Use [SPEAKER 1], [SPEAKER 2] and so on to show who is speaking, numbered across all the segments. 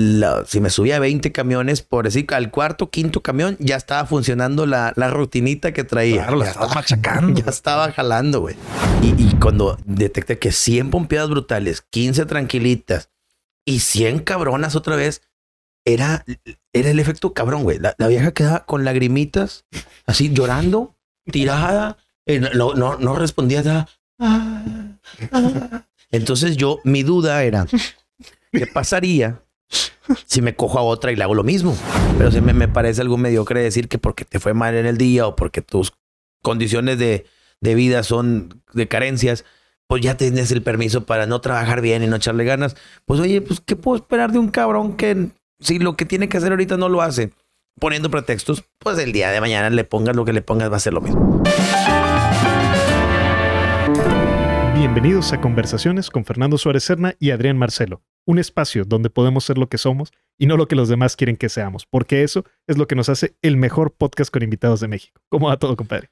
[SPEAKER 1] La- si me subía 20 camiones, por decir, al cuarto, quinto camión, ya estaba funcionando la, la rutinita que traía.
[SPEAKER 2] Claro, la
[SPEAKER 1] ya estaba-
[SPEAKER 2] machacando.
[SPEAKER 1] Ya estaba jalando, güey. Y, y cuando detecté que 100 pompeadas brutales, 15 tranquilitas y 100 cabronas otra vez, era, era el efecto cabrón, güey. La, la vieja quedaba con lagrimitas, así llorando, tirada, eh, no, no, no respondía nada. Ah, ah. Entonces yo, mi duda era, ¿qué pasaría si me cojo a otra y le hago lo mismo? Pero me, me parece algo mediocre decir que porque te fue mal en el día o porque tus condiciones de, de vida son de carencias, pues ya tienes el permiso para no trabajar bien y no echarle ganas. Pues oye, pues ¿qué puedo esperar de un cabrón que si lo que tiene que hacer ahorita no lo hace? Poniendo pretextos, pues el día de mañana le pongas lo que le pongas va a ser lo mismo.
[SPEAKER 3] Bienvenidos a Conversaciones con Fernando Suárez Serna y Adrián Marcelo, un espacio donde podemos ser lo que somos y no lo que los demás quieren que seamos, porque eso es lo que nos hace el mejor podcast con invitados de México. ¿Cómo va todo, compadre?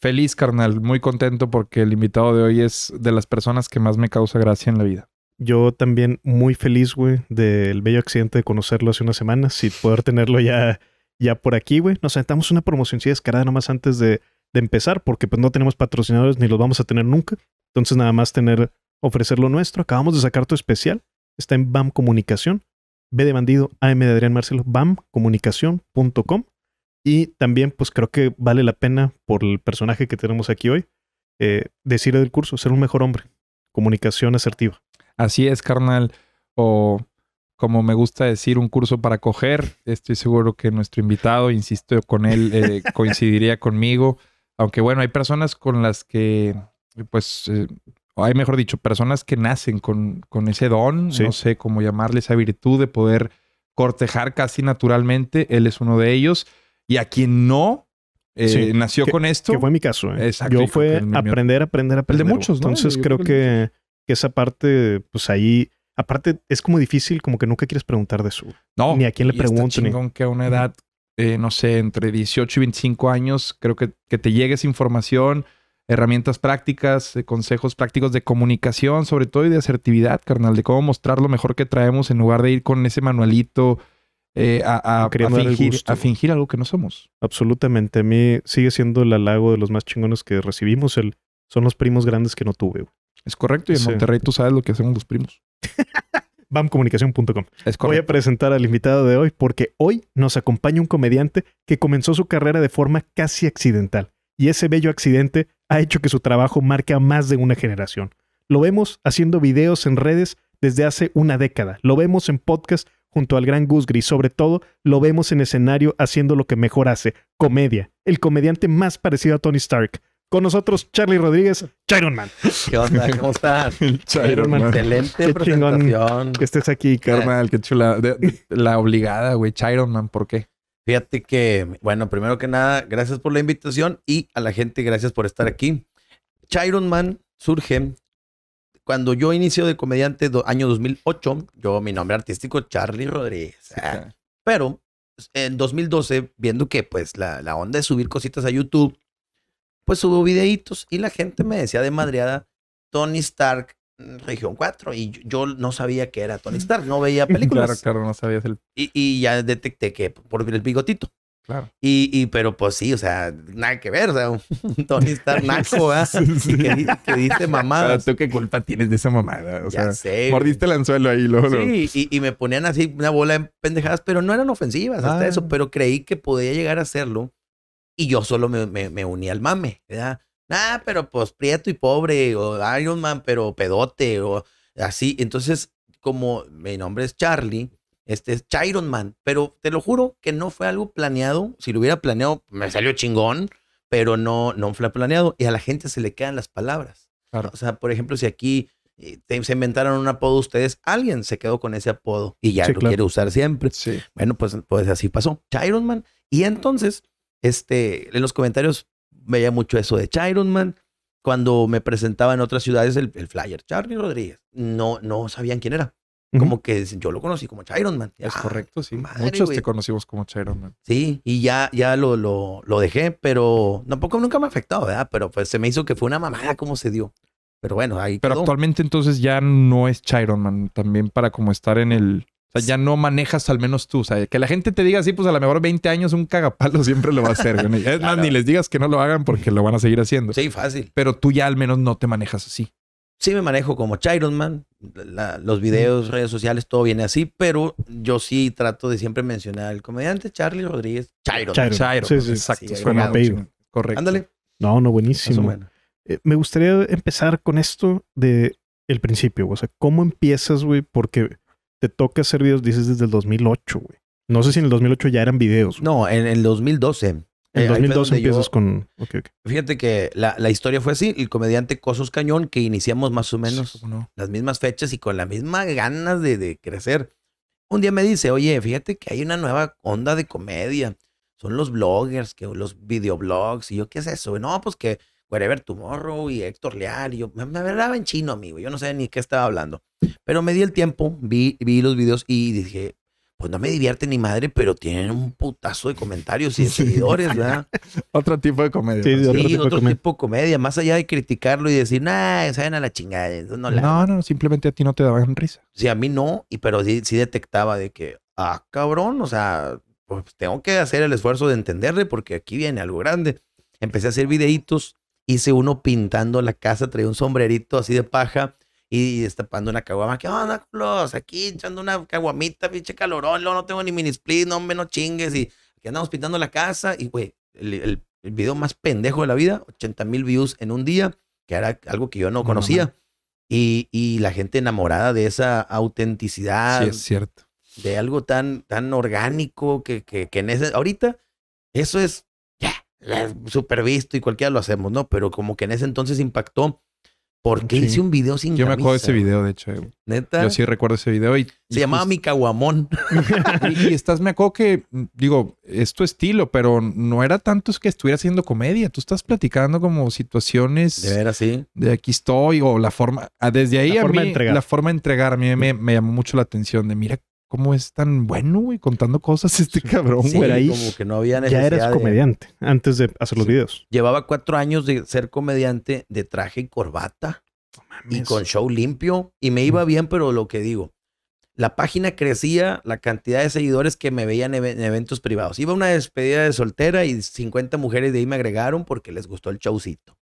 [SPEAKER 2] Feliz, carnal. Muy contento porque el invitado de hoy es de las personas que más me causa gracia en la vida.
[SPEAKER 3] Yo también muy feliz, güey, del bello accidente de conocerlo hace unas semanas y poder tenerlo ya, ya por aquí, güey. Nos sentamos una promoción descarada nomás antes de, de empezar, porque pues no tenemos patrocinadores ni los vamos a tener nunca. Entonces nada más tener, ofrecer lo nuestro. Acabamos de sacar tu especial. Está en BAM Comunicación. B de bandido, AM de Adrián Marcelo, bamcomunicación.com. Y también, pues creo que vale la pena, por el personaje que tenemos aquí hoy, eh, decir del curso, ser un mejor hombre. Comunicación asertiva.
[SPEAKER 2] Así es, carnal. O como me gusta decir, un curso para coger. Estoy seguro que nuestro invitado, insisto con él, eh, coincidiría conmigo. Aunque bueno, hay personas con las que, pues, eh, o hay mejor dicho, personas que nacen con, con ese don,
[SPEAKER 3] Sí.
[SPEAKER 2] no sé cómo llamarle, esa virtud de poder cortejar casi naturalmente. Él es uno de ellos. Y a quien no eh,
[SPEAKER 3] Sí,
[SPEAKER 2] nació
[SPEAKER 3] que-
[SPEAKER 2] con esto,
[SPEAKER 3] Que fue mi caso. ¿eh?
[SPEAKER 2] Exacto,
[SPEAKER 3] Yo fue
[SPEAKER 2] el
[SPEAKER 3] aprender, aprender, aprender. güey.
[SPEAKER 2] muchos, ¿no?
[SPEAKER 3] Entonces
[SPEAKER 2] Yo
[SPEAKER 3] creo
[SPEAKER 2] que
[SPEAKER 3] que, esa parte, pues ahí, aparte es como difícil, como que nunca quieres preguntar de su.
[SPEAKER 2] No,
[SPEAKER 3] Ni a quién le pregunto, ni-
[SPEAKER 2] que a una edad, eh, no sé, entre 18 y 25 años, creo que, que te llegue esa información, herramientas prácticas, eh, consejos prácticos de comunicación, sobre todo y de asertividad, carnal, de cómo mostrar lo mejor que traemos en lugar de ir con ese manualito eh, a, fingir,
[SPEAKER 3] gusto.
[SPEAKER 2] a fingir algo que no somos.
[SPEAKER 3] Absolutamente. A mí sigue siendo el halago de los más chingones que recibimos. El, son los primos grandes que no tuve. güey.
[SPEAKER 2] Es correcto. Y en
[SPEAKER 3] Sí.
[SPEAKER 2] Monterrey tú sabes lo que hacemos los primos.
[SPEAKER 3] Bamcomunicación.com. Voy a presentar al invitado de hoy porque hoy nos acompaña un comediante que comenzó su carrera de forma casi accidental. Y ese bello accidente ha hecho que su trabajo marque a más de una generación. Lo vemos haciendo videos en redes desde hace una década. Lo vemos en podcast junto al gran Gus Gris. Sobre todo, lo vemos en escenario haciendo lo que mejor hace, comedia. El comediante más parecido a Tony Stark. Con nosotros, Charlie Rodríguez, Chiron Man.
[SPEAKER 1] ¿Qué onda? ¿Cómo estás?
[SPEAKER 2] El Chairo,
[SPEAKER 3] man.
[SPEAKER 1] Excelente
[SPEAKER 3] Qué
[SPEAKER 1] presentación.
[SPEAKER 3] Que estés aquí.
[SPEAKER 2] Carnal, qué chula. De- de- la obligada, güey. Chiron, man. ¿Por qué?
[SPEAKER 1] Fíjate que, bueno, primero que nada, gracias por la invitación y a la gente, gracias por estar aquí. Chiron Man surge cuando yo inicio de comediante, do- año 2008, yo, mi nombre artístico, Charlie Rodríguez. Ah, Pero en 2012, viendo que pues la, la onda de subir cositas a YouTube, pues subo videitos y la gente me decía de madreada Tony Stark, Región 4. Y yo, yo no sabía que era Tony Stark, no veía películas.
[SPEAKER 2] Claro, claro, no sabías el.
[SPEAKER 1] Y, y ya detecté que por el bigotito.
[SPEAKER 2] Claro.
[SPEAKER 1] Y, y, pero pues sí, o sea, nada que ver, o sea, un Tony Stark naco, ¿ah?
[SPEAKER 2] Sí.
[SPEAKER 1] que, que dice
[SPEAKER 2] Pero
[SPEAKER 1] mamadas.
[SPEAKER 2] tú qué culpa tienes de esa mamada. O
[SPEAKER 1] ya
[SPEAKER 2] sea,
[SPEAKER 1] sé.
[SPEAKER 2] mordiste el anzuelo ahí, luego.
[SPEAKER 1] Sí, y, y me ponían así una bola de pendejadas, pero no eran ofensivas hasta
[SPEAKER 2] Ah.
[SPEAKER 1] eso, pero creí que podía llegar a hacerlo y yo solo me, me, me uní al mame, ¿verdad? Ah, pero pues prieto y pobre, o Iron Man, pero pedote, o así. Entonces, como mi nombre es Charlie, este es Chiron Man, pero te lo juro que no fue algo planeado. Si lo hubiera planeado, me salió chingón, pero no, no fue planeado y a la gente se le quedan las palabras.
[SPEAKER 2] Claro.
[SPEAKER 1] O sea, por ejemplo, si aquí eh, se inventaron un apodo ustedes, alguien se quedó con ese apodo y ya
[SPEAKER 3] Sí,
[SPEAKER 1] lo
[SPEAKER 3] claro.
[SPEAKER 1] quiere usar siempre.
[SPEAKER 2] Sí.
[SPEAKER 1] Bueno, pues, pues así pasó. Chiron Man. Y entonces, este, en los comentarios veía mucho eso de Chiron Man. Cuando me presentaba en otras ciudades el, el flyer, Charlie Rodríguez, no, no sabían quién era. Como que yo lo conocí como Chiron Man.
[SPEAKER 2] Es
[SPEAKER 1] Ah,
[SPEAKER 2] correcto, sí.
[SPEAKER 1] madre,
[SPEAKER 2] Muchos
[SPEAKER 1] güey.
[SPEAKER 2] te conocimos como Chiron Man.
[SPEAKER 1] Sí, y ya, ya lo, lo, lo dejé, pero tampoco nunca me afectó, ¿verdad? Pero pues se me hizo que fue una mamada cómo se dio. Pero bueno, ahí
[SPEAKER 2] Pero
[SPEAKER 1] quedó.
[SPEAKER 2] actualmente entonces ya no es Chiron Man. También para como estar en el... O sea, ya no manejas al menos tú. O sea, que la gente te diga así, pues a lo mejor 20 años un cagapalo siempre lo va a hacer. güey. Es más, ni les digas que no lo hagan porque lo van a seguir haciendo.
[SPEAKER 1] Sí, fácil.
[SPEAKER 2] Pero tú ya al menos no te manejas así.
[SPEAKER 1] Sí me manejo como Chiron Man. La- los videos, redes sociales, todo viene así, pero yo sí trato de siempre mencionar al comediante Charlie Rodríguez. Chiron.
[SPEAKER 3] Chiron.
[SPEAKER 2] Chiron.
[SPEAKER 3] Sí, sí.
[SPEAKER 2] Exacto.
[SPEAKER 1] Sí,
[SPEAKER 2] suena
[SPEAKER 3] apellido.
[SPEAKER 2] Correcto.
[SPEAKER 1] Ándale.
[SPEAKER 3] No, no, buenísimo. Eh, me gustaría empezar con esto de el principio. O sea, ¿cómo empiezas, güey? Porque te toca hacer videos, dices, desde el 2008, güey. No sé si en el 2008 ya eran videos. güey.
[SPEAKER 1] No, en el 2012.
[SPEAKER 3] En
[SPEAKER 1] Eh,
[SPEAKER 3] el
[SPEAKER 1] fue
[SPEAKER 3] 2012
[SPEAKER 1] donde yo-
[SPEAKER 3] empiezas con... Ok, ok.
[SPEAKER 1] Fíjate que la, la historia fue así. El comediante Cosos Cañón, que iniciamos más o menos
[SPEAKER 2] Sí, cómo no.
[SPEAKER 1] las mismas fechas y con las mismas ganas de, de crecer. Un día me dice, oye, fíjate que hay una nueva onda de comedia. Son los bloggers, que los videoblogs. Y yo, ¿qué es eso? No, pues que Wherever Tomorrow y Héctor Leal. Y yo, me, me hablaba en chino, amigo. Yo no sé ni qué estaba hablando. Pero me di el tiempo, vi, vi los videos y dije, pues no me divierte ni madre, pero tienen un putazo de comentarios y de seguidores, ¿verdad?
[SPEAKER 2] Otro tipo de comedia.
[SPEAKER 3] Sí, otro
[SPEAKER 1] Sí,
[SPEAKER 3] tipo de comedia.
[SPEAKER 1] tipo de comedia. Más allá de criticarlo y decir, nah, saben a la chingada. No, la
[SPEAKER 2] No, no, simplemente a ti no te daban risa.
[SPEAKER 1] Sí, a mí no, y pero sí, sí detectaba de que, ah, cabrón, o sea, pues tengo que hacer el esfuerzo de entenderle porque aquí viene algo grande. Empecé a hacer videitos, hice uno pintando la casa, traía un sombrerito así de paja y destapando una caguama. ¿Qué onda, culos? Aquí echando una caguamita, pinche calorón, no tengo ni mini split, no me no chingues y aquí andamos pintando la casa y, güey, el, el- el video más pendejo de la vida, 80 mil views en un día, que era algo que yo no
[SPEAKER 2] No,
[SPEAKER 1] conocía. Y, y la gente enamorada de esa autenticidad,
[SPEAKER 2] Sí, es cierto.
[SPEAKER 1] de algo tan, tan orgánico que, que, que en ese, ahorita eso es ya, súper visto y cualquiera lo hacemos, ¿no? Pero como que en ese entonces impactó porque
[SPEAKER 2] Sí.
[SPEAKER 1] hice un video sin
[SPEAKER 2] Yo me acuerdo de ese video, de hecho.
[SPEAKER 1] Neta.
[SPEAKER 2] Yo sí recuerdo ese video y...
[SPEAKER 1] Se llamaba Mi Caguamón.
[SPEAKER 2] Y, y estás, me acuerdo que, mm, digo, es tu estilo, pero no era tanto es que estuviera haciendo comedia. Tú estás platicando como situaciones
[SPEAKER 1] De veras, sí.
[SPEAKER 2] de aquí estoy o la forma. ah, Desde ahí
[SPEAKER 3] La
[SPEAKER 2] a
[SPEAKER 3] forma de
[SPEAKER 2] mí,
[SPEAKER 3] entregar.
[SPEAKER 2] la forma de entregar a mí me, me llamó mucho la atención de mira cómo es tan bueno, güey, contando cosas este cabrón,
[SPEAKER 1] Sí,
[SPEAKER 2] güey.
[SPEAKER 3] ahí
[SPEAKER 1] como que no había
[SPEAKER 3] Ya
[SPEAKER 1] necesidad
[SPEAKER 3] eras
[SPEAKER 1] de-
[SPEAKER 3] comediante antes de hacer los
[SPEAKER 2] Sí.
[SPEAKER 3] videos.
[SPEAKER 1] Llevaba cuatro años de ser comediante de traje y corbata. y
[SPEAKER 3] Mames.
[SPEAKER 1] con show limpio y me iba bien, pero lo que digo, la página crecía, la cantidad de seguidores que me veían en en eventos privados. Iba a una despedida de soltera y 50 mujeres de ahí me agregaron porque les gustó el showcito.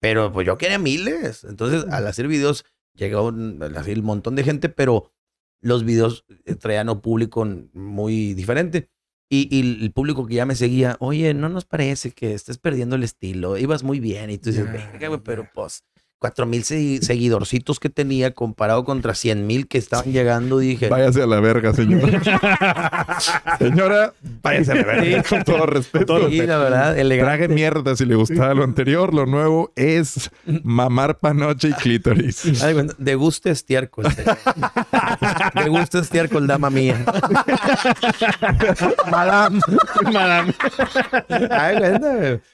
[SPEAKER 1] Pero pues yo quería miles. Entonces, al hacer videos, llegó un, así el montón de gente, pero los videos eh, traían un público muy diferente. Y, y el público que ya me seguía, oye, no nos parece que estés perdiendo el estilo, ibas muy bien. Y tú dices, venga, güey, pero pues cuatro mil segui- seguidorcitos que tenía comparado contra 100 mil que estaban llegando, dije,
[SPEAKER 2] Váyase a la verga, señora. señora, váyase a la verga. Con todo respeto.
[SPEAKER 1] sí, la verdad, elegante.
[SPEAKER 2] Trague mierda si le gustaba lo anterior. Lo nuevo es mamar panoche y clítoris.
[SPEAKER 1] Ay, bueno, de gusto estiércol. de gusto estiércol, dama mía. Madame.
[SPEAKER 3] Madame.
[SPEAKER 1] Ay,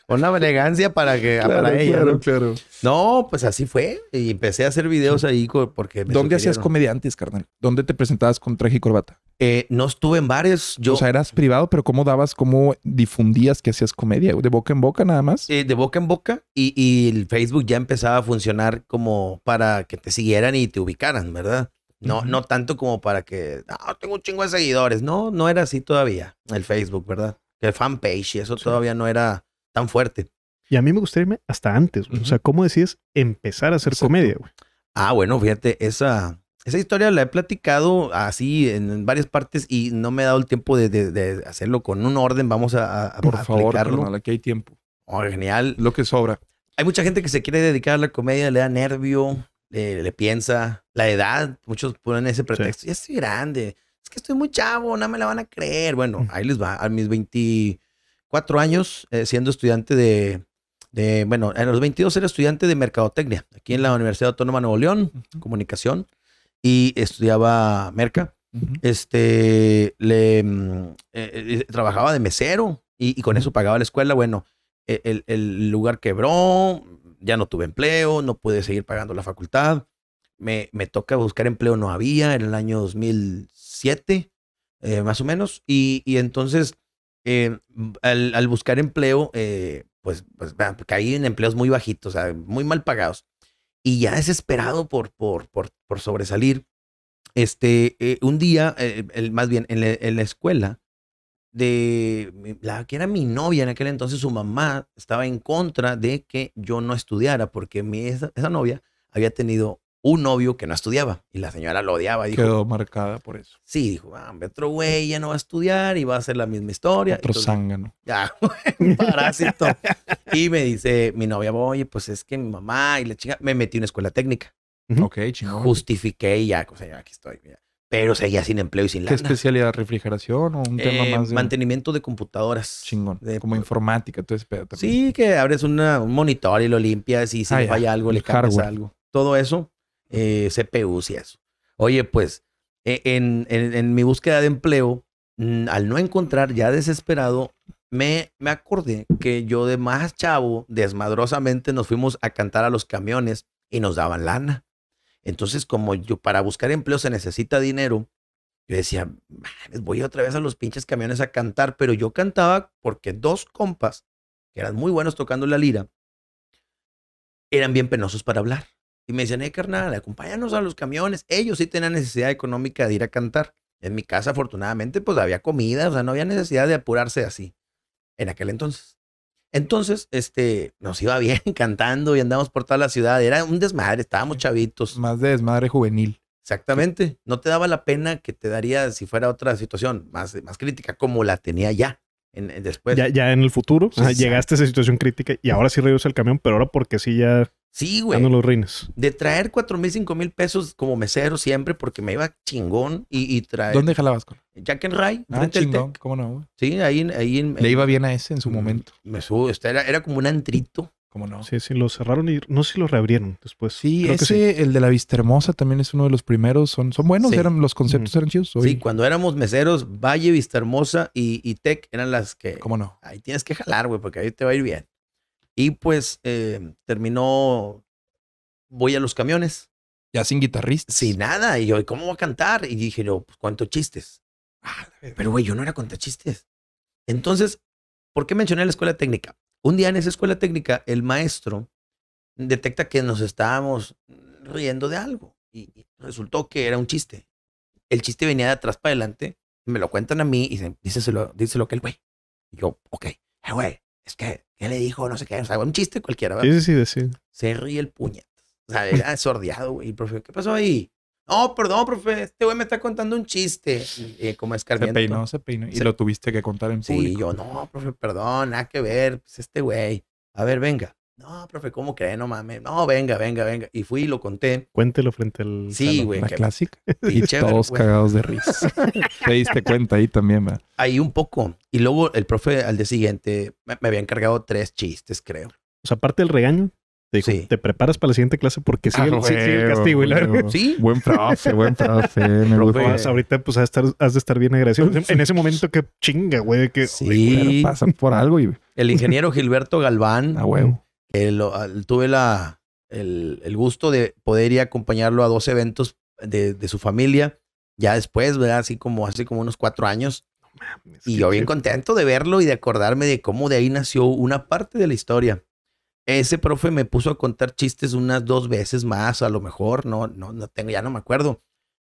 [SPEAKER 1] bueno, una elegancia para que para ella.
[SPEAKER 2] claro,
[SPEAKER 1] ¿no?
[SPEAKER 2] claro.
[SPEAKER 1] No, pues así fue. Y empecé a hacer videos ahí porque me
[SPEAKER 2] ¿Dónde hacías comediantes, carnal? ¿Dónde te presentabas con traje y corbata?
[SPEAKER 1] Eh, no estuve en bares. Yo
[SPEAKER 2] O sea, eras privado, pero ¿cómo dabas, cómo difundías que hacías comedia? ¿De boca en boca nada más?
[SPEAKER 1] eh, de boca en boca y, y el Facebook ya empezaba a funcionar como para que te siguieran y te ubicaran, ¿verdad? No, no tanto como para que, ah, tengo un chingo de seguidores. No, no era así todavía el Facebook, ¿verdad? Que el fanpage y eso todavía no era tan fuerte.
[SPEAKER 3] Y a mí me gustaría irme hasta antes, güey. O sea, ¿cómo decides empezar a hacer
[SPEAKER 2] Exacto.
[SPEAKER 3] comedia, güey?
[SPEAKER 1] Ah, bueno, fíjate, esa, esa historia la he platicado así en, en varias partes y no me he dado el tiempo de, de- de hacerlo con un orden. Vamos a, a-
[SPEAKER 2] Por
[SPEAKER 1] a
[SPEAKER 2] favor, carnal, aquí hay tiempo.
[SPEAKER 1] Oh, genial.
[SPEAKER 2] Lo que sobra.
[SPEAKER 1] Hay mucha gente que se quiere dedicar a la comedia, le da nervio, le, le piensa. La edad, muchos ponen ese pretexto. Ya estoy grande. Es que estoy muy chavo, no me la van a creer. Bueno,
[SPEAKER 3] Mm.
[SPEAKER 1] ahí les va. A mis 24 años, eh, siendo estudiante de, de, bueno, a los 22 era estudiante de mercadotecnia, aquí en la Universidad Autónoma de Nuevo León, comunicación, y estudiaba merca. Este, le mm, eh, eh, trabajaba de mesero y, y con eso pagaba la escuela. Bueno, e- el, el lugar quebró, ya no tuve empleo, no pude seguir pagando la facultad. Me, me toca buscar empleo, no había, en el año 2007, eh, más o menos. Y, y entonces, eh, al, al buscar empleo, eh, pues, pues caí en empleos muy bajitos, o sea, muy mal pagados. Y ya desesperado por, por, por, por sobresalir, este, eh, un día, eh, el, más bien en la, escuela, de la que era mi novia en aquel entonces, su mamá estaba en contra de que yo no estudiara, porque mi, esa novia había tenido un novio que no estudiaba y la señora lo odiaba. Dijo,
[SPEAKER 2] Quedó marcada por eso.
[SPEAKER 1] sí, dijo, ah, otro güey ya no va a estudiar y va a hacer la misma historia.
[SPEAKER 2] Otro
[SPEAKER 1] Entonces,
[SPEAKER 2] zángano.
[SPEAKER 1] ya, un parásito. y me dice mi novia, oye, pues es que mi mamá y la chica, me metí en una escuela técnica.
[SPEAKER 2] Ok, chingón.
[SPEAKER 1] Justifiqué y ya, o sea, ya aquí estoy. ya. Pero seguía sin empleo y sin
[SPEAKER 2] ¿Qué
[SPEAKER 1] lana.
[SPEAKER 2] especialidad? ¿Refrigeración o un tema
[SPEAKER 1] Eh,
[SPEAKER 2] más de
[SPEAKER 1] Mantenimiento de computadoras.
[SPEAKER 2] chingón?
[SPEAKER 1] de-
[SPEAKER 2] como informática, todo ese pedo también.
[SPEAKER 1] Sí, que abres una- un monitor y lo limpias y si
[SPEAKER 2] Ah,
[SPEAKER 1] le falla algo, le
[SPEAKER 2] el
[SPEAKER 1] cambias
[SPEAKER 2] hardware.
[SPEAKER 1] algo. Todo eso, eh, CPUs y eso. Oye, pues, eh, en, en- mi búsqueda de empleo, mm, al no encontrar, ya desesperado, me, me acordé que yo de más chavo, desmadrosamente, nos fuimos a cantar a los camiones y nos daban lana. Entonces, como yo para buscar empleo se necesita dinero, yo decía, "Mames, voy otra vez a los pinches camiones a cantar, pero yo cantaba porque dos compas, que eran muy buenos tocando la lira, eran bien penosos para hablar. Y me decían, eh, carnal, acompáñanos a los camiones. Ellos sí tenían necesidad económica de ir a cantar. En mi casa, afortunadamente, pues había comida, o sea, no había necesidad de apurarse así en aquel entonces. Entonces, este, nos iba bien cantando y andamos por toda la ciudad. Era un desmadre, estábamos chavitos.
[SPEAKER 2] Más de desmadre juvenil.
[SPEAKER 1] Exactamente. No te daba la pena que te daría si fuera otra situación más, más crítica, como la tenía ya. En, en- después.
[SPEAKER 3] ya, ya en el futuro llegaste a esa situación crítica y ahora sí rehúsa el camión, pero ahora porque sí ya,
[SPEAKER 1] Sí, güey.
[SPEAKER 3] los rines.
[SPEAKER 1] De traer cuatro mil, cinco mil pesos como mesero siempre porque me iba chingón y, y traer.
[SPEAKER 2] ¿Dónde jalabas con?
[SPEAKER 1] Jack and Ray.
[SPEAKER 2] Ah, chingón. ¿Cómo no? güey?
[SPEAKER 1] Sí, ahí en. Ahí en
[SPEAKER 2] Le iba bien a ese en su
[SPEAKER 1] Mm.
[SPEAKER 2] momento.
[SPEAKER 1] Me subo. este Era, era como un antrito.
[SPEAKER 2] ¿Cómo no?
[SPEAKER 3] Sí, sí, lo cerraron y no sé si lo reabrieron después.
[SPEAKER 2] Sí,
[SPEAKER 3] Creo que
[SPEAKER 2] ese, el de la Vista Hermosa también es uno de los primeros. Son, son buenos,
[SPEAKER 1] Sí.
[SPEAKER 2] eran, los conceptos eran chidos.
[SPEAKER 1] Sí, cuando éramos meseros, Valle, Vista Hermosa y, y Tech eran las que.
[SPEAKER 2] ¿Cómo no?
[SPEAKER 1] ahí tienes que jalar, güey, porque ahí te va a ir bien. Y pues eh, terminó, voy a los camiones,
[SPEAKER 2] Ya sin guitarrista.
[SPEAKER 1] sin nada. Y yo, ¿y ¿cómo voy a cantar? Y dije, yo, pues cuento chistes. Pero, güey, yo no era contar chistes. Entonces, ¿por qué mencioné la escuela técnica? Un día en esa escuela técnica, el maestro detecta que nos estábamos riendo de algo. Y y resultó que era un chiste. El chiste venía de atrás para adelante, me lo cuentan a mí y dicen, díselo, díselo que el güey. Y yo, ok, eh, güey, es que, ¿qué le dijo? No sé qué, o sea, un chiste cualquiera, ¿verdad?
[SPEAKER 3] Sí, sí, sí, sí.
[SPEAKER 1] Se ríe el puñet. O sea, era sordeado, güey. El profe, ¿qué pasó ahí? No, perdón, profe, este güey me está contando un chiste. Y, eh, como
[SPEAKER 2] Se
[SPEAKER 1] escarmiento.
[SPEAKER 2] peinó, se peinó. Y
[SPEAKER 1] Se-
[SPEAKER 2] lo tuviste que contar en
[SPEAKER 1] Sí,
[SPEAKER 2] público.
[SPEAKER 1] yo, no, profe, perdón, nada que ver, pues este güey. A ver, venga. No, profe, ¿cómo cree? No mames. No, venga, venga, venga. Y fui y lo conté.
[SPEAKER 3] Cuéntelo frente al.
[SPEAKER 1] Sí, güey.
[SPEAKER 2] La
[SPEAKER 1] que-
[SPEAKER 2] clásica. Y todos cagados de risa. Te diste cuenta ahí también, ¿verdad?
[SPEAKER 1] Ahí un poco. Y luego el profe al día siguiente me, me había encargado tres chistes, creo.
[SPEAKER 3] O sea, aparte del regaño, te dijo,
[SPEAKER 1] Sí.
[SPEAKER 3] te preparas para la siguiente clase porque sigue,
[SPEAKER 2] Ah,
[SPEAKER 3] el, sigue castigo. Y la-
[SPEAKER 2] huevo.
[SPEAKER 1] Sí.
[SPEAKER 2] Buen profe, buen profe. Me gusta.
[SPEAKER 3] Vas ahorita pues has de estar, has de estar bien agradecido. En ese momento que chinga, güey, que
[SPEAKER 1] Sí.
[SPEAKER 2] Pero pasa por algo y
[SPEAKER 1] El ingeniero Gilberto Galván.
[SPEAKER 2] a huevo.
[SPEAKER 1] que lo- al- tuve la, el, el gusto de poder ir a acompañarlo a dos eventos de, de su familia. Ya después, ¿verdad? Así como hace como unos cuatro años. Y yo bien contento de verlo y de acordarme de cómo de ahí nació una parte de la historia. Ese profe me puso a contar chistes unas dos veces más, a lo mejor, no, no, no tengo, ya no me acuerdo.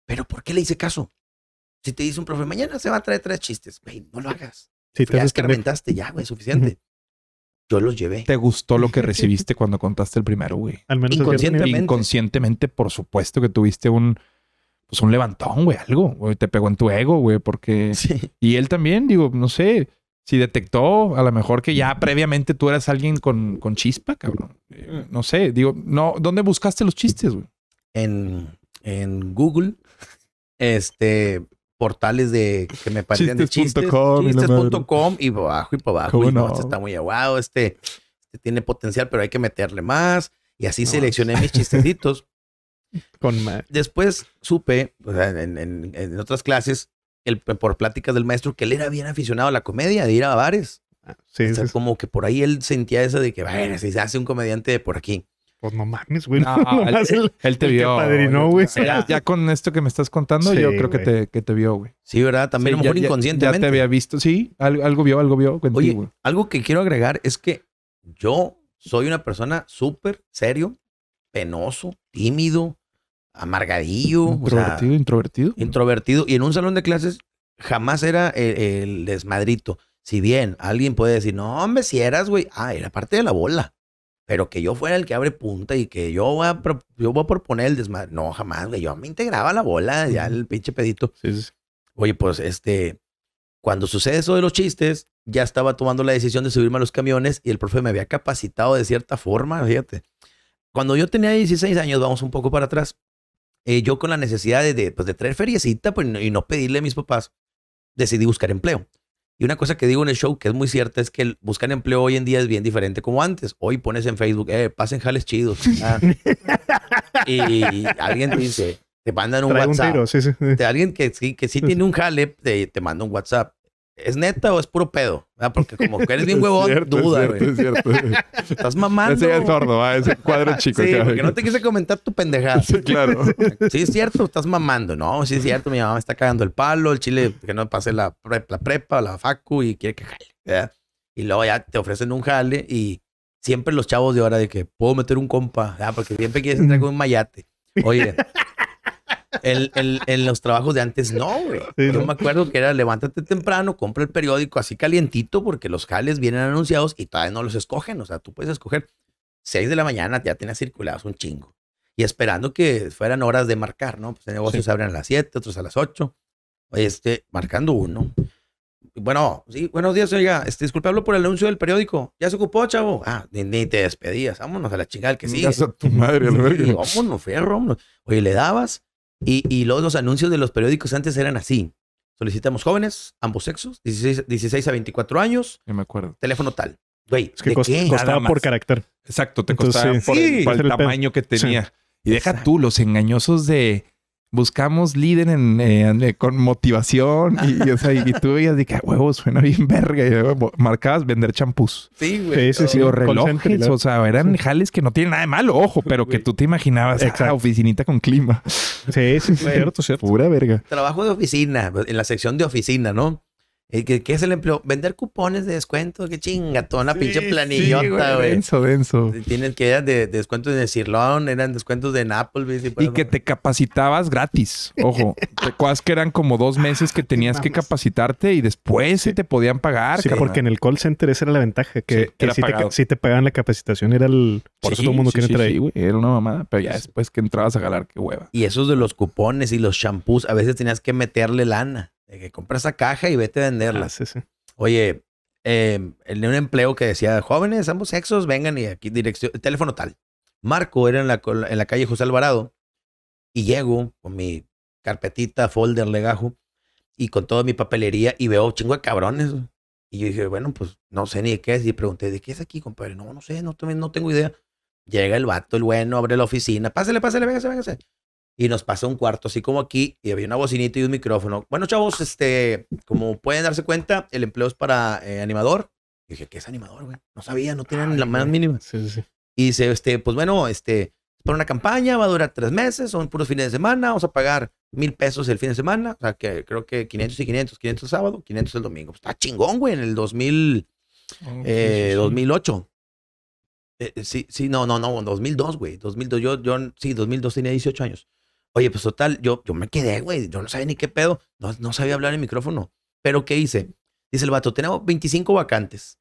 [SPEAKER 1] Pero ¿por qué le hice caso? Si te dice un profe, mañana se va a traer tres chistes, güey, no lo hagas.
[SPEAKER 3] Sí, te
[SPEAKER 1] Ya
[SPEAKER 3] haces pendejo.
[SPEAKER 1] escarmentaste, ya, güey, suficiente. Yo los llevé.
[SPEAKER 2] ¿Te gustó lo que recibiste cuando contaste el primero, güey?
[SPEAKER 3] Al menos el
[SPEAKER 1] Inconsciente.
[SPEAKER 3] cierto nivel.
[SPEAKER 2] Inconscientemente, por supuesto que tuviste un, pues un levantón, güey, algo. güey, te pegó en tu ego, güey, porque...
[SPEAKER 1] Sí.
[SPEAKER 2] Y él también, digo, no sé, si detectó a lo mejor que ya previamente tú eras alguien con, con chispa, cabrón. Eh, No sé, digo, no, ¿dónde buscaste los chistes, güey?
[SPEAKER 1] en, en Google, este, portales de que me parecían de chistes,
[SPEAKER 2] Chistes.com y
[SPEAKER 1] chistes.com abajo y por abajo.
[SPEAKER 2] ¿Cómo
[SPEAKER 1] Y no,
[SPEAKER 2] no?
[SPEAKER 1] este está muy aguado, este, este tiene potencial, pero hay que meterle más. Y así
[SPEAKER 2] No,
[SPEAKER 1] seleccioné mis chistecitos.
[SPEAKER 3] Con
[SPEAKER 1] Después supe, o sea, en, en- en otras clases, el, por pláticas del maestro, que él era bien aficionado a la comedia, de ir a bares,
[SPEAKER 3] Ah, Sí,
[SPEAKER 1] o sea,
[SPEAKER 3] sí, sí.
[SPEAKER 1] como que por ahí él sentía eso de que, bueno, si se hace un comediante de por aquí.
[SPEAKER 3] Pues no mames, güey.
[SPEAKER 2] No, él,
[SPEAKER 3] el-
[SPEAKER 2] él te
[SPEAKER 3] el
[SPEAKER 2] vio.
[SPEAKER 3] güey.
[SPEAKER 2] Ya, ya con esto que me estás contando,
[SPEAKER 3] Sí,
[SPEAKER 2] yo creo que te, que te vio, güey.
[SPEAKER 1] Sí, ¿verdad? También
[SPEAKER 2] Sí,
[SPEAKER 1] a lo mejor
[SPEAKER 2] ya-
[SPEAKER 1] inconscientemente.
[SPEAKER 2] Ya te había visto. Sí, algo, algo vio, algo vio contigo.
[SPEAKER 1] Oye,
[SPEAKER 2] güey.
[SPEAKER 1] algo que quiero agregar es que yo soy una persona súper serio, penoso, tímido, amargadillo, o sea,
[SPEAKER 2] introvertido, introvertido.
[SPEAKER 1] introvertido. Y en un salón de clases jamás era el, el desmadrito. Si bien alguien puede decir, no, hombre, si eras, güey. Ah, era parte de la bola. Pero que yo fuera el que abre punta y que yo voy a, pro- yo voy a proponer el desmadre. No, jamás, güey. Yo me integraba a la bola, ya el pinche pedito.
[SPEAKER 3] Sí, sí, sí.
[SPEAKER 1] Oye, pues este, cuando sucede eso de los chistes, ya estaba tomando la decisión de subirme a los camiones y el profe me había capacitado de cierta forma, fíjate. Cuando yo tenía 16 años, vamos un poco para atrás, eh, yo con la necesidad de, de, pues, de traer feriecita pues, y no pedirle a mis papás, decidí buscar empleo. Y una cosa que digo en el show que es muy cierta es que buscar empleo hoy en día es bien diferente como antes. Hoy pones en Facebook, eh, pasen jales chidos. ah. y alguien te dice, te mandan un
[SPEAKER 3] Trae un
[SPEAKER 1] WhatsApp
[SPEAKER 3] tiro, sí, sí. sí.
[SPEAKER 1] de alguien que sí, que sí tiene un jale, te, te manda un WhatsApp. ¿Es neta o es puro pedo? Ah, Porque como que eres bien huevón,
[SPEAKER 2] cierto,
[SPEAKER 1] duda,
[SPEAKER 2] es
[SPEAKER 1] güey.
[SPEAKER 2] cierto, es cierto.
[SPEAKER 1] Estás mamando.
[SPEAKER 2] Ese es sordo, ah, ese cuadro chico.
[SPEAKER 1] Sí, porque no te quise comentar tu pendejada.
[SPEAKER 2] Sí, claro.
[SPEAKER 1] Sí, es cierto, estás mamando. No, sí es cierto, mi mamá me está cagando el palo, el chile que no pase la, pre- la prepa, la facu y quiere que jale. ¿verdad? Y luego ya te ofrecen un jale y siempre los chavos de ahora de que puedo meter un compa, ¿verdad? porque siempre quieres entrar con un mayate. Oye, en, en- en los trabajos de antes no, güey.
[SPEAKER 3] Sí,
[SPEAKER 1] Yo
[SPEAKER 3] ¿no?
[SPEAKER 1] me acuerdo que era levántate temprano, compra el periódico así calientito porque los jales vienen anunciados y todavía no los escogen. O sea, tú puedes escoger 6 de la mañana, ya tienes circulados un chingo. Y esperando que fueran horas de marcar, ¿no? Pues el negocio se abren a las 7, otros a las 8. Oye, este, marcando uno. Bueno, sí, buenos días, oiga. Este, disculpe, hablo por el anuncio del periódico. ¿Ya se ocupó, chavo? Ah, ni, ni te despedías. Vámonos a la chingada que sigue.
[SPEAKER 2] Chingas a tu madre.
[SPEAKER 1] Sí, vámonos, fierro, vámonos. Oye, le dabas y, y luego los anuncios de los periódicos antes eran así. Solicitamos jóvenes, ambos sexos, 16, 16 a 24 años,
[SPEAKER 2] Yo me acuerdo.
[SPEAKER 1] teléfono tal. Güey,
[SPEAKER 3] Es que
[SPEAKER 1] ¿de
[SPEAKER 3] cost-
[SPEAKER 1] qué?
[SPEAKER 3] costaba por carácter.
[SPEAKER 2] Exacto, te
[SPEAKER 3] Entonces,
[SPEAKER 2] costaba
[SPEAKER 3] sí.
[SPEAKER 2] por,
[SPEAKER 1] Sí.
[SPEAKER 2] por
[SPEAKER 3] Ese
[SPEAKER 2] el tamaño que tenía. Y deja
[SPEAKER 1] Exacto.
[SPEAKER 2] tú los engañosos de buscamos líder en, eh, en- con motivación y, y, o sea, y tú veías de que "Ah, huevo suena bien verga y marcabas vender champús.
[SPEAKER 1] Sí, güey.
[SPEAKER 3] Sí, sí, sí.
[SPEAKER 2] O relojes, o sea, eran jales que no tienen nada de malo, ojo, pero que tú te imaginabas, ah,
[SPEAKER 3] Exacto.
[SPEAKER 2] oficinita con clima.
[SPEAKER 3] Sí, sí, cierto, cierto.
[SPEAKER 2] Pura verga.
[SPEAKER 1] Trabajo de oficina, en la sección de oficina, ¿no? Eh, ¿Qué, qué es el empleo? Vender cupones de descuento. Qué chinga, toda una pinche planillota, güey.
[SPEAKER 2] denso, denso.
[SPEAKER 1] Tienes que eran de, de descuentos de Cirlón, eran descuentos de Applebee's. Y,
[SPEAKER 2] Y que te capacitabas gratis. Ojo, te acuerdas que eran como dos meses que tenías que capacitarte y después se te podían pagar.
[SPEAKER 3] Sí, porque en el call center esa era la ventaja, que,
[SPEAKER 2] Sí,
[SPEAKER 3] que si, te, si te pagaban la capacitación era el... Por eso
[SPEAKER 2] Sí,
[SPEAKER 3] todo el mundo
[SPEAKER 2] sí,
[SPEAKER 3] quiere
[SPEAKER 2] sí,
[SPEAKER 3] entrar
[SPEAKER 2] sí,
[SPEAKER 3] ahí.
[SPEAKER 2] güey, era una mamada, pero ya después que entrabas a jalar, qué hueva.
[SPEAKER 1] Y esos de los cupones y los shampoos, a veces tenías que meterle lana. De que compras esa caja y vete a venderla.
[SPEAKER 3] Ah, sí, sí.
[SPEAKER 1] Oye, eh, en un empleo que decía, jóvenes, ambos sexos, vengan y aquí dirección, teléfono tal. Marco era en la, en la calle José Alvarado y llego con mi carpetita, folder, legajo y con toda mi papelería y veo chingo de cabrones. Y yo dije, bueno, pues no sé ni de qué es. Y pregunté, ¿de qué es aquí, compadre? No, no sé, no, no tengo idea. Llega el vato, el bueno, abre la oficina. Pásale, pásale, véngase, véngase. Y nos pasa un cuarto así como aquí y había una bocinita y un micrófono. Bueno, chavos, este, como pueden darse cuenta, el empleo es para eh, animador. Y dije, ¿qué es animador, güey? No sabía, no tienen la más mínima.
[SPEAKER 3] Sí, sí, sí.
[SPEAKER 1] Y dice, este, pues bueno, este, es para una campaña, va a durar tres meses, son puros fines de semana, vamos a pagar mil pesos el fin de semana, o sea que creo que 500 y 500, 500 el sábado, 500 el domingo. Pues, está chingón, güey, en el 2000, eh, 2008. Eh, eh, sí, sí, no, no, no, 2002, güey, 2002, yo, yo, sí, 2002 tenía 18 años. Oye, pues total, yo, yo me quedé, güey, yo no sabía ni qué pedo, no, no sabía hablar en micrófono. Pero ¿qué hice? Dice el vato, tenemos 25 vacantes.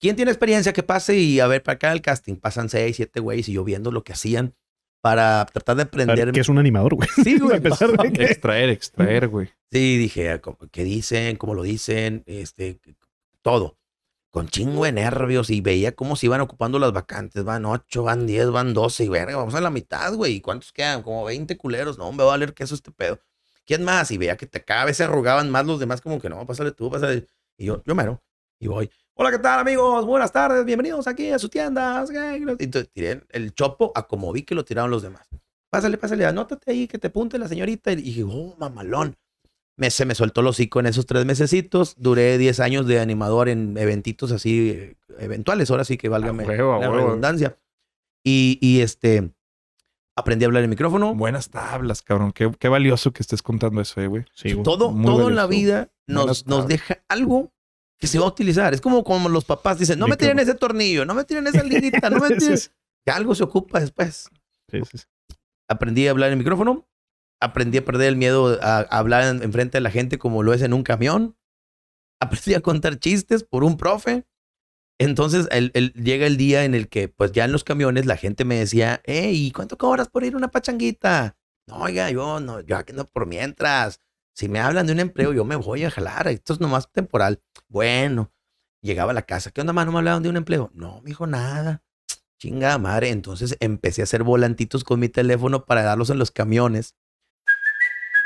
[SPEAKER 1] ¿Quién tiene experiencia que pase y a ver para acá el casting? Pasan 6, 7 güeyes y yo viendo lo que hacían para tratar de
[SPEAKER 3] A ver,
[SPEAKER 1] aprender.
[SPEAKER 3] que es un animador, güey.
[SPEAKER 1] Sí, güey.
[SPEAKER 3] A pesar de que-
[SPEAKER 2] Extraer, extraer, güey.
[SPEAKER 1] Sí, dije, ¿cómo- ¿qué dicen? ¿Cómo lo dicen? Este, todo. Con chingo de nervios y veía cómo se iban ocupando las vacantes. Van 8, van 10, van 12 y verga, vamos a la mitad, güey. ¿Y cuántos quedan? Como 20 culeros. No, me va a valer queso este pedo. ¿Quién más? Y veía que te, cada vez se arrugaban más los demás, como que no, pásale tú, pásale. Y yo, yo mero. Y voy. Hola, ¿qué tal, amigos? Buenas tardes, bienvenidos aquí a su tienda. Entonces tiré el chopo a como vi que lo tiraron los demás. Pásale, pásale, anótate ahí que te apunte la señorita. Y dije, oh, mamalón. Me, se me soltó el hocico en esos tres mesecitos. Duré 10 años de animador en eventitos así eh, eventuales. Ahora sí que válgame
[SPEAKER 2] huevo,
[SPEAKER 1] la
[SPEAKER 2] huevo.
[SPEAKER 1] redundancia. Y, y este, aprendí a hablar en micrófono.
[SPEAKER 2] Buenas tablas, cabrón. Qué, qué valioso que estés contando eso, eh, güey.
[SPEAKER 3] Sí, güey.
[SPEAKER 1] todo
[SPEAKER 2] muy
[SPEAKER 1] todo en la vida nos, nos deja algo que se va a utilizar. Es como como los papás dicen, no me tiren ese tornillo, no me tiren esa liguita, no me
[SPEAKER 3] Sí,
[SPEAKER 1] tiren...
[SPEAKER 3] sí,
[SPEAKER 1] Que algo se ocupa después.
[SPEAKER 3] sí, sí, sí.
[SPEAKER 1] Aprendí a hablar en micrófono. Aprendí a perder el miedo a, hablar en, enfrente de la gente como lo es en un camión. Aprendí a contar chistes por un profe. Entonces el- llega el día en el que, pues ya en los camiones, la gente me decía, hey, ¿cuánto cobras por ir a una pachanguita? No, oiga, yo no, yo aquí no por mientras. Si me hablan de un empleo, yo me voy a jalar. Esto es nomás temporal. Bueno, llegaba a la casa. ¿Qué onda, mano? ¿No me hablaban de un empleo? No, mijo, nada. Chingada madre. Entonces empecé a hacer volantitos con mi teléfono para darlos en los camiones.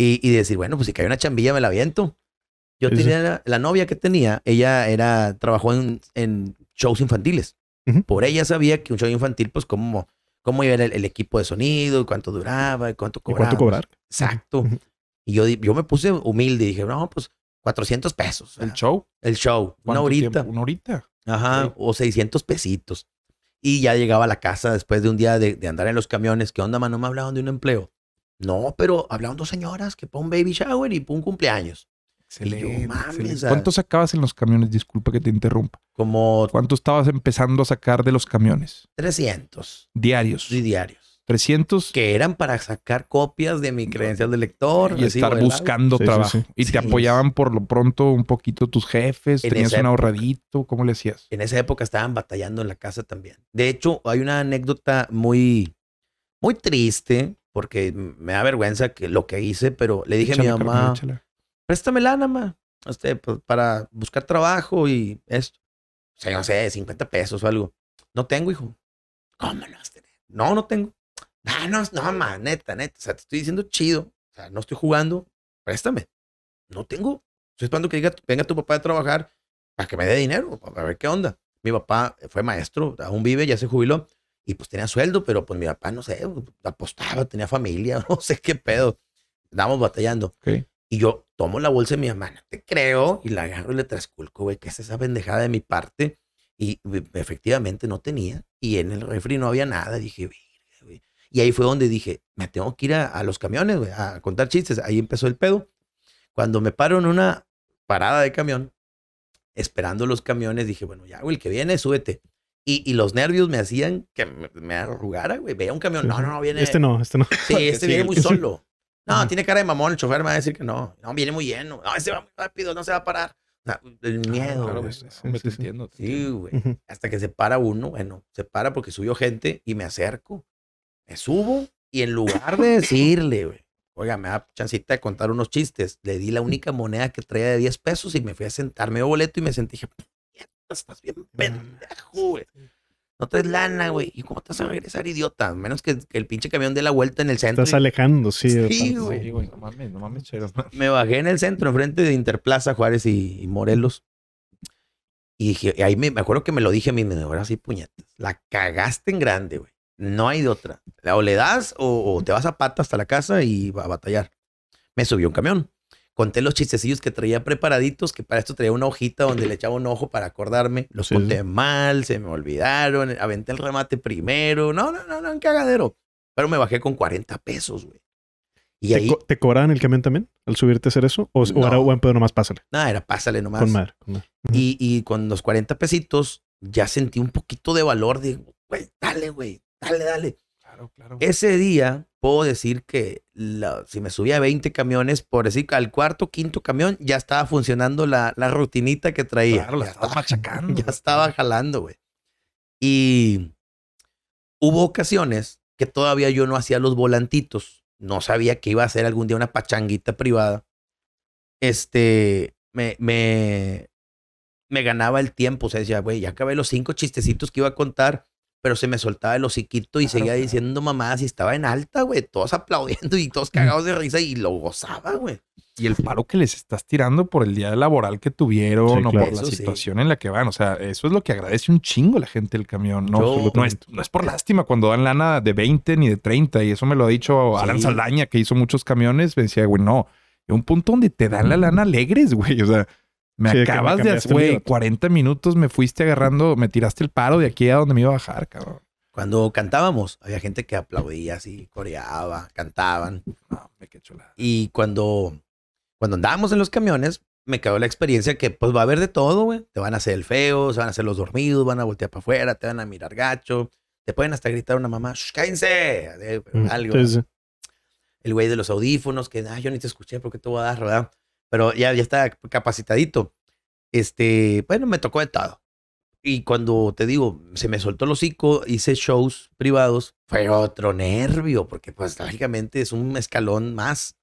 [SPEAKER 1] Y, y decir, bueno, pues si cae una chambilla me la aviento. Yo
[SPEAKER 3] Sí,
[SPEAKER 1] tenía la, la novia que tenía, ella era, trabajó en, en shows infantiles. Por ella sabía que un show infantil, pues cómo, cómo iba el, el equipo de sonido, cuánto duraba, cuánto
[SPEAKER 3] ¿Y
[SPEAKER 1] cobraba.
[SPEAKER 3] cuánto cobrar?
[SPEAKER 1] Exacto.
[SPEAKER 3] Ujú.
[SPEAKER 1] Y yo, yo me puse humilde y dije, no, pues 400 pesos.
[SPEAKER 2] El show.
[SPEAKER 1] El show. Una
[SPEAKER 2] ¿Cuánto
[SPEAKER 1] horita.
[SPEAKER 2] tiempo? Una horita.
[SPEAKER 1] Ajá, o 600 pesitos. Y ya llegaba a la casa después de un día de, de andar en los camiones. ¿Qué onda, mano? ¿No me hablaban de un empleo? No, pero hablaban dos señoras que para un baby shower y para un cumpleaños.
[SPEAKER 2] Excelente.
[SPEAKER 1] mames,
[SPEAKER 2] excelente. ¿Cuánto sacabas en los camiones? Disculpa que te interrumpa.
[SPEAKER 1] Como
[SPEAKER 2] ¿Cuánto estabas empezando a sacar de los camiones?
[SPEAKER 1] 300
[SPEAKER 2] Diarios.
[SPEAKER 1] y diarios.
[SPEAKER 2] 300
[SPEAKER 1] Que eran para sacar copias de mi credencial de lector.
[SPEAKER 2] y estar buscando
[SPEAKER 3] Sí, sí,
[SPEAKER 2] trabajo.
[SPEAKER 3] sí.
[SPEAKER 2] Y
[SPEAKER 1] Sí.
[SPEAKER 2] te apoyaban por lo pronto un poquito tus jefes,
[SPEAKER 1] En
[SPEAKER 2] tenías un
[SPEAKER 1] época.
[SPEAKER 2] ahorradito, ¿cómo le hacías?
[SPEAKER 1] En esa época estaban batallando en la casa también. De hecho, hay una anécdota muy, muy triste porque me da vergüenza que lo que hice, pero le dije a mi mamá,
[SPEAKER 2] échala.
[SPEAKER 1] préstame lana, ma. Este, pues, para buscar trabajo y esto. O sea, no sé, 50 pesos o algo. No tengo, hijo. ¿Cómo no vas a tener? No, no tengo. No, no, no, ma, neta, neta. O sea, te estoy diciendo chido. O sea, no estoy jugando. Préstame. No tengo. Estoy esperando que diga- venga tu papá de trabajar para que me dé dinero, para ver qué onda. Mi papá fue maestro, aún vive, ya se jubiló. Y pues tenía sueldo, pero pues mi papá, no sé, apostaba, tenía familia, no sé qué pedo. Estábamos batallando. Y yo tomo la bolsa de mi no te creo, y la agarro y le trasculco, güey, que es esa pendejada de mi parte. Y efectivamente no tenía. Y en el refri no había nada. Dije, "Verga, güey". Y ahí fue donde dije, me tengo que ir a, a los camiones, güey, a contar chistes. Ahí empezó el pedo. Cuando me paro en una parada de camión, esperando los camiones, dije, bueno, ya, güey, el que viene, súbete. Y, y los nervios me hacían que me, me arrugara, güey. Veía un camión, no, no, no, viene.
[SPEAKER 3] Este no, este no.
[SPEAKER 1] Sí, este viene muy
[SPEAKER 3] Sí.
[SPEAKER 1] solo. No, tiene cara de mamón. El chofer me va a decir que no. No, viene muy lleno. No, ese va muy rápido, no se va a parar. O sea, el miedo.
[SPEAKER 2] Claro,
[SPEAKER 1] güey.
[SPEAKER 2] pues,
[SPEAKER 3] sí,
[SPEAKER 2] te
[SPEAKER 3] sí.
[SPEAKER 2] entiendo. te
[SPEAKER 1] Sí, güey. Hasta que se para uno, bueno, se para porque subió gente y me acerco. Me subo y en lugar de decirle, güey, oiga, me da chancita de contar unos chistes, le di la única moneda que traía de 10 pesos y me fui a sentar, me dio boleto y me sentí, dije, "Puñeta, estás bien pendejo, güey. No traes lana, güey. ¿Y cómo te vas a regresar, idiota? Menos que, que el pinche camión dé la vuelta en el centro.
[SPEAKER 3] Estás
[SPEAKER 1] y-
[SPEAKER 3] alejando, sí.
[SPEAKER 1] Sí, güey.
[SPEAKER 2] Sí, güey, no mames, no mames, chero.
[SPEAKER 1] me bajé en el centro, enfrente de Interplaza, Juárez y, y Morelos. Y dije, y ahí me, me acuerdo que me lo dije a mí, me dijo, ahora sí, puñetas. La cagaste en grande, güey. No hay de otra. O le das o, o te vas a pata hasta la casa y va a batallar. Me subió un camión. Conté los chistecillos que traía preparaditos, que para esto traía una hojita donde le echaba un ojo para acordarme. Los
[SPEAKER 3] Sí,
[SPEAKER 1] conté
[SPEAKER 3] sí.
[SPEAKER 1] mal, se me olvidaron, aventé el remate primero. No, no, no, no, un cagadero. Pero me bajé con 40 pesos, güey. Y
[SPEAKER 3] ¿Te,
[SPEAKER 1] ahí,
[SPEAKER 3] co- te cobraban el camión también al subirte a hacer eso? ¿O, o
[SPEAKER 1] No.
[SPEAKER 3] era buen pedo nomás pásale?
[SPEAKER 1] nada, era pásale nomás.
[SPEAKER 3] Con madre. con madre.
[SPEAKER 1] Y, y con los 40 pesitos ya sentí un poquito de valor de, güey, dale, güey, dale, dale.
[SPEAKER 2] Claro, claro.
[SPEAKER 1] Ese día puedo decir que la- si me subía a 20 camiones, por decir al cuarto, quinto camión, ya estaba funcionando la, la rutinita que traía.
[SPEAKER 2] Claro, la
[SPEAKER 1] ya, estaba,
[SPEAKER 2] machacando.
[SPEAKER 1] ya estaba jalando, güey. Y hubo ocasiones que todavía yo no hacía los volantitos. No sabía que iba a hacer algún día una pachanguita privada. Este, me, me, me ganaba el tiempo. O sea, decía, güey, ya acabé los cinco chistecitos que iba a contar, pero se me soltaba el hociquito y
[SPEAKER 2] Claro,
[SPEAKER 1] seguía
[SPEAKER 2] claro.
[SPEAKER 1] diciendo mamadas y estaba en alta, güey. Todos aplaudiendo y todos cagados de risa y lo gozaba, güey.
[SPEAKER 2] Y el paro que les estás tirando por el día laboral que tuvieron
[SPEAKER 3] Sí,
[SPEAKER 2] o
[SPEAKER 3] claro.
[SPEAKER 2] por la
[SPEAKER 1] Eso sí.
[SPEAKER 2] situación en la que van. O sea, eso es lo que agradece un chingo la gente del camión. No,
[SPEAKER 1] Yo-
[SPEAKER 2] no, es, no es por lástima cuando dan lana de 20 ni de 30. Y eso me lo ha dicho
[SPEAKER 1] Sí.
[SPEAKER 2] Alan Saldaña, que hizo muchos camiones. Me decía, güey, no. Hay un punto donde te dan la lana alegres, güey. O sea, me
[SPEAKER 3] Sí,
[SPEAKER 2] acabas de hacer, güey,
[SPEAKER 3] día.
[SPEAKER 2] 40 minutos me fuiste agarrando, me tiraste el paro de aquí a donde me iba a bajar, cabrón.
[SPEAKER 1] Cuando cantábamos, había gente que aplaudía así, coreaba, cantaban.
[SPEAKER 2] No, me qué chulada.
[SPEAKER 1] Y cuando, cuando andábamos en los camiones, me quedó la experiencia que pues va a haber de todo, güey. Te van a hacer el feo, se van a hacer los dormidos, van a voltear para afuera, te van a mirar gacho. Te pueden hasta gritar una mamá, "Shh, cállense,
[SPEAKER 3] Mm,
[SPEAKER 1] algo.
[SPEAKER 3] sí, sí.
[SPEAKER 1] El güey de los audífonos, que ah, yo ni te escuché porque te voy a dar, ¿verdad? Pero ya, ya está capacitadito. Este, bueno, me tocó de todo. Y cuando te digo, se me soltó el hocico, hice shows privados, fue otro nervio, porque pues lógicamente es un escalón más.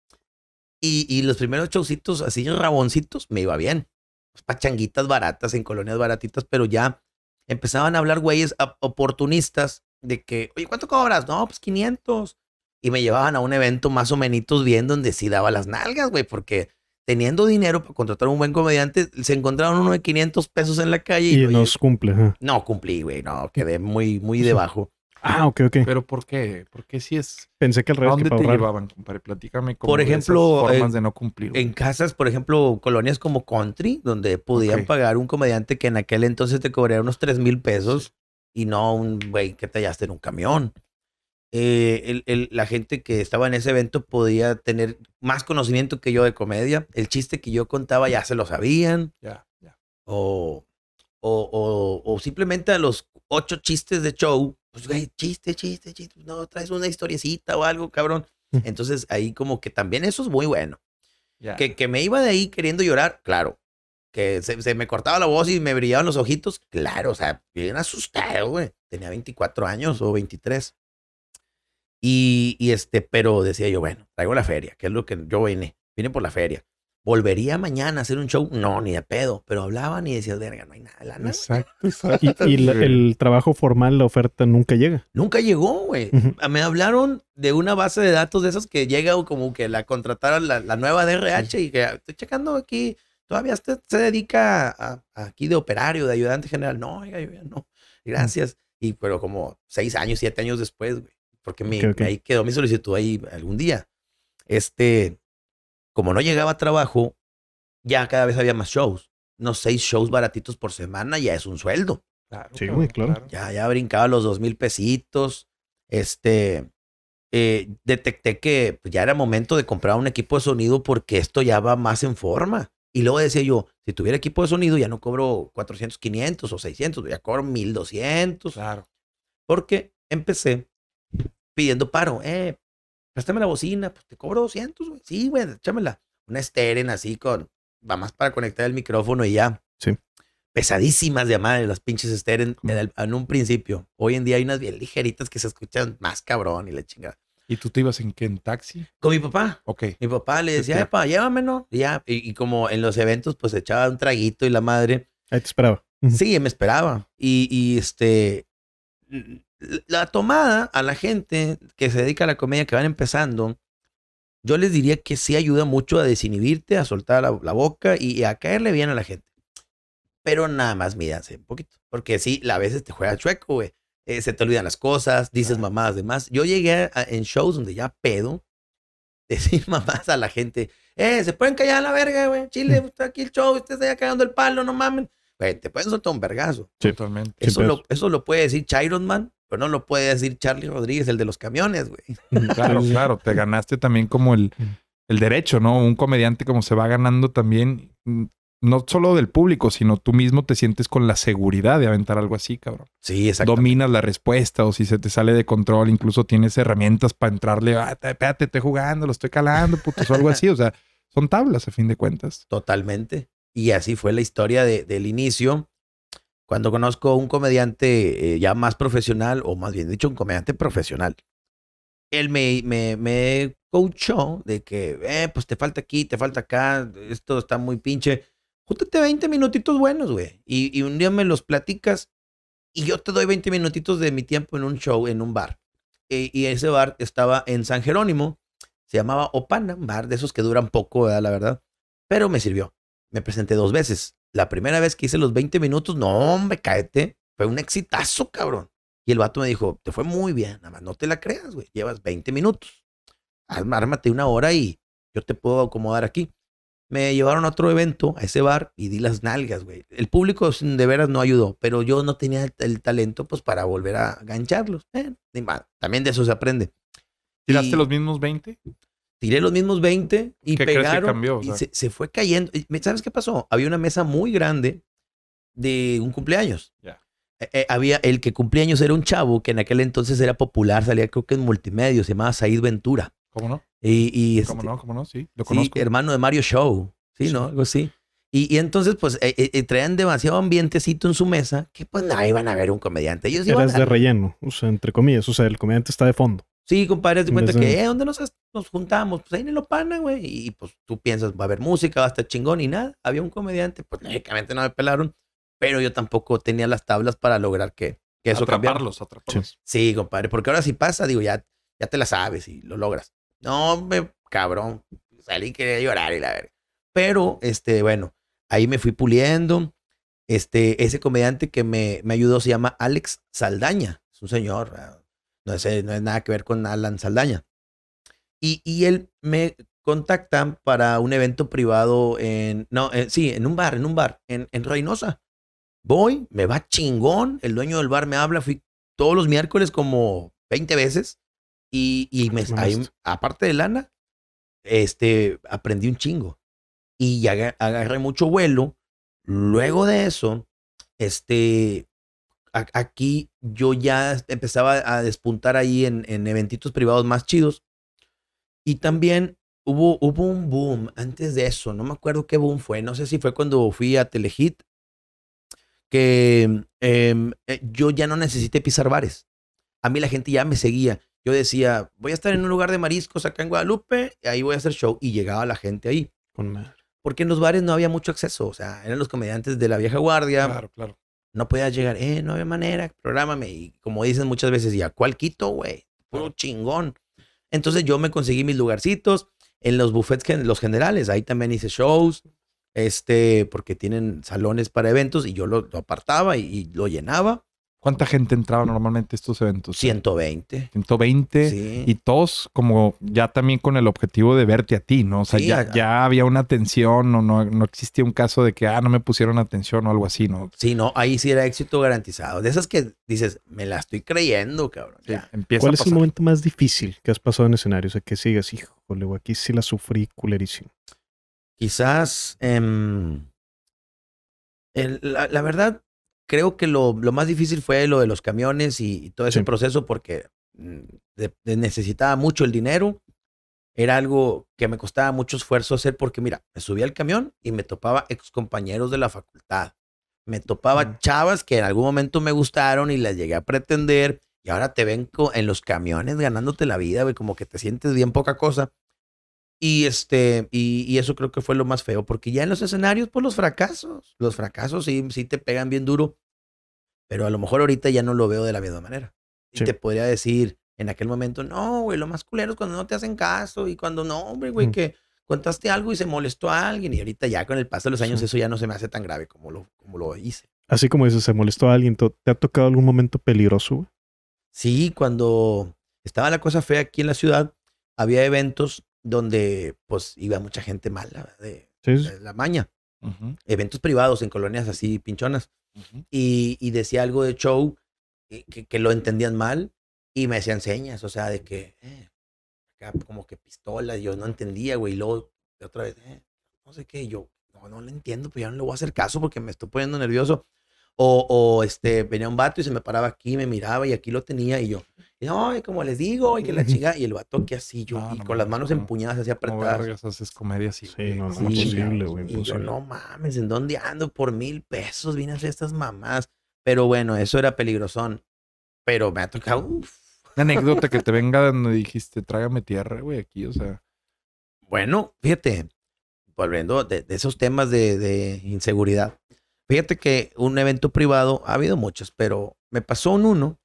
[SPEAKER 1] Y, y los primeros showcitos así raboncitos me iba bien. Pues, pachanguitas baratas en colonias baratitas, pero ya empezaban a hablar güeyes oportunistas de que, oye, ¿cuánto cobras? No, pues 500. Y me llevaban a un evento más o menos bien donde sí daba las nalgas, güey, porque teniendo dinero para contratar a un buen comediante, se encontraron uno de 500 pesos en la calle y,
[SPEAKER 3] Y
[SPEAKER 1] oye,
[SPEAKER 3] nos cumple. ajá.
[SPEAKER 1] no cumplí, güey, no, quedé muy, muy debajo.
[SPEAKER 3] Ah, ok, ok.
[SPEAKER 2] Pero ¿por qué? ¿Por qué si es...
[SPEAKER 3] Pensé que al
[SPEAKER 2] ¿A
[SPEAKER 3] revés que
[SPEAKER 2] dónde
[SPEAKER 3] para
[SPEAKER 2] te
[SPEAKER 3] ahorrar.
[SPEAKER 2] llevaban, compadre? Platícame como
[SPEAKER 1] Por
[SPEAKER 2] de esas
[SPEAKER 1] ejemplo,
[SPEAKER 2] formas
[SPEAKER 1] en-
[SPEAKER 2] de no cumplir. güey.
[SPEAKER 1] En casas, por ejemplo, colonias como Country, donde podían pagar un comediante que en aquel entonces te cobraría unos 3 mil pesos y no un güey que te hallaste en un camión. Eh, el- el- la gente que estaba en ese evento podía tener más conocimiento que yo de comedia. El chiste que yo contaba ya se lo sabían.
[SPEAKER 2] Ya, ya.
[SPEAKER 1] O, o, o, o simplemente a los ocho chistes de show, pues, güey, chiste, chiste, chiste, no, traes una historiecita o algo, cabrón. Entonces ahí como que también eso es muy bueno. Que, que me iba de ahí queriendo llorar, claro. Que se, se me cortaba la voz y me brillaban los ojitos, claro, o sea, bien asustado, güey. Tenía 24 años o 23. Y, y este, pero decía yo, bueno, traigo la feria, que es lo que yo vine, vine por la feria. ¿Volvería mañana a hacer un show? No, ni de pedo, pero hablaban y decías, verga, no hay nada de lana.
[SPEAKER 2] Exacto, exacto.
[SPEAKER 3] Y, y la- el trabajo formal, la oferta nunca llega.
[SPEAKER 1] Nunca llegó, güey.
[SPEAKER 3] Ujú.
[SPEAKER 1] Me hablaron de una base de datos de esas que llega o como que la contrataron la, la nueva DRH y que estoy checando aquí, todavía usted se dedica a, a aquí de operario, de ayudante general. No, oiga, yo ya no. Gracias. Y pero como seis años, siete años después, güey. Porque mi- ahí quedó mi solicitud ahí algún día. Este, como no llegaba trabajo, ya cada vez había más shows. Unos seis shows baratitos por semana ya es un sueldo.
[SPEAKER 2] Claro,
[SPEAKER 3] Sí, güey, claro.
[SPEAKER 1] Ya, ya brincaba los dos mil pesitos. Este, eh, detecté que pues, ya era momento de comprar un equipo de sonido porque esto ya va más en forma. Y luego decía yo, si tuviera equipo de sonido ya no cobro 400, 500 o 600, ya cobro 1200.
[SPEAKER 2] Claro.
[SPEAKER 1] Porque empecé pidiendo paro. Eh, préstame la bocina, pues te cobro 200, güey. Sí, güey, échamela. Una Steren así con, va más para conectar el micrófono y ya.
[SPEAKER 3] Sí.
[SPEAKER 1] Pesadísimas de madre las pinches Steren en, el- en un principio. Hoy en día hay unas bien ligeritas que se escuchan más cabrón y la chingada.
[SPEAKER 2] ¿Y tú te ibas en qué? ¿En taxi?
[SPEAKER 1] Con mi papá.
[SPEAKER 2] Ok.
[SPEAKER 1] Mi papá le decía, epa, llévamelo. Y ya, y, y como en los eventos, pues echaba un traguito y la madre.
[SPEAKER 3] Ahí te esperaba.
[SPEAKER 1] Sí, me esperaba. Y, y este, la tomada a la gente que se dedica a la comedia, que van empezando, yo les diría que sí ayuda mucho a desinhibirte, a soltar la, la boca y, a caerle bien a la gente. Pero nada más mídanse un poquito. Porque sí, a veces te juega chueco, güey. Eh, se te olvidan las cosas, dices mamadas de más. Yo llegué a- en shows donde ya pedo, decir mamadas a la gente. Eh, se pueden callar a la verga, güey. Chile, está aquí el show, ustedes allá cagando el palo, no mamen. Güey, te pueden soltar un vergazo.
[SPEAKER 2] Totalmente.
[SPEAKER 3] Sin
[SPEAKER 1] Eso lo,
[SPEAKER 3] pedos.
[SPEAKER 1] eso lo puede decir Chiron Man pero no lo puede decir Charlie Rodríguez, el de los camiones, güey.
[SPEAKER 2] Claro, claro. Te ganaste también como el, el derecho, ¿no? Un comediante como se va ganando también, mm, no solo del público, sino tú mismo te sientes con la seguridad de aventar algo así, cabrón.
[SPEAKER 1] Sí, exacto.
[SPEAKER 2] Dominas la respuesta o si se te sale de control, incluso tienes herramientas para entrarle, ah, te- espérate, estoy jugando, lo estoy calando, putos, o algo así. O sea, son tablas a fin de cuentas.
[SPEAKER 1] Totalmente. Y así fue la historia de- del inicio. Cuando conozco un comediante eh, ya más profesional, o más bien dicho, un comediante profesional, él me, me, me coachó de que, eh, pues te falta aquí, te falta acá, esto está muy pinche. Júntate 20 minutitos buenos, güey. Y, y un día me los platicas y yo te doy 20 minutitos de mi tiempo en un show, en un bar. Eh, y ese bar estaba en San Jerónimo, se llamaba Opana, un bar de esos que duran poco, ¿verdad? la verdad. Pero me sirvió. Me presenté dos veces. La primera vez que hice los 20 minutos, no, hombre, cáete. Fue un exitazo, cabrón. Y el vato me dijo, te fue muy bien, nada más no te la creas, güey. Llevas 20 minutos. Ármate una hora y yo te puedo acomodar aquí. Me llevaron a otro evento, a ese bar, y di las nalgas, güey. El público de veras no ayudó, pero yo no tenía el, el talento, pues, para volver a gancharlos. Eh, ni. También de eso se aprende.
[SPEAKER 2] ¿Tiraste
[SPEAKER 1] Y-
[SPEAKER 2] los mismos 20?
[SPEAKER 1] Tiré los mismos 20 y
[SPEAKER 2] ¿Qué crees que
[SPEAKER 1] pegaron.
[SPEAKER 2] cambió? O
[SPEAKER 1] y se, se fue cayendo. ¿Sabes qué pasó? Había una mesa muy grande de un cumpleaños.
[SPEAKER 2] Ya.
[SPEAKER 1] Eh, eh, había el que cumpleaños era un chavo que en aquel entonces era popular, salía creo que en multimedia, se llamaba Said Ventura.
[SPEAKER 2] ¿Cómo no?
[SPEAKER 1] Y, y,
[SPEAKER 2] ¿Cómo
[SPEAKER 1] este,
[SPEAKER 2] no? ¿Cómo no? Sí, lo
[SPEAKER 1] sí,
[SPEAKER 2] conozco.
[SPEAKER 1] hermano de Mario Show. Sí, ¿no? Algo así. Y, y entonces, pues, eh, eh, traían demasiado ambientecito en su mesa que, pues, no iban a ver un comediante. Ellos iban
[SPEAKER 3] Eras
[SPEAKER 1] a-
[SPEAKER 3] de relleno, o sea, entre comillas. O sea, el comediante está de fondo.
[SPEAKER 1] Sí, compadre, te
[SPEAKER 3] En
[SPEAKER 1] cuenta que, eh, ¿dónde nos, nos juntamos? Pues ahí en el Opana, güey. Y pues tú piensas, va a haber música, va a estar chingón y nada. Había un comediante, pues lógicamente no me pelaron, pero yo tampoco tenía las tablas para lograr que, que eso cambiara.
[SPEAKER 2] atraparlos, atraparlos.
[SPEAKER 1] Sí, compadre, porque ahora si pasa, digo, ya, ya te la sabes y lo logras. No, me, cabrón, salí quería llorar y la verga. Pero, este, bueno, ahí me fui puliendo. Este, ese comediante que me, me ayudó se llama Alex Saldaña. Es un señor, ah, no es, no es nada que ver con Alan Saldaña. Y, y él me contacta para un evento privado en, no, eh, sí, en un bar, en un bar, en, en Reynosa. Voy, me va chingón, el dueño del bar me habla, fui todos los miércoles como 20 veces y, y me, ahí, aparte de lana, este, aprendí un chingo y agarré mucho vuelo. Luego de eso, este, aquí yo ya empezaba a despuntar ahí en, en eventitos privados más chidos. Y también hubo, hubo un boom antes de eso, no me acuerdo qué boom fue, no sé si fue cuando fui a Telehit, que em, eh, yo ya no necesité pisar bares. A mí la gente ya me seguía. Yo decía, voy a estar en un lugar de mariscos acá en Guadalupe, y ahí voy a hacer show. Y llegaba la gente ahí.
[SPEAKER 3] Con madre.
[SPEAKER 1] Porque en los bares no había mucho acceso. O sea, eran los comediantes de la vieja guardia.
[SPEAKER 2] Claro, claro.
[SPEAKER 1] No podías llegar, eh, no había manera, prográmame. Y como dicen muchas veces, ¿y a cuál quito, güey? Puro chingón. Entonces yo me conseguí mis lugarcitos en los buffets, los generales. Ahí también hice shows, este, porque tienen salones para eventos y yo lo, lo apartaba y, y lo llenaba.
[SPEAKER 2] ¿Cuánta gente entraba normalmente a estos eventos?
[SPEAKER 1] 120.
[SPEAKER 2] 120.
[SPEAKER 1] Sí.
[SPEAKER 2] Y todos como ya también con el objetivo de verte a ti, ¿no? O sea,
[SPEAKER 1] Sí,
[SPEAKER 2] ya, había una atención o no, no existía un caso de que, ah, no me pusieron atención o algo así, ¿no?
[SPEAKER 1] Sí, no, ahí sí era éxito garantizado. De esas que dices, me la estoy creyendo, cabrón. ya.
[SPEAKER 2] Empieza
[SPEAKER 3] ¿Cuál
[SPEAKER 2] a
[SPEAKER 3] es el momento más difícil que has pasado en escenario? O sea, que sigas, híjole, güey, aquí sí la sufrí culerísimo.
[SPEAKER 1] Quizás, em, el- la, la verdad, creo que lo, lo más difícil fue lo de los camiones y, y todo ese
[SPEAKER 3] Sí.
[SPEAKER 1] proceso porque mm, de- de necesitaba mucho el dinero. Era algo que me costaba mucho esfuerzo hacer porque, mira, me subía al camión y me topaba ex compañeros de la facultad. Me topaba
[SPEAKER 3] Mm.
[SPEAKER 1] chavas que en algún momento me gustaron y las llegué a pretender. Y ahora te ven en los camiones ganándote la vida, güey, como que te sientes bien poca cosa. Y este, y, y eso creo que fue lo más feo, porque ya en los escenarios, pues los fracasos, los fracasos sí, sí te pegan bien duro, pero a lo mejor ahorita ya no lo veo de la misma manera. Y te podría decir en aquel momento, no, güey, lo más culero es cuando no te hacen caso y cuando no, hombre, güey,
[SPEAKER 3] Ujú.
[SPEAKER 1] que contaste algo y se molestó a alguien y ahorita ya con el paso de los años
[SPEAKER 3] Sí.
[SPEAKER 1] eso ya no se me hace tan grave como lo, como lo hice.
[SPEAKER 3] Así como dices, se molestó a alguien, ¿to- ¿te ha tocado algún momento peligroso? güey?
[SPEAKER 1] Sí, cuando estaba la cosa fea aquí en la ciudad, había eventos donde pues iba mucha gente mala de,
[SPEAKER 3] Sí, sí.
[SPEAKER 1] de la maña. Eventos privados en colonias así pinchonas y, y decía algo de show y que, que lo entendían mal y me hacían señas, o sea, de que, eh, acá como que pistola, yo no entendía, güey, y luego de otra vez, eh, no sé qué, yo, no, no lo entiendo, pero ya no le voy a hacer caso porque me estoy poniendo nervioso. O, o este, venía un vato y se me paraba aquí, me miraba y aquí lo tenía y yo, y no, y como les digo, y que la chica, y el vato que así, yo,
[SPEAKER 2] No,
[SPEAKER 1] y
[SPEAKER 2] no
[SPEAKER 1] con las manos
[SPEAKER 2] no.
[SPEAKER 1] empuñadas así apretadas.
[SPEAKER 2] vergas haces comedia así.
[SPEAKER 3] Sí,
[SPEAKER 2] güey.
[SPEAKER 3] no,
[SPEAKER 1] Sí,
[SPEAKER 3] no, imposible, güey,
[SPEAKER 1] Y yo, no mames, ¿en dónde ando? Por mil pesos vine a hacer estas mamás. Pero bueno, eso era peligrosón. Pero me ha tocado, uf.
[SPEAKER 2] Una anécdota que te venga donde dijiste, trágame tierra, güey, aquí, o sea.
[SPEAKER 1] Bueno, fíjate, volviendo de, de esos temas de, de inseguridad. Fíjate que un evento privado, ha habido muchos, pero me pasó un uno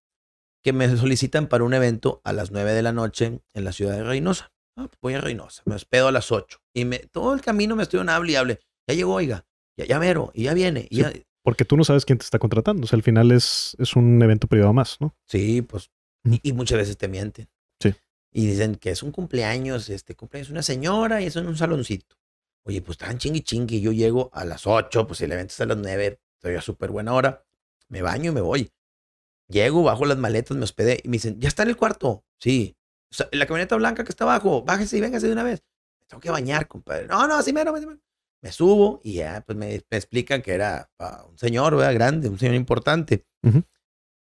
[SPEAKER 1] que me solicitan para un evento a las 9 de la noche en la ciudad de Reynosa. Ah, pues voy a Reynosa, me hospedo a las 8. Y me, todo el camino me estoy un hable y hable. Ya llegó, oiga, ya, ya mero, y ya viene. Y
[SPEAKER 3] Sí.
[SPEAKER 1] ya,
[SPEAKER 3] Porque tú no sabes quién te está contratando. O sea, al final es, es un evento privado más, ¿no?
[SPEAKER 1] Sí, pues. Y, y muchas veces te mienten.
[SPEAKER 3] Sí.
[SPEAKER 1] Y dicen que es un cumpleaños, este cumpleaños una señora y eso en un saloncito. Oye, pues están chingui chingui. Yo llego a las 8, pues si el evento es a las 9, estoy a súper buena hora. Me baño y me voy. Llego, bajo las maletas, me hospedé y me dicen, ¿ya está en el cuarto? Sí. O sea, la camioneta blanca que está abajo, bájese y véngase de una vez. Me tengo que bañar, compadre. No, no, así mero, así mero. Me subo y ya, pues me, me explican que era pa, un señor, ¿verdad? Grande, un señor importante.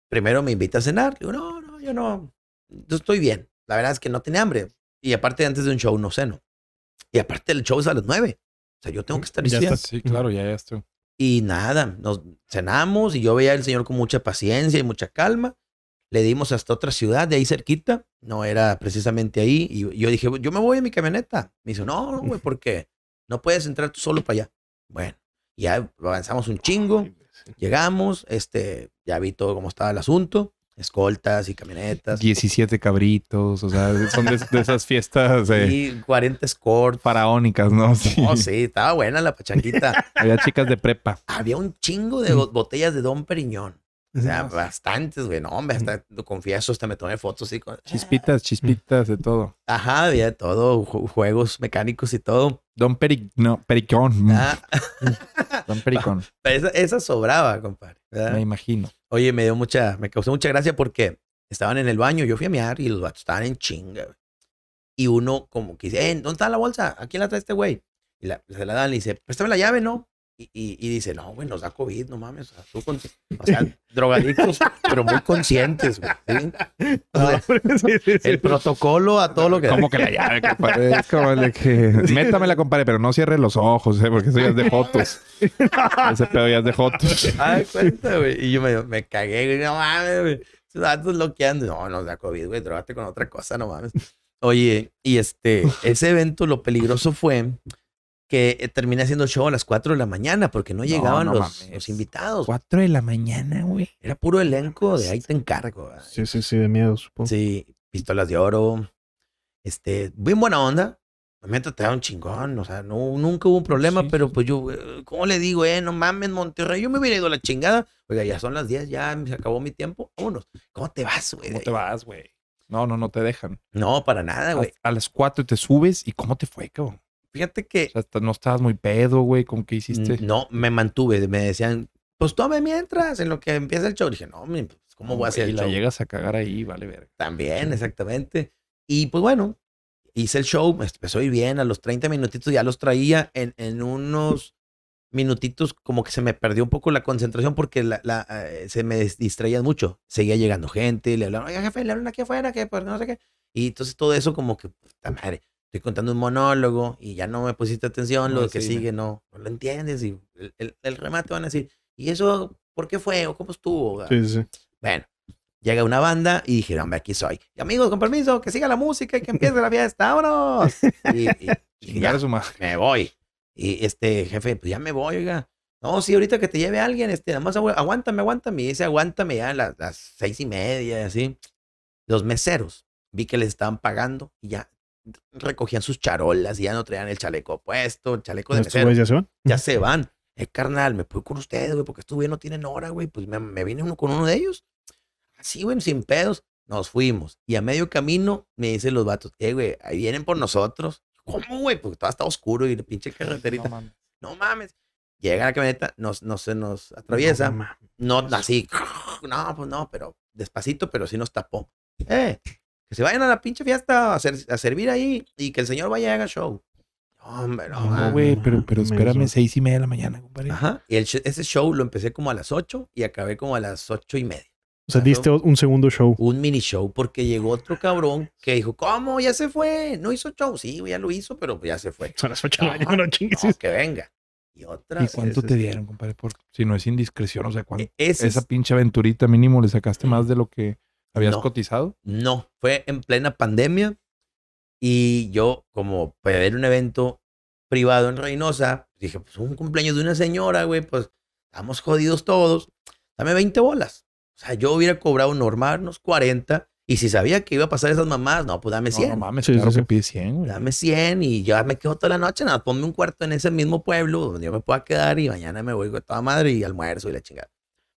[SPEAKER 1] Primero me invita a cenar. Le digo, no, no, yo no, yo estoy bien. La verdad es que no tenía hambre. Y aparte, antes de un show no ceno. Y aparte, el show es a las nueve. O sea, yo tengo que estar listo.
[SPEAKER 2] Sí, claro, ya, ya estoy.
[SPEAKER 1] Y nada, nos cenamos y yo veía al señor con mucha paciencia y mucha calma. Le dimos hasta otra ciudad de ahí cerquita. No era precisamente ahí. Y yo dije, yo me voy en mi camioneta. Me dice, no, no, güey, ¿por qué? No puedes entrar tú solo para allá. Bueno, ya avanzamos un chingo. Llegamos, este, ya vi todo cómo estaba el asunto. Escoltas y camionetas.
[SPEAKER 2] 17 cabritos, o sea, son de, de esas fiestas eh,
[SPEAKER 1] Y 40 escorts.
[SPEAKER 2] faraónicas, ¿no? Sí.
[SPEAKER 1] Oh, sí, estaba buena la pachanquita.
[SPEAKER 2] Había chicas de prepa.
[SPEAKER 1] Había un chingo de bo- botellas de Don Periñón. O sea, bastantes, güey. No, hombre, hasta lo confieso, hasta me tomé fotos y con...
[SPEAKER 2] Chispitas, chispitas, de todo.
[SPEAKER 1] Ajá, había de todo, ju- juegos mecánicos y todo.
[SPEAKER 2] Don Peri... No, Pericón.
[SPEAKER 1] Ah,
[SPEAKER 2] Don Pericón.
[SPEAKER 1] esa, esa sobraba, compadre. ¿verdad?
[SPEAKER 2] Me imagino.
[SPEAKER 1] Oye, me dio mucha, me causó mucha gracia porque estaban en el baño, yo fui a miar y los vatos estaban en chinga. güey. Y uno como que dice, eh, ¿dónde está la bolsa? ¿A quién la trae este güey? Y la, se la dan y dice, préstame la llave, ¿no? Y, y, y dice, no, güey, nos da COVID, no mames. O sea, tú con- o sea, drogadictos, pero muy conscientes, güey. ¿sí? O sea,
[SPEAKER 3] Sí, sí, sí.
[SPEAKER 1] el protocolo a todo lo que...
[SPEAKER 2] Como que la llave, compadre. Es como el de que... Métamela, compadre, pero no cierre los ojos, ¿eh? Porque eso ya es de fotos. Ese pedo ya es de fotos.
[SPEAKER 1] Ah, cuenta, güey. Y yo me, me cagué, güey. No mames, güey. Datos loqueando. No, nos da COVID, güey. Drogate con otra cosa, no mames. Oye, y este, ese evento, lo peligroso fue que eh, terminé haciendo show a las 4 de la mañana porque no llegaban
[SPEAKER 2] no
[SPEAKER 1] los, invitados.
[SPEAKER 2] Cuatro de la mañana, güey.
[SPEAKER 1] Era puro elenco de ahí te encargo.
[SPEAKER 3] Sí, sí, sí, de miedo, supongo.
[SPEAKER 1] Sí, pistolas de oro. Este, bien buena onda. Me trataron chingón, o sea, no, nunca hubo un problema,
[SPEAKER 2] Sí,
[SPEAKER 1] pero pues yo, eh, ¿cómo le digo, eh? No mames, Monterrey, yo me hubiera ido a la chingada. Oiga, ya son las 10, ya se acabó mi tiempo. Vámonos. ¿Cómo te vas, güey?
[SPEAKER 2] ¿Cómo te vas, güey? No, no, no te dejan.
[SPEAKER 1] No, para nada, güey.
[SPEAKER 2] A las cuatro te subes y ¿cómo te fue, cabrón?
[SPEAKER 1] Fíjate que
[SPEAKER 2] O sea, no estabas muy pedo, güey. ¿Con qué hiciste?
[SPEAKER 1] no me mantuve. Me decían, pues tome mientras, en lo que empieza el show. Dije, no, pues, ¿cómo voy a hacer
[SPEAKER 2] Y
[SPEAKER 1] el
[SPEAKER 2] la
[SPEAKER 1] show?
[SPEAKER 2] llegas a cagar ahí, vale, verga.
[SPEAKER 1] También, exactamente. Y pues bueno, hice el show, me empezó ir bien, a los 30 minutitos ya los traía en, en unos minutitos como que se me perdió un poco la concentración porque la, la, eh, se me dis- distraían mucho. Seguía llegando gente, le hablaban, oiga jefe, le hablan aquí afuera, que pues no sé qué. Y entonces todo eso como que, puta madre, estoy contando un monólogo y ya no me pusiste atención,
[SPEAKER 2] No,
[SPEAKER 1] lo que
[SPEAKER 2] sí,
[SPEAKER 1] sigue no, no lo entiendes y el, el- el remate van a decir, ¿y eso por qué fue o cómo estuvo?
[SPEAKER 3] Sí, sí.
[SPEAKER 1] Bueno, llega una banda y dije, hombre, aquí soy. Y amigos, con permiso, que siga la música y que empiece la fiesta, vámonos. Y, y- y ya, me voy. Y este jefe, pues ya me voy, oiga. No, sí, ahorita que te lleve alguien, este, nada más agu- aguántame, aguántame. Y dice, aguántame ya a las, las seis y media, así. Los meseros, vi que les estaban pagando y ya recogían sus charolas y ya no traían el chaleco puesto, el chaleco de
[SPEAKER 3] ¿Estos
[SPEAKER 1] mesero
[SPEAKER 3] ya se van?
[SPEAKER 1] ya se van. Eh, carnal, me puedo ir con ustedes, güey, porque estos güey no tienen hora, güey. Pues me, me vine uno con uno de ellos. Así, güey, sin pedos. Nos fuimos. Y a medio camino me dicen los vatos, eh, güey, ahí vienen por nosotros. ¿Cómo, güey? Porque todo está oscuro y la pinche carreterita.
[SPEAKER 2] No, mames.
[SPEAKER 1] No mames. Llega la camioneta, nos, no se nos atraviesa.
[SPEAKER 3] No, mames.
[SPEAKER 1] No, así. No, pues no, pero despacito, pero sí nos tapó. Eh, que se vayan a la pinche fiesta a, hacer- a servir ahí y que el señor vaya y haga show. Hombre, no.
[SPEAKER 3] No,
[SPEAKER 2] güey, pero, pero espérame,
[SPEAKER 3] güey.
[SPEAKER 2] seis y media de la mañana, compadre.
[SPEAKER 1] Ajá. Y el sh- ese show lo empecé como a las 8 y acabé como a las ocho y media.
[SPEAKER 3] O sea, diste un segundo show.
[SPEAKER 1] Un mini show porque llegó otro cabrón que dijo, ¿cómo? Ya se fue. No hizo show. Sí, ya lo hizo, pero ya se fue.
[SPEAKER 3] Son las 8 de la mañana, no chingues.
[SPEAKER 1] No, que venga. Y otra.
[SPEAKER 2] ¿Y cuánto te dieron, compadre? Por, si no es indiscreción, o sea, ¿cuánto?
[SPEAKER 1] E, Ese
[SPEAKER 2] Esa
[SPEAKER 1] es-
[SPEAKER 2] pinche aventurita mínimo le sacaste más de lo que habías
[SPEAKER 1] No.
[SPEAKER 2] cotizado.
[SPEAKER 1] No, fue en plena pandemia y yo como para ver un evento privado en Reynosa, dije, pues un cumpleaños de una señora, güey, pues estamos jodidos todos, dame 20 bolas. O sea, yo hubiera cobrado normal unos 40 y si sabía que iba a pasar esas mamás, no, pues dame 100.
[SPEAKER 2] No, no mames,
[SPEAKER 3] Sí,
[SPEAKER 2] claro
[SPEAKER 3] sí,
[SPEAKER 2] que pide 100, güey.
[SPEAKER 1] Dame 100 y ya me quedo toda la noche, nada, ponme un cuarto en ese mismo pueblo donde yo me pueda quedar y mañana me voy con toda madre y almuerzo y la chingada.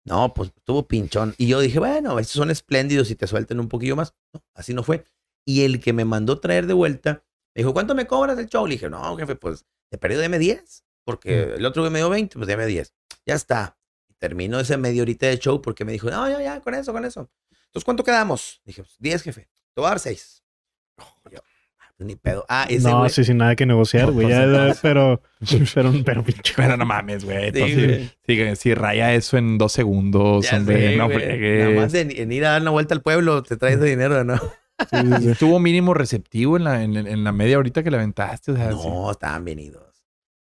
[SPEAKER 1] No, pues estuvo pinchón. Y yo dije, bueno, estos son espléndidos y te suelten un poquillo más. No, así no fue. Y el que me mandó traer de vuelta, me dijo, ¿cuánto me cobras el show? Le dije, no, jefe, pues de perdido deme 10. Porque el otro que me dio 20, pues deme 10. Ya está. Y termino ese media horita de show porque me dijo, no, ya, ya, con eso, con eso. Entonces, ¿cuánto quedamos? Dije, pues 10, jefe. Te voy a dar 6. Yo, ah, pues, ni pedo. Ah, ese
[SPEAKER 3] No, sí, sin nada que negociar,
[SPEAKER 1] No,
[SPEAKER 3] güey.
[SPEAKER 1] entonces-
[SPEAKER 3] pero, pero, pero, pinche.
[SPEAKER 2] Pero no mames, güey.
[SPEAKER 1] Sí,
[SPEAKER 2] sí, si raya eso en dos segundos,
[SPEAKER 1] Ya
[SPEAKER 2] hombre,
[SPEAKER 1] sé,
[SPEAKER 2] no.
[SPEAKER 1] Nada más en, en ir a dar una vuelta al pueblo te traes ese dinero, ¿no?
[SPEAKER 3] Sí, sí, sí.
[SPEAKER 2] Estuvo mínimo receptivo en la, en, en la media horita que le aventaste. O sea, sí.
[SPEAKER 1] No, estaban venidos.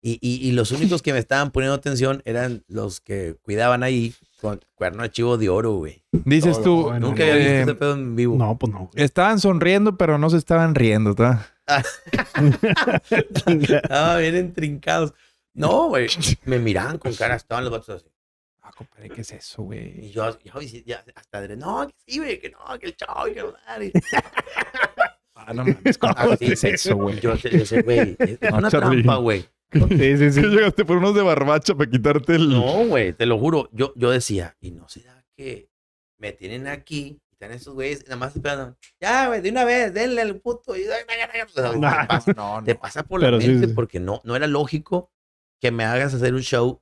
[SPEAKER 1] Y, y, y los únicos que me estaban poniendo atención eran los que cuidaban ahí con cuerno de chivo de oro, güey.
[SPEAKER 2] Dices
[SPEAKER 1] Todo.
[SPEAKER 2] tú,
[SPEAKER 3] bueno,
[SPEAKER 1] Nunca había visto
[SPEAKER 2] eh,
[SPEAKER 1] ese pedo en vivo.
[SPEAKER 3] No, pues no. güey.
[SPEAKER 2] estaban sonriendo, pero no se estaban riendo, ¿tá?
[SPEAKER 1] Estaban bien intrincados. No, güey. Me miraban con cara, estaban los vatos así.
[SPEAKER 2] Ah, compadre, ¿qué es eso, güey?
[SPEAKER 1] Y yo, yo ya, hasta adre- no, que sí, güey, que no, que el chavo, que no, madre.
[SPEAKER 2] Ah, no mames, compadre, ¿qué es eso, güey?
[SPEAKER 1] Yo, sé, güey, es
[SPEAKER 2] No,
[SPEAKER 1] una trampa, güey.
[SPEAKER 3] Sí, sí, sí.
[SPEAKER 2] llegaste por unos de barbacha para quitarte el...
[SPEAKER 1] No, güey, te lo juro. Yo, yo decía, y no será que me tienen aquí, y están esos güeyes, nada más esperando. Ya, güey, de una vez, denle al puto. Y, te, pasa,
[SPEAKER 2] no,
[SPEAKER 1] te pasa por la
[SPEAKER 3] Pero
[SPEAKER 1] mente
[SPEAKER 3] sí.
[SPEAKER 1] porque no, no era lógico que me hagas hacer un show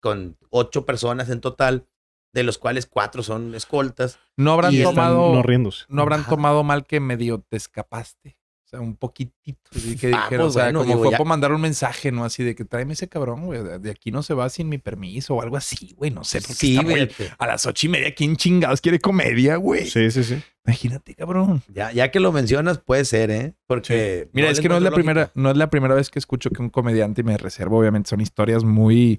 [SPEAKER 1] con ocho personas en total, de los cuales cuatro son escoltas.
[SPEAKER 2] No habrán
[SPEAKER 1] Y
[SPEAKER 3] Están
[SPEAKER 2] tomado...
[SPEAKER 3] no riéndose.
[SPEAKER 2] no habrán
[SPEAKER 1] Ajá.
[SPEAKER 2] tomado mal que medio te escapaste. O sea, un poquitito. Así que
[SPEAKER 1] Ah,
[SPEAKER 2] dijeron,
[SPEAKER 1] pues
[SPEAKER 2] o sea,
[SPEAKER 1] bueno,
[SPEAKER 2] como
[SPEAKER 1] digo,
[SPEAKER 2] fue
[SPEAKER 1] ya-
[SPEAKER 2] para mandar un mensaje, ¿no? Así de que tráeme ese cabrón, güey. De aquí no se va sin mi permiso o algo así, güey. No sé. porque
[SPEAKER 1] Sí,
[SPEAKER 2] está muy-
[SPEAKER 1] fíjate.
[SPEAKER 2] A las ocho y media, ¿quién chingados quiere comedia, güey?
[SPEAKER 3] Sí, sí, sí.
[SPEAKER 2] Imagínate, cabrón.
[SPEAKER 1] Ya, ya que lo mencionas, puede ser, ¿eh? Porque.
[SPEAKER 2] Mira, es que no es la primera, no es la primera vez que escucho que un comediante y me reservo. Obviamente son historias muy.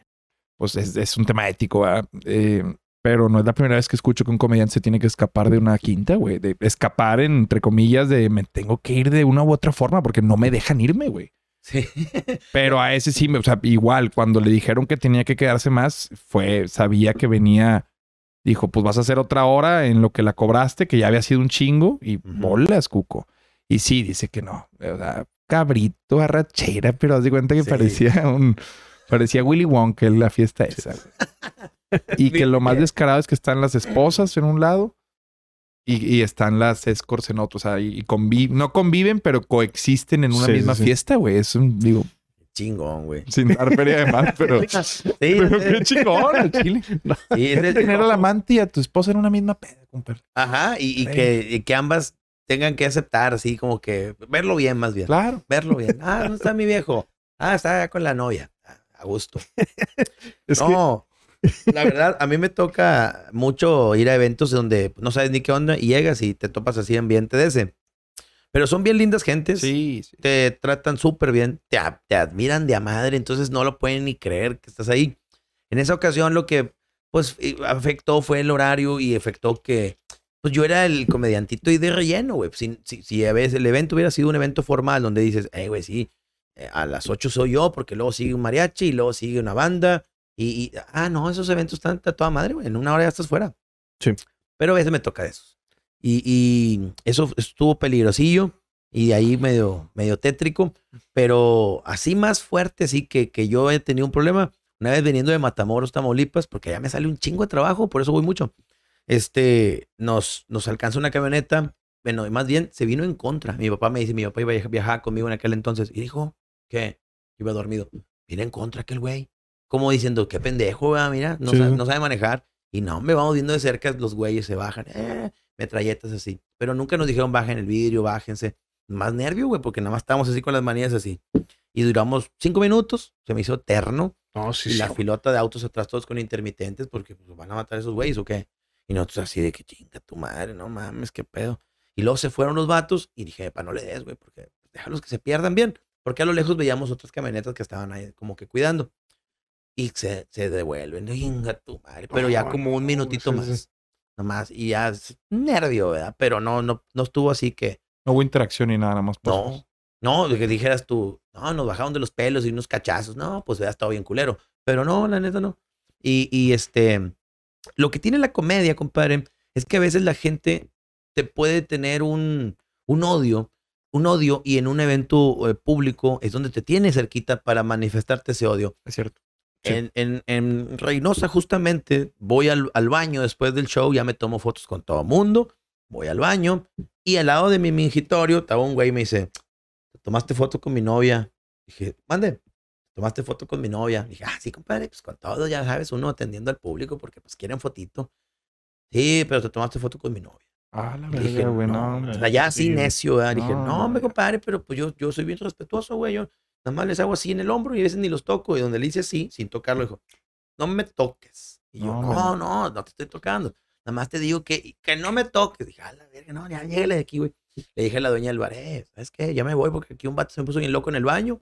[SPEAKER 2] Pues es, es un tema ético, ¿verdad? Eh, pero no es la primera vez que escucho que un comediante se tiene que escapar de una quinta, güey. De escapar, entre comillas, de me tengo que ir de una u otra forma porque no me dejan irme, güey.
[SPEAKER 1] Sí.
[SPEAKER 2] Pero a ese sí, o sea, igual, cuando le dijeron que tenía que quedarse más, fue, sabía que venía, dijo, pues vas a hacer otra hora en lo que la cobraste, que ya había sido un chingo, y bolas, cuco. Y sí, dice que no, o sea, cabrito, arrachera, pero haz de cuenta que
[SPEAKER 1] Sí.
[SPEAKER 2] parecía un Parecía Willy Wonka en la fiesta esa. Y que lo más descarado es que están las esposas en un lado y, y están las escorts en otro. O sea, y, y convi- no conviven, pero coexisten en una
[SPEAKER 3] Sí,
[SPEAKER 2] misma
[SPEAKER 3] sí,
[SPEAKER 2] fiesta, güey. Es un, digo,
[SPEAKER 1] Chingón, güey.
[SPEAKER 2] sin dar feria de más, pero...
[SPEAKER 1] Sí,
[SPEAKER 2] pero qué chingón, al chile.
[SPEAKER 1] sí, es el-
[SPEAKER 2] Tener al amante y a tu esposa en una misma peda, compadre.
[SPEAKER 1] Ajá, y, y que, y que ambas tengan que aceptar, así como que verlo bien más bien.
[SPEAKER 2] Claro.
[SPEAKER 1] Verlo bien. Ah, ¿dónde está mi viejo? Ah, está allá con la novia. A gusto.
[SPEAKER 3] Es que-
[SPEAKER 1] no, la verdad, a mí me toca mucho ir a eventos donde no sabes ni qué onda y llegas y te topas así ambiente de ese. Pero son bien lindas gentes.
[SPEAKER 2] Sí, sí.
[SPEAKER 1] Te tratan súper bien, te, te admiran de a madre, entonces no lo pueden ni creer que estás ahí. En esa ocasión lo que pues eh, afectó fue el horario y afectó que pues yo era el comediantito y de relleno, güey. Si, si, si a veces el evento hubiera sido un evento formal donde dices, hey, güey, sí, eh, a las 8 soy yo porque luego sigue un mariachi y luego sigue una banda. Y, y- ah, no, esos eventos están a toda madre, güey. En una hora ya estás fuera.
[SPEAKER 3] Sí.
[SPEAKER 1] Pero a veces me toca de esos. Y, y eso estuvo peligrosillo y ahí medio, medio tétrico. Pero así más fuerte, sí, que, que yo he tenido un problema. Una vez veniendo de Matamoros, Tamaulipas, porque allá me sale un chingo de trabajo, por eso voy mucho. Este, nos, nos alcanza una camioneta. Bueno, más bien se vino en contra. Mi papá me dice, mi papá iba a viajar conmigo en aquel entonces. Y dijo, ¿qué? Iba dormido. Viene en contra aquel güey. Como diciendo, qué pendejo, ¿verdad? mira, no,
[SPEAKER 3] Sí,
[SPEAKER 1] sabe, no sabe manejar. Y no, me vamos viendo de cerca, los güeyes se bajan, eh, metralletas así. Pero nunca nos dijeron, bajen el vidrio, bájense. Más nervio, güey, porque nada más estábamos así con las manías así. Y duramos cinco minutos, se me hizo eterno.
[SPEAKER 3] No, sí,
[SPEAKER 1] y
[SPEAKER 3] sí.
[SPEAKER 1] la filota de autos atrás todos con intermitentes porque pues, van a matar a esos güeyes o qué. Y nosotros así de que chinga tu madre, no mames, qué pedo. Y luego se fueron los vatos y dije, pa, no le des, güey, porque pues, déjalos que se pierdan bien. Porque a lo lejos veíamos otras camionetas que estaban ahí como que cuidando. Y se, se devuelven, chinga tu madre. Pero ya como un minutito más. Nomás. Y ya es nervio, ¿verdad? Pero no, no, no estuvo así que,
[SPEAKER 2] No hubo interacción ni nada, nada más.
[SPEAKER 1] no, no, que dijeras tú, no, nos bajaron de los pelos y unos cachazos. No, pues hubiera estado bien culero. Pero no, la neta no. Y, y este, lo que tiene la comedia, compadre, es que a veces la gente te puede tener un, un odio, un odio y en un evento eh, público es donde te tiene cerquita para manifestarte ese odio.
[SPEAKER 2] Es cierto.
[SPEAKER 3] Sí.
[SPEAKER 1] En, en, en Reynosa, justamente, voy al, al baño después del show, ya me tomo fotos con todo mundo, voy al baño y al lado de mi mingitorio estaba un güey y me dice, ¿te tomaste foto con mi novia? Dije, mande, ¿tomaste foto con mi novia? Dije, ah, sí, compadre, pues con todo, ya sabes, uno atendiendo al público porque pues quieren fotito. Sí, pero te tomaste foto con mi novia.
[SPEAKER 2] Ah, la
[SPEAKER 1] dije,
[SPEAKER 2] verga, güey,
[SPEAKER 1] no,
[SPEAKER 2] no.
[SPEAKER 1] o sea,
[SPEAKER 3] sí.
[SPEAKER 1] necio, ¿verdad? Dije,
[SPEAKER 2] No,
[SPEAKER 1] no. compadre, pero pues yo, yo soy bien respetuoso, güey. Yo nada más les hago así en el hombro y a veces ni los toco. Y donde le hice así, sin tocarlo, dijo, no me toques. Y yo,
[SPEAKER 2] No,
[SPEAKER 1] no, no, no, te estoy tocando. Nada más te digo que, que no me toques. Dije, a la verga, no, ya llégale de aquí, güey. Le dije a la dueña del bar, eh, ¿sabes qué? Ya me voy porque aquí un vato se me puso bien loco en el baño.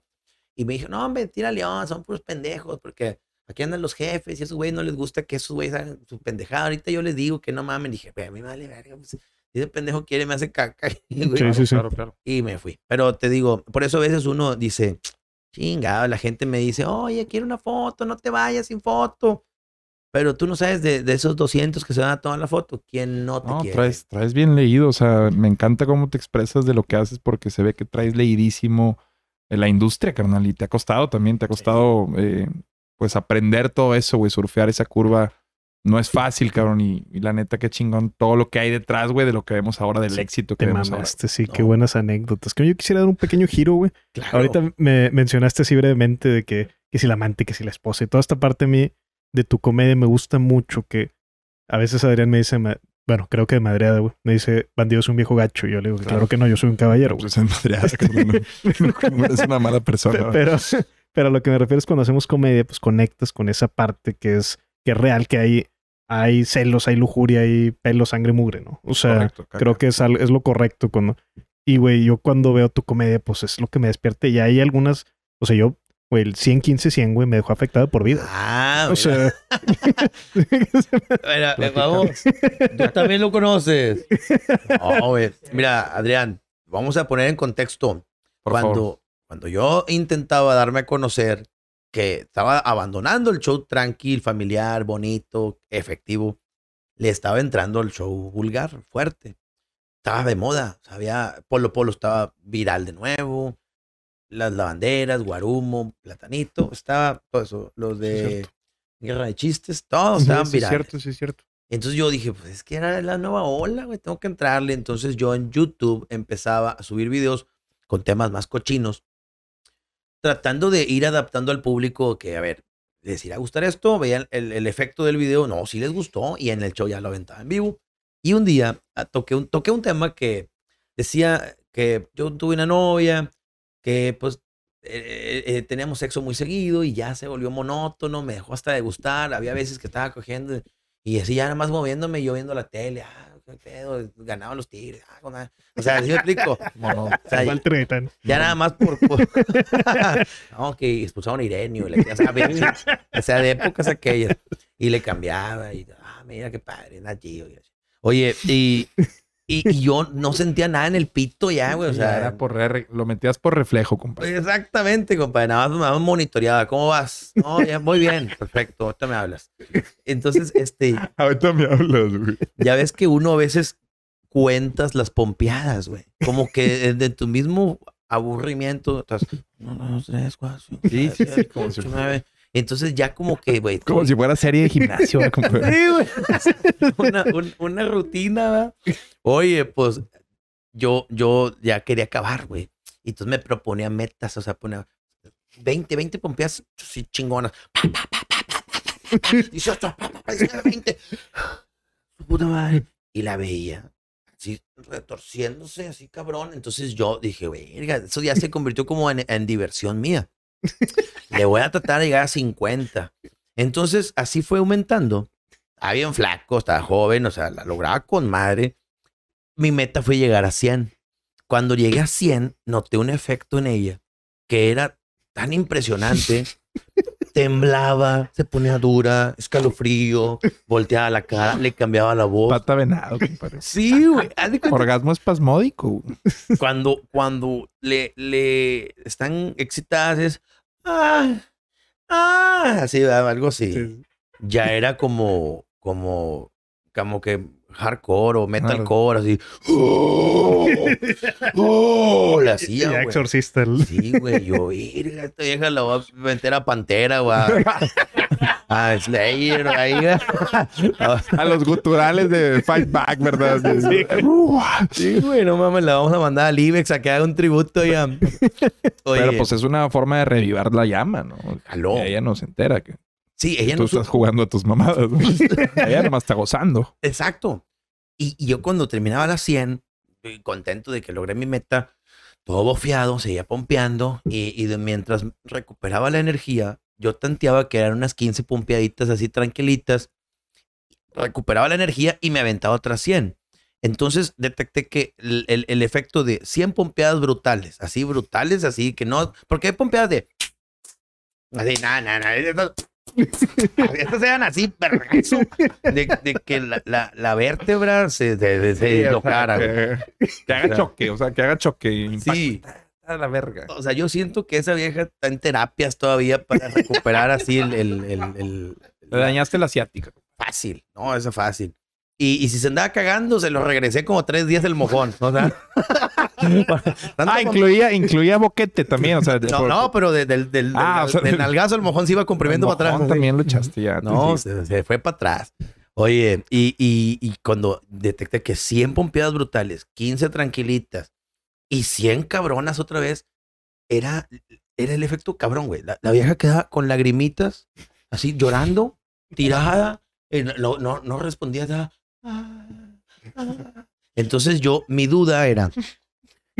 [SPEAKER 1] Y me dijo, no, hombre, tira león, son puros pendejos, porque aquí andan los jefes y a esos güeyes no les gusta que esos güeyes hagan su pendejada. Ahorita yo les digo que no mamen. Dije, "Güey, a mí me vale verga. Pues, si ese pendejo quiere, me hace caca. Y, güey,
[SPEAKER 3] Sí, sí, sí.
[SPEAKER 2] Claro, claro.
[SPEAKER 1] y me fui. Pero te digo, por eso a veces uno dice, chingado, la gente me dice, oye, quiero una foto, no te vayas sin foto. Pero tú no sabes de, de esos 200 que se van a tomar la foto, ¿quién no te
[SPEAKER 2] No,
[SPEAKER 1] quiere?
[SPEAKER 2] traes, traes bien leído. O sea, me encanta cómo te expresas de lo que haces porque se ve que traes leidísimo en la industria, carnal. Y te ha costado también, te ha costado eh, pues aprender todo eso, güey, surfear esa curva. No es fácil, cabrón. Y, y la neta, qué chingón todo lo que hay detrás, güey, de lo que vemos ahora, del
[SPEAKER 3] Sí,
[SPEAKER 2] éxito que
[SPEAKER 3] Te
[SPEAKER 2] vemos ahora.
[SPEAKER 3] mamaste, sí, qué buenas anécdotas. Que yo quisiera dar un pequeño giro, güey.
[SPEAKER 1] Claro.
[SPEAKER 3] Ahorita me mencionaste así brevemente de que, que si la amante, que si la esposa y toda esta parte a mí de tu comedia me gusta mucho que a veces Adrián me dice, bueno, creo que de madreada, güey, me dice, bandido es un viejo gacho. Y yo le digo, claro,
[SPEAKER 2] Claro.
[SPEAKER 3] que no, yo soy un caballero, güey.
[SPEAKER 2] Pues es madreada. No, es una mala persona.
[SPEAKER 3] Pe- Pero, pero a lo que me refiero es cuando hacemos comedia, pues conectas con esa parte que es, que es real, que hay, hay celos, hay lujuria, hay pelo, sangre, mugre, ¿no? O sea,
[SPEAKER 2] Correcto,
[SPEAKER 3] creo que es, es lo correcto cuando... Y, güey, yo cuando veo tu comedia, pues es lo que me despierta. Y hay algunas, o sea, yo, güey, el 100, 15, 100, güey, me dejó afectado por vida.
[SPEAKER 1] Ah,
[SPEAKER 3] o
[SPEAKER 1] mira.
[SPEAKER 3] sea...
[SPEAKER 1] Mira, eh, vamos. Tú también lo conoces. No, güey. Mira, Adrián, vamos a poner en contexto.
[SPEAKER 2] Por
[SPEAKER 1] cuando,
[SPEAKER 2] favor.
[SPEAKER 1] Cuando yo intentaba darme a conocer que estaba abandonando el show tranquil, familiar, bonito, efectivo, le estaba entrando al show vulgar, fuerte. Estaba de moda. Sabía, Polo Polo estaba viral de nuevo. las lavanderas, Guarumo, Platanito, estaba todo eso, los de. Guerra de Chistes, todos estaban
[SPEAKER 3] sí, es
[SPEAKER 1] virales.
[SPEAKER 3] cierto, sí, es cierto.
[SPEAKER 1] Entonces yo dije, pues es que era la nueva ola, güey, tengo que entrarle. Entonces yo en YouTube empezaba a subir videos con temas más cochinos, tratando de ir adaptando al público que, a ver, les irá a gustar esto, veían el, el efecto del video, no, sí les gustó, y en el show ya lo aventaba en vivo. Y un día ah, toqué un, toqué un tema que decía que yo tuve una novia, que pues eh, eh, teníamos sexo muy seguido y ya se volvió monótono, me dejó hasta de gustar, había veces que estaba cogiendo y así ya nada más moviéndome y yo viendo la tele, ah, pedo, ganaban los tigres, ah, o sea, ¿sí me explico? O sea, ya nada más por. por- no, que expulsaron a Irenio. y le- o sea, bien, o sea, de épocas aquellas. Y le cambiaba. Y, ah, mira qué padre, así. Oye, y, y, y yo no sentía nada en el pito ya, güey. O sea,
[SPEAKER 2] era por re- lo metías por reflejo, compadre.
[SPEAKER 1] Exactamente, compadre. Nada más, nada más monitoreaba. ¿Cómo vas? No, ya, muy bien. Perfecto. Ahorita me hablas. Entonces, este,
[SPEAKER 2] Ahorita me hablas, güey.
[SPEAKER 1] ya ves que uno a veces cuentas las pompeadas, güey. Como que de tu mismo aburrimiento. Estás, uno, dos, tres, cuatro, cinco,
[SPEAKER 2] Sí, sí, sí, como si-.
[SPEAKER 1] Entonces ya como que, güey.
[SPEAKER 2] Como si fuera serie de gimnasio.
[SPEAKER 1] Sí, güey. Una, un- una rutina, ¿verdad? Oye, pues yo, yo ya quería acabar, güey. Y entonces me proponía metas, o sea, ponía 20, 20 pompeadas sí, chingonas. Pa, pa, pa, pa, pa, pa, pa, 18, pa, pa, pa, 19, 20. Su puta madre. Y la veía así retorciéndose, así cabrón. Entonces yo dije, verga, eso ya se convirtió como en, en diversión mía. Le voy a tratar de llegar a 50. Entonces así fue aumentando. Estaba bien flaco, estaba joven, o sea, la lograba con madre. Mi meta fue llegar a 100. Cuando llegué a 100, noté un efecto en ella que era tan impresionante. Temblaba, se ponía dura, escalofrío, volteaba la cara, le cambiaba la voz.
[SPEAKER 2] Pata venado, compadre.
[SPEAKER 1] Sí, güey.
[SPEAKER 2] Orgasmo espasmódico.
[SPEAKER 1] cuando, cuando le, le están excitadas es ah, ah, así, algo así. Ya era como, como, como que hardcore o metalcore, así. ¡Oh! ¡Oh! La hacía, güey.
[SPEAKER 3] exorcista. el-
[SPEAKER 1] Sí, güey, yo, virga, esta vieja la voy a meter a Pantera, güey. A Slayer, ahí.
[SPEAKER 2] A los guturales de Fight Back, ¿verdad?
[SPEAKER 3] Sí.
[SPEAKER 1] Sí, güey, no mames, la vamos a mandar al IBEX a que haga un tributo ya. Oye,
[SPEAKER 2] Pero pues es una forma de revivar la llama, ¿no?
[SPEAKER 1] Aló.
[SPEAKER 2] Y ella no se entera que
[SPEAKER 1] sí, ella
[SPEAKER 2] tú
[SPEAKER 1] no
[SPEAKER 2] estás jugando a tus mamadas. ¿no? ella nomás está gozando.
[SPEAKER 1] Exacto. Y, y yo cuando terminaba las 100, eh, contento de que logré mi meta, todo bofeado, seguía pompeando y, y de mientras recuperaba la energía, yo tanteaba que eran unas 15 pompeaditas así tranquilitas, recuperaba la energía y me aventaba otras 100. Entonces detecté que el, el- el efecto de 100 pompeadas brutales, así brutales, así que no, porque hay pompeadas de... Así, nada, nada, nada. Estas eran así, vergazo, de, de que la, la, la vértebra se, se, se
[SPEAKER 2] Sí, o sea,
[SPEAKER 1] dislocara,
[SPEAKER 2] que, que haga
[SPEAKER 1] O sea,
[SPEAKER 2] choque, o sea, que haga choque.
[SPEAKER 1] Sí.
[SPEAKER 2] A la verga.
[SPEAKER 1] O sea, yo siento que esa vieja está en terapias todavía para recuperar así el, el, el, el-
[SPEAKER 2] Le dañaste la asiática.
[SPEAKER 1] fácil, no, eso es fácil. Y, y si se andaba cagando, se lo regresé como tres días el mojón. O sea,
[SPEAKER 2] Ah, incluía, incluía boquete también, o sea,
[SPEAKER 1] no,
[SPEAKER 2] por-
[SPEAKER 1] no, pero de- del, del,
[SPEAKER 2] Ah,
[SPEAKER 1] del-
[SPEAKER 2] o sea,
[SPEAKER 1] del nalgazo el mojón se iba comprimiendo para atrás.
[SPEAKER 2] también lo echaste ya.
[SPEAKER 1] No,
[SPEAKER 2] sí.
[SPEAKER 1] se, se fue para atrás. Oye, y, y, y cuando detecté que 100 pompeadas brutales, 15 tranquilitas y 100 cabronas otra vez, era, era el efecto cabrón, güey. La, la vieja quedaba con lagrimitas, así llorando, tirada, no, no, no respondía nada. Ah, ah. Entonces yo, mi duda era,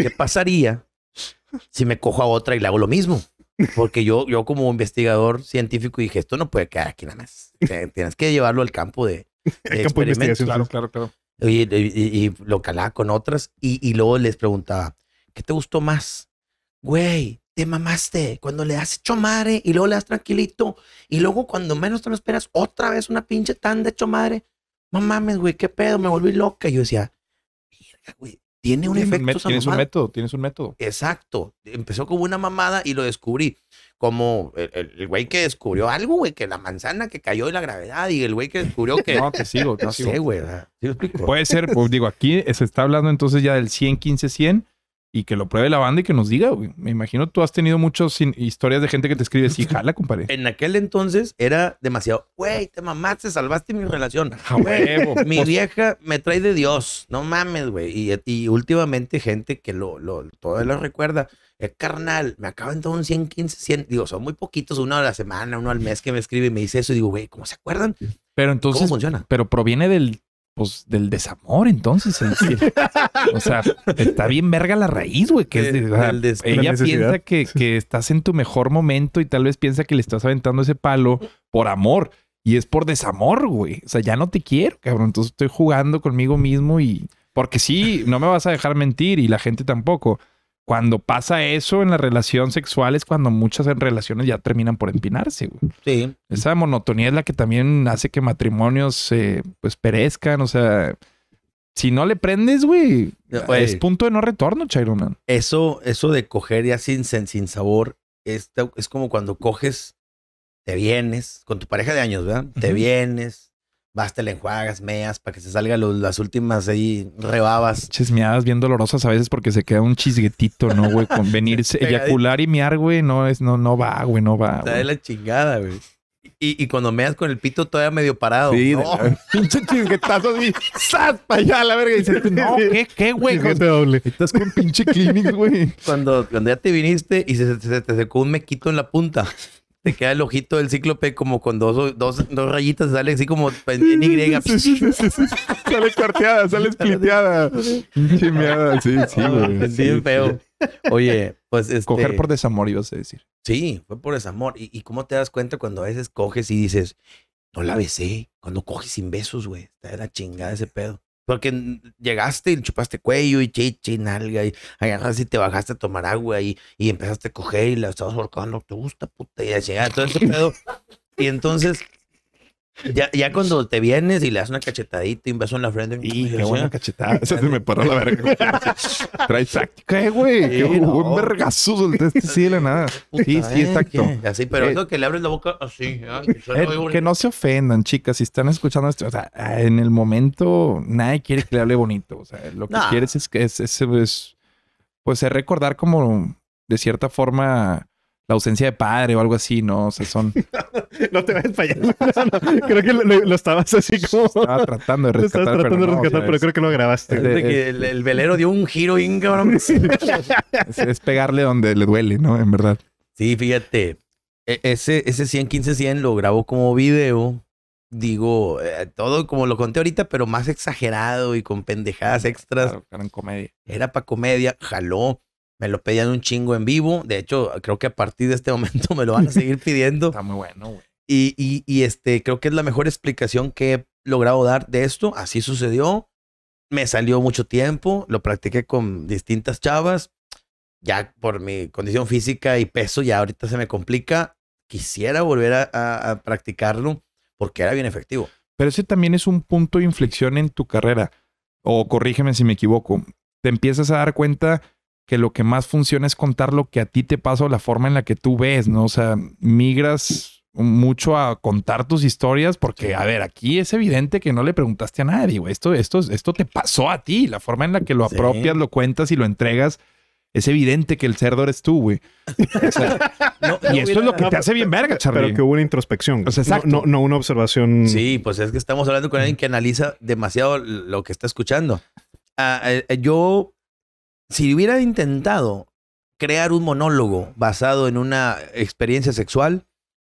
[SPEAKER 1] ¿qué pasaría si me cojo a otra y le hago lo mismo? Porque yo, yo como investigador científico dije, esto no puede quedar aquí nada más. Tienes que llevarlo al campo de, de
[SPEAKER 3] El campo de
[SPEAKER 1] experimentos.
[SPEAKER 3] investigación.
[SPEAKER 2] Claro, claro, claro.
[SPEAKER 1] Y, y- y lo calaba con otras y, y luego les preguntaba, ¿qué te gustó más? Güey, te mamaste cuando le das hecho madre y luego le das tranquilito y luego cuando menos te lo esperas otra vez una pinche tan de hecho madre. No mames, güey, qué pedo, me volví loca. Y yo decía, "Verga, güey, tiene un
[SPEAKER 2] un
[SPEAKER 1] efecto
[SPEAKER 2] met- Tienes un
[SPEAKER 1] mamada".
[SPEAKER 2] método, tienes un método.
[SPEAKER 1] Exacto. Empezó como una mamada y lo descubrí. Como el- güey que descubrió algo, güey, que la manzana que cayó de la gravedad y el güey que descubrió que...
[SPEAKER 2] No, te sigo, te
[SPEAKER 1] no
[SPEAKER 2] sigo.
[SPEAKER 1] sé, güey.
[SPEAKER 2] Puede ser, pues digo, aquí se está hablando entonces ya del 100, 15, 100. Y que lo pruebe la banda y que nos diga, güey. Me imagino tú has tenido muchas historias de gente que te escribe, sí, jala, compadre.
[SPEAKER 1] En aquel entonces era demasiado, güey, te mamaste, salvaste mi relación.
[SPEAKER 2] Huevo.
[SPEAKER 1] mi
[SPEAKER 2] Pues,
[SPEAKER 1] vieja me trae de Dios, no mames, güey. Y, y últimamente gente que lo, lo todavía lo recuerda, es carnal, me acaban de un 100, 15, 100, digo, son muy poquitos, uno a la semana, uno al mes que me escribe y me dice eso, y digo, güey, ¿cómo se acuerdan?
[SPEAKER 2] Pero entonces,
[SPEAKER 1] ¿Cómo funciona?
[SPEAKER 2] pero proviene del, pues, del desamor, entonces. el o sea, está bien verga la raíz, güey, que es de,
[SPEAKER 1] Del-
[SPEAKER 2] o sea,
[SPEAKER 1] del des-
[SPEAKER 2] ella piensa que, que estás en tu mejor momento y tal vez piensa que le estás aventando ese palo por amor. Y es por desamor, güey. O sea, ya no te quiero, cabrón. Entonces estoy jugando conmigo mismo y... Porque sí, no me vas a dejar mentir y la gente tampoco. Cuando pasa eso en la relación sexual es cuando muchas relaciones ya terminan por empinarse, güey.
[SPEAKER 1] Sí,
[SPEAKER 2] Esa monotonía es la que también hace que matrimonios eh, pues perezcan. O sea, si no le prendes, güey, es punto de no retorno, Chairo, man.
[SPEAKER 1] eso, eso de coger ya sin, sabor, es, es como cuando coges, te vienes, con tu pareja de años, ¿verdad? Te vienes, vas, te le enjuagas, meas, para que se salgan los- las últimas ahí rebabas.
[SPEAKER 2] Chismeadas bien dolorosas a veces porque se queda un chisguetito, ¿no, güey? Con venirse, eyacular y miar, güey, no es, no, no va, güey, no va.
[SPEAKER 1] Está de la chingada, güey. Y, y cuando meas con el pito todavía medio parado.
[SPEAKER 2] Sí,
[SPEAKER 1] no,
[SPEAKER 2] pinche chisguetazo así, ¡zas! para allá, la verga. Y dices, no, ¿qué, qué, güey?
[SPEAKER 3] Doble.
[SPEAKER 2] Estás con pinche Kleenex, güey.
[SPEAKER 1] cuando, cuando ya te viniste y se, se- se te secó un mequito en la punta. Te queda el ojito del cíclope como con dos, dos, dos rayitas, sale así como en Y.
[SPEAKER 2] Sale cuarteada, sale spliteada. Pinche miada, sí, sí, güey.
[SPEAKER 1] Sí, bien feo. Oye, pues este...
[SPEAKER 2] Coger por desamor, ibas a decir.
[SPEAKER 1] Sí, fue por desamor. ¿Y, y cómo te das cuenta cuando a veces coges y dices, no la besé? Cuando coges sin besos, güey. Está de la chingada ese pedo. Porque llegaste y chupaste cuello y chichi y nalga y agarraste y te bajaste a tomar agua y, y empezaste a coger y la estabas ahorcando. ¿Te gusta, puta? Y la chingada, todo ese pedo. Y entonces, ya, ya cuando te vienes y le das una cachetadita y un beso en la frente.
[SPEAKER 2] Y qué buena cachetada. Esa se me paró la verga. Traes táctica, eh, güey.
[SPEAKER 1] Sí,
[SPEAKER 2] Qué
[SPEAKER 1] no.
[SPEAKER 2] buen vergazo soltaste así de la nada.
[SPEAKER 1] puta,
[SPEAKER 2] Sí, sí, exacto.
[SPEAKER 1] Así, pero
[SPEAKER 2] Eh,
[SPEAKER 1] eso que le abres la boca así. ¿ah? Que
[SPEAKER 2] Eh, que no se ofendan, chicas, si están escuchando esto. O sea, en el momento nadie quiere que le hable bonito. O sea, lo que
[SPEAKER 1] Nah.
[SPEAKER 2] quieres es que es, es, es- pues es recordar como de cierta forma la ausencia de padre o algo así, ¿no? O sea, son
[SPEAKER 3] No te vayas para allá. No, no. Creo que lo, lo- lo estabas así como.
[SPEAKER 2] estaba tratando de
[SPEAKER 3] Lo estabas
[SPEAKER 2] rescatar,
[SPEAKER 3] tratando de
[SPEAKER 2] pero o
[SPEAKER 3] rescatar, pero
[SPEAKER 2] es-
[SPEAKER 3] creo que lo grabaste.
[SPEAKER 2] es-
[SPEAKER 1] Fíjate que el, el velero dio un giro bien cabrón.
[SPEAKER 2] es, es pegarle donde le duele, ¿no? En verdad.
[SPEAKER 1] Sí, fíjate. e- Ese, ese 100, 15, 100 lo grabo como video. Digo, eh, todo como lo conté ahorita, pero más exagerado y con pendejadas extras.
[SPEAKER 2] Claro, en comedia.
[SPEAKER 1] Era para comedia, jaló. Me lo pedían un chingo en vivo. De hecho, creo que a partir de este momento me lo van a seguir pidiendo.
[SPEAKER 2] Está muy bueno, güey.
[SPEAKER 1] Y, y, y, este, creo que es la mejor explicación que he logrado dar de esto. Así sucedió. Me salió mucho tiempo. Lo practiqué con distintas chavas. Ya por mi condición física y peso, ya ahorita se me complica. Quisiera volver a, a- a practicarlo porque era bien efectivo.
[SPEAKER 2] Pero ese también es un punto de inflexión en tu carrera. O corrígeme si me equivoco. Te empiezas a dar cuenta que lo que más funciona es contar lo que a ti te pasa o la forma en la que tú ves, ¿no? O sea, migras mucho a contar tus historias porque, a ver, aquí es evidente que no le preguntaste a nadie, güey. Esto, esto, esto te pasó a ti. La forma en la que lo
[SPEAKER 1] Sí.
[SPEAKER 2] apropias, lo cuentas y lo entregas, es evidente que el cerdo eres tú, güey. O sea,
[SPEAKER 1] No,
[SPEAKER 2] y eso es lo que te hace bien verga, Charlie.
[SPEAKER 3] Pero que hubo una introspección.
[SPEAKER 2] O sea, exacto.
[SPEAKER 3] No, no, no una observación.
[SPEAKER 1] Sí, pues es que estamos hablando con alguien que analiza demasiado lo que está escuchando. Ah, eh, eh, yo, si hubiera intentado crear un monólogo basado en una experiencia sexual,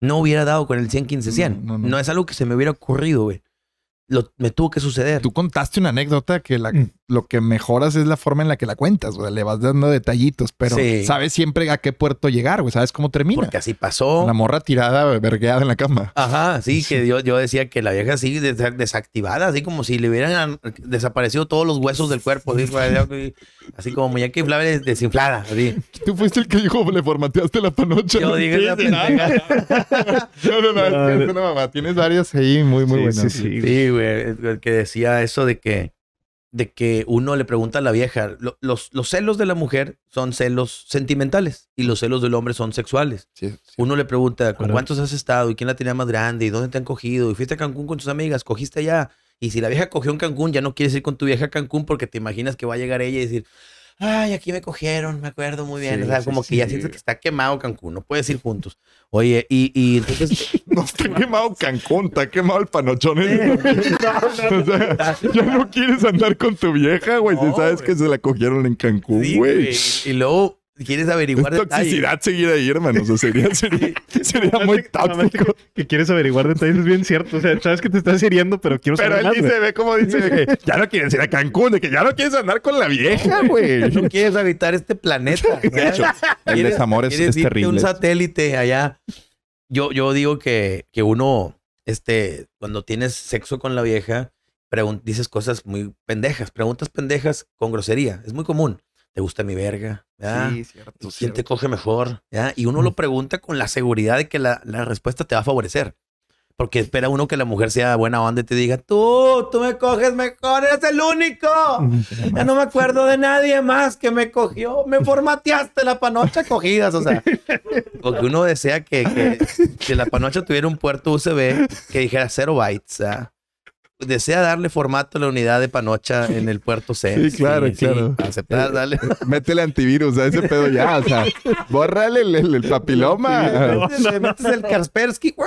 [SPEAKER 1] no hubiera dado con el 100, 15, 100.
[SPEAKER 2] No,
[SPEAKER 1] No,
[SPEAKER 2] no, no.
[SPEAKER 1] es algo que se me hubiera ocurrido, güey. Lo- me tuvo que suceder.
[SPEAKER 2] Tú contaste una anécdota que la-
[SPEAKER 3] Mm.
[SPEAKER 2] lo que mejoras es la forma en la que la cuentas, güey. Le vas dando detallitos, pero
[SPEAKER 1] Sí.
[SPEAKER 2] sabes siempre a qué puerto llegar, güey. Sabes cómo termina.
[SPEAKER 1] Porque así pasó.
[SPEAKER 2] La morra tirada, vergueada en la cama.
[SPEAKER 1] Ajá, sí, que yo, yo decía que la vieja así des- desactivada, así como si le hubieran desaparecido todos los huesos del cuerpo, así, así como muñeca inflable des- desinflada, así.
[SPEAKER 2] Tú fuiste el que dijo, le formateaste la panocha.
[SPEAKER 1] Yo dije esa pendeja.
[SPEAKER 2] No, no, no, es que es una mamá. Tienes varias ahí muy, muy
[SPEAKER 3] Sí,
[SPEAKER 2] buenas.
[SPEAKER 3] sí, sí.
[SPEAKER 1] Sí, güey, el que decía eso de que, de que uno le pregunta a la vieja, lo- los, los celos de la mujer son celos sentimentales y los celos del hombre son sexuales.
[SPEAKER 2] Sí, sí.
[SPEAKER 1] Uno le pregunta, ¿con cuántos has estado? ¿Y quién la tenía más grande? ¿Y dónde te han cogido? ¿Y fuiste a Cancún con tus amigas? ¿Cogiste allá? Y si la vieja cogió en Cancún, ya no quieres ir con tu vieja a Cancún porque te imaginas que va a llegar ella y decir, ay, aquí me cogieron, me acuerdo muy bien.
[SPEAKER 2] Sí,
[SPEAKER 1] o sea,
[SPEAKER 2] sí,
[SPEAKER 1] como que ya sientes que está quemado Cancún, no puedes ir juntos. Oye, y, y entonces,
[SPEAKER 4] No está quemado Cancún, está quemado el panochón. o sea, ya no quieres andar con tu vieja, güey. si sabes que se la cogieron en Cancún, güey.
[SPEAKER 1] güey. Y luego quieres
[SPEAKER 4] Es
[SPEAKER 1] averiguar detalles.
[SPEAKER 4] toxicidad seguir ahí, hermano. O sea, sería, sería, sería muy tóxico.
[SPEAKER 3] que, que quieres averiguar detalles es bien cierto. O sea, sabes que te estás hiriendo, pero quiero
[SPEAKER 4] Pero
[SPEAKER 3] saber
[SPEAKER 4] él
[SPEAKER 3] más,
[SPEAKER 4] dice, ve cómo dice, de que ya no quieres ir a Cancún, de que ya no quieres andar con la vieja, güey.
[SPEAKER 1] No quieres habitar este planeta.
[SPEAKER 2] De hecho, el
[SPEAKER 1] ¿Quieres-
[SPEAKER 2] desamor es, es terrible.
[SPEAKER 1] un satélite allá. Yo, yo digo que, que uno, este, cuando tienes sexo con la vieja, dices cosas muy pendejas, preguntas pendejas con grosería. Es muy común. ¿Te gusta mi verga? ¿Ya?
[SPEAKER 2] Sí, cierto.
[SPEAKER 1] ¿Quién te coge mejor? ¿Ya? Y uno lo pregunta con la seguridad de que la, la respuesta te va a favorecer. Porque espera uno que la mujer sea buena onda y te diga, tú, tú me coges mejor, eres el único. Ya no me acuerdo de nadie más que me cogió. Me formateaste la panocha cogidas, o sea. Porque uno desea que, que, que la panocha tuviera un puerto USB que dijera cero bytes. ¿ah? Desea darle formato a la unidad de panocha en el puerto C.
[SPEAKER 4] Sí, claro, claro.
[SPEAKER 1] aceptar, dale.
[SPEAKER 4] Métele antivirus a ese pedo ya, o sea, bórrale el, el- el papiloma.
[SPEAKER 1] Le metes el Kaspersky.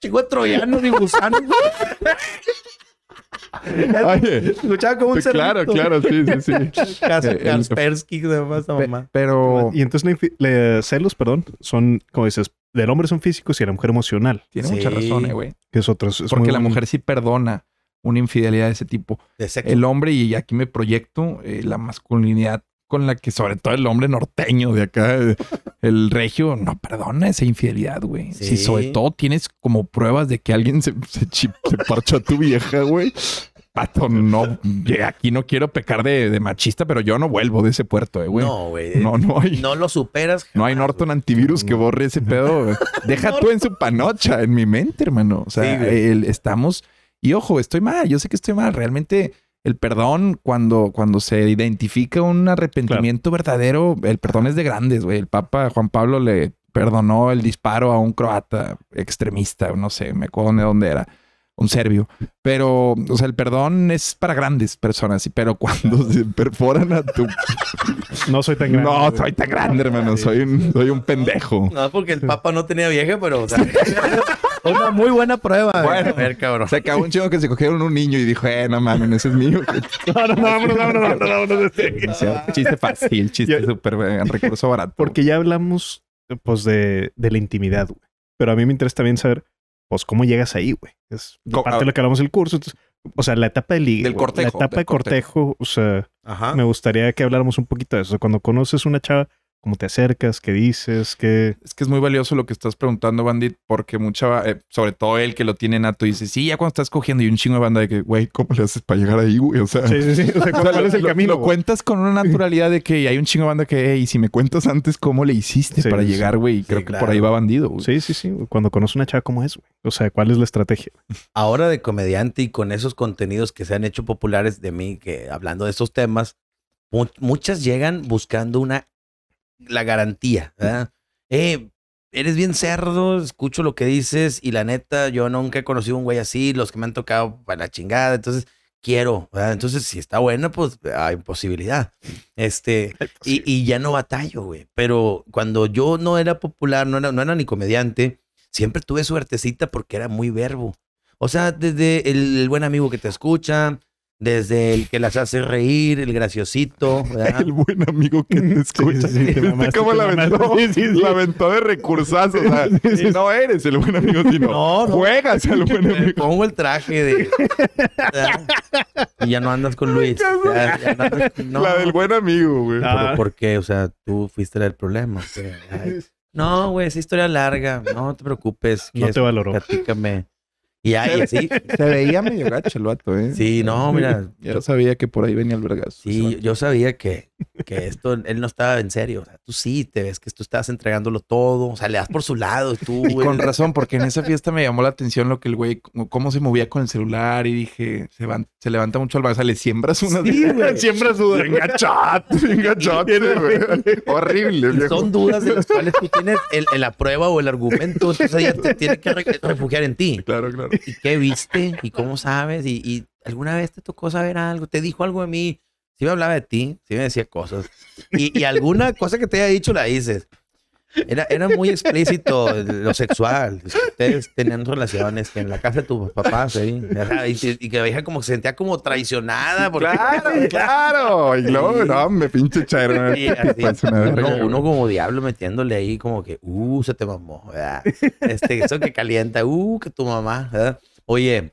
[SPEAKER 1] Chico de troyanos y gusanos.
[SPEAKER 4] Oye,
[SPEAKER 1] Escuchaba como un
[SPEAKER 4] sí, claro,
[SPEAKER 1] cerdito.
[SPEAKER 4] claro, sí, sí, sí.
[SPEAKER 1] Kas-
[SPEAKER 4] El-
[SPEAKER 1] Kaspersky,
[SPEAKER 2] Pe-
[SPEAKER 1] mamá.
[SPEAKER 2] pero
[SPEAKER 3] Y entonces le- celos, perdón, son, como dices, del hombre son físicos y de la mujer emocional,
[SPEAKER 2] tiene
[SPEAKER 1] Sí.
[SPEAKER 2] mucha razón, eh, güey.
[SPEAKER 3] que es otro. es-
[SPEAKER 2] Porque
[SPEAKER 3] muy
[SPEAKER 2] la mujer sí perdona una infidelidad de ese tipo.
[SPEAKER 1] De sexo.
[SPEAKER 2] El hombre, y aquí me proyecto, eh, la masculinidad con la que sobre todo el hombre norteño de acá, eh, el regio, no perdona esa infidelidad, güey.
[SPEAKER 1] Sí.
[SPEAKER 2] Si sobre todo tienes como pruebas de que alguien se, se, parchó a tu vieja, güey. Pato, no, eh, aquí no quiero pecar de, de machista, pero yo no vuelvo de ese puerto, eh, güey.
[SPEAKER 1] No, güey.
[SPEAKER 2] No, no hay.
[SPEAKER 1] No lo superas.
[SPEAKER 2] No hay Norton antivirus que borre ese pedo. güey. Deja tú en su panocha, en mi mente, hermano. O sea,
[SPEAKER 1] Sí,
[SPEAKER 2] el- estamos. Y ojo, estoy mal. Yo sé que estoy mal. Realmente, el perdón, cuando, cuando se identifica un arrepentimiento verdadero, el perdón es de grandes, güey. El Papa Juan Pablo le perdonó el disparo a un croata extremista, no sé, me acuerdo de dónde era. Un serbio. Pero, o sea, el perdón es para grandes personas. y- Pero cuando se perforan a tu
[SPEAKER 3] No soy tan grande.
[SPEAKER 2] no,
[SPEAKER 3] güey.
[SPEAKER 2] soy tan grande, hermano. Soy un, soy un pendejo.
[SPEAKER 1] No, porque el papa no tenía vieja, pero o sea, una muy buena prueba.
[SPEAKER 2] Bueno.
[SPEAKER 1] a ver, cabrón.
[SPEAKER 2] Se acabó un chingo que se cogieron un niño y dijo, eh, no mames, ese es mío.
[SPEAKER 3] No, no, no, vámonos, vámonos, vámonos, vámonos
[SPEAKER 2] chiste fácil, chiste súper eh, recurso barato.
[SPEAKER 3] Porque ya hablamos, pues, de, de la intimidad, güey. Pero a mí me interesa también saber, pues, cómo llegas ahí, güey. Es parte de lo que hablamos en el curso. Entonces, o sea, la etapa de ligue,
[SPEAKER 2] Del cortejo,
[SPEAKER 3] La etapa
[SPEAKER 2] del
[SPEAKER 3] de cortejo, o sea,
[SPEAKER 1] Ajá.
[SPEAKER 3] me gustaría que habláramos un poquito de eso. Cuando conoces una chava, ¿cómo te acercas? ¿Qué dices? ¿Qué...?
[SPEAKER 2] Es que es muy valioso lo que estás preguntando, Bandit, porque mucha, eh, sobre todo él que lo tiene nato, dice, sí, ya cuando estás cogiendo y un chingo de banda de que, güey, ¿cómo le haces para llegar ahí, güey? O sea,
[SPEAKER 3] Sí, sí, sí. O sea,
[SPEAKER 2] o sea,
[SPEAKER 3] ¿cuál es el
[SPEAKER 2] lo-
[SPEAKER 3] camino?
[SPEAKER 2] lo cuentas con una naturalidad de que hay un chingo de banda que, hey, si me cuentas antes cómo le hiciste
[SPEAKER 3] Sí,
[SPEAKER 2] para
[SPEAKER 3] sí.
[SPEAKER 2] llegar, güey, creo que por ahí va bandido, güey.
[SPEAKER 3] Sí, sí, sí. Cuando conoces una chava, ¿cómo es, güey? O sea, ¿cuál es la estrategia?
[SPEAKER 1] Ahora de comediante y con esos contenidos que se han hecho populares de mí, que hablando de esos temas, mu- muchas llegan buscando una la garantía, ¿verdad? Eh, eres bien cerdo, escucho lo que dices y la neta, yo nunca he conocido un güey así, los que me han tocado para la chingada, entonces quiero, ¿verdad? Entonces, si está bueno, pues hay posibilidad. Este, y, y ya no batallo, güey. Pero cuando yo no era popular, no era, no era ni comediante, siempre tuve suertecita porque era muy verbo. O sea, desde el, el buen amigo que te escucha, desde el que las hace reír, el graciosito, ¿verdad?
[SPEAKER 4] El buen amigo que te escucha.
[SPEAKER 3] sí, sí, te
[SPEAKER 4] ¿Viste
[SPEAKER 3] mamaste,
[SPEAKER 4] cómo la aventó?
[SPEAKER 3] Sí, sí, sí.
[SPEAKER 4] La aventó de recursazos. O sea, no eres el buen amigo, sino
[SPEAKER 1] No, no.
[SPEAKER 4] juegas al buen
[SPEAKER 1] Me
[SPEAKER 4] amigo.
[SPEAKER 1] pongo el traje de. ¿verdad? y ya no andas con Luis. Ya- ya no andas con- no.
[SPEAKER 4] La del buen amigo, güey.
[SPEAKER 1] Pero
[SPEAKER 3] Ah.
[SPEAKER 1] ¿por qué? O sea, tú fuiste el problema. o sea, ay. No, güey, esa historia larga. No te preocupes.
[SPEAKER 3] No te valoró.
[SPEAKER 1] Platícame. Y ahí, así.
[SPEAKER 2] Se veía medio gacho el vato, ¿eh?
[SPEAKER 1] Sí, no, mira.
[SPEAKER 2] Yo sabía que por ahí venía el vergazo.
[SPEAKER 1] Sí, yo sabía que, que esto, él no estaba en serio. O sea, tú sí te ves que tú estabas entregándolo todo. O sea, le das por su lado. y Tú,
[SPEAKER 2] Y
[SPEAKER 1] güey,
[SPEAKER 2] con razón, porque en esa fiesta me llamó la atención lo que el güey, cómo- se movía con el celular y dije, se, van- se levanta mucho al bar, o sea, le siembras una...
[SPEAKER 1] Sí, güey.
[SPEAKER 3] Siembra su...
[SPEAKER 4] Bien gachote, bien gachote, güey. Horrible,
[SPEAKER 1] Y son dudas de las cuales tú tienes el, el- la prueba o el argumento. Entonces ella te tiene que re- refugiar en ti.
[SPEAKER 4] Claro, claro.
[SPEAKER 1] ¿Y qué viste? ¿Y cómo sabes? Y, ¿alguna vez te tocó saber algo? ¿Te dijo algo de mí? Sí me hablaba de ti, sí me decía cosas. Y, y alguna cosa que te haya dicho la dices. Era, era muy explícito lo sexual. Ustedes tenían relaciones en la casa de tus papás, ¿verdad? y, y que la vieja como se sentía como traicionada. Porque,
[SPEAKER 4] Claro, claro. Y luego,
[SPEAKER 1] Sí.
[SPEAKER 4] no, me pinche chairo.
[SPEAKER 1] Sí.
[SPEAKER 4] Pues
[SPEAKER 1] uno, uno como diablo metiéndole ahí como que, uh, se te mamó, ¿verdad? Este, eso que calienta, uh, que tu mamá, ¿verdad? Oye,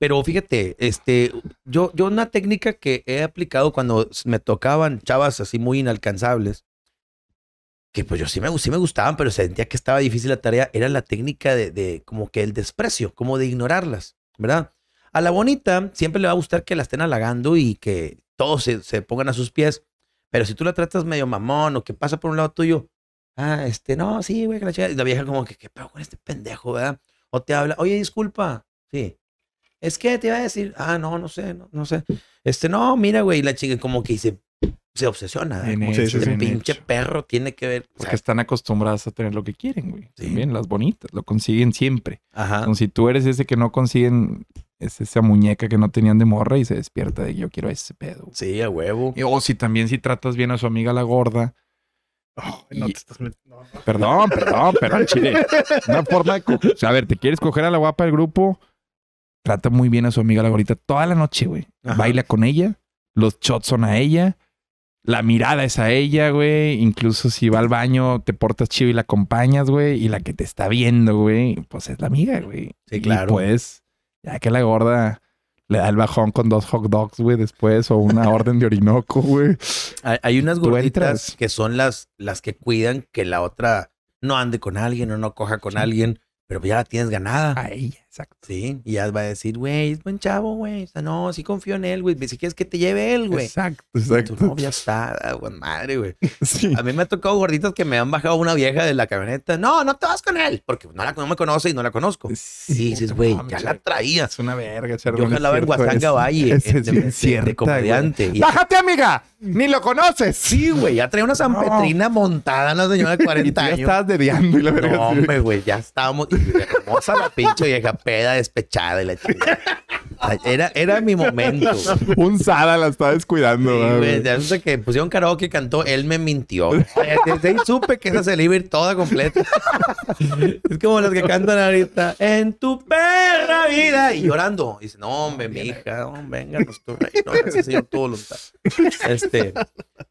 [SPEAKER 1] Pero fíjate, este, yo, yo una técnica que he aplicado cuando me tocaban chavas así muy inalcanzables, que pues yo sí me, sí me gustaban, pero sentía que estaba difícil la tarea, era la técnica de, de como que el desprecio, como de ignorarlas, ¿verdad? A la bonita siempre le va a gustar que la estén halagando y que todos se, se pongan a sus pies, pero si tú la tratas medio mamón o que pasa por un lado tuyo, ah, este, no, sí, güey, que la chica, y la vieja como que, ¿qué pedo con este pendejo, verdad? O te habla, oye, disculpa, sí. Es que te iba a decir, ah, no, no sé, no, no sé. Este, no, mira, güey, y la chica como que se, se obsesiona.
[SPEAKER 2] Bien
[SPEAKER 1] Como
[SPEAKER 2] hecho,
[SPEAKER 1] pinche
[SPEAKER 2] hecho.
[SPEAKER 1] perro tiene que ver. o
[SPEAKER 2] Porque
[SPEAKER 1] sea,
[SPEAKER 2] están acostumbradas a tener lo que quieren, güey. También las bonitas, lo consiguen siempre.
[SPEAKER 1] Ajá.
[SPEAKER 2] Entonces, si tú eres ese que no consiguen, es esa muñeca que no tenían de morra y se despierta de yo quiero ese pedo.
[SPEAKER 1] Sí, a huevo.
[SPEAKER 2] Y- O si también si tratas bien a su amiga la gorda.
[SPEAKER 3] no
[SPEAKER 2] y-
[SPEAKER 3] te estás met- no, no.
[SPEAKER 2] Perdón, perdón, pero al chile. Una forma de... O sea, a ver, ¿te quieres coger a la guapa del grupo? Trata muy bien a su amiga la gordita toda la noche, güey.
[SPEAKER 1] Ajá.
[SPEAKER 2] Baila con ella. Los shots son a ella. La mirada es a ella, güey. Incluso si va al baño, te portas chido y la acompañas, güey. Y la que te está viendo, güey, pues es la amiga, güey.
[SPEAKER 1] Sí,
[SPEAKER 2] Y
[SPEAKER 1] claro.
[SPEAKER 2] pues, ya que la gorda le da el bajón con dos hot dogs, güey, después, o una orden de Orinoco, güey.
[SPEAKER 1] Hay, hay unas gorditas que son las, las que cuidan que la otra no ande con alguien o no coja con alguien, pero ya la tienes ganada.
[SPEAKER 2] A ella, exacto.
[SPEAKER 1] Sí, y ya va a decir, güey, es buen chavo, güey. O sea, no, sí confío en él, güey. Si quieres que te lleve él, güey.
[SPEAKER 2] Exacto,
[SPEAKER 1] Tu
[SPEAKER 2] exacto.
[SPEAKER 1] novia está, ah, buen madre, güey.
[SPEAKER 2] Sí.
[SPEAKER 1] A mí me ha tocado gorditas que me han bajado una vieja de la camioneta. No, no te vas con él, porque no, la, no me conoce y no la conozco. Sí, dices, güey, ya la traía.
[SPEAKER 2] Es una verga,
[SPEAKER 1] Yo jalaba en Guasanga Valle,
[SPEAKER 2] es
[SPEAKER 1] de, comediante. Y-
[SPEAKER 4] ¡Bájate, amiga! ¡Ni lo conoces!
[SPEAKER 1] Sí, güey, ya traía una zampetrina montada, una señora de 40
[SPEAKER 4] Y tú ya
[SPEAKER 1] años.
[SPEAKER 4] estabas dediando y la verga.
[SPEAKER 1] No, hombre, güey, ya estábamos. y hermosa la pinche vieja peda despechada y la chica. Era, era mi momento.
[SPEAKER 4] Un Sada la estaba descuidando.
[SPEAKER 1] Sí, de eso que pusieron karaoke y cantó, él me mintió. Desde ahí supe que esa se le iba a ir toda completa. Es como las que cantan ahorita, en tu perra vida, y llorando. Y dice, no, hombre, mi hija, no, venga, no estoy ahí, no, ese señor tu voluntad. Este,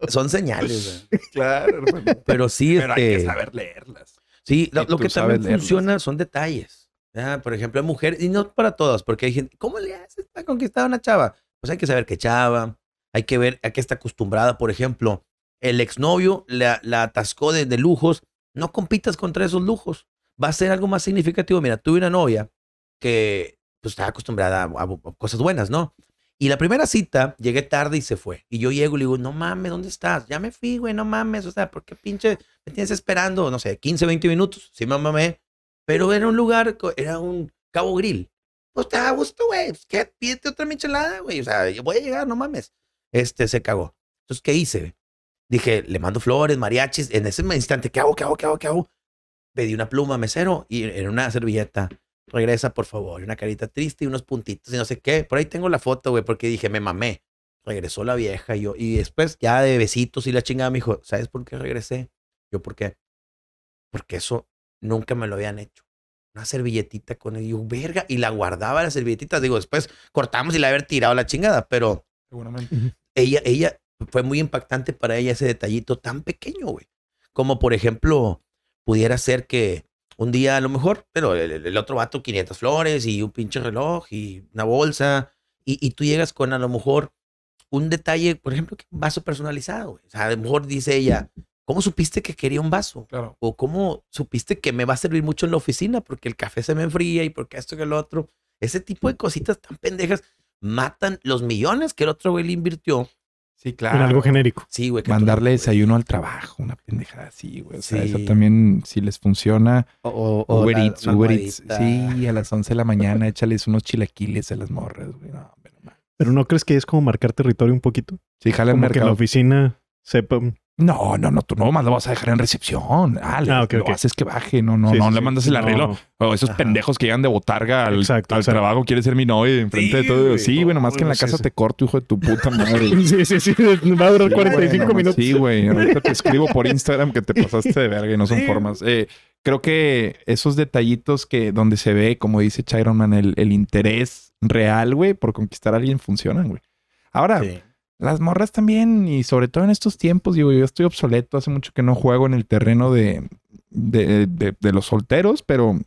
[SPEAKER 1] son señales, güey.
[SPEAKER 4] Claro, hermano.
[SPEAKER 1] Pero sí,
[SPEAKER 2] Pero hay que
[SPEAKER 1] este,
[SPEAKER 2] saber leerlas.
[SPEAKER 1] sí, lo,
[SPEAKER 2] tú
[SPEAKER 1] que también
[SPEAKER 2] leerlas.
[SPEAKER 1] funciona son detalles. ¿Verdad? Por ejemplo, mujeres, y no para todas, porque hay gente, ¿cómo le haces para conquistar a una chava? Pues hay que saber qué chava, hay que ver a qué está acostumbrada. Por ejemplo, el exnovio la, la atascó de, lujos, no compitas contra esos lujos. Va a ser algo más significativo. Mira, tuve una novia que pues estaba acostumbrada a cosas buenas, ¿no? Y la primera cita, llegué tarde y se fue. Y yo llego y le digo, no mames, ¿dónde estás? Ya me fui, güey, no mames. O sea, ¿por qué pinche me tienes esperando? No sé, 15, 20 minutos. Sí me mamé. Pero era un lugar, era un Cabo Grill. pues te da gusto, güey. Pues, ¿qué? Pídete otra michelada, güey. O sea, yo voy a llegar, no mames. Este se cagó. Entonces, ¿qué hice? Dije, le mando flores, mariachis. En ese instante, ¿qué hago? ¿Qué hago? ¿Qué hago? ¿Qué hago? Pedí una pluma mesero y en una servilleta. Regresa, por favor. Una carita triste y unos puntitos y no sé qué. Por ahí tengo la foto, güey, porque dije, me mamé. Regresó la vieja y yo. Y después, ya de besitos y la chingada, me dijo, ¿sabes por qué regresé? Yo, ¿por qué? Porque eso nunca me lo habían hecho. Una servilletita con el. Yo, verga. Y la guardaba la servilletita. Digo, después cortamos y la haber tirado la chingada, pero
[SPEAKER 2] Seguramente.
[SPEAKER 1] ella, ella, fue muy impactante para ella ese detallito tan pequeño, güey. Como por ejemplo, pudiera ser que un día a lo mejor, pero el, el otro vato 500 flores y un pinche reloj y una bolsa. Y, y tú llegas con a lo mejor un detalle, por ejemplo, que un vaso personalizado. güey. O sea, a lo mejor dice ella, ¿cómo supiste que quería un vaso?
[SPEAKER 2] Claro.
[SPEAKER 1] O cómo supiste que me va a servir mucho en la oficina porque el café se me enfría y porque esto que el otro. Ese tipo de cositas tan pendejas matan los millones que el otro güey le invirtió.
[SPEAKER 2] Sí,
[SPEAKER 3] En
[SPEAKER 2] claro.
[SPEAKER 3] algo genérico.
[SPEAKER 1] Sí, güey. que
[SPEAKER 2] Mandarle
[SPEAKER 1] tú-
[SPEAKER 2] desayuno al trabajo, una pendejada así, güey. O sea,
[SPEAKER 1] Sí.
[SPEAKER 2] eso también, si les funciona.
[SPEAKER 1] O, o- o
[SPEAKER 2] Uber
[SPEAKER 1] la
[SPEAKER 2] Eats, Uber Eats. Sí, a las 11 de la mañana échales unos chilaquiles a las morras, güey. No, hombre, no.
[SPEAKER 3] Pero ¿no crees que es como marcar territorio un poquito?
[SPEAKER 2] Sí, jala el
[SPEAKER 3] Como que en la
[SPEAKER 2] mercado.
[SPEAKER 3] oficina sepa...
[SPEAKER 2] No, no, no, tú no más lo vas a dejar en recepción. Ah, le,
[SPEAKER 3] Ah,
[SPEAKER 2] lo
[SPEAKER 3] ok.
[SPEAKER 2] haces que baje, no, no,
[SPEAKER 3] Sí,
[SPEAKER 2] no
[SPEAKER 3] sí,
[SPEAKER 2] le
[SPEAKER 3] sí.
[SPEAKER 2] mandas el
[SPEAKER 3] No.
[SPEAKER 2] arreglo. O esos
[SPEAKER 1] Ajá.
[SPEAKER 2] pendejos que llegan de botarga al,
[SPEAKER 3] Exacto,
[SPEAKER 2] al
[SPEAKER 3] exacto.
[SPEAKER 2] trabajo, quiere ser mi novia enfrente de
[SPEAKER 1] Sí,
[SPEAKER 2] todo.
[SPEAKER 1] güey.
[SPEAKER 2] Sí, güey, nomás que en la casa
[SPEAKER 3] sí.
[SPEAKER 2] te corto, hijo de tu puta madre.
[SPEAKER 3] Sí, sí, sí. Va a durar
[SPEAKER 2] Sí,
[SPEAKER 3] 45
[SPEAKER 2] güey,
[SPEAKER 3] minutos.
[SPEAKER 2] Sí, güey. Ahorita te escribo por Instagram que te pasaste de verga y no son
[SPEAKER 1] Sí.
[SPEAKER 2] formas. Eh, creo que esos detallitos que donde se ve, como dice Chiron Man, el, el interés real, güey, por conquistar a alguien funcionan, güey. Ahora,
[SPEAKER 1] Sí.
[SPEAKER 2] Las morras también, y sobre todo en estos tiempos, digo, yo estoy obsoleto, hace mucho que no juego en el terreno de, de, de- de los solteros, pero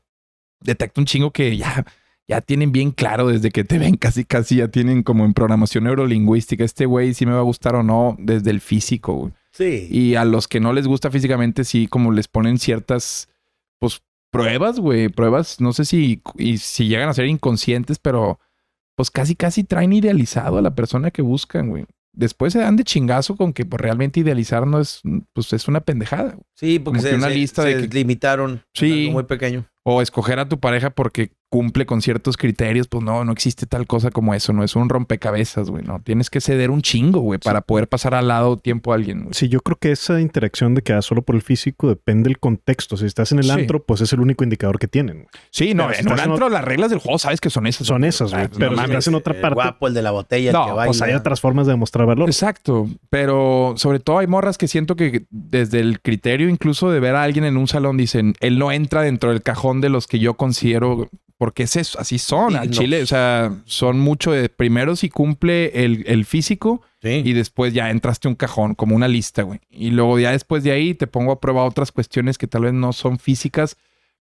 [SPEAKER 2] detecto un chingo que ya, ya tienen bien claro desde que te ven casi, casi, ya tienen como en programación neurolingüística, este güey si me va a gustar o no, desde el físico, güey.
[SPEAKER 1] Sí.
[SPEAKER 2] Y a los que no les gusta físicamente, sí, como les ponen ciertas, pues, pruebas, güey, pruebas, no sé si, y si llegan a ser inconscientes, pero pues casi, casi traen idealizado a la persona que buscan, güey. Después se dan de chingazo con que pues, realmente idealizar no es, pues, es una pendejada.
[SPEAKER 1] Sí, porque
[SPEAKER 2] Como
[SPEAKER 1] se,
[SPEAKER 2] que una
[SPEAKER 1] se-
[SPEAKER 2] lista de
[SPEAKER 1] se
[SPEAKER 2] que-
[SPEAKER 1] limitaron.
[SPEAKER 2] Sí.
[SPEAKER 1] Algo muy pequeño.
[SPEAKER 2] O escoger a tu pareja porque cumple con ciertos criterios, pues no, no existe tal cosa como eso, no es un rompecabezas, güey, no. Tienes que ceder un chingo, güey, para poder pasar al lado tiempo a alguien, güey.
[SPEAKER 3] Sí, yo creo que esa interacción de que ah, solo por el físico depende del contexto. Si estás en el
[SPEAKER 2] Sí.
[SPEAKER 3] antro, pues es el único indicador que tienen. güey.
[SPEAKER 2] Sí, no,
[SPEAKER 3] Pero si
[SPEAKER 2] en un
[SPEAKER 3] en
[SPEAKER 2] antro las reglas del juego sabes que son esas.
[SPEAKER 3] Son esas, güey.
[SPEAKER 2] Ah,
[SPEAKER 3] Pero
[SPEAKER 2] no
[SPEAKER 3] si
[SPEAKER 2] mames.
[SPEAKER 3] estás en otra
[SPEAKER 1] El
[SPEAKER 3] parte,
[SPEAKER 1] guapo, el de la botella,
[SPEAKER 2] No,
[SPEAKER 1] el que baila.
[SPEAKER 3] pues hay otras formas de demostrar valor.
[SPEAKER 2] Exacto, pero sobre todo hay morras que siento que desde el criterio incluso de ver a alguien en un salón dicen, él no entra dentro del cajón de los que yo considero, porque es eso, así son al. Chile, o sea, son mucho de primero si cumple el, el físico
[SPEAKER 1] Sí.
[SPEAKER 2] y después ya entraste un cajón, como una lista, güey. Y luego ya después de ahí te pongo a prueba otras cuestiones que tal vez no son físicas,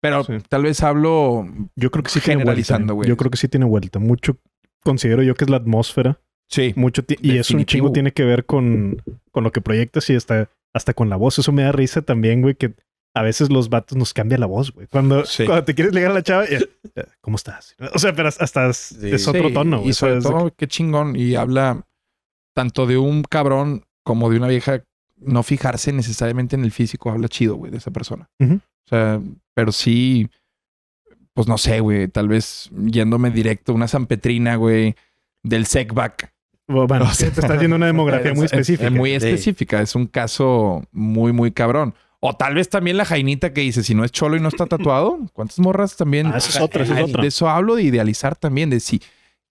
[SPEAKER 2] pero
[SPEAKER 3] Sí.
[SPEAKER 2] tal vez hablo
[SPEAKER 3] Yo creo que sí
[SPEAKER 2] generalizando, güey.
[SPEAKER 3] Yo creo que sí tiene vuelta. Mucho considero yo que es la atmósfera.
[SPEAKER 2] Sí.
[SPEAKER 3] Mucho y eso un
[SPEAKER 2] Definitivo.
[SPEAKER 3] chingo tiene que ver con, con lo que proyectas y hasta, hasta con la voz. Eso me da risa también, güey, que a veces los vatos nos cambia la voz, güey. Cuando,
[SPEAKER 2] Sí.
[SPEAKER 3] cuando te quieres ligar a la chava, ya, ya, ¿cómo estás? O sea, pero hasta es, es otro
[SPEAKER 2] Sí,
[SPEAKER 3] tono, güey.
[SPEAKER 2] Y sobre
[SPEAKER 3] ¿sabes?
[SPEAKER 2] todo, qué chingón. Y habla tanto de un cabrón como de una vieja. No fijarse necesariamente en el físico. Habla chido, güey, de esa persona. O sea, pero sí, pues no sé, güey. Tal vez yéndome directo, una San Petrina, güey, del SECBAC.
[SPEAKER 3] Bueno,
[SPEAKER 2] O sea,
[SPEAKER 3] te estás haciendo una demografía muy
[SPEAKER 2] Es- es-
[SPEAKER 3] específica.
[SPEAKER 2] Es, muy
[SPEAKER 1] Sí.
[SPEAKER 2] específica. Es un caso muy, muy cabrón. O tal vez también la jainita que dice, si no es cholo y no está tatuado, ¿cuántas morras también?
[SPEAKER 3] Ah, esa es otra, esa es otra.
[SPEAKER 2] De eso hablo de idealizar también, de si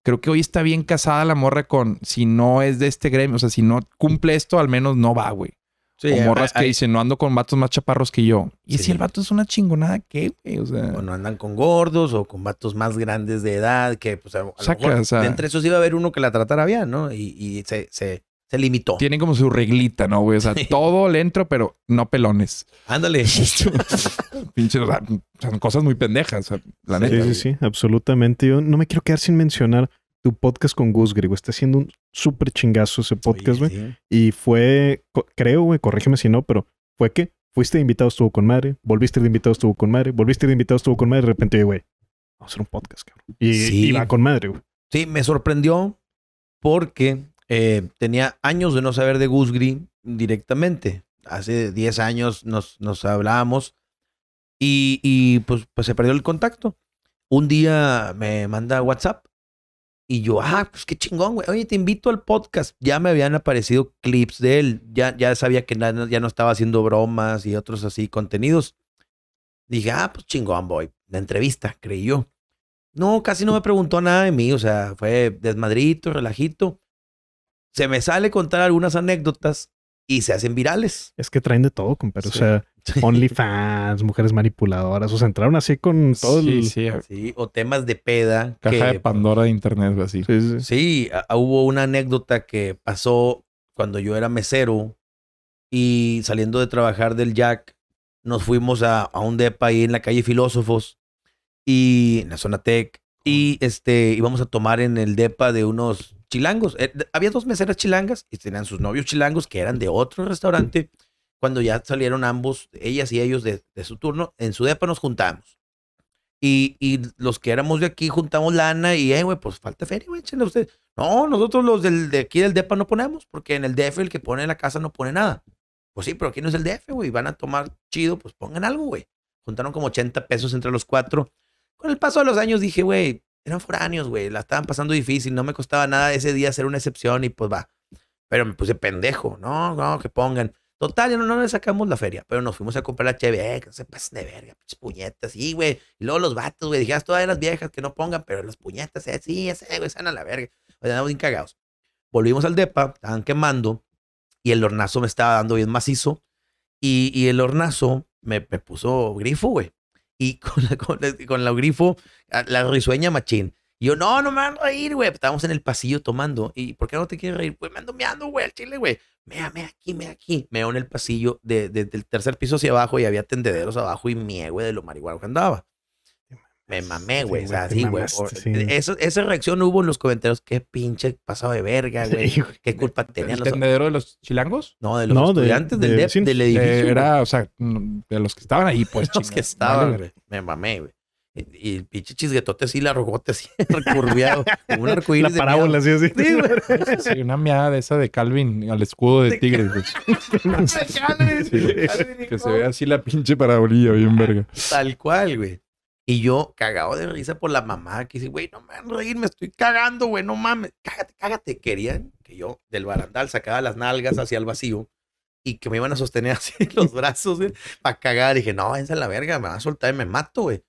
[SPEAKER 2] creo que hoy está bien casada la morra con si no es de este gremio, o sea, si no cumple esto, al menos no va, güey.
[SPEAKER 1] Sí,
[SPEAKER 2] o morras que dicen, no ando con vatos más chaparros que yo. Y
[SPEAKER 1] Sí.
[SPEAKER 2] si el vato es una chingonada, ¿qué, güey? O sea,
[SPEAKER 1] Bueno, andan con gordos o con vatos más grandes de edad, que pues a, a lo mejor
[SPEAKER 2] o sea-
[SPEAKER 1] de entre esos iba a haber uno que la tratara bien, ¿no? Y, y se, se, se limitó.
[SPEAKER 2] tienen como su reglita, ¿no, güey? O sea,
[SPEAKER 1] Sí.
[SPEAKER 2] todo le entro, pero no pelones.
[SPEAKER 1] Ándale.
[SPEAKER 2] Pinche, o sea, son cosas muy pendejas, o sea, la neta.
[SPEAKER 3] Sí, sí, sí, absolutamente. Yo no me quiero quedar sin mencionar tu podcast con Gus Griego. Está haciendo un súper chingazo ese podcast, güey.
[SPEAKER 1] Sí.
[SPEAKER 3] Y fue, creo, güey, corrígeme si no, pero fue que fuiste de invitado, estuvo con madre, volviste de invitado, estuvo con madre, volviste de invitado, estuvo con madre, de repente, güey, vamos a hacer un podcast, cabrón. Y,
[SPEAKER 1] Sí.
[SPEAKER 3] y va con madre, güey.
[SPEAKER 1] Sí, me sorprendió porque eh, tenía años de no saber de Gusgri directamente. Hace 10 años nos, nos hablábamos y, y, pues, pues se perdió el contacto. un día me manda WhatsApp y yo, ah, pues qué chingón, güey. Oye, te invito al podcast. Ya me habían aparecido clips de él. Ya, ya sabía que na- ya no estaba haciendo bromas y otros así contenidos. Dije, ah, pues chingón, voy. La entrevista, creí yo. No, casi no me preguntó nada de mí. O sea, fue desmadrito, relajito. Se me sale contar algunas anécdotas y se hacen virales.
[SPEAKER 3] Es que traen de todo, compadre.
[SPEAKER 1] Sí.
[SPEAKER 3] O sea, OnlyFans, mujeres manipuladoras. O sea, entraron así con todo
[SPEAKER 2] Sí,
[SPEAKER 3] el.
[SPEAKER 2] sí.
[SPEAKER 1] Sí, o temas de peda.
[SPEAKER 2] Caja
[SPEAKER 1] que-
[SPEAKER 2] de Pandora de internet, así.
[SPEAKER 3] Sí, sí.
[SPEAKER 1] Sí, a- hubo una anécdota que pasó cuando yo era mesero y saliendo de trabajar del Jack, nos fuimos a, a un depa ahí en la calle Filósofos y en la zona Tech y este íbamos a tomar en el depa de unos chilangos. Eh, había dos meseras chilangas y tenían sus novios chilangos que eran de otro restaurante. Cuando ya salieron ambos, ellas y ellos de, su turno, en su depa nos juntamos. Y, los que éramos de aquí juntamos lana y, eh, güey, pues falta feria, güey, échenle usted. No, nosotros los del, de aquí del DEPA no ponemos, porque en el DF el que pone en la casa no pone nada. Pues sí, pero aquí no es el DF, güey, van a tomar chido, pues pongan algo, güey. Juntaron como 80 pesos entre los cuatro. Con el paso de los años dije, güey, eran foráneos, güey, la estaban pasando difícil, no me costaba nada ese día hacer una excepción y pues va. Pero me puse pendejo, no, no, que pongan. Total, ya no, no le sacamos la feria, pero nos fuimos a comprar la cheve, eh, que se pasen de verga, pinches puñetas, sí, güey. Y luego los vatos, güey, dijeras todas las viejas que no pongan, pero las puñetas, eh, sí, ese, güey, sean a la verga. O sea, andamos bien cagados. Volvimos al depa, estaban quemando y el hornazo me estaba dando bien macizo y, y el hornazo me, me puso grifo, güey. Con la, con, la, grifo, la risueña machín. Y yo, no, no me van a reír, güey. Estábamos en el pasillo tomando. ¿Y por qué no te quieres reír? Pues me ando meando, güey, al chile, güey. Mea, mea aquí, mea aquí. Meo en el pasillo de, de- del tercer piso hacia abajo y había tendederos abajo y mie, güey, de lo marihuana que andaba. Me mamé, güey.
[SPEAKER 3] Sí,
[SPEAKER 1] o sea, sí, güey.
[SPEAKER 3] sí.
[SPEAKER 1] eso- esa reacción hubo en los comentarios. Qué pinche pasado de verga, güey.
[SPEAKER 3] Sí.
[SPEAKER 1] ¿Qué culpa tenían
[SPEAKER 2] ¿El
[SPEAKER 1] los...
[SPEAKER 2] tendedero de los chilangos?
[SPEAKER 1] No, de los
[SPEAKER 3] No, de-
[SPEAKER 1] estudiantes del,
[SPEAKER 3] de vecinos.
[SPEAKER 1] del edificio.
[SPEAKER 2] Era, o sea, de los que estaban ahí, pues.
[SPEAKER 1] los que estaban, güey. Me mamé, güey. Y, el pinche chisguetote así, la rogote así, recurviado. como un
[SPEAKER 3] La
[SPEAKER 1] arcoíris de
[SPEAKER 3] parábola así, así.
[SPEAKER 1] Sí, güey.
[SPEAKER 2] Sí, una miada de esa de Calvin al escudo de tigres, güey.
[SPEAKER 1] Calvin,
[SPEAKER 2] Sí,
[SPEAKER 1] Calvin
[SPEAKER 2] que se ve así la pinche parabolilla, bien verga.
[SPEAKER 1] Tal cual, güey. Y yo cagado de risa por la mamá que dice, güey, no me van a reír, me estoy cagando, güey, no mames. Cágate, cágate. Querían que yo del barandal sacara las nalgas hacia el vacío y que me iban a sostener así los brazos, güey, para cagar. dije, no, váyanse a la verga, me van a soltar y me mato, güey.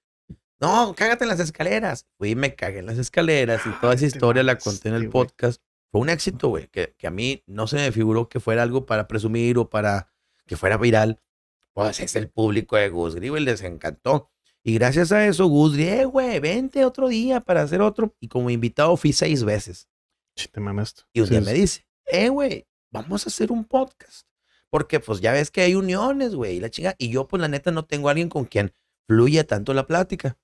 [SPEAKER 1] No, cágate en las escaleras. Fui y me cagué en las escaleras y toda esa historia la conté en el podcast. Fue un éxito, güey, que, que a mí no se me figuró que fuera algo para presumir o para que fuera viral. Pues es el público de Gus Gris, güey, les encantó. Y gracias a eso, Gus "Eh, güey, vente otro día para hacer otro. Y como invitado fui seis veces.
[SPEAKER 3] Sí, te mamaste.
[SPEAKER 1] Y un
[SPEAKER 3] Sí,
[SPEAKER 1] día me dice, eh, güey, vamos a hacer un podcast. Porque pues ya ves que hay uniones, güey, y la chinga. Y yo, pues la neta, no tengo a alguien con quien fluya tanto la plática.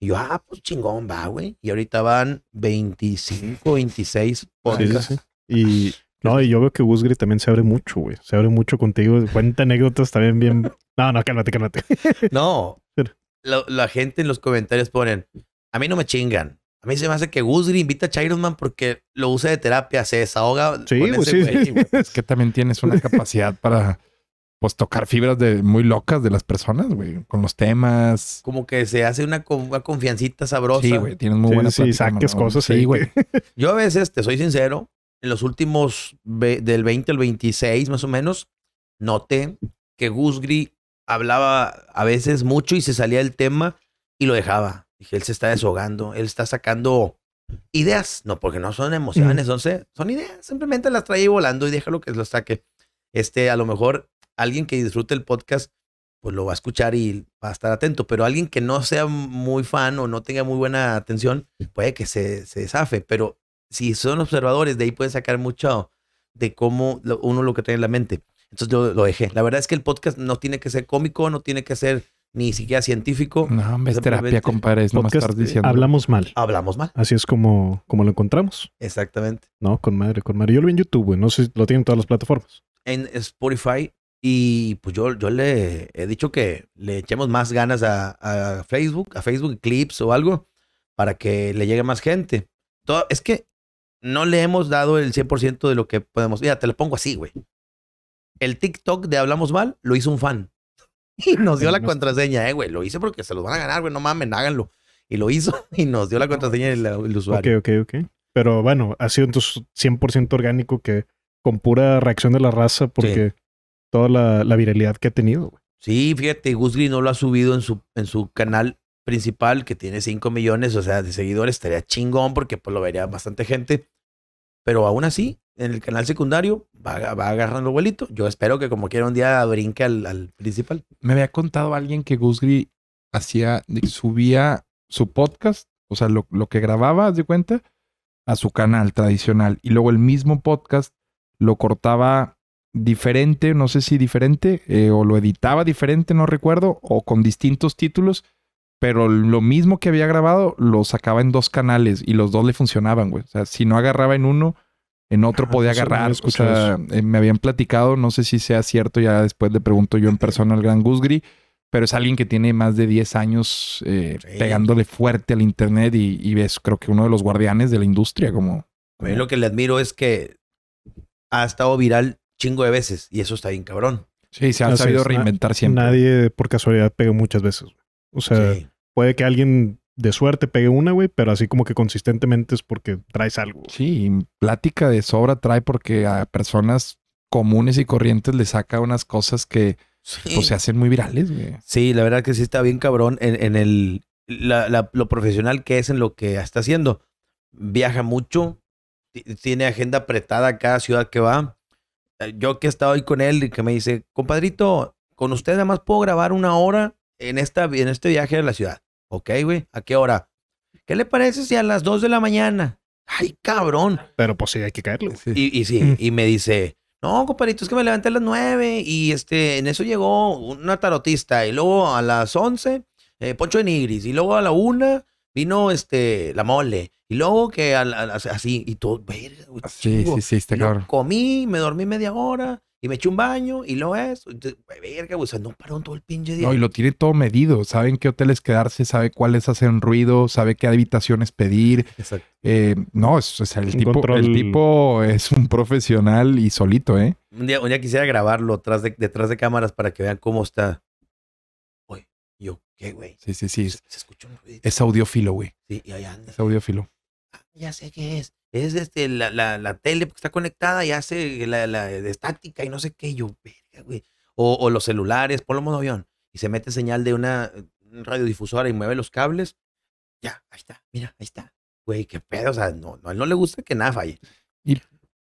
[SPEAKER 1] Y yo, ah, pues chingón, va, güey. Y ahorita van 25, 26
[SPEAKER 3] Sí, sí,
[SPEAKER 1] podcasts.
[SPEAKER 3] sí. Y no, y yo veo que Gusgri también se abre mucho, güey. Se abre mucho contigo. Cuenta anécdotas también bien. No, no, cálmate, cálmate.
[SPEAKER 1] No,
[SPEAKER 3] Pero-
[SPEAKER 1] lo- la gente en los comentarios ponen, a mí no me chingan. A mí se me hace que Gusgri invita a Chironman porque lo usa de terapia, se desahoga.
[SPEAKER 3] Sí,
[SPEAKER 1] con
[SPEAKER 3] güey,
[SPEAKER 1] ese
[SPEAKER 3] sí.
[SPEAKER 1] güey, güey.
[SPEAKER 2] Es que también tienes una capacidad para, pues, tocar fibras de muy locas de las personas, güey. Con los temas.
[SPEAKER 1] Como que se hace una, una confiancita sabrosa.
[SPEAKER 2] Sí, güey. Tienes muy
[SPEAKER 3] Sí,
[SPEAKER 2] buena
[SPEAKER 3] sí,
[SPEAKER 2] plática,
[SPEAKER 3] saques
[SPEAKER 2] mano.
[SPEAKER 3] cosas
[SPEAKER 2] Sí, güey.
[SPEAKER 1] Yo a veces, te soy sincero, en los últimos, ve- del 20 al 26 más o menos, noté que Gusgri hablaba a veces mucho y se salía del tema y lo dejaba. Dije, él se está desahogando, él está sacando ideas, no, porque no son emociones, son, son ideas, simplemente las trae volando y déjalo que lo saque. Este, a lo mejor alguien que disfrute el podcast, pues lo va a escuchar y va a estar atento, pero alguien que no sea muy fan o no tenga muy buena atención, puede que se, se zafe, pero si son observadores, de ahí pueden sacar mucho de cómo uno lo que trae en la mente. Entonces yo lo dejé. La verdad es que el podcast no tiene que ser cómico, no tiene que ser ni siquiera científico.
[SPEAKER 2] No, es terapia, compadre. Es no
[SPEAKER 3] Podcast,
[SPEAKER 2] estar diciendo.
[SPEAKER 3] Hablamos mal.
[SPEAKER 1] Hablamos mal.
[SPEAKER 3] Así es como, como lo encontramos.
[SPEAKER 1] Exactamente.
[SPEAKER 3] No, con madre, con madre. Yo lo vi en YouTube, güey. No sé si lo tienen en todas las plataformas.
[SPEAKER 1] En Spotify. Y pues yo, yo le he dicho que le echemos más ganas a, a Facebook, a Facebook Clips o algo, para que le llegue más gente. Todo, es que no le hemos dado el 100% de lo que podemos. Mira, te lo pongo así, güey. El TikTok de Hablamos Mal lo hizo un fan. Y nos dio la contraseña, eh, güey. Lo hice porque se los van a ganar, güey. No mamen, háganlo. Y lo hizo y nos dio la contraseña del el usuario.
[SPEAKER 3] Ok, ok, ok. Pero bueno, ha sido entonces 100% orgánico que con pura reacción de la raza porque toda la, la viralidad que ha tenido. güey.
[SPEAKER 1] Sí, fíjate, Gus Green no lo ha subido en su, en su canal principal, que tiene 5 millones, o sea, de seguidores, estaría chingón porque pues lo vería bastante gente. Pero aún así, en el canal secundario va, va agarrando vuelito. Yo espero que como quiera un día brinque al, al principal.
[SPEAKER 2] Me había contado alguien que Gusgri hacía, subía su podcast, o sea, lo, lo que grababa, haz de cuenta, a su canal tradicional. Y luego el mismo podcast lo cortaba diferente, no sé si diferente, eh, o lo editaba diferente, no recuerdo, o con distintos títulos, pero lo mismo que había grabado lo sacaba en dos canales y los dos le funcionaban, güey. O sea, si no agarraba en uno, en otro
[SPEAKER 3] Ah,
[SPEAKER 2] podía
[SPEAKER 3] no
[SPEAKER 2] agarrar. O sea, eh, me habían platicado, no sé si sea cierto, ya después le pregunto yo en persona al gran Gusgri, pero es alguien que tiene más de 10 años eh,
[SPEAKER 1] Sí.
[SPEAKER 2] pegándole fuerte al internet y, y es creo que uno de los guardianes de la industria, como...
[SPEAKER 1] A mí lo que le admiro es que ha estado viral chingo de veces y eso está bien cabrón.
[SPEAKER 2] Sí, se ha sabido reinventar siempre.
[SPEAKER 3] Nadie por casualidad pega muchas veces. güey. O sea,
[SPEAKER 1] Sí.
[SPEAKER 3] Puede que alguien de suerte pegue una, güey, pero así como que consistentemente es porque traes algo.
[SPEAKER 2] Sí, plática de sobra trae porque a personas comunes y corrientes le saca unas cosas que
[SPEAKER 1] Sí.
[SPEAKER 2] pues, se hacen muy virales, güey.
[SPEAKER 1] Sí, la verdad que sí está bien cabrón en, en el la- la- lo profesional que es en lo que está haciendo. Viaja mucho, ti- tiene agenda apretada cada ciudad que va. Eh, Yo que he estado ahí con él y que me dice, compadrito, con usted nada más puedo grabar una hora en, esta, en este viaje a la ciudad. Ok, güey, ¿a qué hora? ¿Qué le parece si a las 2 de la mañana? Ay, cabrón.
[SPEAKER 3] Pero pues sí, hay que.
[SPEAKER 2] Sí.
[SPEAKER 1] Y, y sí,
[SPEAKER 3] Mm.
[SPEAKER 1] y me dice, no, compadrito, es que me levanté a las nueve y este, en eso llegó una tarotista y luego a las 11, eh, Poncho de Nigris y luego a la una vino este, la mole y luego que a la- a las- así y todo, verga, güey,
[SPEAKER 2] Sí, sí, sí, está cabrón.
[SPEAKER 1] comí, me dormí media hora y me eché un baño y luego eso. Entonces, verga, güey, o sea, no paró todo el pinche día.
[SPEAKER 2] No, y lo tiene todo medido. Saben qué hoteles quedarse, sabe cuáles hacen ruido, sabe qué habitaciones pedir.
[SPEAKER 1] Exacto.
[SPEAKER 2] Eh, no, es, o sea, el,
[SPEAKER 3] Un
[SPEAKER 2] tipo,
[SPEAKER 3] control-
[SPEAKER 2] el tipo es un profesional y solito, ¿eh?
[SPEAKER 1] Un día, un día quisiera grabarlo detrás de, detrás de cámaras para que vean cómo está. Oye, yo, ¿qué, güey?
[SPEAKER 2] Sí, sí, sí.
[SPEAKER 1] Se,
[SPEAKER 2] Es,
[SPEAKER 1] se escucha un ruidito.
[SPEAKER 2] es audiófilo, güey.
[SPEAKER 1] Sí, y ahí anda.
[SPEAKER 2] Es audiófilo.
[SPEAKER 1] Ya sé qué es. Es este, la, la, la tele porque está conectada y hace la, la de estática y no sé qué. Y yo, verga, güey. O, o los celulares, ponlo modo avión. Y se mete señal de una eh, radiodifusora y mueve los cables. Ya, ahí está, mira, ahí está. Güey, qué pedo. O sea, no, no, a él no le gusta que nada falle.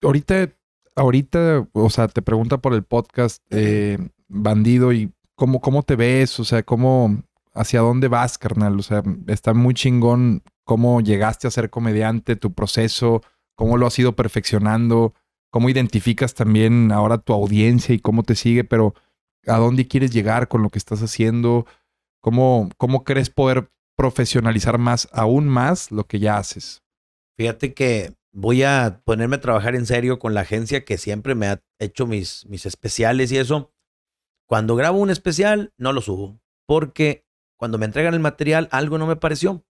[SPEAKER 2] Ahorita, ahorita, o sea, te pregunta por el podcast, eh, bandido, y cómo, cómo te ves, o sea, cómo, hacia dónde vas, carnal. O sea, está muy chingón cómo llegaste a ser comediante, tu proceso, cómo lo has ido perfeccionando, cómo identificas también ahora tu audiencia y cómo te sigue, pero a dónde quieres llegar con lo que estás haciendo, cómo, cómo crees poder profesionalizar más, aún más lo que ya haces.
[SPEAKER 1] Fíjate que voy a ponerme a trabajar en serio con la agencia que siempre me ha hecho mis, mis especiales y eso. Cuando grabo un especial, no lo subo. Porque cuando me entregan el material, algo no me pareció.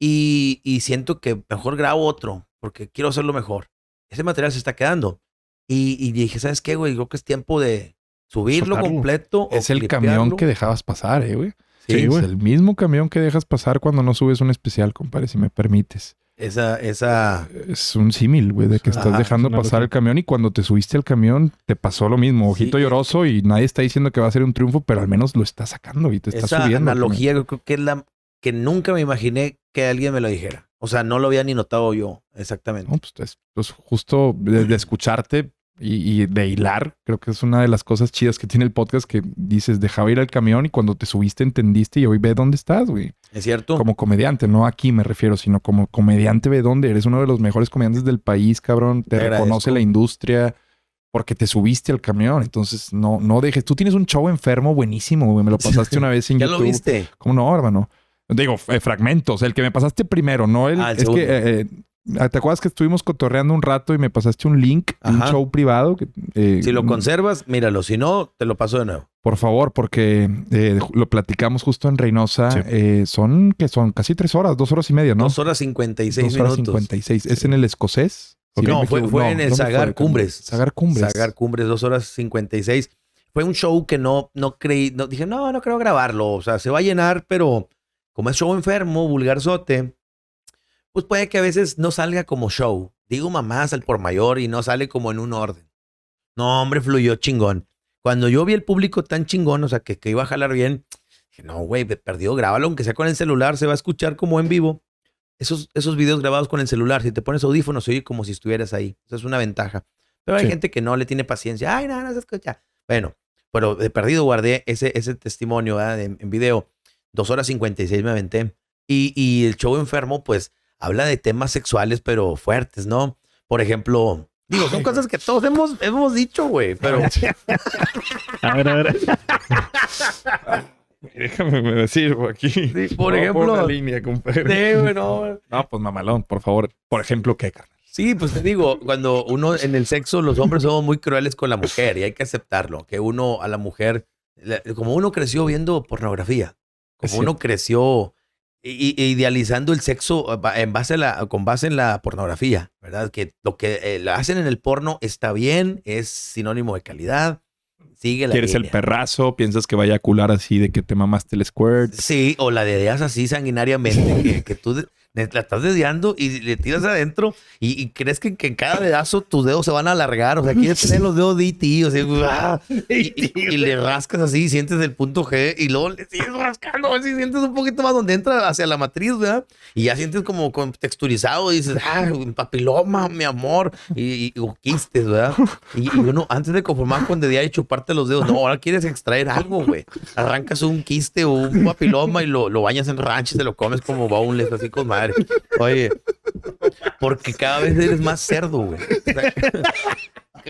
[SPEAKER 1] Y, y siento que mejor grabo otro, porque quiero hacerlo mejor. Ese material se está quedando. Y, y dije, ¿sabes qué, güey? Creo que es tiempo de subirlo completo. o
[SPEAKER 2] Es el
[SPEAKER 1] clipearlo.
[SPEAKER 2] camión que dejabas pasar, eh, güey.
[SPEAKER 1] Sí,
[SPEAKER 3] Sí, güey.
[SPEAKER 2] Es el mismo camión que dejas pasar cuando no subes un especial, compadre, si me permites.
[SPEAKER 1] Esa, esa.
[SPEAKER 2] Es un símil, güey, de que estás
[SPEAKER 1] Ajá,
[SPEAKER 2] dejando
[SPEAKER 3] es
[SPEAKER 2] pasar
[SPEAKER 3] locura.
[SPEAKER 2] el camión y cuando te subiste al camión te pasó lo mismo. Ojito
[SPEAKER 1] Sí.
[SPEAKER 2] lloroso y nadie está diciendo que va a ser un triunfo, pero al menos lo está sacando y te está
[SPEAKER 1] esa
[SPEAKER 2] subiendo. camión.
[SPEAKER 1] analogía yo creo que es la que nunca me imaginé que alguien me lo dijera. O sea, no lo había ni notado yo exactamente.
[SPEAKER 2] No, pues, es- pues, justo de, de escucharte y, y de hilar, creo que es una de las cosas chidas que tiene el podcast que dices, dejaba ir al camión y cuando te subiste entendiste y hoy ve dónde estás, güey.
[SPEAKER 1] ¿Es cierto?
[SPEAKER 2] Como comediante, no aquí me refiero, sino como comediante ve dónde eres uno de los mejores comediantes del país, cabrón. Te,
[SPEAKER 1] Te
[SPEAKER 2] reconoce la industria porque te subiste al camión. Entonces, no, no dejes. Tú tienes un show enfermo buenísimo, güey. Me lo pasaste una vez en
[SPEAKER 1] ¿Ya
[SPEAKER 2] YouTube.
[SPEAKER 1] lo viste?
[SPEAKER 2] ¿Cómo no, hermano? Digo, eh, fragmentos. El que me pasaste primero, no el.
[SPEAKER 1] Ah, el
[SPEAKER 2] es
[SPEAKER 1] segundo.
[SPEAKER 2] que. eh, eh, ¿Te acuerdas que estuvimos cotorreando un rato y me pasaste un link de un
[SPEAKER 1] Ajá.
[SPEAKER 2] show privado? que, eh,
[SPEAKER 1] Si lo conservas, míralo. Si no, te lo paso de nuevo.
[SPEAKER 2] Por favor, porque eh, lo platicamos justo en Reynosa.
[SPEAKER 3] Sí.
[SPEAKER 2] Eh, son que son casi tres horas, dos horas y media, ¿no?
[SPEAKER 1] Dos horas cincuenta y seis
[SPEAKER 2] Dos horas
[SPEAKER 1] minutos.
[SPEAKER 2] 56. ¿Es en el escocés?
[SPEAKER 1] No, fue, fue
[SPEAKER 2] No,
[SPEAKER 1] en el
[SPEAKER 2] ¿dónde
[SPEAKER 1] Sagar
[SPEAKER 2] fue?
[SPEAKER 1] Cumbres.
[SPEAKER 2] Sagar Cumbres.
[SPEAKER 1] Sagar Cumbres, dos horas cincuenta y seis. Fue un show que no, no creí, no, dije, no, no creo grabarlo. O sea, se va a llenar, pero como es show enfermo, vulgarzote, pues puede que a veces no salga como show. Digo mamás al por mayor y no sale como en un orden. No, hombre, fluyó chingón. Cuando yo vi el público tan chingón, o sea, que, que iba a jalar bien, dije, no, güey, perdió, grábalo, aunque sea con el celular, se va a escuchar como en vivo. Esos, esos videos grabados con el celular, si te pones audífonos, se oye como si estuvieras ahí. Esa es una ventaja. Pero hay
[SPEAKER 3] Sí.
[SPEAKER 1] gente que no le tiene paciencia. Ay, no, no se escucha. Bueno, pero de perdido guardé ese, ese testimonio en, en video. Dos horas 56 me aventé. Y, y el show enfermo, pues, habla de temas sexuales, pero fuertes, ¿no? Por ejemplo, digo, son cosas que todos hemos, hemos dicho, güey, pero...
[SPEAKER 3] A ver, a ver.
[SPEAKER 4] Déjame me sirvo aquí.
[SPEAKER 1] Sí, por
[SPEAKER 4] No,
[SPEAKER 1] ejemplo-
[SPEAKER 4] la línea, compadre.
[SPEAKER 1] Sí, güey, no.
[SPEAKER 2] Pues mamalón, por favor. Por ejemplo, ¿qué, carnal?
[SPEAKER 1] Sí, pues te digo, cuando uno en el sexo, los hombres somos muy crueles con la mujer y hay que aceptarlo, que uno a la mujer, como uno creció viendo pornografía, como uno creció idealizando el sexo ba- en base a la, con base en la pornografía, ¿verdad? Que lo que eh, hacen en el porno está bien, es sinónimo de calidad, sigue la
[SPEAKER 2] ¿Quieres el perrazo? ¿Piensas que vaya a cular así de que te mamaste el squirt?
[SPEAKER 1] Sí, o la dedeas así sanguinariamente, que, que tú de- de- la estás dedeando y le tiras adentro y, y crees que, que en cada dedazo tus dedos se van a alargar. O sea, quieres tener los dedos de E.T., o sea, ¡ah! y, y- y le rascas así, sientes el punto G y luego le sigues rascando, a ver si sientes un poquito más donde entra hacia la matriz, ¿verdad? Y ya sientes como texturizado y dices, ah, papiloma, mi amor, y, o quistes, ¿verdad? Y, uno, antes de conformar con dedear y chuparte los dedos, no, ahora quieres extraer algo, güey. Arrancas un quiste o un papiloma y lo, lo bañas en ranch y te lo comes como boneless, así con madre. Oye, porque cada vez eres más cerdo, güey. O sea,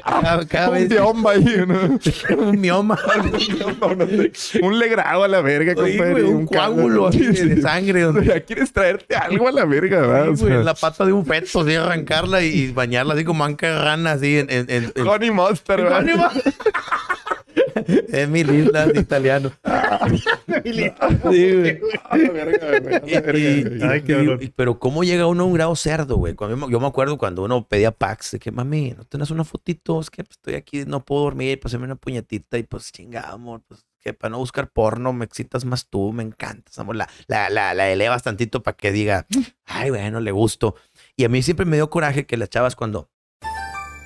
[SPEAKER 1] Cada, cada
[SPEAKER 4] Un
[SPEAKER 1] vez
[SPEAKER 4] biomba ahí, ¿no?
[SPEAKER 1] un mioma.
[SPEAKER 4] Un legrado a la verga,
[SPEAKER 1] Oye,
[SPEAKER 4] compadre.
[SPEAKER 1] güey, un coágulo así de, sangre.
[SPEAKER 4] O
[SPEAKER 1] Donde,
[SPEAKER 4] sea, quieres traerte algo a la verga, ¿verdad? O
[SPEAKER 1] Sí, güey, la pata de un feto, así arrancarla y, y bañarla así como manca de rana, así en... en, en, en-
[SPEAKER 4] Honey Monster, ¿verdad?
[SPEAKER 1] Honey Monster. es mi isla de italiano. Sí, güey. Y- y- pero cómo llega uno a un grado cerdo, güey. Cuando yo, me- acuerdo cuando uno pedía packs de que, mami, ¿no tenés una fotito? Es que pues, estoy aquí, no puedo dormir, pues una puñetita y pues chingada, amor, pues que para no buscar porno me excitas más tú, me encantas, amor. La, la, la, la elevas tantito para que diga, ay, bueno, le gusto. Y a mí siempre me dio coraje que las chavas cuando,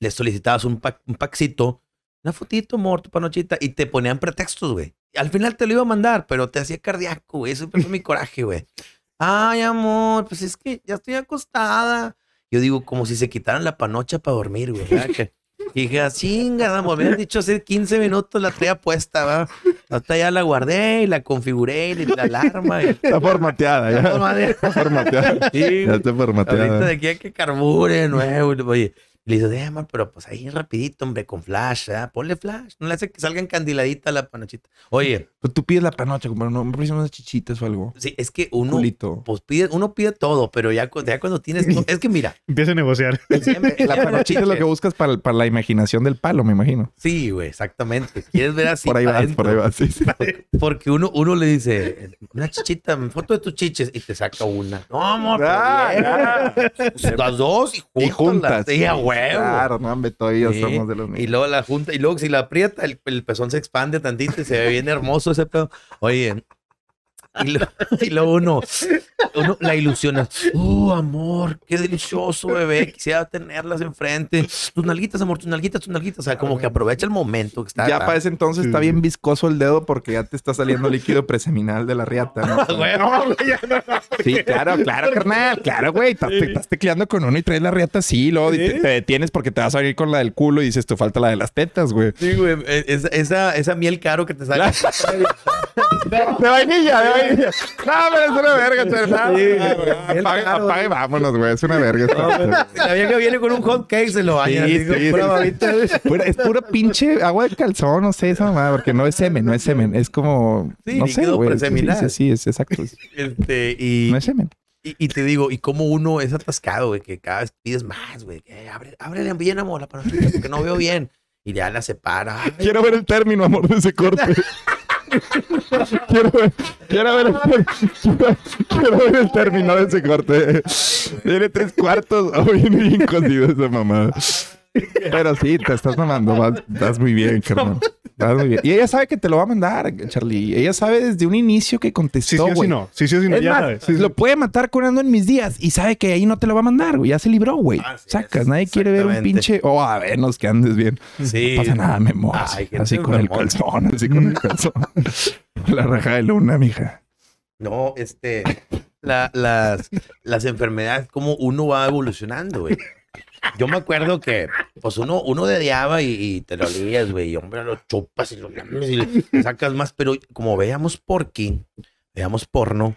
[SPEAKER 1] Le solicitabas un, pack, un packcito, una fotito, amor, tu panochita, y te ponían pretextos, güey. Al final te lo iba a mandar, pero te hacía cardíaco, güey. Eso fue mi coraje, güey. Ay, amor, pues es que ya estoy acostada. Yo digo, como si se quitaran la panocha para dormir, güey. y dije, ah, chinga, me hubieran dicho hace 15 minutos la traía puesta, ¿verdad? Hasta ya la guardé y la configuré y la alarma. Y...
[SPEAKER 4] Está formateada, ya.
[SPEAKER 1] Está formateada. Sí,
[SPEAKER 4] Ya está
[SPEAKER 1] Ahorita
[SPEAKER 4] formateada.
[SPEAKER 1] de aquí a que carbure de nuevo. Oye, Y le dices, eh, amor, pero pues ahí rapidito, hombre, con flash, ¿eh? Ponle flash. No le hace que salga encandiladita la panochita. Oye,
[SPEAKER 2] Pues tú pides la panocha, como no, me unas chichitas o algo.
[SPEAKER 1] sí, es que uno,
[SPEAKER 2] Culito.
[SPEAKER 1] pues pide, uno pide todo, pero ya, ya cuando tienes, es que mira,
[SPEAKER 3] Empieza a negociar.
[SPEAKER 1] siempre-
[SPEAKER 2] La panochita es lo que buscas para, para la imaginación del palo, me imagino.
[SPEAKER 1] Sí, güey, exactamente. Quieres ver así.
[SPEAKER 2] por ahí vas, por ahí vas. Sí, sí.
[SPEAKER 1] Porque uno, uno le dice, una chichita, foto de tus chiches, y te saca una. No, amor, pero
[SPEAKER 2] Ah,
[SPEAKER 1] bien. Pues, las dos y juntas.
[SPEAKER 2] Y juntas.
[SPEAKER 1] Sí, a huevo.
[SPEAKER 2] Claro, no, hombre, todavía
[SPEAKER 1] Sí,
[SPEAKER 2] somos de los
[SPEAKER 1] Y
[SPEAKER 2] mismos.
[SPEAKER 1] luego la junta, y luego si la aprieta, el, el pezón se expande tantito y se ve bien hermoso ese pedo. Oye, y, lo- y luego uno, uno la ilusiona. Oh, amor, qué delicioso, bebé. Quisiera tenerlas enfrente. Tus nalguitas, amor, tus nalguitas, tus nalguitas. O sea, como que aprovecha el momento que está.
[SPEAKER 2] Ya para ese entonces está bien viscoso el dedo porque ya te está saliendo líquido preseminal de la riata, ¿no?
[SPEAKER 1] Güey, no, güey, ya no, no.
[SPEAKER 2] Sí, claro, claro, carnal. Claro, güey. Estás, te estás tecleando con uno y traes la riata así, luego te, te detienes porque te vas a ir con la del culo y dices, te falta la de las tetas, güey.
[SPEAKER 1] Sí, güey. eh, Esa, esa, esa miel caro que te sale.
[SPEAKER 2] De vainilla, de vainilla. No, pero es una verga, chaval. Apaga, y vámonos, güey. Es una verga.
[SPEAKER 1] La vieja viene con un hot cake, se lo baña.
[SPEAKER 2] Sí,
[SPEAKER 1] así, con
[SPEAKER 2] sí,
[SPEAKER 1] pura
[SPEAKER 2] sí.
[SPEAKER 1] babita.
[SPEAKER 2] Pura- es pura pinche agua de calzón, no sé, esa mamada, porque no es semen, no es semen, es como,
[SPEAKER 1] Sí,
[SPEAKER 2] no sé, güey. Sí, sí, sí, es exacto.
[SPEAKER 1] Este, y,
[SPEAKER 2] No es semen.
[SPEAKER 1] y, y te digo, y como uno es atascado, güey, que cada vez pides más, güey. que Abre, ábrele bien, amor, la porque no veo bien. Y ya la separa. Ay,
[SPEAKER 2] Quiero ver el término, amor, de ese corte. quiero, ver, quiero, ver el, quiero, quiero ver el término de ese corte. Tiene tres cuartos. Oh, viene bien cocido esa mamada. Pero sí, te estás mamando. Vas, vas muy bien, carnal. Vas muy bien. Y ella sabe que te lo va a mandar, Charlie. Ella sabe desde un inicio que
[SPEAKER 3] Sí,
[SPEAKER 2] contestó,
[SPEAKER 3] sí o sí
[SPEAKER 2] güey.
[SPEAKER 3] no. Sí, sí o sí no.
[SPEAKER 2] Es
[SPEAKER 3] Ya
[SPEAKER 2] más,
[SPEAKER 3] sabes. Sí, sí.
[SPEAKER 2] lo puede matar curando en mis días y sabe que ahí no te lo va a mandar, güey. Ya se libró, güey.
[SPEAKER 1] Así
[SPEAKER 2] Sacas,
[SPEAKER 1] es,
[SPEAKER 2] nadie quiere ver un pinche. Oh, a vernos que andes bien.
[SPEAKER 1] Sí.
[SPEAKER 2] No pasa nada, mi amor.
[SPEAKER 1] Ay, gente
[SPEAKER 2] así con el calzón, así con el calzón. La raja de luna, mija.
[SPEAKER 1] No, este, la- las, las enfermedades, como uno va evolucionando, güey. Yo me acuerdo que, pues uno, uno dediaba y, y te lo olías, güey, y hombre, lo chupas y lo lames y le sacas más, pero como veíamos porky, veíamos porno,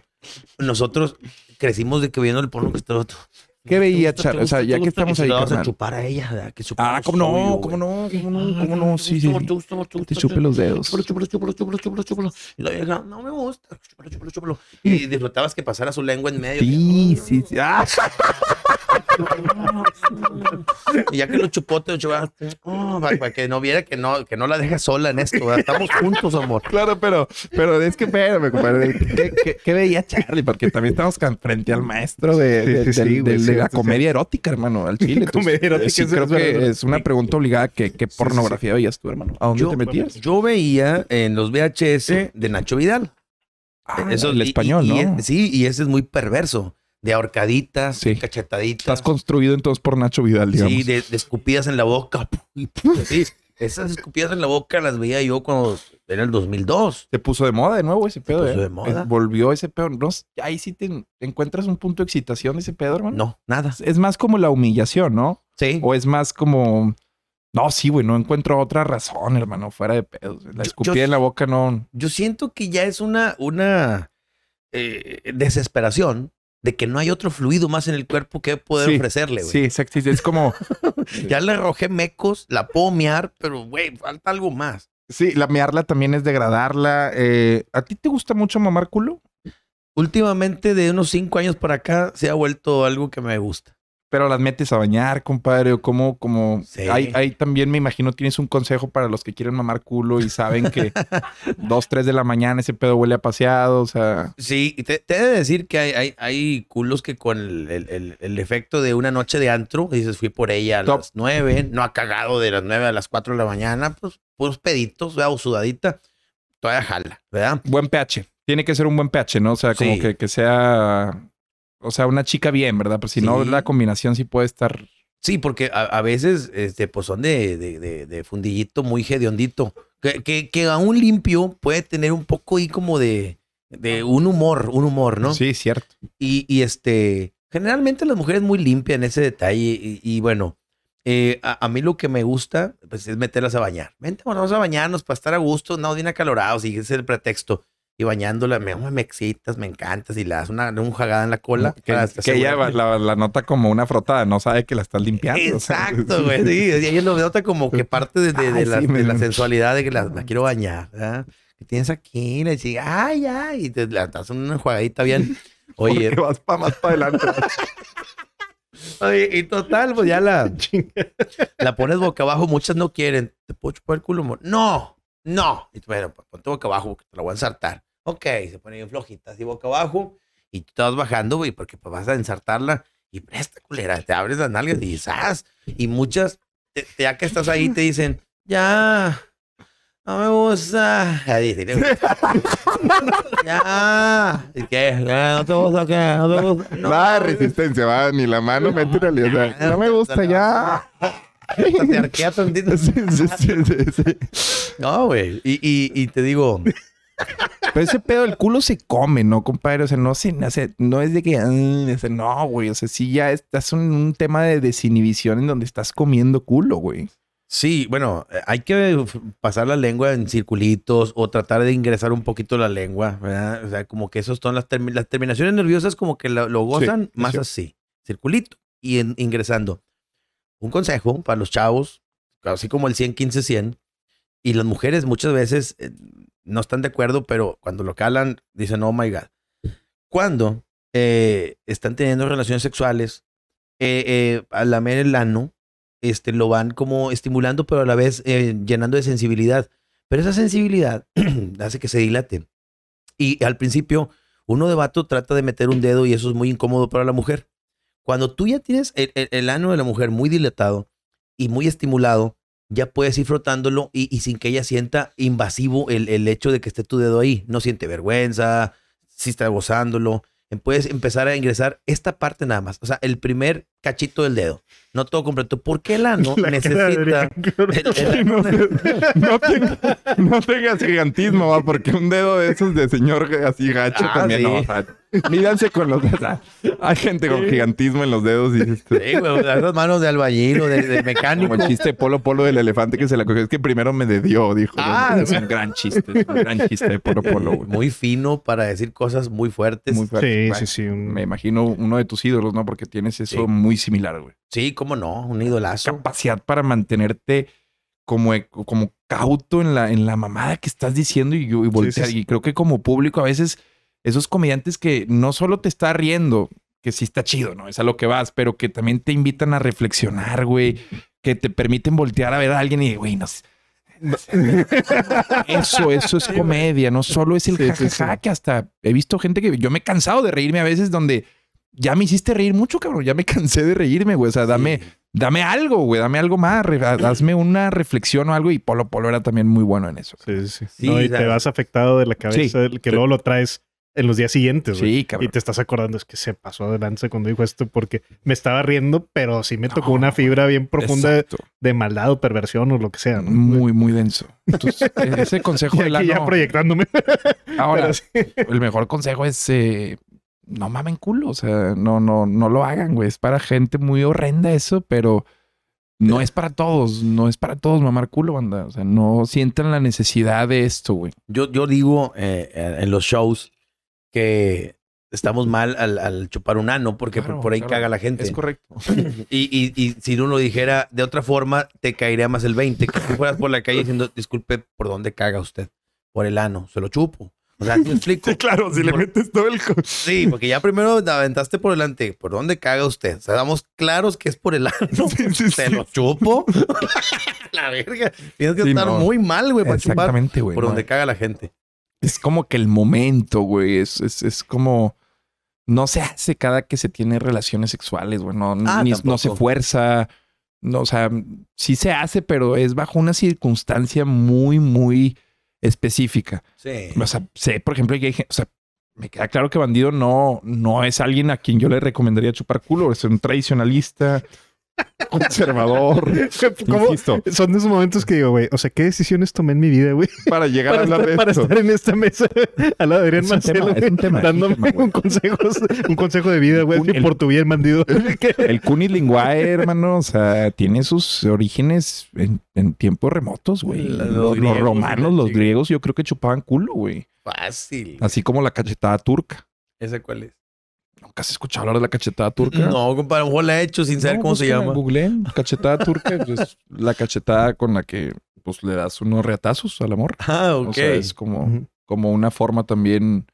[SPEAKER 1] nosotros crecimos de que viendo el porno que estaba otro.
[SPEAKER 2] ¿Qué veía,
[SPEAKER 1] ¿Te gusta,
[SPEAKER 2] Char? O sea, ya que estamos ahí,
[SPEAKER 1] dabas a
[SPEAKER 2] carnal.
[SPEAKER 1] chupar a ella,
[SPEAKER 2] Ah, ¿cómo no? ¿Cómo no? ¿Cómo no?
[SPEAKER 1] Ah,
[SPEAKER 2] ¿Cómo no? Sí, sí. Te chupe los dedos.
[SPEAKER 1] Chúpalo, chúpalo, chúpalo, chúpalo, chúpalo, chúpalo. Y la vieja, no me gusta. Chúpalo, chúpalo, chúpalo. Y disfrutabas que pasara su lengua en medio.
[SPEAKER 2] Sí, sí, sí. Ah,
[SPEAKER 1] Y ya que lo chupó, te lo chupaste. Oh, para, para que no viera que no, que no la dejas sola en esto. ¿verdad? Estamos juntos, amor.
[SPEAKER 2] claro, pero, pero es que espérame, compadre. ¿Qué, qué, qué veía Charlie? Porque también estamos frente al maestro de,
[SPEAKER 3] Sí,
[SPEAKER 2] de-
[SPEAKER 3] sí, sí,
[SPEAKER 2] del-
[SPEAKER 3] güey,
[SPEAKER 2] del- de la comedia erótica, hermano, al chile. Entonces,
[SPEAKER 3] Comedia erótica,
[SPEAKER 2] sí,
[SPEAKER 3] eso
[SPEAKER 2] creo
[SPEAKER 3] es verdad.
[SPEAKER 2] que es una pregunta obligada. ¿Qué, qué
[SPEAKER 3] sí, sí.
[SPEAKER 2] pornografía veías tú, hermano? ¿A dónde
[SPEAKER 1] Yo-
[SPEAKER 2] te metías?
[SPEAKER 1] Yo veía en los VHS de Nacho Vidal.
[SPEAKER 2] Ah,
[SPEAKER 1] Eso,
[SPEAKER 2] el
[SPEAKER 1] y-
[SPEAKER 2] español,
[SPEAKER 1] y-
[SPEAKER 2] ¿no?
[SPEAKER 1] es- sí, y ese es muy perverso. De ahorcaditas,
[SPEAKER 2] Sí.
[SPEAKER 1] cachetaditas.
[SPEAKER 2] Estás construido entonces por Nacho Vidal, digamos.
[SPEAKER 1] Sí, de, de escupidas en la boca. Sí, esas escupidas en la boca las veía yo cuando era el 2002.
[SPEAKER 2] Se puso de moda de nuevo ese pedo,
[SPEAKER 1] puso
[SPEAKER 2] ¿eh?
[SPEAKER 1] de moda.
[SPEAKER 2] Es- Volvió ese pedo. No, ahí sí te encuentras un punto de excitación de ese pedo, hermano.
[SPEAKER 1] No, nada.
[SPEAKER 2] Es más como la humillación, ¿no?
[SPEAKER 1] Sí.
[SPEAKER 2] O es más como... No, sí, güey, no encuentro otra razón, hermano, fuera de pedos. La
[SPEAKER 1] Yo-
[SPEAKER 2] escupida
[SPEAKER 1] yo-
[SPEAKER 2] en la boca no...
[SPEAKER 1] Yo siento que ya es una, una eh, desesperación de que no hay otro fluido más en el cuerpo que poder
[SPEAKER 2] Sí,
[SPEAKER 1] ofrecerle, güey.
[SPEAKER 2] Sí, exacto. Es como...
[SPEAKER 1] Ya le arrojé mecos, la puedo mear, pero, güey, falta algo más.
[SPEAKER 2] sí, la mearla también es degradarla. Eh, ¿A ti te gusta mucho mamar culo?
[SPEAKER 1] Últimamente, de unos cinco años para acá, se ha vuelto algo que me gusta.
[SPEAKER 2] Pero las metes a bañar, compadre, o como, como,
[SPEAKER 1] Sí.
[SPEAKER 2] hay también, me imagino, tienes un consejo para los que quieren mamar culo y saben que dos, tres de la mañana ese pedo huele a paseado, o sea,
[SPEAKER 1] Sí, te, te he de decir que hay, hay, hay culos que con el, el- el- el efecto de una noche de antro, dices, fui por ella a
[SPEAKER 2] Top.
[SPEAKER 1] las nueve, no ha cagado de las nueve a las cuatro de la mañana, pues puros peditos, ¿verdad? o sudadita, todavía jala, ¿verdad?
[SPEAKER 2] buen pH. Tiene que ser un buen pH, ¿no? O sea, como
[SPEAKER 1] Sí.
[SPEAKER 2] que, que sea, o sea, una chica bien, ¿verdad? Pues si no,
[SPEAKER 1] Sí.
[SPEAKER 2] la combinación sí puede estar...
[SPEAKER 1] Sí, porque a, a veces este, pues son de, de, de, de fundillito muy hediondito, que, que, que aún limpio puede tener un poco ahí como de, de un humor, un humor, ¿no?
[SPEAKER 2] Sí, cierto.
[SPEAKER 1] Y, y, este, generalmente las mujeres muy limpias en ese detalle. Y, y bueno, eh, a, a mí lo que me gusta pues, es meterlas a bañar. Vente, bueno, vamos a bañarnos para estar a gusto, no bien acalorados y ese es el pretexto. Y bañándola, me, me excitas, me encantas y le das una, un jagada en la cola.
[SPEAKER 2] Que, que ella la, la nota como una frotada, no sabe que la estás limpiando. o sea,
[SPEAKER 1] Exacto, güey. Sí, y ella lo nota como que parte de, de- de
[SPEAKER 2] Ay,
[SPEAKER 1] la,
[SPEAKER 2] sí,
[SPEAKER 1] de la
[SPEAKER 2] me-
[SPEAKER 1] sensualidad de que la, la quiero bañar. ¿verdad? Que tienes aquí, le dices, ay, ay, y te la das una jugadita bien. Oye,
[SPEAKER 4] Porque vas para más para adelante.
[SPEAKER 1] oye, y total, pues ya la, la pones boca abajo. Muchas no quieren. ¿Te puedo chupar el culo? amor? No, no. Y tú, bueno, pues ponte boca abajo porque te la voy a ensartar. Ok, se pone bien flojita, así boca abajo. Y tú te vas bajando, güey, porque pues, vas a ensartarla. Y presta, culera, te abres las nalgas y ¡zas! Y muchas, te- te- ya que estás ahí, te dicen, ya, no me gusta. Ya. ¿Y qué? ¿No te gusta qué? ¿No te gusta? No.
[SPEAKER 4] Nada de resistencia, va. Ni la mano mete realidad. O sea, no me gusta ya.
[SPEAKER 1] Te arquea tantito.
[SPEAKER 4] Sí, sí, sí, sí, sí.
[SPEAKER 1] No, güey. Y, y, y te digo,
[SPEAKER 2] Pero ese pedo del culo se come, ¿no, compadre? O sea, no, se, o sea, no es de que... "Ah", no, güey. O sea, sí ya estás en un tema de desinhibición en donde estás comiendo culo, güey.
[SPEAKER 1] Sí, bueno, eh, hay que f- pasar la lengua en circulitos o tratar de ingresar un poquito la lengua, ¿verdad? O sea, como que esos son las, termi- las terminaciones nerviosas como que lo, lo gozan más así, circulito y en- ingresando. Un consejo para los chavos, así como el 100, 15, 100, y las mujeres muchas veces eh, no están de acuerdo, pero cuando lo calan dicen, oh my God. Cuando eh, están teniendo relaciones sexuales, eh, eh, al lamer el ano, este, lo van como estimulando, pero a la vez eh, llenando de sensibilidad. Pero esa sensibilidad hace que se dilate. Y al principio, uno de vato trata de meter un dedo y eso es muy incómodo para la mujer. Cuando tú ya tienes el, el- el ano de la mujer muy dilatado y muy estimulado, ya puedes ir frotándolo y, sin que ella sienta invasivo el, el hecho de que esté tu dedo ahí. No siente vergüenza, si está gozándolo. Puedes empezar a ingresar esta parte nada más. O sea, el primer cachito del dedo. No todo completo. Porque el ano
[SPEAKER 3] La
[SPEAKER 1] necesita...
[SPEAKER 3] Adrián.
[SPEAKER 1] el- el ano
[SPEAKER 4] No, te- no, te- no tengas gigantismo, va, porque un dedo de esos de señor así gacho
[SPEAKER 1] Ah,
[SPEAKER 4] también
[SPEAKER 1] sí.
[SPEAKER 4] no. O sea, mídanse con los sea, Hay gente con gigantismo en los dedos y
[SPEAKER 1] Sí, güey, esas manos de albañil o de, de mecánico.
[SPEAKER 4] como el chiste de Polo Polo del elefante que se la cogió. Es que primero me dedió, dijo.
[SPEAKER 1] Ah,
[SPEAKER 2] Es un gran chiste, es un gran chiste de Polo Polo, güey.
[SPEAKER 1] Muy fino para decir cosas muy fuertes.
[SPEAKER 2] Muy fuerte.
[SPEAKER 3] Sí, sí, sí. un-
[SPEAKER 2] Me imagino uno de tus ídolos, ¿no? Porque tienes eso
[SPEAKER 1] Sí.
[SPEAKER 2] muy similar, güey.
[SPEAKER 1] Sí, cómo no, un idolazo.
[SPEAKER 2] Capacidad para mantenerte como, e- como cauto en la, en la mamada que estás diciendo y, y voltear.
[SPEAKER 3] sí.
[SPEAKER 2] Y creo que como público a veces esos comediantes que no solo te está riendo, que sí está chido, ¿no? Es a lo que vas, pero que también te invitan a reflexionar, güey, que te permiten voltear a ver a alguien y, güey, no sé. Eso, eso es comedia, no solo es el
[SPEAKER 3] Sí, sí,
[SPEAKER 2] jajaja, que hasta he visto gente que yo me he cansado de reírme a veces donde ya me hiciste reír mucho, cabrón, ya me cansé de reírme, güey, o sea, dame, dame algo, güey, dame algo más, hazme una reflexión o algo y Polo Polo era también muy bueno en eso.
[SPEAKER 3] Sí, sí, sí. No, y te vas afectado de la cabeza, que luego lo traes en los días siguientes, güey.
[SPEAKER 2] Sí, cabrón.
[SPEAKER 3] Y te estás acordando, es que se pasó de lanza cuando dijo esto porque me estaba riendo, pero sí me tocó
[SPEAKER 2] No,
[SPEAKER 3] una fibra bien profunda de, de maldad o perversión o lo que sea. ¿no?
[SPEAKER 2] Muy, muy denso. Entonces, e- ese consejo
[SPEAKER 3] Y aquí ya
[SPEAKER 2] ano-
[SPEAKER 3] proyectándome.
[SPEAKER 2] Ahora,
[SPEAKER 3] sí.
[SPEAKER 2] el mejor consejo es eh, no mamen culo. O sea, no, no, no lo hagan, güey. Es para gente muy horrenda eso, pero no es para todos. No es para todos mamar culo, banda. O sea, no sientan la necesidad de esto, güey.
[SPEAKER 1] Yo, yo digo eh, eh, en los shows que estamos mal al, al chupar un ano porque por-
[SPEAKER 2] Claro,
[SPEAKER 1] por ahí
[SPEAKER 2] claro.
[SPEAKER 1] caga la gente.
[SPEAKER 2] Es correcto.
[SPEAKER 1] Y, y, y si uno lo dijera de otra forma, te caería más el 20. Que si fueras por la calle diciendo, disculpe, ¿por dónde caga usted? Por el ano, se lo chupo. O sea, ¿sí me explico?
[SPEAKER 4] Sí, claro, si le metes todo el...
[SPEAKER 1] Sí, porque ya primero te aventaste por delante. ¿Por dónde caga usted? O sea, damos claros que es por el ano.
[SPEAKER 4] Sí, sí,
[SPEAKER 1] Se lo chupo. la verga. Tienes que estar
[SPEAKER 2] no.
[SPEAKER 1] muy mal, güey, para chupar
[SPEAKER 2] Exactamente, güey.
[SPEAKER 1] por
[SPEAKER 2] no.
[SPEAKER 1] donde caga la gente.
[SPEAKER 2] Es como que el momento, güey. Es, es, es como. No se hace cada que se tiene relaciones sexuales, güey. No,
[SPEAKER 1] Ah,
[SPEAKER 2] ni- no se fuerza. No, o sea, sí se hace, pero es bajo una circunstancia muy, muy específica.
[SPEAKER 1] Sí.
[SPEAKER 2] O sea, sé, por ejemplo, que hay gen- o sea, me queda claro que Bandido no, no es alguien a quien yo le recomendaría chupar culo. Es un tradicionalista,
[SPEAKER 4] Conservador.
[SPEAKER 3] ¿Cómo?
[SPEAKER 4] Insisto.
[SPEAKER 3] Son de esos momentos que digo, güey, o sea, ¿qué decisiones tomé en mi vida, güey?
[SPEAKER 4] Para llegar
[SPEAKER 3] Para,
[SPEAKER 4] a hablar
[SPEAKER 3] estar,
[SPEAKER 4] de
[SPEAKER 3] para
[SPEAKER 4] esto.
[SPEAKER 3] estar en esta mesa al lado de Adrián
[SPEAKER 2] Es un
[SPEAKER 3] Marcelo,
[SPEAKER 2] tema, es
[SPEAKER 3] güey,
[SPEAKER 2] un tema, es un
[SPEAKER 3] dándome
[SPEAKER 2] tema,
[SPEAKER 3] un, consejo, un consejo de vida, güey, por tu bien, bandido.
[SPEAKER 2] El Kunilinguae, hermano, o sea, tiene sus orígenes en, en tiempos remotos, güey.
[SPEAKER 1] La-
[SPEAKER 2] Los,
[SPEAKER 1] los
[SPEAKER 2] romanos,
[SPEAKER 1] la
[SPEAKER 2] los griegos, yo creo que chupaban culo, güey.
[SPEAKER 1] Fácil.
[SPEAKER 2] Así como la cachetada turca.
[SPEAKER 1] ¿Esa cuál es?
[SPEAKER 2] ¿Nunca has escuchado hablar de la cachetada turca?
[SPEAKER 1] No, compadre, a lo mejor la he hecho sin saber
[SPEAKER 2] No,
[SPEAKER 1] cómo se llama.
[SPEAKER 2] Google, cachetada turca pues, es la cachetada con la que pues le das unos reatazos al amor.
[SPEAKER 1] Ah, ok.
[SPEAKER 2] O sea, es como, como una forma también.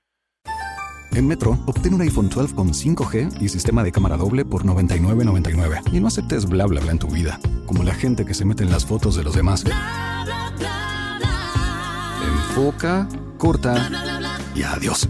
[SPEAKER 5] En Metro, obtén un iPhone 12 con 5G y sistema de cámara doble por $99.99. Y no aceptes bla bla bla en tu vida, como la gente que se mete en las fotos de los demás. Enfoca, corta y adiós.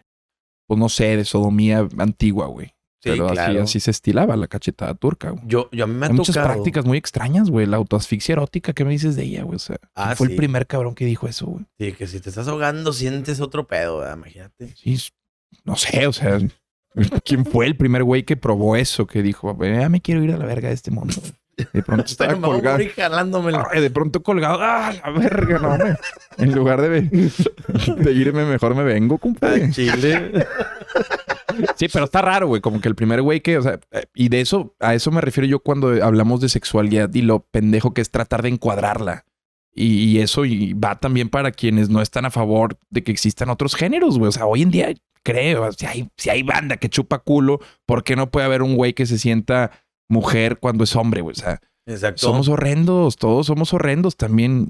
[SPEAKER 2] Pues no sé, de sodomía antigua, güey.
[SPEAKER 1] Sí,
[SPEAKER 2] Pero así,
[SPEAKER 1] claro.
[SPEAKER 2] así se estilaba la cachetada turca, güey.
[SPEAKER 1] Yo, yo a mí me ha
[SPEAKER 2] Hay muchas prácticas muy extrañas, güey. La autoasfixia erótica, ¿qué me dices de ella, güey? O sea,
[SPEAKER 1] Ah,
[SPEAKER 2] ¿quién fue
[SPEAKER 1] sí.
[SPEAKER 2] el primer cabrón que dijo eso, güey?
[SPEAKER 1] Sí, que si te estás ahogando sientes otro pedo, ¿verdad? imagínate.
[SPEAKER 2] Sí, no sé, o sea, ¿quién fue el primer güey que probó eso? Que dijo, ya me quiero ir a la verga de este mundo. De pronto estaba
[SPEAKER 1] voy
[SPEAKER 2] colgado.
[SPEAKER 1] morir jalándomelo.
[SPEAKER 2] Ay, de pronto colgado. ¡Ah, la verga! No. En lugar de, de irme, mejor me vengo, compadre.
[SPEAKER 1] Chile.
[SPEAKER 2] Sí, pero está raro, güey. Como que el primer güey que, o sea, eh, y de eso, a eso me refiero yo cuando hablamos de sexualidad y lo pendejo que es tratar de encuadrarla. Y, y eso y va también para quienes no están a favor de que existan otros géneros, güey. O sea, hoy en día creo, si hay, si hay banda que chupa culo, ¿por qué no puede haber un güey que se sienta mujer cuando es hombre, güey? O sea,
[SPEAKER 1] Exacto.
[SPEAKER 2] somos horrendos, todos somos horrendos también.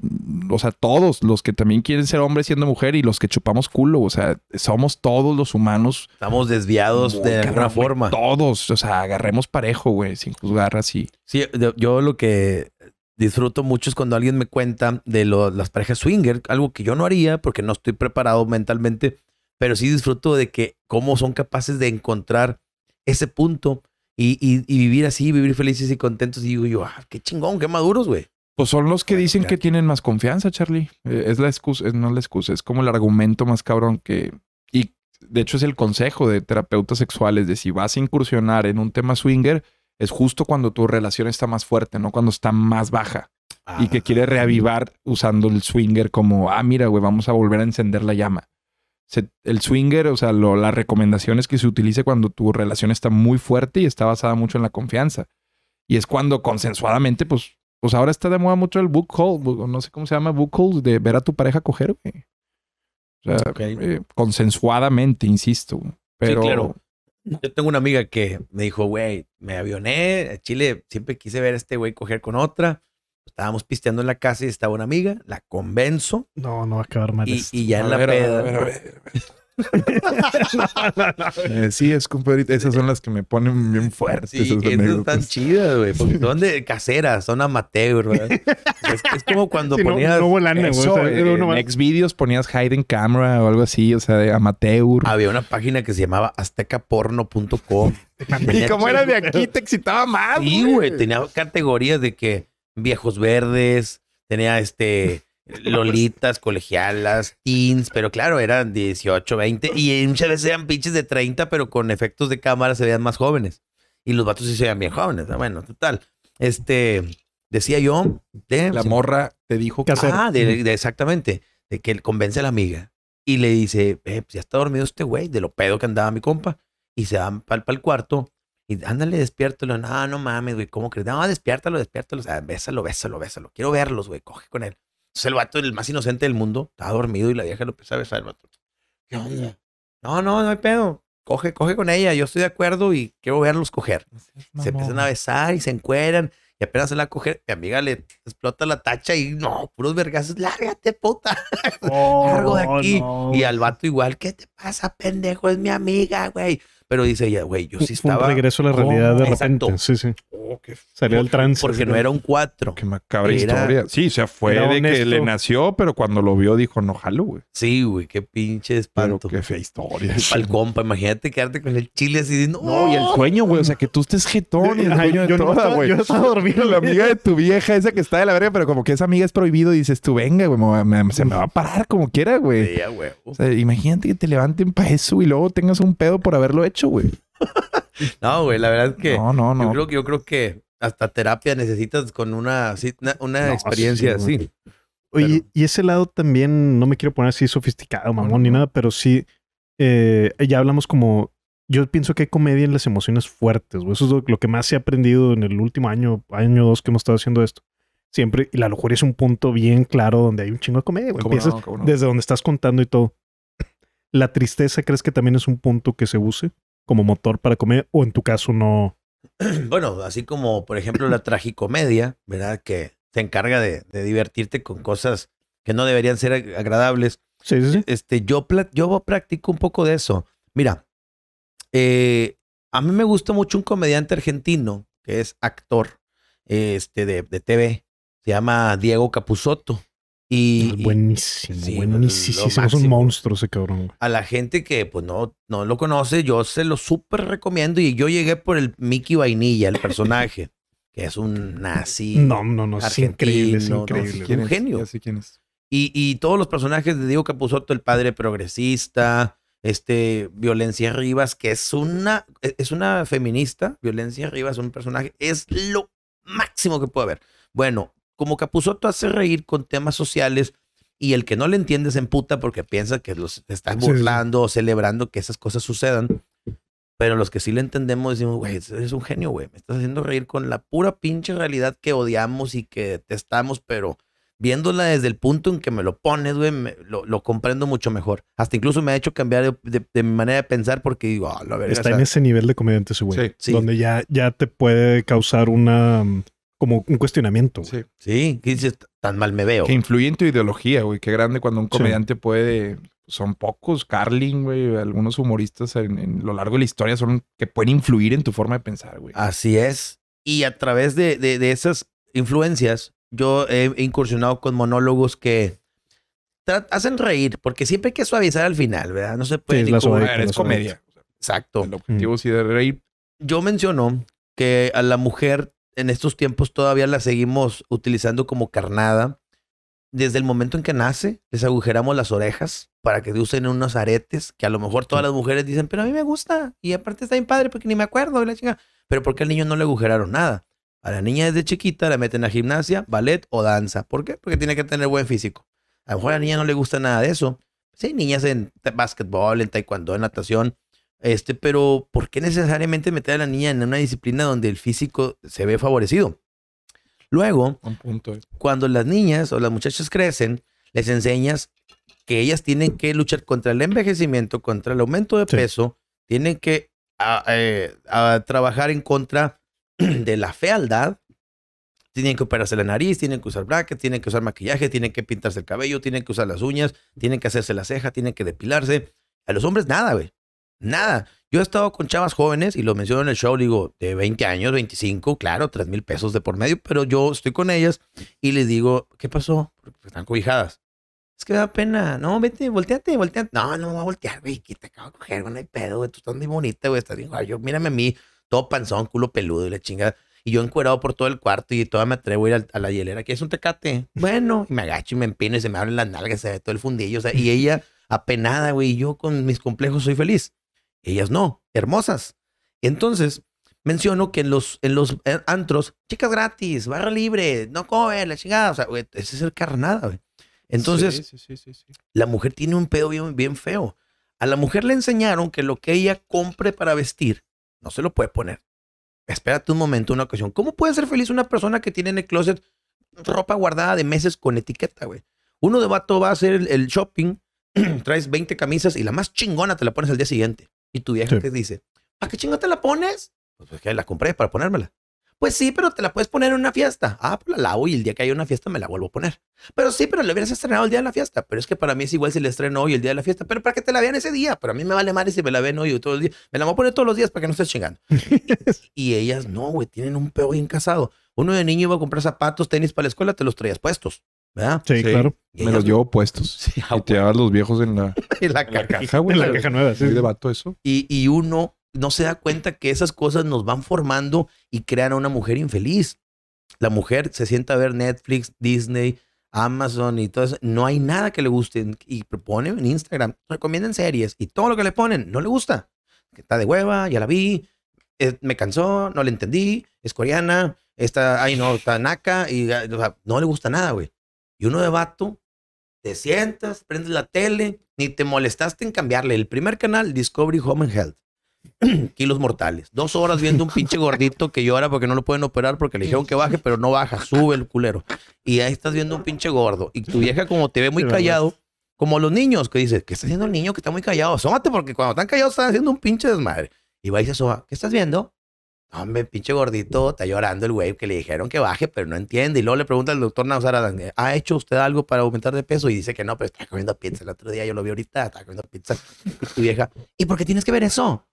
[SPEAKER 2] O sea, todos los que también quieren ser hombres siendo mujer y los que chupamos culo. O sea, somos todos los humanos.
[SPEAKER 1] Estamos desviados
[SPEAKER 2] muy
[SPEAKER 1] de alguna
[SPEAKER 2] güey.
[SPEAKER 1] forma.
[SPEAKER 2] Todos. O sea, agarremos parejo, güey, sin juzgar así.
[SPEAKER 1] Sí, yo lo que disfruto mucho es cuando alguien me cuenta de lo- las parejas swinger, algo que yo no haría porque no estoy preparado mentalmente, pero sí disfruto de que cómo son capaces de encontrar ese punto y, y- y vivir así, vivir felices y contentos. Y digo yo, ah, qué chingón, qué maduros, güey.
[SPEAKER 2] Pues son los que
[SPEAKER 1] Bueno,
[SPEAKER 2] dicen que tienen más confianza, Charlie. Eh, es la excusa, es- no es la excusa, es como el argumento más cabrón que... Y de hecho es el consejo de terapeutas sexuales de si vas a incursionar en un tema swinger, es justo cuando tu relación está más fuerte, no cuando está más baja. y que quiere reavivar usando el swinger como, ah, mira, güey, vamos a volver a encender la llama. Se- el swinger, o sea, lo- la recomendación es que se utilice cuando tu relación está muy fuerte y está basada mucho en la confianza. Y es cuando consensuadamente, pues, pues ahora está de moda mucho el book bu- no sé cómo se llama, book hole, de ver a tu pareja coger, güey. O sea, eh, consensuadamente, insisto. Pero,
[SPEAKER 1] claro. Yo tengo una amiga que me dijo, güey, me avioné a Chile, siempre quise ver a este güey coger con otra. Estábamos pisteando en la casa y estaba una amiga, la convenzo
[SPEAKER 3] No, no va a acabar mal
[SPEAKER 1] y,
[SPEAKER 3] esto.
[SPEAKER 1] y ya en la
[SPEAKER 2] ver, a ver,
[SPEAKER 1] peda.
[SPEAKER 2] a ver. Eh, sí, es compadrito. Esas son las que me ponen bien fuertes.
[SPEAKER 1] Sí,
[SPEAKER 2] esas
[SPEAKER 1] están chidas, güey, porque son de caseras, son amateur, ¿verdad? es, es como cuando
[SPEAKER 3] Sí,
[SPEAKER 1] ponías...
[SPEAKER 3] no güey.
[SPEAKER 2] Eso,
[SPEAKER 3] O sea,
[SPEAKER 2] eh, en
[SPEAKER 3] más-
[SPEAKER 2] Xvideos ponías hidden camera o algo así, o sea, de amateur.
[SPEAKER 1] Había una página que se llamaba aztecaporno.com.
[SPEAKER 4] Y como era de aquí, te excitaba más.
[SPEAKER 1] Sí, güey, tenía categorías de que viejos verdes, tenía este lolitas, colegialas, teens, pero claro, eran 18, 20 y muchas veces eran pinches de 30, pero con efectos de cámara se veían más jóvenes. Y los vatos sí se veían bien jóvenes. ¿no? Bueno, total. Este, decía yo, de,
[SPEAKER 2] La morra te dijo que
[SPEAKER 1] Ah, de, de- exactamente. De que él convence a la amiga y le dice, eh, pues ya está dormido este güey, de lo pedo que andaba mi compa. Y se van para el cuarto y ándale, despiértalo. No, no mames, güey, ¿cómo crees? No, despiértalo, despiértalo. O sea, bésalo, bésalo, bésalo. Quiero verlos, güey, coge con él. Entonces el vato, el más inocente del mundo, estaba dormido y la vieja lo empieza a besar. El vato, ¿qué onda? No, no, no hay pedo. Coge, coge con ella. Yo estoy de acuerdo y quiero verlos coger. Se empiezan a besar y se encueran. Y apenas se la coge, mi amiga le explota la tacha y no, puros vergazos. Lárgate, puta. Largo de aquí.
[SPEAKER 3] no.
[SPEAKER 1] Y al vato igual, ¿qué te pasa, pendejo? Es mi amiga, güey. Pero dice ella, güey, yo sí
[SPEAKER 3] Fue un
[SPEAKER 1] estaba.
[SPEAKER 3] regreso a la realidad de repente.
[SPEAKER 1] Exacto.
[SPEAKER 3] Sí, sí.
[SPEAKER 2] Oh, qué,
[SPEAKER 3] Salió el trance.
[SPEAKER 1] Porque no era un cuatro.
[SPEAKER 2] qué macabra
[SPEAKER 1] Era-
[SPEAKER 2] historia. Sí, o sea, fue
[SPEAKER 3] era
[SPEAKER 2] de que
[SPEAKER 3] honesto.
[SPEAKER 2] le nació, pero cuando lo vio dijo, no jalo, güey.
[SPEAKER 1] Sí, güey, qué pinche
[SPEAKER 2] Pero
[SPEAKER 1] espanto.
[SPEAKER 2] qué fea historia.
[SPEAKER 1] Pa'l compa, imagínate quedarte con el chile así no.
[SPEAKER 2] No, y el sueño, güey. O sea, que tú estés jetón y el
[SPEAKER 3] Ay,
[SPEAKER 2] sueño de
[SPEAKER 3] yo no
[SPEAKER 2] toda,
[SPEAKER 3] estaba-
[SPEAKER 2] güey.
[SPEAKER 3] yo estaba dormido,
[SPEAKER 2] La
[SPEAKER 3] güey.
[SPEAKER 2] amiga de tu vieja, esa que está de la verga, pero como que esa amiga es prohibido, dices tú, venga, güey, me- me- se me va a parar como quiera, güey.
[SPEAKER 1] Sí, huevo.
[SPEAKER 2] O sea, imagínate que te levanten para eso y luego tengas un pedo por haberlo hecho, güey.
[SPEAKER 1] No, güey, la verdad es que
[SPEAKER 2] No, no, no.
[SPEAKER 1] yo creo que yo creo que hasta terapia necesitas con una, una, una
[SPEAKER 3] No,
[SPEAKER 1] experiencia
[SPEAKER 3] sí,
[SPEAKER 1] así.
[SPEAKER 3] Oye, y ese lado también, no me quiero poner así sofisticado, mamón, ni nada, pero sí, eh, ya hablamos como, yo pienso que hay comedia en las emociones fuertes, güey. Eso es lo, lo que más he aprendido en el último año, año o dos que hemos estado haciendo esto. Siempre, y la lujuria es un punto bien claro donde hay un chingo de comedia, güey.
[SPEAKER 2] ¿Cómo
[SPEAKER 3] Empiezas
[SPEAKER 2] no? ¿Cómo no?
[SPEAKER 3] desde donde estás contando y todo. ¿La tristeza crees que también es un punto que se use como motor para comedia? O en tu caso no.
[SPEAKER 1] Bueno, así como por ejemplo la tragicomedia, ¿verdad? Que se encarga de, de divertirte con cosas que no deberían ser ag- agradables.
[SPEAKER 3] Sí, sí, sí.
[SPEAKER 1] Este, yo, yo practico un poco de eso. Mira, eh, a mí me gusta mucho un comediante argentino que es actor este, de, de TV. Se llama Diego Capusotto. Y, y
[SPEAKER 3] buenísimo,
[SPEAKER 1] sí,
[SPEAKER 3] buenísimo. Es un monstruo ese cabrón.
[SPEAKER 1] a la gente que pues no, no lo conoce, yo se lo súper recomiendo. Y yo llegué por el Mickey Vainilla, el personaje, que es un nazi.
[SPEAKER 3] No, no, no, es increíble, es
[SPEAKER 1] ¿no?
[SPEAKER 3] increíble.
[SPEAKER 2] ¿Quién
[SPEAKER 1] un genio.
[SPEAKER 2] Ya sé quién es.
[SPEAKER 1] Y, y todos los personajes de Diego Capuzotto, el padre progresista, este, Violencia Rivas, que es una, es una feminista, Violencia Rivas, un personaje, es lo máximo que puede haber. Bueno, como Capuzotto hace reír con temas sociales y el que no le entiende se emputa porque piensa que los están
[SPEAKER 3] Sí, sí.
[SPEAKER 1] burlando o celebrando que esas cosas sucedan. Pero los que sí le entendemos decimos, güey, eres un genio, güey. Me estás haciendo reír con la pura pinche realidad que odiamos y que detestamos, pero viéndola desde el punto en que me lo pones, güey, lo, lo comprendo mucho mejor. Hasta incluso me ha hecho cambiar de, de- de mi manera de pensar porque digo, ah, la verga.
[SPEAKER 3] Está
[SPEAKER 1] o sea,
[SPEAKER 3] en ese nivel de comediante ese güey.
[SPEAKER 2] Sí.
[SPEAKER 1] Sí.
[SPEAKER 3] Donde ya, ya te puede causar una como un cuestionamiento. güey.
[SPEAKER 2] Sí.
[SPEAKER 1] Sí, dices, tan mal me veo.
[SPEAKER 2] Que influye en tu ideología, güey. Qué grande cuando un
[SPEAKER 3] Sí.
[SPEAKER 2] comediante puede. Son pocos, Carlin, güey. Algunos humoristas en, en lo largo de la historia son que pueden influir en tu forma de pensar, güey.
[SPEAKER 1] Así es. Y a través de, de- de esas influencias, yo he incursionado con monólogos que hacen reír, porque siempre hay que suavizar al final, ¿verdad? No se puede
[SPEAKER 3] Sí, es
[SPEAKER 1] como-
[SPEAKER 2] ver, es comedia.
[SPEAKER 1] Exacto.
[SPEAKER 2] El objetivo sí de reír.
[SPEAKER 1] Yo menciono que a la mujer en estos tiempos todavía la seguimos utilizando como carnada. Desde el momento en que nace, les agujeramos las orejas para que usen unos aretes que a lo mejor todas las mujeres dicen, pero a mí me gusta. Y aparte está bien padre porque ni me acuerdo. y la chinga. Pero porque al niño no le agujeraron nada. A la niña desde chiquita la meten a gimnasia, ballet o danza. ¿Por qué? Porque tiene que tener buen físico. A lo mejor a la niña no le gusta nada de eso. Sí, niñas en básquetbol, en taekwondo, en natación. Este, pero ¿por qué necesariamente meter a la niña en una disciplina donde el físico se ve favorecido? Luego,
[SPEAKER 2] punto.
[SPEAKER 1] cuando las niñas o las muchachas crecen, les enseñas que ellas tienen que luchar contra el envejecimiento, contra el aumento de
[SPEAKER 3] Sí.
[SPEAKER 1] peso, tienen que a- eh, a trabajar en contra de la fealdad, tienen que operarse la nariz, tienen que usar brackets, tienen que usar maquillaje, tienen que pintarse el cabello, tienen que usar las uñas, tienen que hacerse la ceja, tienen que depilarse. A los hombres nada, güey. Nada. Yo he estado con chavas jóvenes y lo menciono en el show, digo, de 20 años, 25, claro, 3 mil pesos de por medio, pero yo estoy con ellas y les digo, ¿qué pasó? Están cobijadas. Es que me da pena. No, vete, volteate, volteate. No, no me voy a voltear, güey, que te acabo de coger, güey, no hay pedo, güey, tú estás muy bonita, güey, estás bien, guay. Yo, mírame a mí, todo panzón, culo peludo y la chingada. Y yo encuerado por todo el cuarto y todavía me atrevo a ir al- a, la hielera, que es un tecate. Bueno, y me agacho y me empino y se me abren las nalgas, se ve todo el fundillo. O sea, y ella apenada, güey, y yo con mis complejos soy feliz. Ellas no, hermosas. Entonces, menciono que en los, en los eh, antros, chicas gratis, barra libre, no comer, la chingada. O sea, güey, ese es el carnada, güey. Entonces,
[SPEAKER 2] Sí, sí, sí, sí, sí.
[SPEAKER 1] la mujer tiene un pedo bien, bien feo. A la mujer le enseñaron que lo que ella compre para vestir no se lo puede poner. Espérate un momento, una ocasión. ¿Cómo puede ser feliz una persona que tiene en el closet ropa guardada de meses con etiqueta, güey? Uno de vato va a hacer el, el shopping, traes 20 camisas y la más chingona te la pones al día siguiente. Y tu vieja
[SPEAKER 3] Sí.
[SPEAKER 1] te dice, ¿para qué chingona te la pones? Pues, pues que la compré para ponérmela. Pues sí, pero te la puedes poner en una fiesta. Ah, pues la lavo y el día que haya una fiesta me la vuelvo a poner. Pero sí, pero le hubieras estrenado el día de la fiesta. Pero es que para mí es igual si le estreno hoy el día de la fiesta. Pero para que te la vean ese día. Pero a mí me vale madre si me la ven hoy o todo el día. Me la voy a poner todos los días para que no estés chingando. y ellas no, güey, tienen un peo bien casado. Uno de niño iba a comprar zapatos, tenis para la escuela, te los traías puestos. ¿Verdad?
[SPEAKER 3] Sí, claro.
[SPEAKER 2] Me los llevo puestos.
[SPEAKER 1] Sí,
[SPEAKER 2] Y te llevas los viejos en la,
[SPEAKER 1] en la
[SPEAKER 2] en la
[SPEAKER 1] caja.
[SPEAKER 2] caja, güey.
[SPEAKER 3] En la caja nueva, sí.
[SPEAKER 2] De vato eso.
[SPEAKER 1] Y, y uno no se da cuenta que esas cosas nos van formando y crean a una mujer infeliz. La mujer se sienta a ver Netflix, Disney, Amazon y todo eso. No hay nada que le guste. Y ponen en Instagram, recomienden series y todo lo que le ponen no le gusta. Que está de hueva, ya la vi, eh, me cansó, no le entendí, es coreana, está, ay no, está naca y o sea, no le gusta nada, güey. Y uno de vato, te sientas, prendes la tele, ni te molestaste en cambiarle. El primer canal, Discovery Home and Health. Kilos mortales. Dos horas viendo un pinche gordito que llora porque no lo pueden operar porque le dijeron que baje, pero no baja, sube el culero. Y ahí estás viendo un pinche gordo. Y tu vieja, como te ve muy callado, como los niños, que dice, ¿qué está haciendo el niño que está muy callado? Asómate porque cuando están callados están haciendo un pinche desmadre. Y va y se asoma, ¿qué estás viendo? Hombre, pinche gordito, está llorando el güey que le dijeron que baje, pero no entiende. Y luego le pregunta al doctor Nazar, ¿ha hecho usted algo para aumentar de peso? Y dice que no, pero está comiendo pizza. El otro día yo lo vi ahorita, está comiendo pizza. Y vieja, ¿y por qué tienes que ver eso?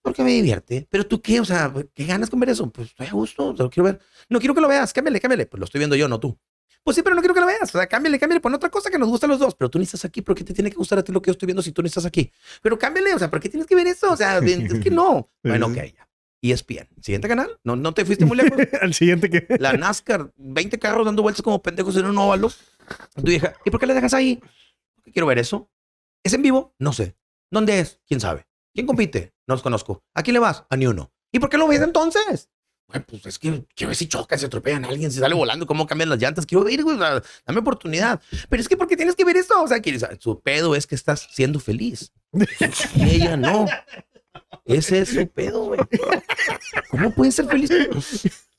[SPEAKER 1] Porque me divierte. ¿Pero tú qué? O sea, ¿qué ganas con ver eso? Pues estoy a gusto, lo quiero ver. No quiero que lo veas, cámbiale, cámbiale. Pues lo estoy viendo yo, no tú. Pues sí, pero no quiero que lo veas. O sea, cámbiale, cámbiale, pon otra cosa que nos gusta a los dos. Pero tú ni estás aquí, ¿por qué te tiene que gustar a ti lo que yo estoy viendo si tú no estás aquí? Pero cámbiale, o sea, ¿por qué tienes que ver eso? O sea, es que no. Bueno, ok, ya. Y es bien. Siguiente canal. No, no te fuiste muy lejos.
[SPEAKER 3] Al siguiente que.
[SPEAKER 1] La NASCAR, 20 carros dando vueltas como pendejos en un óvalo. Tu vieja, ¿y por qué le dejas ahí? Porque quiero ver eso. ¿Es en vivo? No sé. ¿Dónde es? ¿Quién sabe? ¿Quién compite? No los conozco. ¿A quién le vas? A ni uno. ¿Y por qué lo ves entonces? Bueno, pues es que quiero ver si chocan, si atropellan a alguien, si sale volando, cómo cambian las llantas. Quiero ver, güey, dame oportunidad. Pero es que, ¿por qué tienes que ver esto? O sea, que su pedo es que estás siendo feliz. Y ella no. Ese es su pedo, güey. ¿Cómo puedes ser feliz?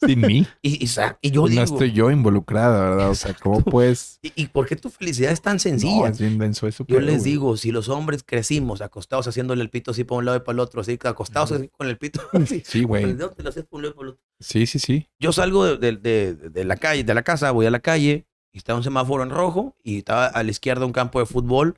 [SPEAKER 2] Sin mí.
[SPEAKER 1] Y, y, y yo
[SPEAKER 2] no
[SPEAKER 1] digo,
[SPEAKER 2] estoy yo involucrada, ¿verdad? O sea, ¿cómo puedes...?
[SPEAKER 1] ¿y, y por qué tu felicidad es tan sencilla?
[SPEAKER 2] bien.
[SPEAKER 1] Yo les digo, si los hombres crecimos acostados haciéndole el pito así para un lado y para el otro, así acostados así con el pito, así,
[SPEAKER 2] Sí, güey. Sí, sí, sí.
[SPEAKER 1] Yo salgo de, de- de- de la calle, de la casa, voy a la calle y está un semáforo en rojo y estaba a la izquierda un campo de fútbol.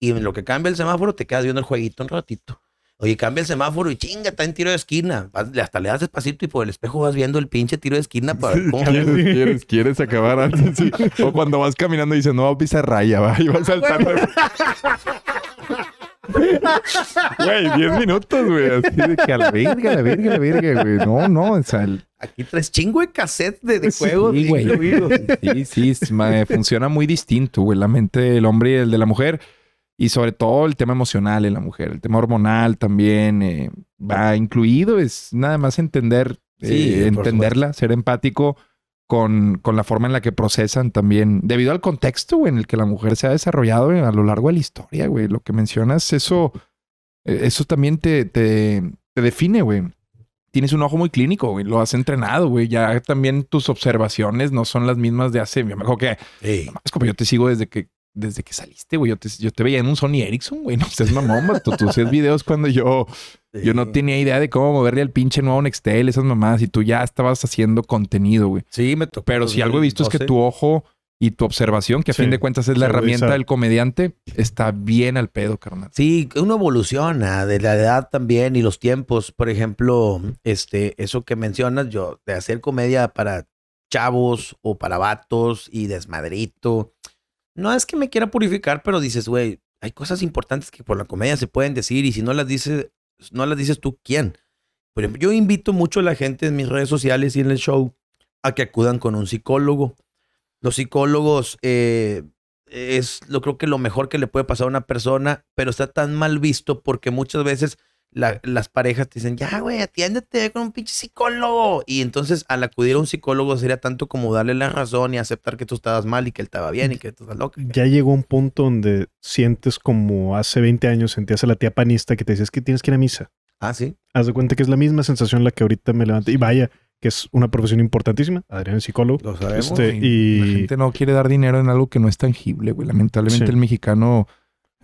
[SPEAKER 1] Y en lo que cambia el semáforo, te quedas viendo el jueguito un ratito. Oye, cambia el semáforo y chinga, está en tiro de esquina. Vas- hasta le das despacito y por el espejo vas viendo el pinche tiro de esquina para ver cómo.
[SPEAKER 2] ¿Quieres, quieres, quieres acabar antes? Sí. O cuando vas caminando y dices, no, va a pisar raya, va, y vas saltando.
[SPEAKER 4] Güey, 10 minutos, güey. Así de que a la verga, a la verga, a la verga, güey. No, no, o sea, el-
[SPEAKER 1] Aquí traes chingo de cassette de, de juegos.
[SPEAKER 2] Sí, güey.
[SPEAKER 1] incluidos.
[SPEAKER 2] Sí, sí, ma- funciona muy distinto, güey. La mente del hombre y el de la mujer. Y sobre todo el tema emocional en la mujer. El tema hormonal también eh, va incluido. Es nada más entender,
[SPEAKER 1] Sí,
[SPEAKER 2] eh, entenderla, ser empático con, con la forma en la que procesan también. Debido al contexto, güey, en el que la mujer se ha desarrollado eh, a lo largo de la historia, güey. Lo que mencionas, eso, eh, eso también te, te, te define, güey tienes un ojo muy clínico, güey. Lo has entrenado, güey. Ya también tus observaciones no son las mismas de hace. Me acuerdo que
[SPEAKER 1] Sí.
[SPEAKER 2] es como yo te sigo desde que desde que saliste, güey. Yo te, yo te veía en un Sony Ericsson, güey. No seas mamón, vato. Tú hacías videos cuando yo, yo no tenía idea de cómo moverle al pinche nuevo Nextel, esas mamadas. Y tú ya estabas haciendo contenido, güey.
[SPEAKER 1] Sí, me tocó.
[SPEAKER 2] Pero si algo he visto es que
[SPEAKER 1] 2012.
[SPEAKER 2] tu ojo y tu observación, que a
[SPEAKER 3] Sí.
[SPEAKER 2] fin de cuentas es la herramienta del comediante, está bien al pedo, carnal.
[SPEAKER 1] Sí, uno evoluciona de la edad también y los tiempos. Por ejemplo, este, eso que mencionas, yo, de hacer comedia para chavos o para vatos y desmadrito. No es que me quiera purificar, pero dices, güey, hay cosas importantes que por la comedia se pueden decir y si no las dices, no las dices tú, ¿quién? Por ejemplo, yo invito mucho a la gente en mis redes sociales y en el show a que acudan con un psicólogo. Los psicólogos eh, es lo creo que lo mejor que le puede pasar a una persona, pero está tan mal visto porque muchas veces la- las parejas te dicen, ya, güey, atiéndete con un pinche psicólogo. Y entonces al acudir a un psicólogo sería tanto como darle la razón y aceptar que tú estabas mal y que él estaba bien y que tú estás loca.
[SPEAKER 3] Ya llegó un punto donde sientes como hace 20 años sentías a la tía panista que te decías que tienes que ir a misa.
[SPEAKER 1] Ah, sí.
[SPEAKER 3] Haz de cuenta que es la misma sensación la que ahorita me levanté. Y vaya, que es una profesión importantísima. Adrián es psicólogo.
[SPEAKER 1] Lo sabemos.
[SPEAKER 3] Este, y
[SPEAKER 2] La gente no quiere dar dinero en algo que no es tangible, güey. Lamentablemente
[SPEAKER 3] Sí.
[SPEAKER 2] el mexicano,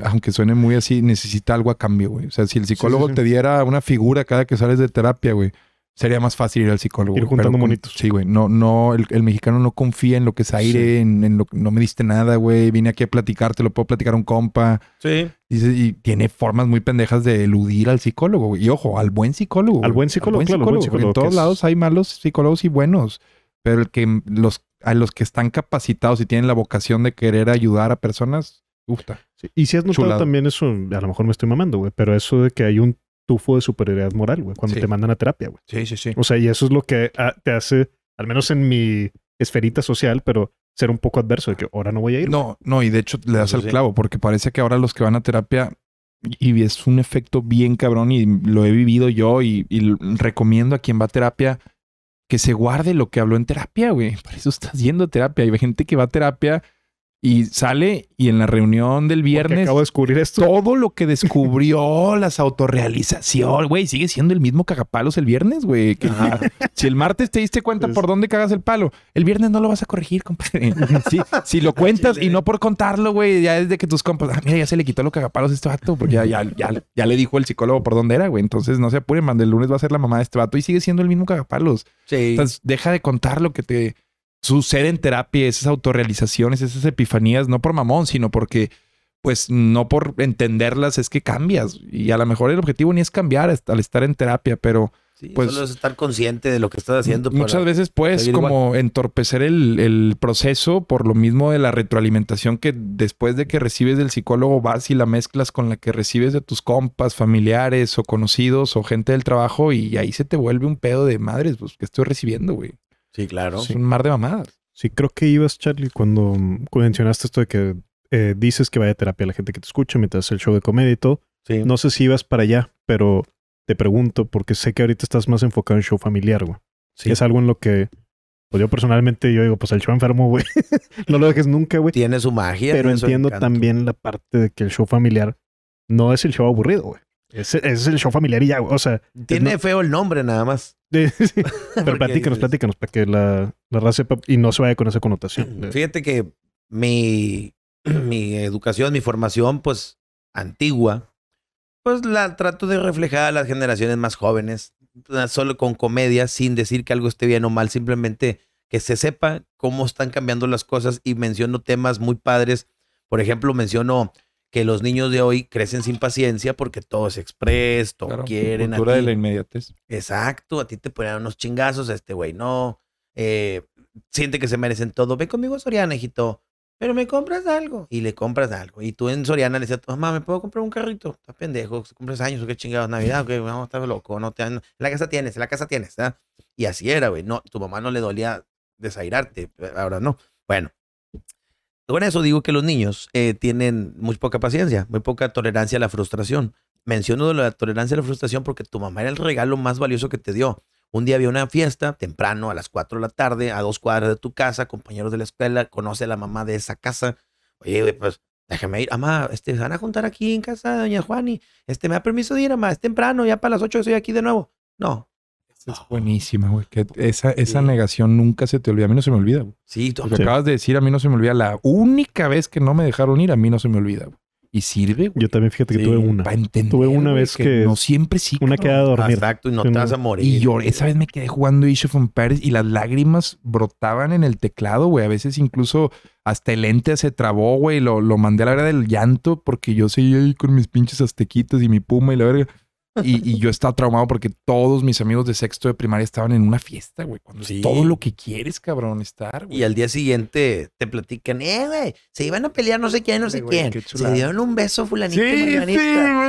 [SPEAKER 2] aunque suene muy así, necesita algo a cambio, güey. O sea, si el psicólogo
[SPEAKER 3] sí.
[SPEAKER 2] te diera una figura cada que sales de terapia, güey, sería más fácil ir al psicólogo.
[SPEAKER 3] Ir juntando monitos.
[SPEAKER 2] Sí, güey. No, no, el, el mexicano no confía en lo que es aire, en, en lo que no me diste nada, güey. Vine aquí a platicar, te lo puedo platicar a un compa.
[SPEAKER 1] Sí.
[SPEAKER 2] Dice, y tiene formas muy pendejas de eludir al psicólogo. güey. Y ojo, al buen psicólogo.
[SPEAKER 3] Al buen psicólogo, claro, al buen
[SPEAKER 2] güey.
[SPEAKER 3] psicólogo
[SPEAKER 2] En todos
[SPEAKER 3] es-
[SPEAKER 2] lados hay malos psicólogos y buenos. Pero el que los, a los que están capacitados y tienen la vocación de querer ayudar a personas, gusta.
[SPEAKER 3] Sí, Y si has notado
[SPEAKER 2] Chulado.
[SPEAKER 3] también eso, a lo mejor me estoy mamando, güey, pero eso de que hay un tufo de superioridad moral, güey, cuando
[SPEAKER 2] Sí.
[SPEAKER 3] te mandan a terapia, güey.
[SPEAKER 2] Sí, sí, sí.
[SPEAKER 3] O sea, y eso es lo que ah, te hace, al menos en mi esferita social, pero ser un poco adverso de que ahora no voy a ir.
[SPEAKER 2] No, no, y de hecho le das
[SPEAKER 1] Eso sí.
[SPEAKER 2] clavo, porque parece que ahora los que van a terapia, y es un efecto bien cabrón, y lo he vivido yo, y, recomiendo a quien va a terapia que se guarde lo que habló en terapia, güey. Por eso estás yendo a terapia. Hay gente que va a terapia y sale y en la reunión del
[SPEAKER 3] Porque
[SPEAKER 2] viernes
[SPEAKER 3] acabo de descubrir esto.
[SPEAKER 2] todo lo que descubrió, las autorrealización, güey, sigue siendo el mismo cagapalos el viernes, güey. Si el martes te diste cuenta
[SPEAKER 3] Pues-
[SPEAKER 2] por dónde cagas el palo, el viernes no lo vas a corregir, compadre. Si lo cuentas y no por contarlo, güey, ya desde que tus compas, ah, mira, ya se le quitó lo cagapalos a este vato, porque ya, ya, ya, ya le dijo el psicólogo por dónde era, güey. Entonces no se apuren, man, el lunes va a ser la mamá de este vato y sigue siendo el mismo cagapalos.
[SPEAKER 1] Sí.
[SPEAKER 2] Entonces, deja de contar lo que te sucede en terapia, esas autorrealizaciones, esas epifanías, no por mamón, sino porque, pues, no por entenderlas es que cambias. Y a lo mejor el objetivo ni es cambiar al estar en terapia, pero
[SPEAKER 1] Sí,
[SPEAKER 2] pues-
[SPEAKER 1] solo es estar consciente de lo que estás haciendo.
[SPEAKER 2] muchas veces puedes
[SPEAKER 1] igual.
[SPEAKER 2] como entorpecer el, el proceso por lo mismo de la retroalimentación que después de que recibes del psicólogo vas y la mezclas con la que recibes de tus compas, familiares o conocidos o gente del trabajo y ahí se te vuelve un pedo de madres, pues, que estoy recibiendo, güey.
[SPEAKER 1] Sí, claro.
[SPEAKER 2] Es un mar de mamadas.
[SPEAKER 3] Sí, creo que ibas, Charlie, cuando mencionaste esto de que eh, dices que vaya a terapia a la gente que te escucha mientras el show de comedia y todo.
[SPEAKER 1] Sí.
[SPEAKER 3] No sé si ibas para allá, pero te pregunto, porque sé que ahorita estás más enfocado en show familiar, güey.
[SPEAKER 1] Sí.
[SPEAKER 3] Es algo en lo que, pues yo personalmente, yo digo, pues el show enfermo, güey. no lo dejes nunca, güey.
[SPEAKER 1] Tiene su magia.
[SPEAKER 3] Pero entiendo
[SPEAKER 1] encanto.
[SPEAKER 3] también la parte de que el show familiar no es el show aburrido, güey. Es, es el show familiar y ya, güey. O sea,
[SPEAKER 1] Tiene
[SPEAKER 3] no-
[SPEAKER 1] feo el nombre nada más.
[SPEAKER 3] Sí. pero platícanos, platícanos, para que la, la raza sepa y no se vaya con esa connotación.
[SPEAKER 1] Fíjate que mi, mi educación, mi formación, pues antigua, pues la trato de reflejar a las generaciones más jóvenes, solo con comedia, sin decir que algo esté bien o mal, simplemente que se sepa cómo están cambiando las cosas y menciono temas muy padres. Por ejemplo, menciono que los niños de hoy crecen sin paciencia porque todo es express, todo
[SPEAKER 2] Claro,
[SPEAKER 1] quieren. a
[SPEAKER 2] cultura de
[SPEAKER 1] ti.
[SPEAKER 2] la inmediatez.
[SPEAKER 1] Exacto, a ti te ponen unos chingazos, a este güey no. Eh, siente que se merecen todo. Ven conmigo a Soriana, hijito. pero me compras algo. Y le compras algo. Y tú en Soriana le decías, mamá, ¿me puedo comprar un carrito? Estás pendejo, cumples años, o qué chingados, Navidad, que vamos, estás loco, no te En la casa tienes, en la casa tienes, ¿verdad? Y así era, güey. No, tu mamá no le dolía desairarte, ahora no. Bueno, con eso digo que los niños eh, tienen muy poca paciencia, muy poca tolerancia a la frustración. Menciono de la tolerancia a la frustración porque tu mamá era el regalo más valioso que te dio. Un día había una fiesta temprano, a las 4 de la tarde, a dos cuadras de tu casa, compañeros de la escuela, conoce a la mamá de esa casa. Oye, pues déjame ir. Mamá, este, se van a juntar aquí en casa de doña Juani. Este, ¿me da permiso de ir, mamá? Es temprano, ya para las 8 estoy aquí de nuevo. No.
[SPEAKER 2] Es buenísima, güey. Que esa, esa negación nunca se te olvida. A mí no se me olvida, güey.
[SPEAKER 1] Sí, tú.
[SPEAKER 2] Lo que acabas de decir, a mí no se me olvida. La única vez que no me dejaron ir, a mí no se me olvida, güey. Y sirve, güey.
[SPEAKER 3] Yo también fíjate que
[SPEAKER 1] Sí,
[SPEAKER 3] tuve una.
[SPEAKER 2] Para entender.
[SPEAKER 3] Tuve una
[SPEAKER 2] güey,
[SPEAKER 3] vez que,
[SPEAKER 2] No siempre sí.
[SPEAKER 3] una queda a dormir.
[SPEAKER 1] Exacto, y no
[SPEAKER 3] Sí,
[SPEAKER 1] te vas a morir.
[SPEAKER 2] Y lloré. Esa vez me quedé jugando Age of Empires y las lágrimas brotaban en el teclado, güey. A veces incluso hasta el lente se trabó, güey. Lo, lo mandé a la hora del llanto porque yo seguía ahí con mis pinches aztequitas y mi puma y la verga. Y, y yo estaba traumado porque todos mis amigos de sexto de primaria estaban en una fiesta, güey. Cuando
[SPEAKER 1] Sí.
[SPEAKER 2] es todo lo que quieres, cabrón, estar, güey.
[SPEAKER 1] Y al día siguiente te platican, eh, güey, se iban a pelear no sé quién, no sé
[SPEAKER 2] güey,
[SPEAKER 1] quién. Se dieron un beso fulanito
[SPEAKER 2] Sí.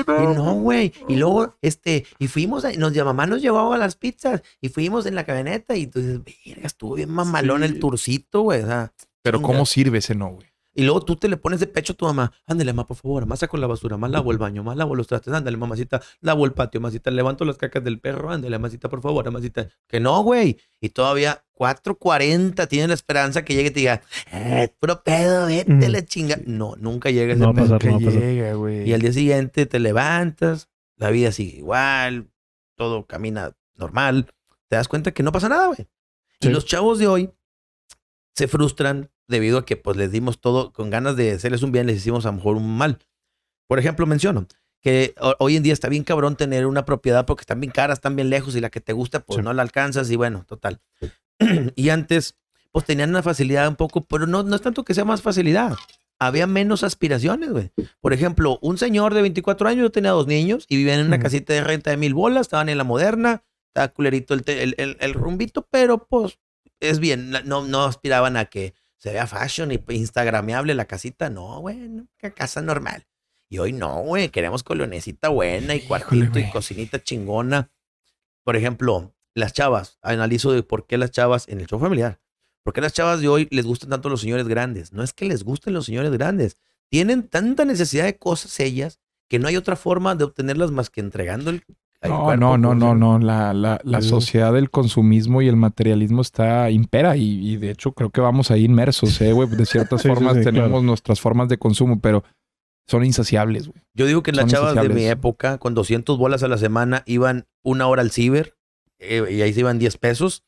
[SPEAKER 1] Y no, güey. Y luego, este, y fuimos, a- nos, mamá nos llevaba a las pizzas y fuimos en la camioneta y tú dices, verga, estuvo bien mamalón el turcito, güey. O sea,
[SPEAKER 2] Pero. ¿cómo sirve ese no, güey?
[SPEAKER 1] Y luego tú te le pones de pecho a tu mamá. Ándale, mamá, por favor, más con la basura, más lavo el baño, más lavo los trastes. Ándale, mamacita, lavo el patio, mamacita, levanto las cacas del perro. Ándale, mamacita, por favor, mamacita. Que no, güey. Y todavía 4.40 tienen la esperanza que llegue y te diga, eh, puro pedo, vete
[SPEAKER 3] Ujú.
[SPEAKER 1] la chinga. No, nunca llega ese
[SPEAKER 3] No
[SPEAKER 1] pedo.
[SPEAKER 3] pasar, no
[SPEAKER 2] llega, güey.
[SPEAKER 1] Y al día siguiente te levantas, la vida sigue igual, todo camina normal. Te das cuenta que no pasa nada, güey. Y los chavos de hoy se frustran debido a que pues les dimos todo con ganas de hacerles un bien, les hicimos a lo mejor un mal. Por ejemplo, menciono que ho- hoy en día está bien cabrón tener una propiedad porque están bien caras, están bien lejos y la que te gusta pues
[SPEAKER 3] Sí.
[SPEAKER 1] no la alcanzas y bueno, total. y antes pues tenían una facilidad un poco, pero no, no es tanto que sea más facilidad. Había menos aspiraciones, güey. Por ejemplo, un señor de 24 años, yo tenía dos niños y vivían en una casita de renta de mil bolas, estaban en la moderna, estaba culerito el, te- el, el- el rumbito, pero pues es bien, no, no aspiraban a que se vea fashion y instagrameable la casita, no, güey, no, que casa normal. Y hoy no, güey, queremos colonecita buena y cuartito y cocinita chingona. Por ejemplo, las chavas, analizo de por qué las chavas en el show familiar, por qué las chavas de hoy les gustan tanto los señores grandes. No es que les gusten los señores grandes, tienen tanta necesidad de cosas ellas que no hay otra forma de obtenerlas más que entregando el
[SPEAKER 2] No, no, no,
[SPEAKER 1] ¿cómo se
[SPEAKER 2] no, no. La, la, la
[SPEAKER 3] Sí.
[SPEAKER 2] sociedad del consumismo y el materialismo está impera y, y de hecho creo que vamos ahí inmersos, ¿eh, güey? De ciertas
[SPEAKER 3] Sí,
[SPEAKER 2] formas
[SPEAKER 3] sí,
[SPEAKER 2] tenemos
[SPEAKER 3] claro.
[SPEAKER 2] nuestras formas de consumo, pero son insaciables, güey.
[SPEAKER 1] Yo digo que las
[SPEAKER 2] Son
[SPEAKER 1] chavas de mi época, con 200 bolas a la semana, iban una hora al ciber eh, y ahí se iban 10 pesos.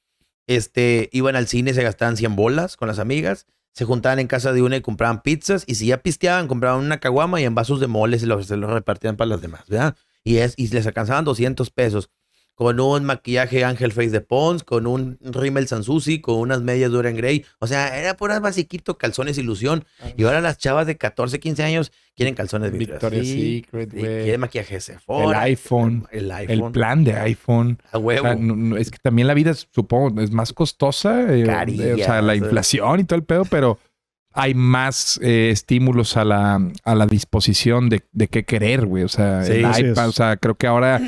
[SPEAKER 1] Este, iban al cine, se gastaban 100 bolas con las amigas. Se juntaban en casa de una y compraban pizzas. Y si ya pisteaban, compraban una caguama y en vasos de mole se los, se los repartían para las demás, ¿verdad? Y, es, y les alcanzaban 200 pesos. Con un maquillaje Ángel Face de Pons, con un rímel Sansusi, con unas medias Dorian Gray. O sea, era pura basiquito, calzones ilusión. Y ahora las chavas de 14, 15 años quieren calzones
[SPEAKER 2] Victoria's
[SPEAKER 1] Victoria's
[SPEAKER 2] Secret,
[SPEAKER 1] y
[SPEAKER 2] güey.
[SPEAKER 1] quieren maquillaje
[SPEAKER 2] El
[SPEAKER 1] Sephora.
[SPEAKER 2] iPhone,
[SPEAKER 1] El
[SPEAKER 2] el
[SPEAKER 1] iPhone.
[SPEAKER 2] plan de iPhone.
[SPEAKER 1] A
[SPEAKER 2] O
[SPEAKER 1] huevo.
[SPEAKER 2] sea, no- no, es que también la vida, supongo, es más costosa. eh,
[SPEAKER 1] Carilla,
[SPEAKER 2] eh, o sea,
[SPEAKER 1] o
[SPEAKER 2] la inflación y todo el pedo, pero hay más eh, estímulos a la, a la disposición de, de qué querer, güey. O sea,
[SPEAKER 1] Sí,
[SPEAKER 2] el
[SPEAKER 3] así es.
[SPEAKER 2] iPad, o sea, creo que ahora,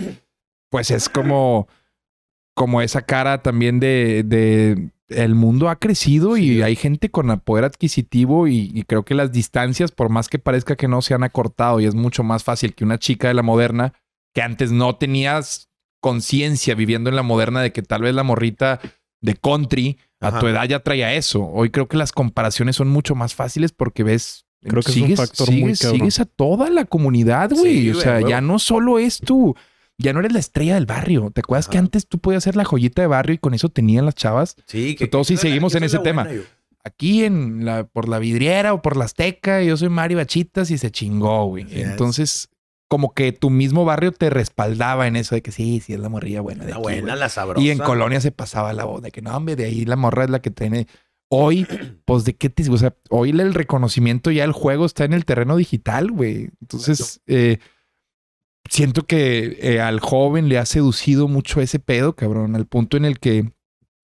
[SPEAKER 2] pues es como, como esa cara también de, de el mundo ha crecido y hay gente con poder adquisitivo y, y creo que las distancias, por más que parezca que no, se han acortado y es mucho más fácil que una chica de la moderna que antes no tenías conciencia viviendo en la moderna de que tal vez la morrita de country a tu edad ya traía eso. Hoy creo que las comparaciones son mucho más fáciles porque ves
[SPEAKER 3] Creo que es un
[SPEAKER 2] sigues,
[SPEAKER 3] factor muy
[SPEAKER 2] sigues,
[SPEAKER 3] cabrón.
[SPEAKER 2] sigues a toda la comunidad, güey.
[SPEAKER 1] Sí,
[SPEAKER 2] o sea, ya no solo es tú, ya no eres la estrella del barrio. ¿Te acuerdas que antes tú podías ser la joyita de barrio y con eso tenían las chavas?
[SPEAKER 1] Sí,
[SPEAKER 2] que todos
[SPEAKER 1] la-
[SPEAKER 2] seguimos en ese tema.
[SPEAKER 1] buena.
[SPEAKER 2] Aquí en la, por la vidriera o por la Azteca, yo soy Mario Bachitas y se chingó, güey. Entonces, como que tu mismo barrio te respaldaba en eso de que sí, sí es la morrilla buena. de
[SPEAKER 1] La
[SPEAKER 2] aquí,
[SPEAKER 1] buena,
[SPEAKER 2] güey.
[SPEAKER 1] la sabrosa.
[SPEAKER 2] Y en Colonia se pasaba la voz de que no, hombre, de ahí la morra es la que tiene. Hoy, pues de qué te. O sea, hoy el reconocimiento ya el juego está en el terreno digital, güey. Entonces, eh, siento que eh, al joven le ha seducido mucho ese pedo, cabrón, al punto en el que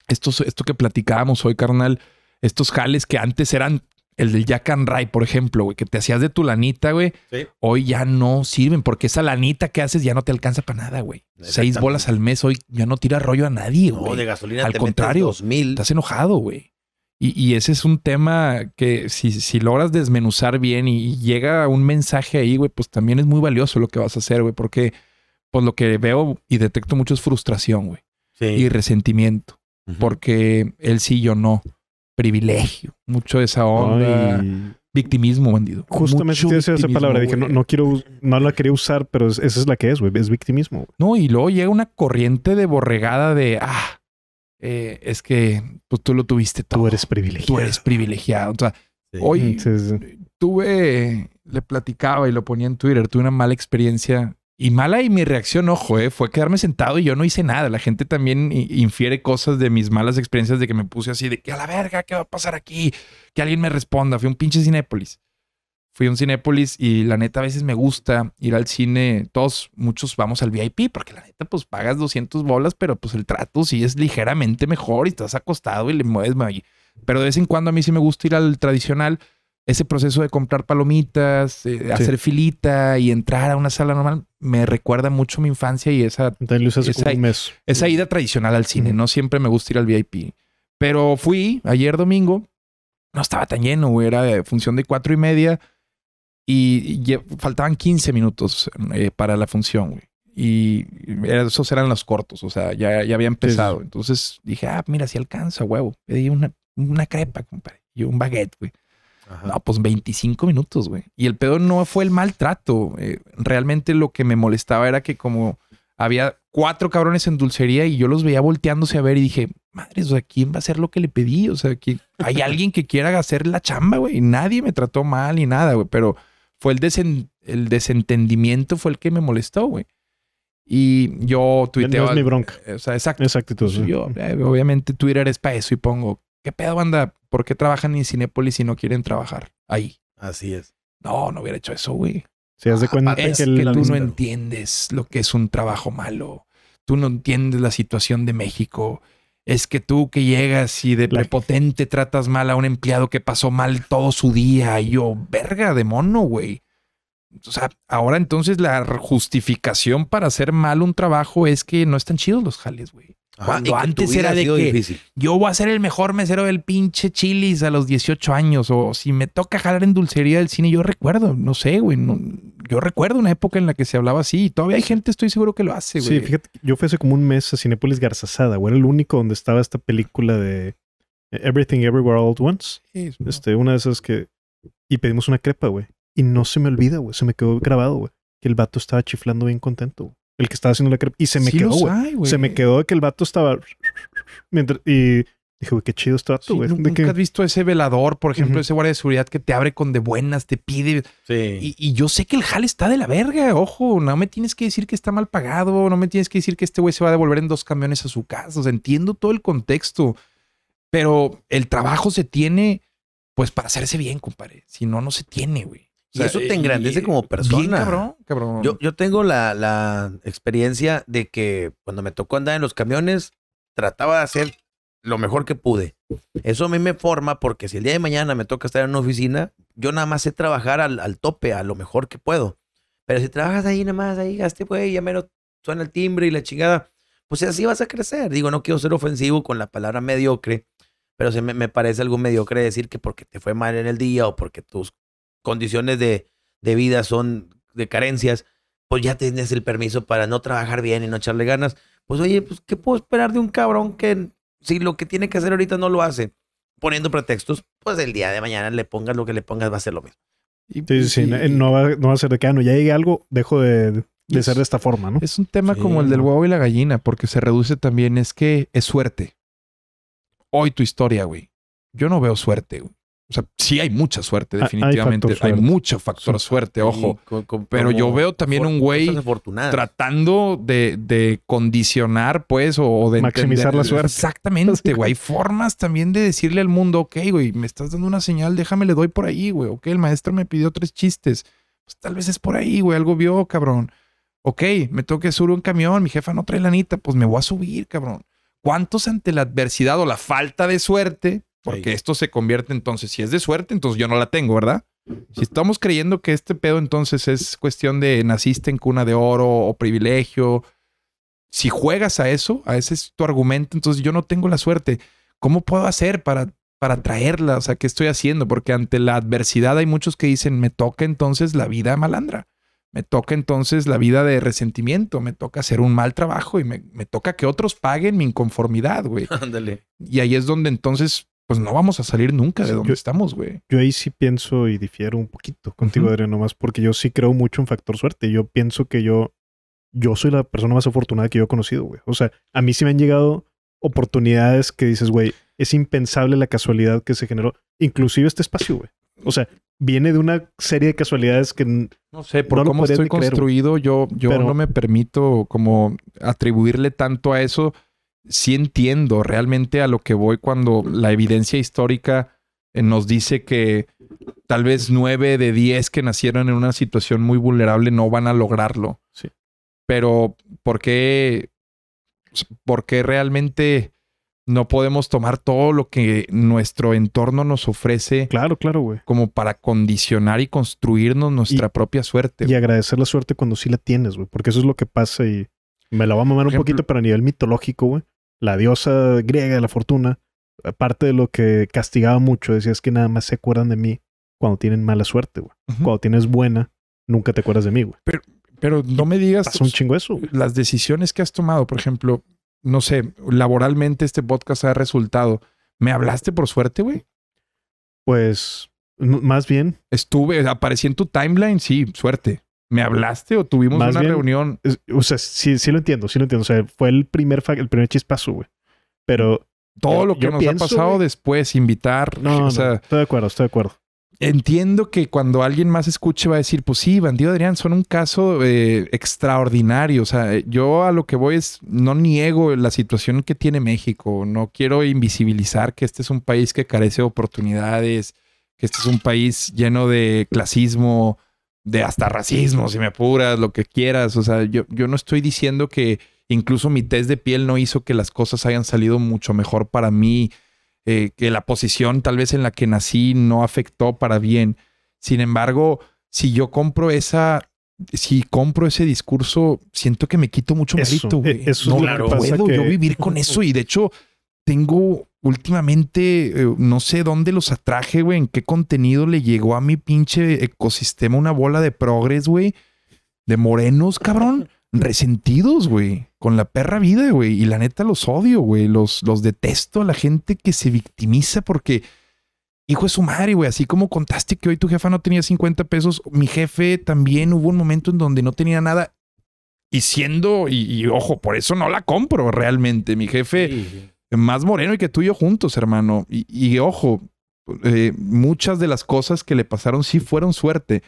[SPEAKER 2] estos, esto que platicábamos hoy, carnal, estos jales que antes eran el del Jack and Ray, por ejemplo, güey, que te hacías de tu lanita, güey, hoy ya no sirven porque esa lanita que haces ya no te alcanza para nada, güey. Seis bolas al mes hoy ya no tira rollo a nadie,
[SPEAKER 1] No,
[SPEAKER 2] güey.
[SPEAKER 1] de gasolina
[SPEAKER 2] Al
[SPEAKER 1] te
[SPEAKER 2] contrario,
[SPEAKER 1] metes 2000.
[SPEAKER 2] estás enojado, güey. Y, y ese es un tema que si, si logras desmenuzar bien y, y llega un mensaje ahí, güey, pues también es muy valioso lo que vas a hacer, güey, porque pues lo que veo y detecto mucho es frustración, güey,
[SPEAKER 1] Sí.
[SPEAKER 2] y resentimiento, porque él sí, yo no. Privilegio, mucho de esa onda.
[SPEAKER 3] Ay,
[SPEAKER 2] Victimismo, bandido.
[SPEAKER 3] justamente
[SPEAKER 2] Mucho
[SPEAKER 3] esa palabra. Dije, no, no quiero, no la quería usar, pero es- esa es la que es, güey. Es victimismo.
[SPEAKER 2] No, y luego llega una corriente de borregada de, ah, eh, es que pues, tú lo tuviste todo.
[SPEAKER 3] Tú eres privilegiado.
[SPEAKER 2] Tú eres privilegiado. O sea,
[SPEAKER 1] Sí.
[SPEAKER 2] hoy
[SPEAKER 3] Sí, sí.
[SPEAKER 2] tuve, le platicaba y lo ponía en Twitter, tuve una mala experiencia. Y mala y mi reacción, ojo, eh, fue quedarme sentado y yo no hice nada. La gente también infiere cosas de mis malas experiencias de que me puse así de que a la verga, ¿qué va a pasar aquí? Que alguien me responda. Fui a un pinche Cinépolis. Fui a un Cinépolis y la neta a veces me gusta ir al cine. Todos, muchos vamos al VIP porque la neta pues pagas 200 bolas, pero pues el trato sí es ligeramente mejor y estás acostado y le mueves ahí. Pero de vez en cuando a mí sí me gusta ir al tradicional. Ese proceso de comprar palomitas, eh, hacer filita y entrar a una sala normal me recuerda mucho mi infancia y esa Esa- ida tradicional al cine. No siempre me gusta ir al VIP. Pero fui ayer domingo. No estaba tan lleno, güey. Era función de cuatro y media. Y, faltaban 15 minutos eh, para la función, güey. Y esos eran los cortos. O sea, ya, ya había empezado. Entonces dije, ah, mira, si alcanza, huevo. Pedí una, una crepa, compadre. Y un baguette, güey.
[SPEAKER 1] Ajá.
[SPEAKER 2] No, pues 25 minutos, güey. Y el pedo no fue el maltrato. eh, realmente lo que me molestaba era que como había cuatro cabrones en dulcería y yo los veía volteándose a ver y dije, madre, o sea, ¿quién va a hacer lo que le pedí? O sea, hay alguien que quiera hacer la chamba, güey. Nadie me trató mal ni nada, güey. Pero fue el, desen- el desentendimiento fue el que me molestó, güey. Y yo
[SPEAKER 3] No
[SPEAKER 2] tuiteaba.
[SPEAKER 3] es mi bronca.
[SPEAKER 2] O sea, exacto.
[SPEAKER 3] Esa actitud.
[SPEAKER 2] Yo, eh, obviamente, Twitter es para eso y pongo, ¿qué pedo, banda? ¿Por qué trabajan en Cinépolis si no quieren trabajar ahí?
[SPEAKER 1] Así es.
[SPEAKER 2] No, no hubiera hecho eso, güey.
[SPEAKER 3] Si haz de cuenta
[SPEAKER 2] Es
[SPEAKER 3] que,
[SPEAKER 2] que,
[SPEAKER 3] el-
[SPEAKER 2] tú no entiendes lo que es un trabajo malo. Tú no entiendes la situación de México. Es que tú que llegas y de
[SPEAKER 3] La-
[SPEAKER 2] prepotente tratas mal a un empleado que pasó mal todo su día. Y yo, verga de mono, güey. O sea, ahora entonces la justificación para hacer mal un trabajo es que no están chidos los jales, güey.
[SPEAKER 1] Ajá,
[SPEAKER 2] Cuando antes era de que
[SPEAKER 1] difícil.
[SPEAKER 2] yo voy a ser el mejor mesero del pinche Chili's a los 18 años. O si me toca jalar en dulcería del cine, yo recuerdo, no sé, güey. no- yo recuerdo una época en la que se hablaba así. Y todavía hay gente, estoy seguro que lo hace, güey.
[SPEAKER 3] Sí, fíjate, yo fui hace como un mes a Cinépolis Garzazada, güey. Era el único donde estaba esta película de Everything Everywhere All at Once.
[SPEAKER 2] Sí,
[SPEAKER 3] Este, una de esas que... Y pedimos una crepa, güey. Y no se me olvida, güey. Se me quedó grabado, güey. Que el vato estaba chiflando bien contento, güey. El que estaba haciendo la crepa. Y se me
[SPEAKER 2] Sí
[SPEAKER 3] quedó, güey. Se me quedó de que el vato estaba... Mientras... Y dije, güey, qué chido vato,
[SPEAKER 2] Sí,
[SPEAKER 3] güey.
[SPEAKER 2] nunca
[SPEAKER 3] que-
[SPEAKER 2] has visto ese velador, por ejemplo, ese guardia de seguridad que te abre con de buenas, te pide.
[SPEAKER 1] Sí.
[SPEAKER 2] Y, y yo sé que el jale está de la verga, ojo, no me tienes que decir que está mal pagado, no me tienes que decir que este güey se va a devolver en dos camiones a su casa, o sea, entiendo todo el contexto, pero el trabajo se tiene pues para hacerse bien, compadre, si no, no se tiene, güey.
[SPEAKER 1] Y
[SPEAKER 2] sea,
[SPEAKER 1] eso te
[SPEAKER 2] eh,
[SPEAKER 1] engrandece
[SPEAKER 2] y-
[SPEAKER 1] como
[SPEAKER 2] Bien,
[SPEAKER 1] persona.
[SPEAKER 2] cabrón, cabrón.
[SPEAKER 1] Yo, yo tengo la, la experiencia de que cuando me tocó andar en los camiones, trataba de hacer lo mejor que pude. Eso a mí me forma porque si el día de mañana me toca estar en una oficina, yo nada más sé trabajar al, al tope, a lo mejor que puedo. Pero si trabajas ahí nada más, ahí, gaste, güey, ya menos suena el timbre y la chingada, pues así vas a crecer. Digo, no quiero ser ofensivo con la palabra mediocre, pero se me, me parece algo mediocre decir que porque te fue mal en el día o porque tus condiciones de, de vida son de carencias, pues ya tienes el permiso para no trabajar bien y no echarle ganas. Pues oye, pues ¿qué puedo esperar de un cabrón que si lo que tiene que hacer ahorita no lo hace? Poniendo pretextos, pues el día de mañana le pongas lo que le pongas va a ser lo mismo.
[SPEAKER 2] Y-
[SPEAKER 3] Sí, sí, sí.
[SPEAKER 2] y-
[SPEAKER 3] No, no va, no va a ser de que, ah, no, ya llegue algo, dejo de, de ser de esta forma, ¿no?
[SPEAKER 2] Es un tema
[SPEAKER 1] Sí,
[SPEAKER 2] como el del huevo y la gallina, porque se reduce también, es que es suerte. Hoy tu historia, güey. Yo no veo suerte, güey. O sea, sí hay mucha suerte,
[SPEAKER 3] Ah, hay
[SPEAKER 2] definitivamente.
[SPEAKER 3] factor
[SPEAKER 2] Hay, mucho factor suerte, ojo.
[SPEAKER 1] Y con- con-
[SPEAKER 2] Pero yo veo también un güey. Tratando de, de condicionar, pues, o, o de
[SPEAKER 3] Maximizar
[SPEAKER 2] entender-
[SPEAKER 3] la suerte.
[SPEAKER 2] Exactamente, güey. Hay formas también de decirle al mundo, ok, güey, me estás dando una señal, déjame le doy por ahí, güey. Ok, el maestro me pidió tres chistes. Pues tal vez es por ahí, güey. Algo vio, cabrón. Ok, me tengo que subir un camión, mi jefa no trae lanita, pues me voy a subir, cabrón. ¿Cuántos ante la adversidad o la falta de suerte Porque esto se convierte entonces, si es de suerte, entonces yo no la tengo, ¿verdad? Si estamos creyendo que este pedo entonces es cuestión de naciste en cuna de oro o privilegio, si juegas a eso, a ese es tu argumento, entonces yo no tengo la suerte. ¿Cómo puedo hacer para, para traerla? O sea, ¿qué estoy haciendo? Porque ante la adversidad hay muchos que dicen, me toca entonces la vida malandra. Me toca entonces la vida de resentimiento, me toca hacer un mal trabajo y me, me toca que otros paguen mi inconformidad, güey.
[SPEAKER 1] Ándale.
[SPEAKER 2] Y ahí es donde entonces, pues no vamos a salir nunca de
[SPEAKER 3] Sí,
[SPEAKER 2] donde
[SPEAKER 3] yo-
[SPEAKER 2] estamos, güey.
[SPEAKER 3] Yo ahí sí pienso y difiero un poquito contigo,
[SPEAKER 2] Ujú.
[SPEAKER 3] Adrián, nomás porque yo sí creo mucho en factor suerte. Yo pienso que yo, yo soy la persona más afortunada que yo he conocido, güey. O sea, a mí sí me han llegado oportunidades que dices, güey, es impensable la casualidad que se generó. Inclusive este espacio, güey. O sea, viene de una serie de casualidades que
[SPEAKER 2] No sé, por
[SPEAKER 3] No
[SPEAKER 2] cómo estoy
[SPEAKER 3] creer,
[SPEAKER 2] construido, yo, yo
[SPEAKER 3] Pero-
[SPEAKER 2] no me permito como atribuirle tanto a eso. Sí entiendo realmente a lo que voy cuando la evidencia histórica eh, nos dice que tal vez nueve de diez que nacieron en una situación muy vulnerable no van a lograrlo.
[SPEAKER 3] Sí.
[SPEAKER 2] Pero ¿por qué, por qué realmente no podemos tomar todo lo que nuestro entorno nos ofrece
[SPEAKER 3] claro, claro, güey.
[SPEAKER 2] como para condicionar y construirnos nuestra propia suerte?
[SPEAKER 3] Y agradecer la suerte cuando sí la tienes, güey. Porque eso es lo que pasa y me la voy a mamar un poquito, pero a nivel mitológico, güey. La diosa griega de la fortuna, aparte de lo que castigaba mucho, decía es que nada más se acuerdan de mí cuando tienen mala suerte, güey. Cuando tienes buena, nunca te acuerdas de mí, güey.
[SPEAKER 2] Pero no me digas
[SPEAKER 3] Pasa un chingo eso,
[SPEAKER 2] las decisiones que has tomado, por ejemplo, no sé, laboralmente este podcast ha resultado. ¿Me hablaste por suerte, güey?
[SPEAKER 3] Pues, más bien,
[SPEAKER 2] Estuve, aparecí en tu timeline, sí, suerte. ¿Me hablaste o tuvimos
[SPEAKER 3] Más
[SPEAKER 2] una
[SPEAKER 3] bien-
[SPEAKER 2] reunión?
[SPEAKER 3] es- o sea, sí, sí lo entiendo, sí lo entiendo. O sea, fue el primer, el primer chispazo, güey. Pero
[SPEAKER 2] Todo
[SPEAKER 3] yo-
[SPEAKER 2] lo que nos
[SPEAKER 3] pienso,
[SPEAKER 2] ha pasado
[SPEAKER 3] güey.
[SPEAKER 2] después, invitar.
[SPEAKER 3] no,
[SPEAKER 2] o
[SPEAKER 3] no,
[SPEAKER 2] sea,
[SPEAKER 3] estoy de acuerdo, estoy de acuerdo.
[SPEAKER 2] entiendo que cuando alguien más escuche va a decir, pues sí, Bandido Adrián son un caso eh, extraordinario. O sea, eh, yo a lo que voy es, no niego la situación que tiene México. No quiero invisibilizar que este es un país que carece de oportunidades, que este es un país lleno de clasismo, de hasta racismo, si me apuras, lo que quieras. O sea, yo, yo no estoy diciendo que incluso mi test de piel no hizo que las cosas hayan salido mucho mejor para mí eh, que la posición tal vez en la que nací no afectó para bien. Sin embargo, si yo compro esa, si compro ese discurso, siento que me quito mucho mérito, güey.
[SPEAKER 3] es
[SPEAKER 2] no
[SPEAKER 3] pasa
[SPEAKER 2] puedo yo vivir con eso y de hecho tengo últimamente, eh, no sé dónde los atraje, güey, en qué contenido le llegó a mi pinche ecosistema una bola de progres, güey, de morenos, cabrón, resentidos, güey, con la perra vida, güey, y la neta los odio, güey, los, los detesto a la gente que se victimiza porque, hijo de su madre, güey, así como contaste que hoy tu jefa no tenía 50 pesos, mi jefe también hubo un momento en donde no tenía nada. Y siendo, y, y ojo, por eso no la compro realmente. Mi jefe, más moreno y que tú y yo juntos, hermano. Y, y ojo, eh, muchas de las cosas que le pasaron sí fueron suerte,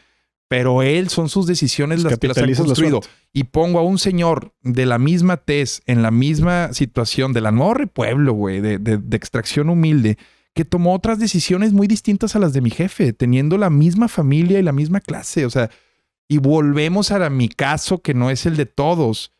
[SPEAKER 2] pero él son sus decisiones las que las han construido. Y pongo a un señor de la misma tez, en la misma situación, de la nueva pueblo, güey, de, de- de extracción humilde, que tomó otras decisiones muy distintas a las de mi jefe, teniendo la misma familia y la misma clase. O sea, y volvemos a mi caso, que no es el de todos,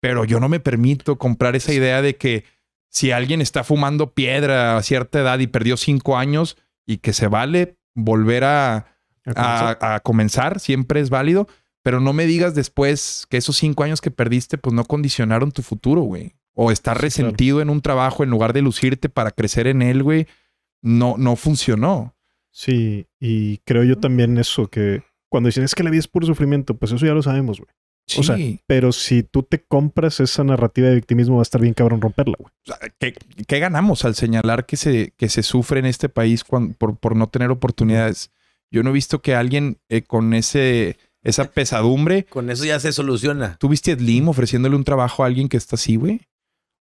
[SPEAKER 2] pero yo no me permito comprar esa idea de que si alguien está fumando piedra a cierta edad y perdió cinco años y que se vale volver a, a, a comenzar, siempre es válido, pero no me digas después que esos cinco años que perdiste pues no condicionaron tu futuro, güey. O estar resentido en un trabajo en lugar de lucirte para crecer en él, güey, no, no funcionó.
[SPEAKER 3] Sí, y creo yo también eso, que cuando dicen es que la vida es puro sufrimiento, pues eso ya lo sabemos, güey. O sea,
[SPEAKER 2] Sí.
[SPEAKER 3] pero si tú te compras esa narrativa de victimismo, va a estar bien cabrón romperla, güey.
[SPEAKER 2] O sea, ¿qué, qué ganamos al señalar que se, que se sufre en este país por, por no tener oportunidades? Yo no he visto que alguien eh, con ese, esa pesadumbre.
[SPEAKER 1] Con eso ya se soluciona.
[SPEAKER 2] ¿Tú viste a Slim ofreciéndole un trabajo a alguien que está así, güey?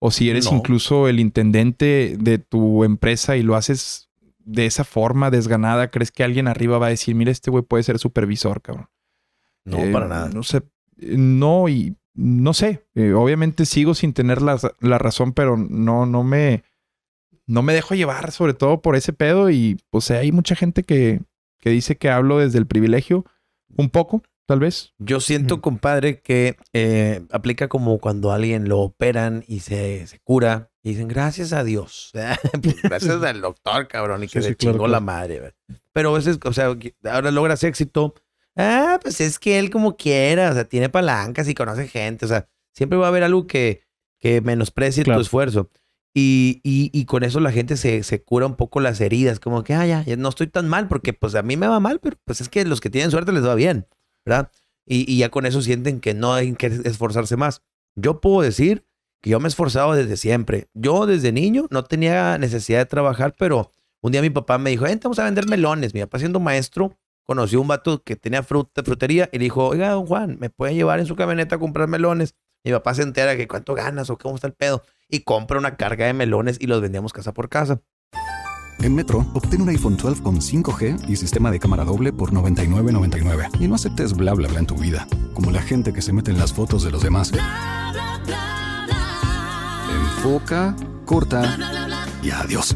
[SPEAKER 2] O si eres
[SPEAKER 1] No.
[SPEAKER 2] incluso el intendente de tu empresa y lo haces de esa forma desganada, ¿crees que alguien arriba va a decir, mira, este güey puede ser supervisor, cabrón?
[SPEAKER 1] No,
[SPEAKER 2] Eh,
[SPEAKER 1] para nada.
[SPEAKER 2] No sé, eh, no, y no sé. eh, obviamente sigo sin tener la, la razón, pero no, no me, no me dejo llevar, sobre todo por ese pedo. Y pues hay mucha gente que, que dice que hablo desde el privilegio, un poco, tal vez.
[SPEAKER 1] Yo siento, compadre, que eh, aplica como cuando a alguien lo operan y se, se cura y dicen gracias a Dios. Pues, gracias al doctor, cabrón, y que
[SPEAKER 3] Sí,
[SPEAKER 1] se
[SPEAKER 3] sí,
[SPEAKER 1] chingó
[SPEAKER 3] claro.
[SPEAKER 1] la madre. ¿verdad? Pero a veces, o sea, ahora logras éxito. Ah, pues es que él como quiera, o sea, tiene palancas y conoce gente. O sea, siempre va a haber algo que, que menosprecie
[SPEAKER 3] Claro.
[SPEAKER 1] tu esfuerzo. Y, y, y con eso la gente se, se cura un poco las heridas, como que, ah, ya, ya no estoy tan mal, porque pues a mí me va mal, pero pues es que los que tienen suerte les va bien, ¿verdad? Y, y ya con eso sienten que no hay que esforzarse más. Yo puedo decir que yo me he esforzado desde siempre. Yo desde niño no tenía necesidad de trabajar, pero un día mi papá me dijo, "Vente, vamos a vender melones. Mi papá siendo maestro conoció un vato que tenía fruta, frutería y le dijo, oiga, don Juan, ¿me puede llevar en su camioneta a comprar melones? Mi papá se entera que cuánto ganas o cómo está el pedo y compra una carga de melones y los vendíamos casa por casa.
[SPEAKER 5] En Metro, obtén un iPhone 12 con 5G y sistema de cámara doble por $99.99. Y no aceptes bla bla bla en tu vida, como la gente que se mete en las fotos de los demás. Enfoca, corta y adiós.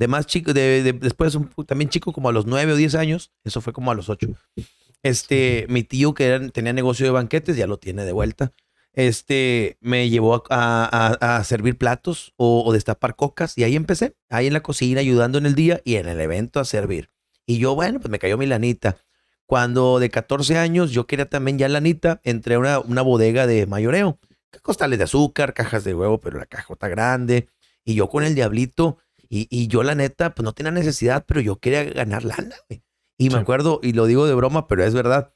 [SPEAKER 1] De más chico, de, de- después también chico como a los 9 o 10 años, eso fue como a los 8. Este, mi tío que tenía negocio de banquetes, ya lo tiene de vuelta. Este, me llevó a, servir platos o, o destapar cocas y ahí empecé, ahí en la cocina ayudando en el día y en el evento a servir. Y yo, bueno, pues me cayó mi lanita. Cuando de 14 años yo quería también ya lanita, entré a una, bodega de mayoreo. Costales de azúcar, cajas de huevo, pero la cajota grande. Y yo con el diablito, y, y yo la neta, pues no tenía necesidad, pero yo quería ganar lana, güey. Y me acuerdo, y lo digo de broma, pero es verdad,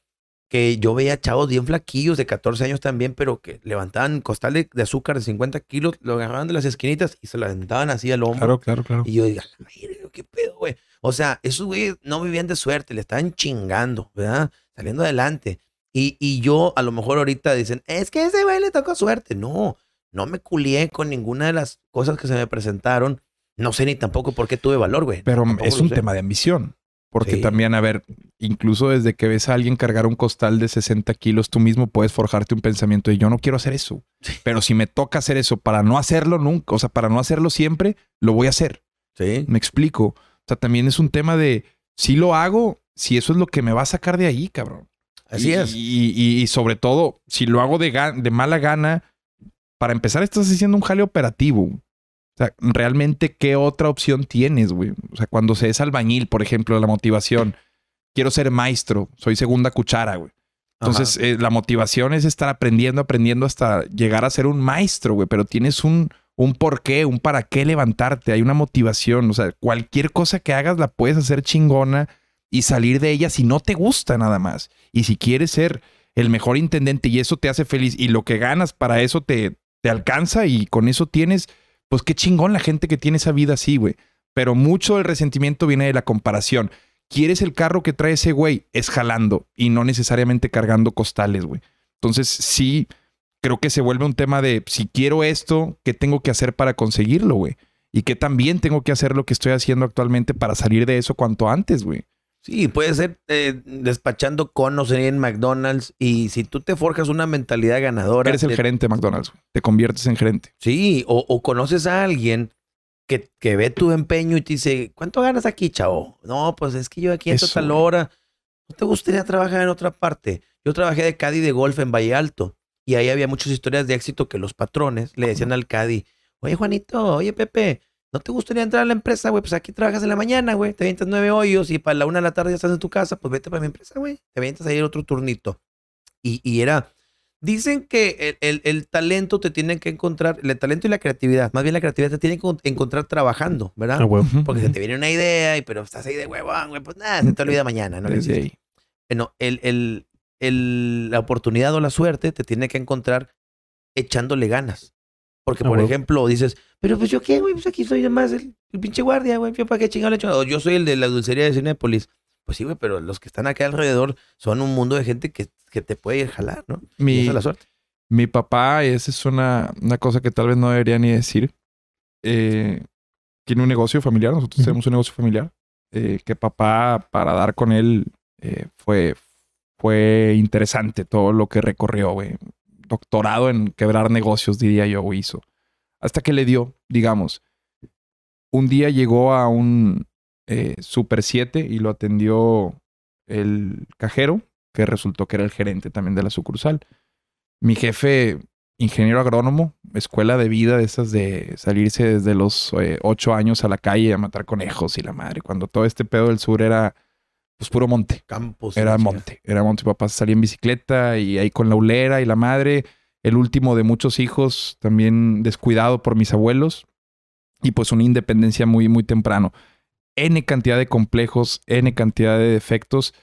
[SPEAKER 1] que yo veía chavos bien flaquillos de 14 años también, pero que levantaban costal de, azúcar de 50 kilos, lo agarraban de las esquinitas y se lo aventaban así al hombro.
[SPEAKER 2] Claro, claro, claro.
[SPEAKER 1] Y yo digo, "A la verga, ¿qué pedo, güey? O sea, esos güeyes no vivían de suerte, le estaban chingando, ¿verdad? Saliendo adelante. Y, y yo, a lo mejor ahorita dicen, es que ese güey le tocó suerte. No, no me culié con ninguna de las cosas que se me presentaron. No sé ni tampoco por qué tuve valor, güey.
[SPEAKER 2] Pero
[SPEAKER 1] Tampoco
[SPEAKER 2] es un
[SPEAKER 1] sé.
[SPEAKER 2] tema de ambición. Porque
[SPEAKER 1] Sí.
[SPEAKER 2] también, a ver, incluso desde que ves a alguien cargar un costal de 60 kilos, tú mismo puedes forjarte un pensamiento de yo no quiero hacer eso. Pero si me toca hacer eso para no hacerlo nunca, o sea, para no hacerlo siempre, lo voy a hacer.
[SPEAKER 1] Sí.
[SPEAKER 2] Me explico. O sea, también es un tema de si lo hago, si eso es lo que me va a sacar de ahí, cabrón.
[SPEAKER 1] Así
[SPEAKER 2] Y-
[SPEAKER 1] es.
[SPEAKER 2] Y, y- y sobre todo, si lo hago de, de mala gana, para empezar, estás haciendo un jale operativo. O sea, realmente, ¿qué otra opción tienes, güey? O sea, cuando se es albañil, por ejemplo, la motivación. Quiero ser maestro, soy segunda cuchara, güey. Entonces, eh, la motivación es estar aprendiendo, aprendiendo hasta llegar a ser un maestro, güey. Pero tienes un, un por qué, un para qué levantarte. Hay una motivación. O sea, cualquier cosa que hagas la puedes hacer chingona y salir de ella si no te gusta nada más. Y si quieres ser el mejor intendente y eso te hace feliz y lo que ganas para eso te, te alcanza y con eso tienes, pues qué chingón la gente que tiene esa vida así, güey. Pero mucho del resentimiento viene de la comparación. ¿Quieres el carro que trae ese güey? Es jalando y no necesariamente cargando costales, güey. Entonces, sí, creo que se vuelve un tema de si quiero esto, ¿qué tengo que hacer para conseguirlo, güey? Y que también tengo que hacer lo que estoy haciendo actualmente para salir de eso cuanto antes, güey.
[SPEAKER 1] Sí, puede ser eh, despachando conos en McDonald's y si tú te forjas una mentalidad ganadora.
[SPEAKER 2] Eres el
[SPEAKER 1] de-
[SPEAKER 2] gerente de McDonald's. Te conviertes en gerente.
[SPEAKER 1] Sí, o, o conoces a alguien que, que ve tu empeño y te dice, ¿cuánto ganas aquí, chavo? No, pues es que yo aquí entro a tal hora. ¿no te gustaría trabajar en otra parte? Yo trabajé de caddy de golf en Valle Alto y ahí había muchas historias de éxito que los patrones le decían al caddy, oye Juanito, oye Pepe, ¿no te gustaría entrar a la empresa, güey? Pues aquí trabajas en la mañana, güey, te avientas nueve hoyos y para la una de la tarde ya estás en tu casa, pues vete para mi empresa, güey, te avientas ahí otro turnito. Y, y era, dicen que el, el- el talento te tienen que encontrar, el talento y la creatividad, más bien la creatividad te tienen que encont- encontrar trabajando, ¿verdad?
[SPEAKER 3] Ah.
[SPEAKER 1] Porque se te viene una idea, y pero estás ahí de huevón, güey, pues nada, se te olvida mañana, ¿no? Existe. Bueno, el, el, el- la oportunidad o la suerte te tiene que encontrar echándole ganas. Porque,
[SPEAKER 3] Ah,
[SPEAKER 1] por ejemplo, dices, pero pues yo qué, güey, pues aquí soy además el, el pinche guardia, güey, yo para qué chingado le echo. O yo soy el de la dulcería de Cinépolis. Pues sí, güey, pero los que están acá alrededor son un mundo de gente que, que te puede ir a jalar, ¿no? Y
[SPEAKER 2] Mi,
[SPEAKER 1] esa es la suerte.
[SPEAKER 2] mi papá, esa es una, una cosa que tal vez no debería ni decir. eh, tiene un negocio familiar, nosotros tenemos un negocio familiar. eh, que papá, para dar con él, eh, fue, fue interesante todo lo que recorrió, güey. Doctorado en quebrar negocios, diría yo, güey, hizo. Hasta que le dio, digamos. Un día llegó a un eh, Super 7 y lo atendió el cajero, que resultó que era el gerente también de la sucursal. Mi jefe, ingeniero agrónomo, escuela de vida de esas de salirse desde los eh, ocho años a la calle a matar conejos y la madre, cuando todo este pedo del sur era pues puro monte.
[SPEAKER 1] Campos.
[SPEAKER 2] Era monte, era monte. Papá salía en bicicleta y ahí con la ulera y la madre. El último de muchos hijos, también descuidado por mis abuelos. Y pues una independencia muy, muy temprano. N cantidad de complejos, N cantidad de defectos,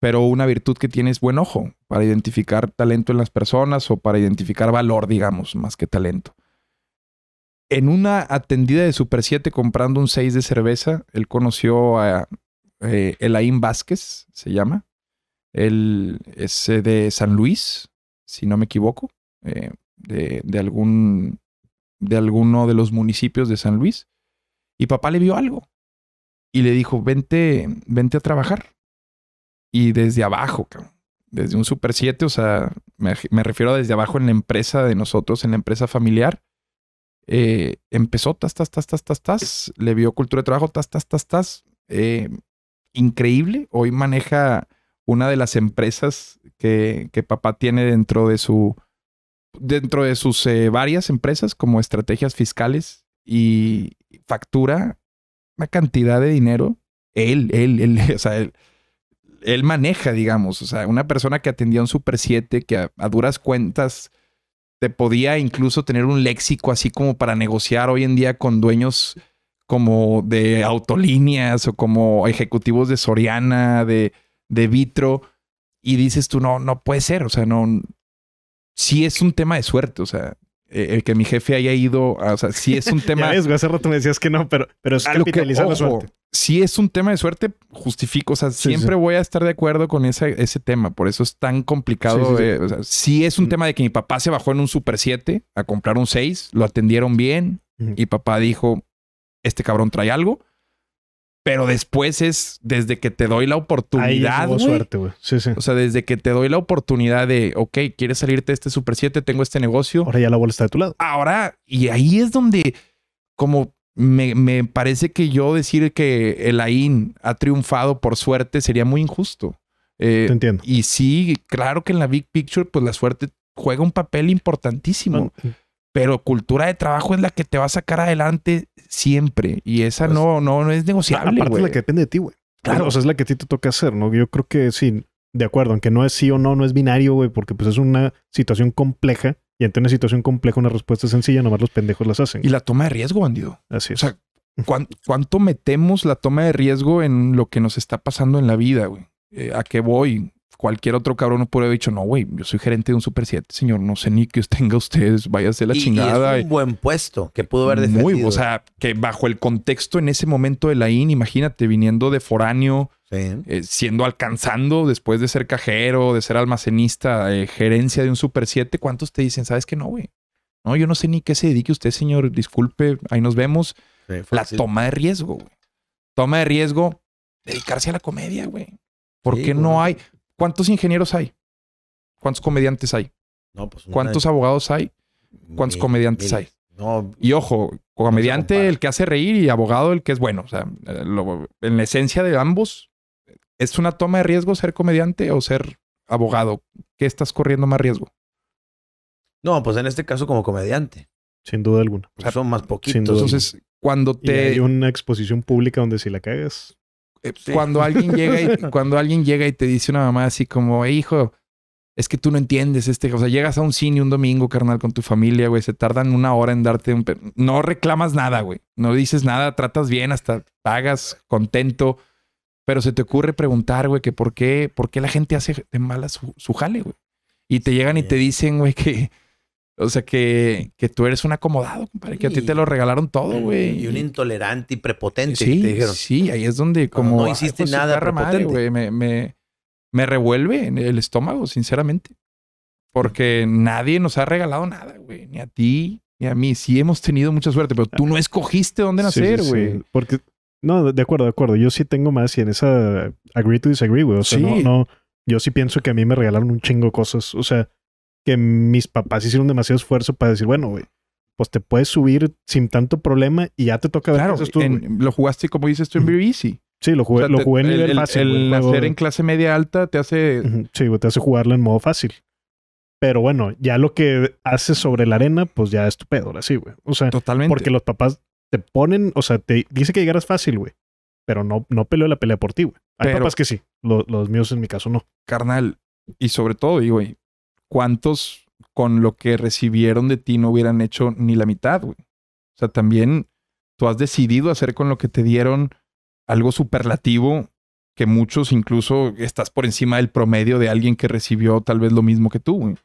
[SPEAKER 2] pero una virtud que tiene es buen ojo para identificar talento en las personas o para identificar valor, digamos, más que talento. En una atendida de Super 7 comprando un 6 de cerveza, él conoció a eh, Elaín Vázquez, se llama. Él es de San Luis, si no me equivoco, eh, de, algún de alguno de los municipios de San Luis. Y papá le vio algo y le dijo, vente, vente a trabajar. Y desde abajo, desde un Super 7, o sea, me, me refiero a desde abajo en la empresa de nosotros, en la empresa familiar. eh, empezó, tas, tas, tas, tas, tas, tas, le vio cultura de trabajo, tas, tas, tas, tas. eh, increíble. Hoy maneja una de las empresas que, papá tiene dentro de su dentro de sus eh, varias empresas como estrategias fiscales y factura una cantidad de dinero. Él, él, él, o sea, él, él maneja, digamos, o sea, una persona que atendía un Super 7 que a, a duras cuentas te podía incluso tener un léxico así como para negociar hoy en día con dueños como de autolíneas o como ejecutivos de Soriana, de, de Vitro, y dices tú, no, no puede ser, o sea, no, sí es un tema de suerte, o sea, eh, el que mi jefe haya ido, o sea, sí es un
[SPEAKER 3] Ya
[SPEAKER 2] tema...
[SPEAKER 3] ves, hace rato me decías que no, pero, pero es
[SPEAKER 2] A lo que,
[SPEAKER 3] capitalizar la suerte.
[SPEAKER 2] Si es un tema de suerte, justifico. O sea,
[SPEAKER 3] Sí,
[SPEAKER 2] siempre
[SPEAKER 3] sí.
[SPEAKER 2] voy a estar de acuerdo con ese, ese tema. Por eso es tan complicado.
[SPEAKER 3] Sí, sí, sí.
[SPEAKER 2] eh, o sea, sí es un
[SPEAKER 3] Mm.
[SPEAKER 2] tema de que mi papá se bajó en un Super 7 a comprar un 6, lo atendieron bien y papá dijo, este cabrón trae algo. Pero después es desde que te doy la
[SPEAKER 3] Ahí
[SPEAKER 2] oportunidad, güey.
[SPEAKER 3] suerte, güey. Sí, sí.
[SPEAKER 2] O sea, desde que te doy la oportunidad de, ok, quieres salirte de este Super 7, tengo este negocio
[SPEAKER 3] Ahora ya la bola está de tu lado.
[SPEAKER 2] ahora, y ahí es donde, como me, me parece que yo decir que el AIN ha triunfado por suerte sería muy injusto. Eh,
[SPEAKER 3] Te entiendo.
[SPEAKER 2] y sí, claro que en la Big Picture, pues la suerte juega un papel importantísimo.
[SPEAKER 3] No,
[SPEAKER 2] Pero cultura de trabajo es la que te va a sacar adelante siempre. Y esa
[SPEAKER 1] Pues,
[SPEAKER 2] no, no, no es negociable,
[SPEAKER 3] Aparte es la que depende de ti, güey.
[SPEAKER 2] Claro.
[SPEAKER 3] O sea, es la que a ti te toca hacer, ¿no? Yo creo que sí, de acuerdo, aunque no es sí o no, no es binario, güey, porque pues es una situación compleja y ante una situación compleja una respuesta sencilla, nomás los pendejos las hacen.
[SPEAKER 2] Y la toma de riesgo, bandido.
[SPEAKER 3] Así
[SPEAKER 2] O
[SPEAKER 3] es.
[SPEAKER 2] sea, ¿cuán- ¿cuánto metemos la toma de riesgo en lo que nos está pasando en la vida, güey? Eh, ¿A qué voy? Cualquier otro cabrón no puede haber dicho, no, güey, yo soy gerente de un Super 7, señor, no sé ni os tenga ustedes, váyase la
[SPEAKER 1] Y- y
[SPEAKER 2] chingada.
[SPEAKER 1] es un buen puesto que pudo haber defendido.
[SPEAKER 2] Muy, o sea, que bajo el contexto en ese momento de la IN, imagínate, viniendo de foráneo,
[SPEAKER 1] Sí.
[SPEAKER 2] eh, siendo alcanzando después de ser cajero, de ser almacenista, eh, gerencia de un Super 7, ¿cuántos te dicen, sabes que no, güey? No, yo no sé ni qué se dedique usted, señor, disculpe, ahí nos vemos.
[SPEAKER 1] Sí,
[SPEAKER 2] La toma de riesgo, güey. Toma de riesgo, dedicarse a la comedia, güey. ¿Por
[SPEAKER 1] Sí,
[SPEAKER 2] qué
[SPEAKER 1] güey.
[SPEAKER 2] no hay? ¿Cuántos ingenieros hay? ¿Cuántos comediantes hay?
[SPEAKER 1] No, pues, una-
[SPEAKER 2] ¿Cuántos abogados hay? ¿Cuántos
[SPEAKER 1] mil-
[SPEAKER 2] comediantes
[SPEAKER 1] mil.
[SPEAKER 2] hay?
[SPEAKER 1] No,
[SPEAKER 2] Y ojo, comediante el que hace reír y abogado el que es bueno. O sea, lo- en la esencia de ambos, ¿Es una toma de riesgo ser comediante o ser abogado? ¿Qué estás corriendo más riesgo?
[SPEAKER 1] No, pues en este caso como comediante.
[SPEAKER 3] Sin duda alguna.
[SPEAKER 1] Pues son más poquitos.
[SPEAKER 2] Entonces, cuando
[SPEAKER 3] Y
[SPEAKER 2] te...
[SPEAKER 3] hay una exposición pública donde si la cagas,
[SPEAKER 2] Eh, Cuando alguien llega y cuando alguien llega y te dice una mamá así como, "Ey, hijo, es que tú no entiendes este, o sea, llegas a un cine un domingo, carnal, con tu familia, güey, se tardan una hora en darte un, no reclamas nada, güey, no dices nada, tratas bien, hasta pagas contento, pero se te ocurre preguntar, güey, que por qué, por qué la gente hace de mala su, su jale, güey, y te llegan y te dicen, güey, que, o sea, que, que tú eres un acomodado, compadre, que a ti te lo regalaron todo, güey.
[SPEAKER 1] Y un intolerante y prepotente.
[SPEAKER 2] Sí,
[SPEAKER 1] te dijeron.
[SPEAKER 2] sí, ahí es donde
[SPEAKER 1] Cuando
[SPEAKER 2] como
[SPEAKER 1] no
[SPEAKER 2] ay,
[SPEAKER 1] hiciste
[SPEAKER 2] pues, su
[SPEAKER 1] nada prepotente.
[SPEAKER 2] güey, me, me, me revuelve en el estómago, sinceramente. Porque nadie nos ha regalado nada, güey. Ni a ti, ni a mí. Sí hemos tenido mucha suerte, pero tú no escogiste dónde
[SPEAKER 3] Sí, sí,
[SPEAKER 2] nacer,
[SPEAKER 3] sí.
[SPEAKER 2] güey.
[SPEAKER 3] Porque, no, de- acuerdo, de acuerdo. Yo sí tengo más y en esa agree to disagree, güey. O sea,
[SPEAKER 2] Sí.
[SPEAKER 3] no, no, yo sí pienso que a mí me regalaron un chingo de cosas. O sea, que mis papás hicieron demasiado esfuerzo para decir, bueno, güey, pues te puedes subir sin tanto problema y ya te toca ver
[SPEAKER 2] Claro,
[SPEAKER 3] haces tú,
[SPEAKER 2] en- lo jugaste como dices tú en Very Easy.
[SPEAKER 3] Sí, lo jugué,
[SPEAKER 2] O sea,
[SPEAKER 3] lo
[SPEAKER 2] te-
[SPEAKER 3] jugué en
[SPEAKER 2] el-
[SPEAKER 3] nivel
[SPEAKER 2] el-
[SPEAKER 3] fácil.
[SPEAKER 2] El, nacer en clase media alta te hace...
[SPEAKER 3] Sí, güey, te hace jugarla en modo fácil. Pero bueno, ya lo que haces sobre la arena, pues ya es tu pedo, ahora sí, güey. O sea,
[SPEAKER 2] Totalmente.
[SPEAKER 3] porque los papás te ponen, o sea, te dice que llegaras fácil, güey. Pero no, no peleó la pelea por ti, güey. Hay
[SPEAKER 2] Pero-
[SPEAKER 3] papás que sí. Lo- los míos en mi caso no.
[SPEAKER 2] carnal, y sobre todo, digo, güey, ¿cuántos con lo que recibieron de ti no hubieran hecho ni la mitad, güey? O sea, también tú has decidido hacer con lo que te dieron algo superlativo que muchos incluso estás por encima del promedio de alguien que recibió tal vez lo mismo que tú, güey.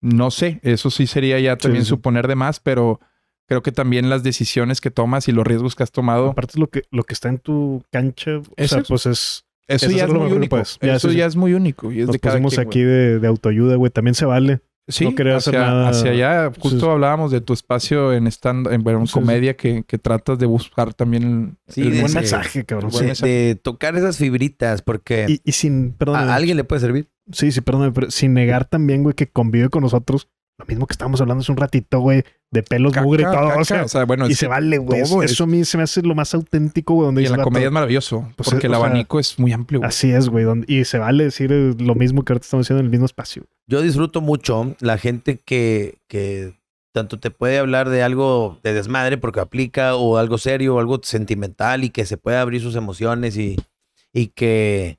[SPEAKER 2] No sé, eso sí sería ya también
[SPEAKER 3] sí.
[SPEAKER 2] suponer de más, pero creo que también las decisiones que tomas y los riesgos que has tomado,
[SPEAKER 3] Aparte, lo que, lo que está en tu cancha, o sea,
[SPEAKER 2] es-
[SPEAKER 3] pues es.
[SPEAKER 2] Eso
[SPEAKER 3] eso
[SPEAKER 2] ya
[SPEAKER 3] es
[SPEAKER 2] es
[SPEAKER 3] lo
[SPEAKER 2] muy único.
[SPEAKER 3] Ya,
[SPEAKER 2] eso
[SPEAKER 3] sí, sí.
[SPEAKER 2] ya es muy único y es
[SPEAKER 3] Nos
[SPEAKER 2] de cada
[SPEAKER 3] pusimos
[SPEAKER 2] quien, güey.
[SPEAKER 3] aquí de, de autoayuda, güey. También se vale.
[SPEAKER 2] Sí,
[SPEAKER 3] no quería hacer
[SPEAKER 2] hacia,
[SPEAKER 3] nada.
[SPEAKER 2] hacia allá. Justo
[SPEAKER 3] Sí,
[SPEAKER 2] hablábamos de tu espacio en stand, en bueno,
[SPEAKER 3] sí.
[SPEAKER 2] comedia que, que tratas de buscar también el,
[SPEAKER 1] Sí,
[SPEAKER 2] el
[SPEAKER 1] de-
[SPEAKER 3] Buen mensaje, cabrón.
[SPEAKER 2] Buen
[SPEAKER 1] de,
[SPEAKER 2] mensaje.
[SPEAKER 1] de tocar esas fibritas, porque
[SPEAKER 3] Y, y sin, perdón.
[SPEAKER 1] a alguien le puede servir.
[SPEAKER 3] Sí, sí, perdón, pero sin negar también, güey, que convive con nosotros. Lo mismo que estábamos hablando hace un ratito, güey, de pelos,
[SPEAKER 2] Caca,
[SPEAKER 3] mugre y todo.
[SPEAKER 2] caca,
[SPEAKER 3] o sea,
[SPEAKER 2] o sea, bueno,
[SPEAKER 3] y
[SPEAKER 2] es
[SPEAKER 3] se vale, güey.
[SPEAKER 2] todo
[SPEAKER 3] Eso
[SPEAKER 2] es-
[SPEAKER 3] a mí se me hace lo más auténtico, güey, donde
[SPEAKER 2] y en la
[SPEAKER 3] "Vato,
[SPEAKER 2] comedia es maravilloso
[SPEAKER 3] Pues,
[SPEAKER 2] porque el
[SPEAKER 3] sea,
[SPEAKER 2] abanico es muy amplio. güey.
[SPEAKER 3] Así es, güey. donde- Y se vale decir eh, lo mismo que ahorita estamos haciendo en el mismo espacio.
[SPEAKER 1] Yo disfruto mucho la gente que, que tanto te puede hablar de algo de desmadre porque aplica o algo serio o algo sentimental y que se puede abrir sus emociones y, y que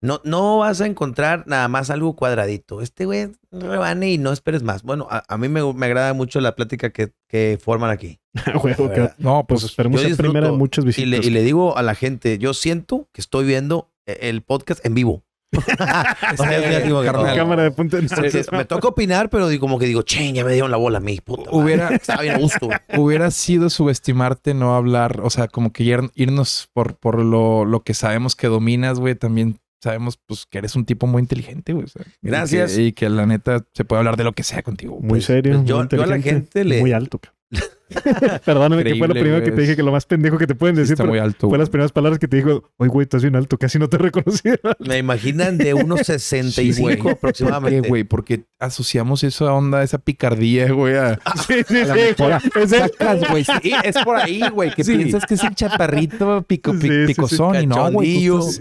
[SPEAKER 1] No, no vas a encontrar nada más algo cuadradito. Este güey rebane y no esperes más. Bueno, a, a mí me, me agrada mucho la plática que, que forman aquí. La.
[SPEAKER 2] No,
[SPEAKER 3] Pues
[SPEAKER 2] pues,
[SPEAKER 3] esperemos ser primera de muchas
[SPEAKER 1] Y
[SPEAKER 3] visitas.
[SPEAKER 1] le, y le digo a la gente, yo siento que estoy viendo eh, el podcast en vivo. Me toca opinar, pero digo, como que digo, che, ya me dieron la bola a mí, puta. madre".
[SPEAKER 2] Hubiera-
[SPEAKER 1] Estaba bien a gusto.
[SPEAKER 2] hubiera sido subestimarte no hablar, o sea, como que ir- irnos por, por lo, lo que sabemos que dominas, güey, también sabemos pues que eres un tipo muy inteligente, güey. o sea, y
[SPEAKER 1] Gracias.
[SPEAKER 2] que- Y que, la neta se puede hablar de lo que sea contigo.
[SPEAKER 3] Muy
[SPEAKER 1] Pues-
[SPEAKER 3] serio.
[SPEAKER 1] pues yo-
[SPEAKER 3] muy
[SPEAKER 1] yo a la gente le-
[SPEAKER 3] Muy alto. Perdóname, que fue lo primero que te dije que lo más pendejo que te pueden
[SPEAKER 2] Sí
[SPEAKER 3] decir.
[SPEAKER 2] está
[SPEAKER 3] pero
[SPEAKER 2] muy alto,
[SPEAKER 3] Fue las primeras palabras que te dijo, oye, güey, estás bien alto, casi no te reconocieron.
[SPEAKER 1] Me imaginan de unos 65
[SPEAKER 2] Sí, güey.
[SPEAKER 1] aproximadamente.
[SPEAKER 2] ¿Por qué, güey? Porque asociamos eso a onda, esa picardía, güey. A,
[SPEAKER 3] sí, sí,
[SPEAKER 2] a la
[SPEAKER 3] sí.
[SPEAKER 2] mejor
[SPEAKER 3] Es el-
[SPEAKER 2] sacas, güey. Sí, es por ahí, güey. Que
[SPEAKER 1] Sí.
[SPEAKER 2] piensas que es el chaparrito pico, pi-
[SPEAKER 3] Sí, sí, sí.
[SPEAKER 2] picosón y no, güey. estás-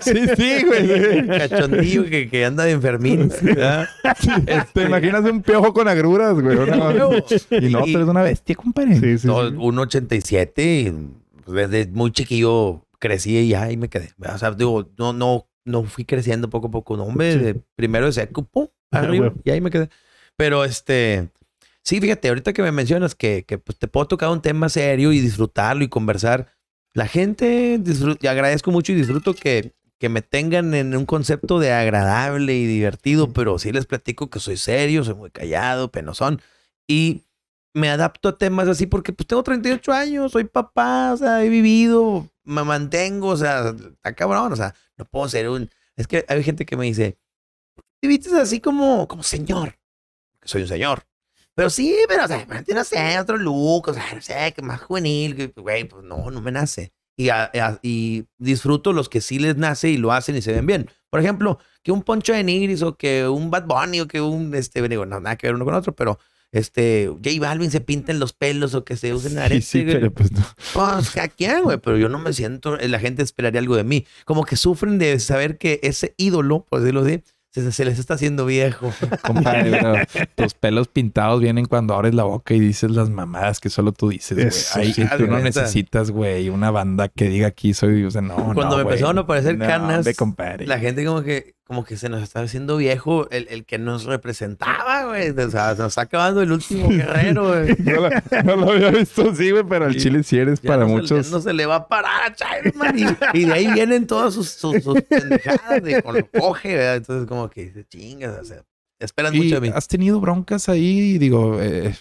[SPEAKER 2] Sí, sí, güey.
[SPEAKER 1] Cachondillo que, que anda de enfermín. ¿verdad?
[SPEAKER 2] Te imaginas un piojo con agruras, güey. una- Y no, tú eres una bestia, compadre.
[SPEAKER 3] Sí, sí,
[SPEAKER 1] No,
[SPEAKER 3] sí.
[SPEAKER 1] 1.87 y pues, desde muy chiquillo crecí y ahí me quedé. O sea, digo, no, no, no fui creciendo poco a poco. No, hombre,
[SPEAKER 3] Sí.
[SPEAKER 1] de primero seco, pum, arriba, y ahí me quedé. Pero este, sí, fíjate, ahorita que me mencionas que, que pues, te puedo tocar un tema serio y disfrutarlo y conversar. La gente, agradezco mucho y disfruto que, que me tengan en un concepto de agradable y divertido, pero sí les platico que soy serio, soy muy callado, penosón. Y me adapto a temas así porque pues tengo 38 años, soy papá, o sea, he vivido, me mantengo, o sea, está cabrón, o sea, no puedo ser un... Es que hay gente que me dice, te vistes así como, como señor, soy un señor. Pero sí, pero, o sea, no sé, otro look, o sea, no sé, que más juvenil, güey, pues no, no me nace. Y, y disfruto los que sí les nace y lo hacen y se ven bien. Por ejemplo, que un Poncho de Nigris o que un Bad Bunny o que un, este, digo, no, nada que ver uno con otro, pero este, J Balvin se pinten los pelos o que se usen
[SPEAKER 2] Sí,
[SPEAKER 1] aretes.
[SPEAKER 2] sí,
[SPEAKER 1] güey.
[SPEAKER 2] pero pues no.
[SPEAKER 1] Pues, ¿a quién, güey? Pero yo no me siento, la gente esperaría algo de mí. Como que sufren de saber que ese ídolo, por decirlo así, se, se les está haciendo viejo.
[SPEAKER 2] Compadre, pero tus pelos pintados vienen cuando abres la boca y dices las mamadas que solo tú dices, güey.
[SPEAKER 1] Sí,
[SPEAKER 2] tú no necesitas, güey, una banda que diga aquí soy, o sea, no,
[SPEAKER 1] Cuando
[SPEAKER 2] no,
[SPEAKER 1] me empezaron a aparecer
[SPEAKER 2] No,
[SPEAKER 1] canas, la gente como que, como que se nos está haciendo viejo el, el que nos representaba, güey. O sea, se nos está acabando el último guerrero, güey.
[SPEAKER 2] No, lo- no lo había visto así, güey, pero al chile sí eres
[SPEAKER 1] Ya
[SPEAKER 2] para
[SPEAKER 1] no se-
[SPEAKER 2] muchos.
[SPEAKER 1] ya no se le va a parar a Chiron, Y, y de ahí vienen todas sus, sus, sus pendejadas de con lo coge, ¿verdad? Entonces, como que se chingas, o sea, esperan
[SPEAKER 2] ¿Y
[SPEAKER 1] mucho de mí.
[SPEAKER 2] has tenido broncas ahí, digo, eh,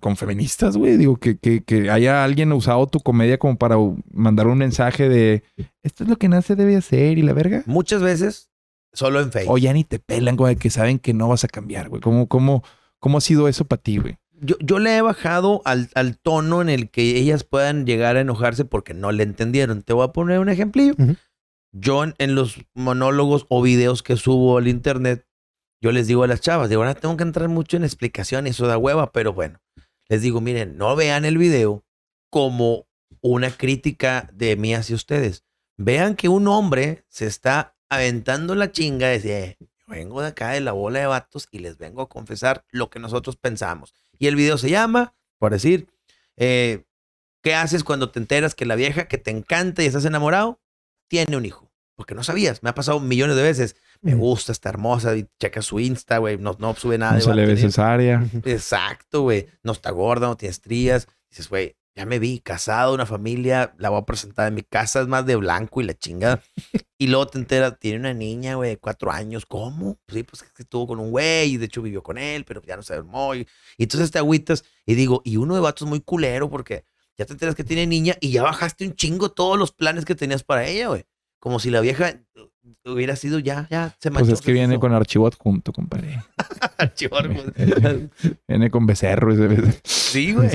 [SPEAKER 2] con feministas, güey? Digo, que, que, que haya alguien usado tu comedia como para mandar un mensaje de esto es lo que nace debe hacer y la verga.
[SPEAKER 1] Muchas veces, solo en Facebook.
[SPEAKER 2] O ya ni te pelan, güey, que saben que no vas a cambiar, güey. ¿Cómo, cómo, cómo ha sido eso para ti, güey?
[SPEAKER 1] Yo, yo le he bajado al, al tono en el que ellas puedan llegar a enojarse porque no le entendieron. Te voy a poner un ejemplillo.
[SPEAKER 3] Ujú.
[SPEAKER 1] Yo en, en los monólogos o videos que subo al internet, yo les digo a las chavas, digo, ahora tengo que entrar mucho en explicación y eso da hueva, pero bueno, les digo, miren, no vean el video como una crítica de mí hacia ustedes. Vean que un hombre se está aventando la chinga de decir, "Eh, yo vengo de acá de la bola de vatos y les vengo a confesar lo que nosotros pensamos. Y el video se llama, por decir, eh, ¿qué haces cuando te enteras que la vieja que te encanta y estás enamorado tiene un hijo? Porque no sabías, me ha pasado millones de veces. Me gusta, está hermosa, y checa su Insta, güey, no, no sube nada.
[SPEAKER 2] No
[SPEAKER 1] de
[SPEAKER 2] se le ve cesárea.
[SPEAKER 1] Exacto, güey. No está gorda, no tiene estrías. Dices, güey, ya me vi casado, una familia, la voy a presentar en mi casa, es más de blanco y la chingada. Y luego te enteras, tiene una niña, güey, de cuatro años. ¿Cómo? Pues sí, pues es que estuvo con un güey y de hecho vivió con él, pero ya no se armó. Y, y entonces te agüitas y digo, y uno de vatos muy culero porque ya te enteras que tiene niña y ya bajaste un chingo todos los planes que tenías para ella, güey. Como si la vieja hubiera sido ya, ya, se manchó.
[SPEAKER 2] Pues es que viene con archivo adjunto, compadre.
[SPEAKER 1] Güey.
[SPEAKER 2] Viene con becerro ese.
[SPEAKER 1] Sí, güey.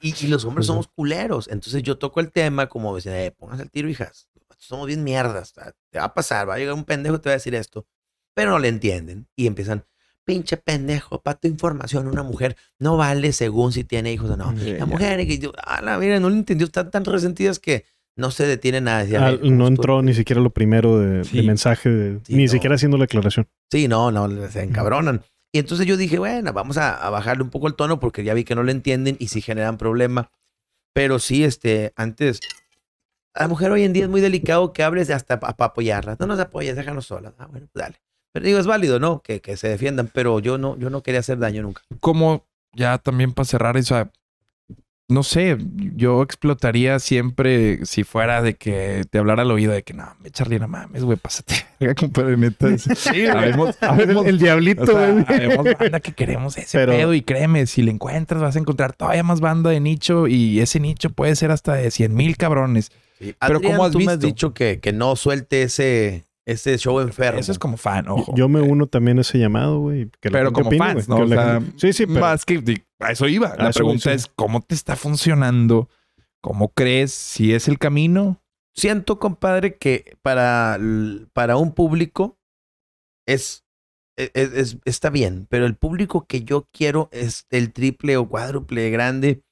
[SPEAKER 1] Y, y los hombres somos culeros. Entonces yo toco el tema como decir, eh, pónganse al tiro, hijas. Somos bien mierdas. Te va a pasar, va a llegar un pendejo y te va a decir esto. Pero no le entienden. Y empiezan, pinche pendejo, para tu información, una mujer no vale según si tiene hijos o no.
[SPEAKER 2] Sí,
[SPEAKER 1] La
[SPEAKER 2] ya.
[SPEAKER 1] mujer, que yo, a la mira, no le entendió, están tan resentidas que no se detienen a decir.
[SPEAKER 3] Ah,
[SPEAKER 1] "Ay, ¿cómo
[SPEAKER 3] no
[SPEAKER 1] estuvo?".
[SPEAKER 3] entró ni siquiera lo primero de,
[SPEAKER 2] Sí.
[SPEAKER 3] de mensaje, de-
[SPEAKER 1] Sí,
[SPEAKER 3] ni
[SPEAKER 1] no.
[SPEAKER 3] siquiera haciendo la aclaración.
[SPEAKER 1] Sí, no, no, se encabronan. Y entonces yo dije, bueno, vamos a, a bajarle un poco el tono porque ya vi que no le entienden y sí generan problema. Pero sí, este, antes, a la mujer hoy en día es muy delicado que hables hasta para apoyarla. No nos apoyes, déjanos solas. Ah, bueno, pues dale. Pero digo, es válido, ¿no? Que, que se defiendan, pero yo no, yo no quería hacer daño nunca.
[SPEAKER 2] como ya también para cerrar eso, no sé, yo explotaría siempre si fuera de que te hablara al oído de que no, me Charlie, no mames, güey, pásate. compadre, neta. Sí, habemos, habemos-
[SPEAKER 3] el diablito,
[SPEAKER 2] o sea, habemos banda que queremos ese
[SPEAKER 3] Pero-
[SPEAKER 2] pedo y créeme, si le encuentras vas a encontrar todavía más banda de nicho y ese nicho puede ser hasta de 100 mil cabrones. Pero
[SPEAKER 1] Adrián,
[SPEAKER 2] ¿cómo has
[SPEAKER 1] tú me has dicho que, que no suelte ese, ese show enfermo.
[SPEAKER 2] Eso es como fan, ojo.
[SPEAKER 3] Yo me uno también a ese llamado, güey.
[SPEAKER 2] pero como
[SPEAKER 3] opine,
[SPEAKER 2] fans,
[SPEAKER 3] güey,
[SPEAKER 2] ¿no?
[SPEAKER 3] que
[SPEAKER 2] O
[SPEAKER 3] la
[SPEAKER 2] sea,
[SPEAKER 3] gente- sí, sí, pero
[SPEAKER 2] Más que a eso iba.
[SPEAKER 3] A
[SPEAKER 2] La
[SPEAKER 3] eso
[SPEAKER 2] pregunta es, ¿cómo te está funcionando? ¿Cómo crees? Si es el camino.
[SPEAKER 1] Siento, compadre, que para, para un público es, es- es- está bien, pero el público que yo quiero es el triple o cuádruple grande.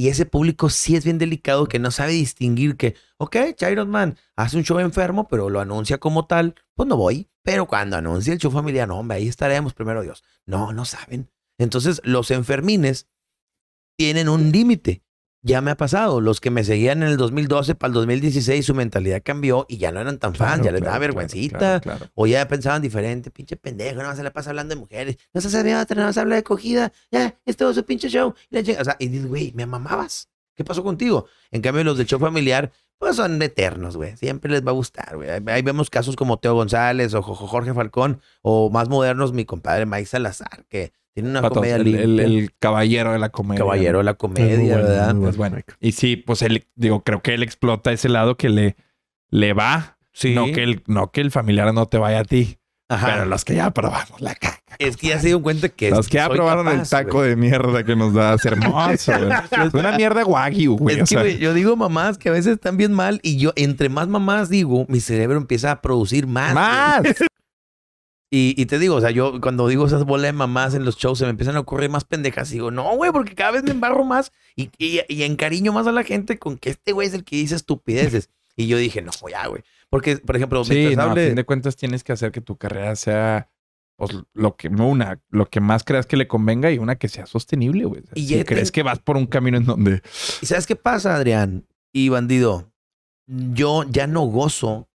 [SPEAKER 1] Y ese público sí es bien delicado que no sabe distinguir que, ok, Chiron Man hace un show enfermo, pero lo anuncia como tal, pues no voy. Pero cuando anuncia el show familiar, no, hombre, ahí estaremos, primero Dios. No, no saben. Entonces, los enfermines tienen un límite. Ya me ha pasado. Los que me seguían en el 2012 para el 2016, su mentalidad cambió y ya no eran tan fans, ya les daba
[SPEAKER 2] claro,
[SPEAKER 1] vergüencita.
[SPEAKER 2] claro.
[SPEAKER 1] O ya pensaban diferente, pinche pendejo, no se la pasa hablando de mujeres. No se sabe otra, no se habla de cogida. Ya, es todo su pinche show. O sea, y dices, güey, me mamabas. ¿Qué pasó contigo? En cambio, los del show familiar, pues son eternos, güey. Siempre les va a gustar, güey. Ahí, vemos casos como Teo González o Jo- Jo- Jorge Falcón, o más modernos, mi compadre Mike Salazar, que tiene una
[SPEAKER 2] Patos,
[SPEAKER 1] comedia
[SPEAKER 2] el,
[SPEAKER 1] limpia.
[SPEAKER 2] el- el caballero de la comedia.
[SPEAKER 1] caballero de la comedia,
[SPEAKER 3] bueno,
[SPEAKER 1] ¿verdad?
[SPEAKER 2] bueno. Y sí, pues él, digo, creo que él explota ese lado que le, le va.
[SPEAKER 1] Sí.
[SPEAKER 2] No que, el, no que el familiar no te vaya a ti.
[SPEAKER 1] Ajá.
[SPEAKER 2] Pero los que ya probamos la caca.
[SPEAKER 1] Es que ya se dieron cuenta que
[SPEAKER 2] Los que ya probaron el taco
[SPEAKER 1] güey.
[SPEAKER 2] de mierda que nos da es hermoso, güey. Es una mierda wagyu, güey.
[SPEAKER 1] Es
[SPEAKER 2] o
[SPEAKER 1] que,
[SPEAKER 2] sea,
[SPEAKER 1] yo digo mamás que a veces están bien mal y yo, entre más mamás digo, mi cerebro empieza a producir más.
[SPEAKER 2] ¡Más!
[SPEAKER 1] Y, y te digo, o sea, yo cuando digo esas bolas de mamás en los shows se me empiezan a ocurrir más pendejas. Y digo, no, güey, porque cada vez me embarro más y, y, y encariño más a la gente con que este güey es el que dice estupideces. Y yo dije, no, ya, güey. Porque, por ejemplo,
[SPEAKER 2] Sí, no, a
[SPEAKER 1] hable-
[SPEAKER 2] fin de cuentas tienes que hacer que tu carrera sea pues lo que una, lo que más creas que le convenga y una que sea sostenible, güey. O sea,
[SPEAKER 1] Y
[SPEAKER 2] si crees
[SPEAKER 1] te-
[SPEAKER 2] que vas por un camino en donde
[SPEAKER 1] ¿Y sabes qué pasa, Adrián y bandido? Yo ya no gozo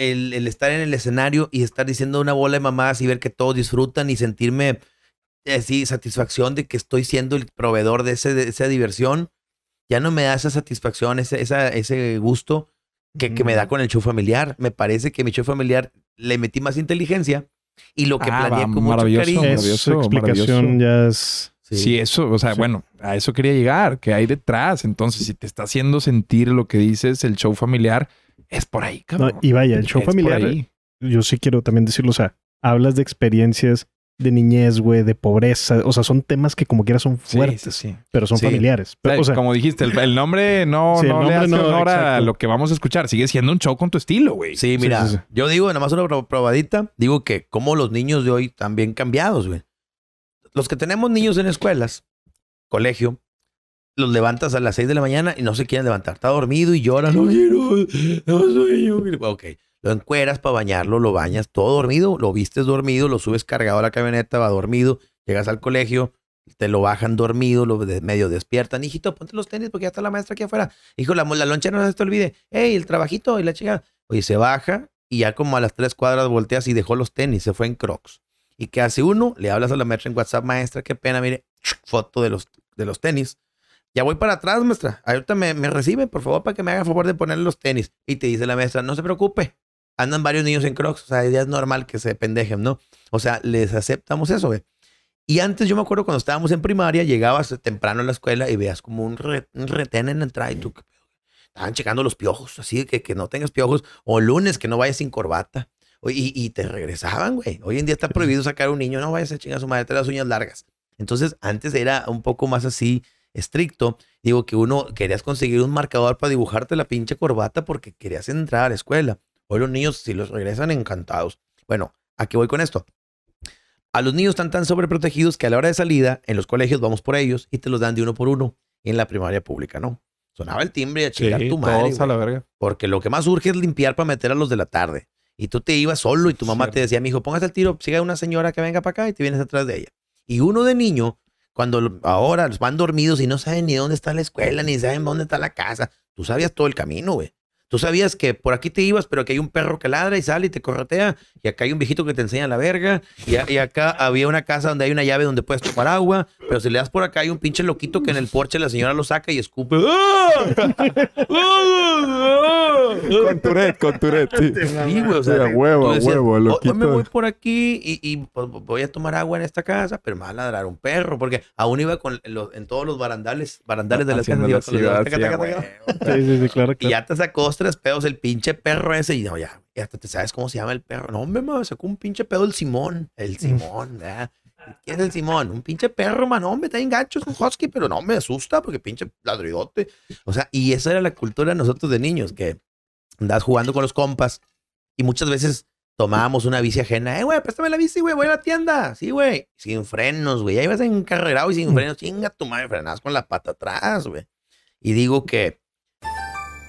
[SPEAKER 1] el, el estar en el escenario y estar diciendo una bola de mamás y ver que todos disfrutan y sentirme así satisfacción de que estoy siendo el proveedor de, ese, de esa diversión. Ya no me da esa satisfacción, ese, esa, ese gusto que, que me da con el show familiar. Me parece que mi show familiar le metí más inteligencia y lo que
[SPEAKER 2] Ah,
[SPEAKER 1] planeé
[SPEAKER 2] va,
[SPEAKER 1] con mucho
[SPEAKER 2] maravilloso.
[SPEAKER 1] cariño.
[SPEAKER 3] Es,
[SPEAKER 2] maravilloso,
[SPEAKER 3] su explicación ya es...
[SPEAKER 2] Sí. eso, o sea,
[SPEAKER 3] Sí.
[SPEAKER 2] bueno, a eso quería llegar, que hay detrás. Entonces, si te está haciendo sentir lo que dices, el show familiar, es por ahí,
[SPEAKER 3] No,
[SPEAKER 2] cabrón.
[SPEAKER 3] y vaya, el show
[SPEAKER 2] Es
[SPEAKER 3] familiar, yo sí quiero también decirlo, o sea, hablas de experiencias de niñez, güey, de pobreza, o sea, son temas que como quiera son fuertes,
[SPEAKER 2] sí, sí.
[SPEAKER 3] pero son
[SPEAKER 1] Sí.
[SPEAKER 3] familiares. Pero,
[SPEAKER 2] O sea, como dijiste, el, el nombre no,
[SPEAKER 3] Sí, el
[SPEAKER 2] no le hace
[SPEAKER 3] no,
[SPEAKER 2] honor a lo que vamos a escuchar. Sigue siendo un show con tu estilo, güey.
[SPEAKER 1] Sí, mira,
[SPEAKER 3] sí, sí.
[SPEAKER 1] yo digo, nada más una pro- probadita, digo que como los niños de hoy están bien cambiados, güey. Los que tenemos niños en escuelas, colegio, los levantas a las 6 de la mañana y no se quieren levantar. Está dormido y llora, no quiero, no sueño. Ok, lo encueras para bañarlo, lo bañas todo dormido, lo vistes dormido, lo subes cargado a la camioneta, va dormido, llegas al colegio, te lo bajan dormido, lo de- medio despiertan. Hijito, ponte los tenis porque ya está la maestra aquí afuera. Hijo, la, la lonchera no se te olvide. Ey, el trabajito y la chica. Oye, se baja y ya como a las tres cuadras volteas y dejó los tenis, se fue en crocs. ¿Y qué hace uno? Le hablas a la maestra en WhatsApp, maestra, qué pena, mire, foto de los, de los tenis. Ya voy para atrás, maestra. Ahorita me, me recibe, por favor, para que me haga favor de ponerle los tenis. Y te dice la maestra, no se preocupe. Andan varios niños en crocs. O sea, ya es normal que se pendejen, ¿no? O sea, les aceptamos eso, güey. Y antes yo me acuerdo cuando estábamos en primaria, llegabas temprano a la escuela y veas como un, re- un retén en la entrada y tú, estaban checando los piojos, así que, que no tengas piojos. O lunes que no vayas sin corbata. Y, y te regresaban, güey. Hoy en día está prohibido sacar a un niño, no vayas a chingar a su madre, te las uñas largas. Entonces, antes era un poco más así estricto. Digo que uno querías conseguir un marcador para dibujarte la pinche corbata porque querías entrar a la escuela. Hoy los niños, si los regresan, encantados. Bueno, ¿a qué voy con esto? A los niños están tan sobreprotegidos que a la hora de salida, en los colegios vamos por ellos y te los dan de uno por uno. En la primaria pública, ¿no? Sonaba el timbre y a chingar tu madre.
[SPEAKER 2] todos a la verga.
[SPEAKER 1] Porque lo que más urge es limpiar para meter a los de la tarde. Y tú te ibas solo y tu mamá
[SPEAKER 2] Cierto.
[SPEAKER 1] te decía, mijo, póngase el tiro, siga una señora que venga para acá y te vienes atrás de ella. Y uno de niño, cuando ahora van dormidos y no saben ni dónde está la escuela, ni saben dónde está la casa, tú sabías todo el camino, güey. Tú sabías que por aquí te ibas, pero que hay un perro que ladra y sale y te corretea. Y acá hay un viejito que te enseña la verga. Y, a- y acá había una casa donde hay una llave donde puedes tomar agua. Pero si le das por acá, hay un pinche loquito que en el porche la señora lo saca y escupe.
[SPEAKER 4] Con Tourette, con Tourette. Sí.
[SPEAKER 1] Sí, güey, o sea,
[SPEAKER 4] Sí, a huevo,
[SPEAKER 1] tú
[SPEAKER 4] a
[SPEAKER 1] decías,
[SPEAKER 4] huevo,
[SPEAKER 1] "Hoy-
[SPEAKER 4] loquito".
[SPEAKER 1] Hoy me voy por aquí y, y, pues, voy a tomar agua en esta casa, pero me va a ladrar un perro, porque aún iba con los, en todos los barandales, barandales de las casas. Iba con los taca,
[SPEAKER 2] sí,
[SPEAKER 1] taca,
[SPEAKER 2] a
[SPEAKER 1] taca.
[SPEAKER 3] Sí, sí, sí, claro.
[SPEAKER 1] Y
[SPEAKER 3] claro.
[SPEAKER 1] ya te sacó tres pedos el pinche perro ese. Y no, ya, ya hasta te sabes cómo se llama el perro. No, hombre, me sacó un pinche pedo el Simón. El Simón, ¿verdad? ¿Quién es el Simón? Un pinche perro, man. Hombre, está bien gacho, es un husky, pero no me asusta porque pinche ladridote. O sea, y esa era la cultura de nosotros de niños, que andas jugando con los compas y muchas veces tomábamos una bici ajena. Eh, güey, préstame la bici, güey, voy a la tienda. Sí, güey. Sin frenos, güey. Ahí vas encarrerado y sin frenos. Chinga tu madre, frenas con la pata atrás, güey. Y digo que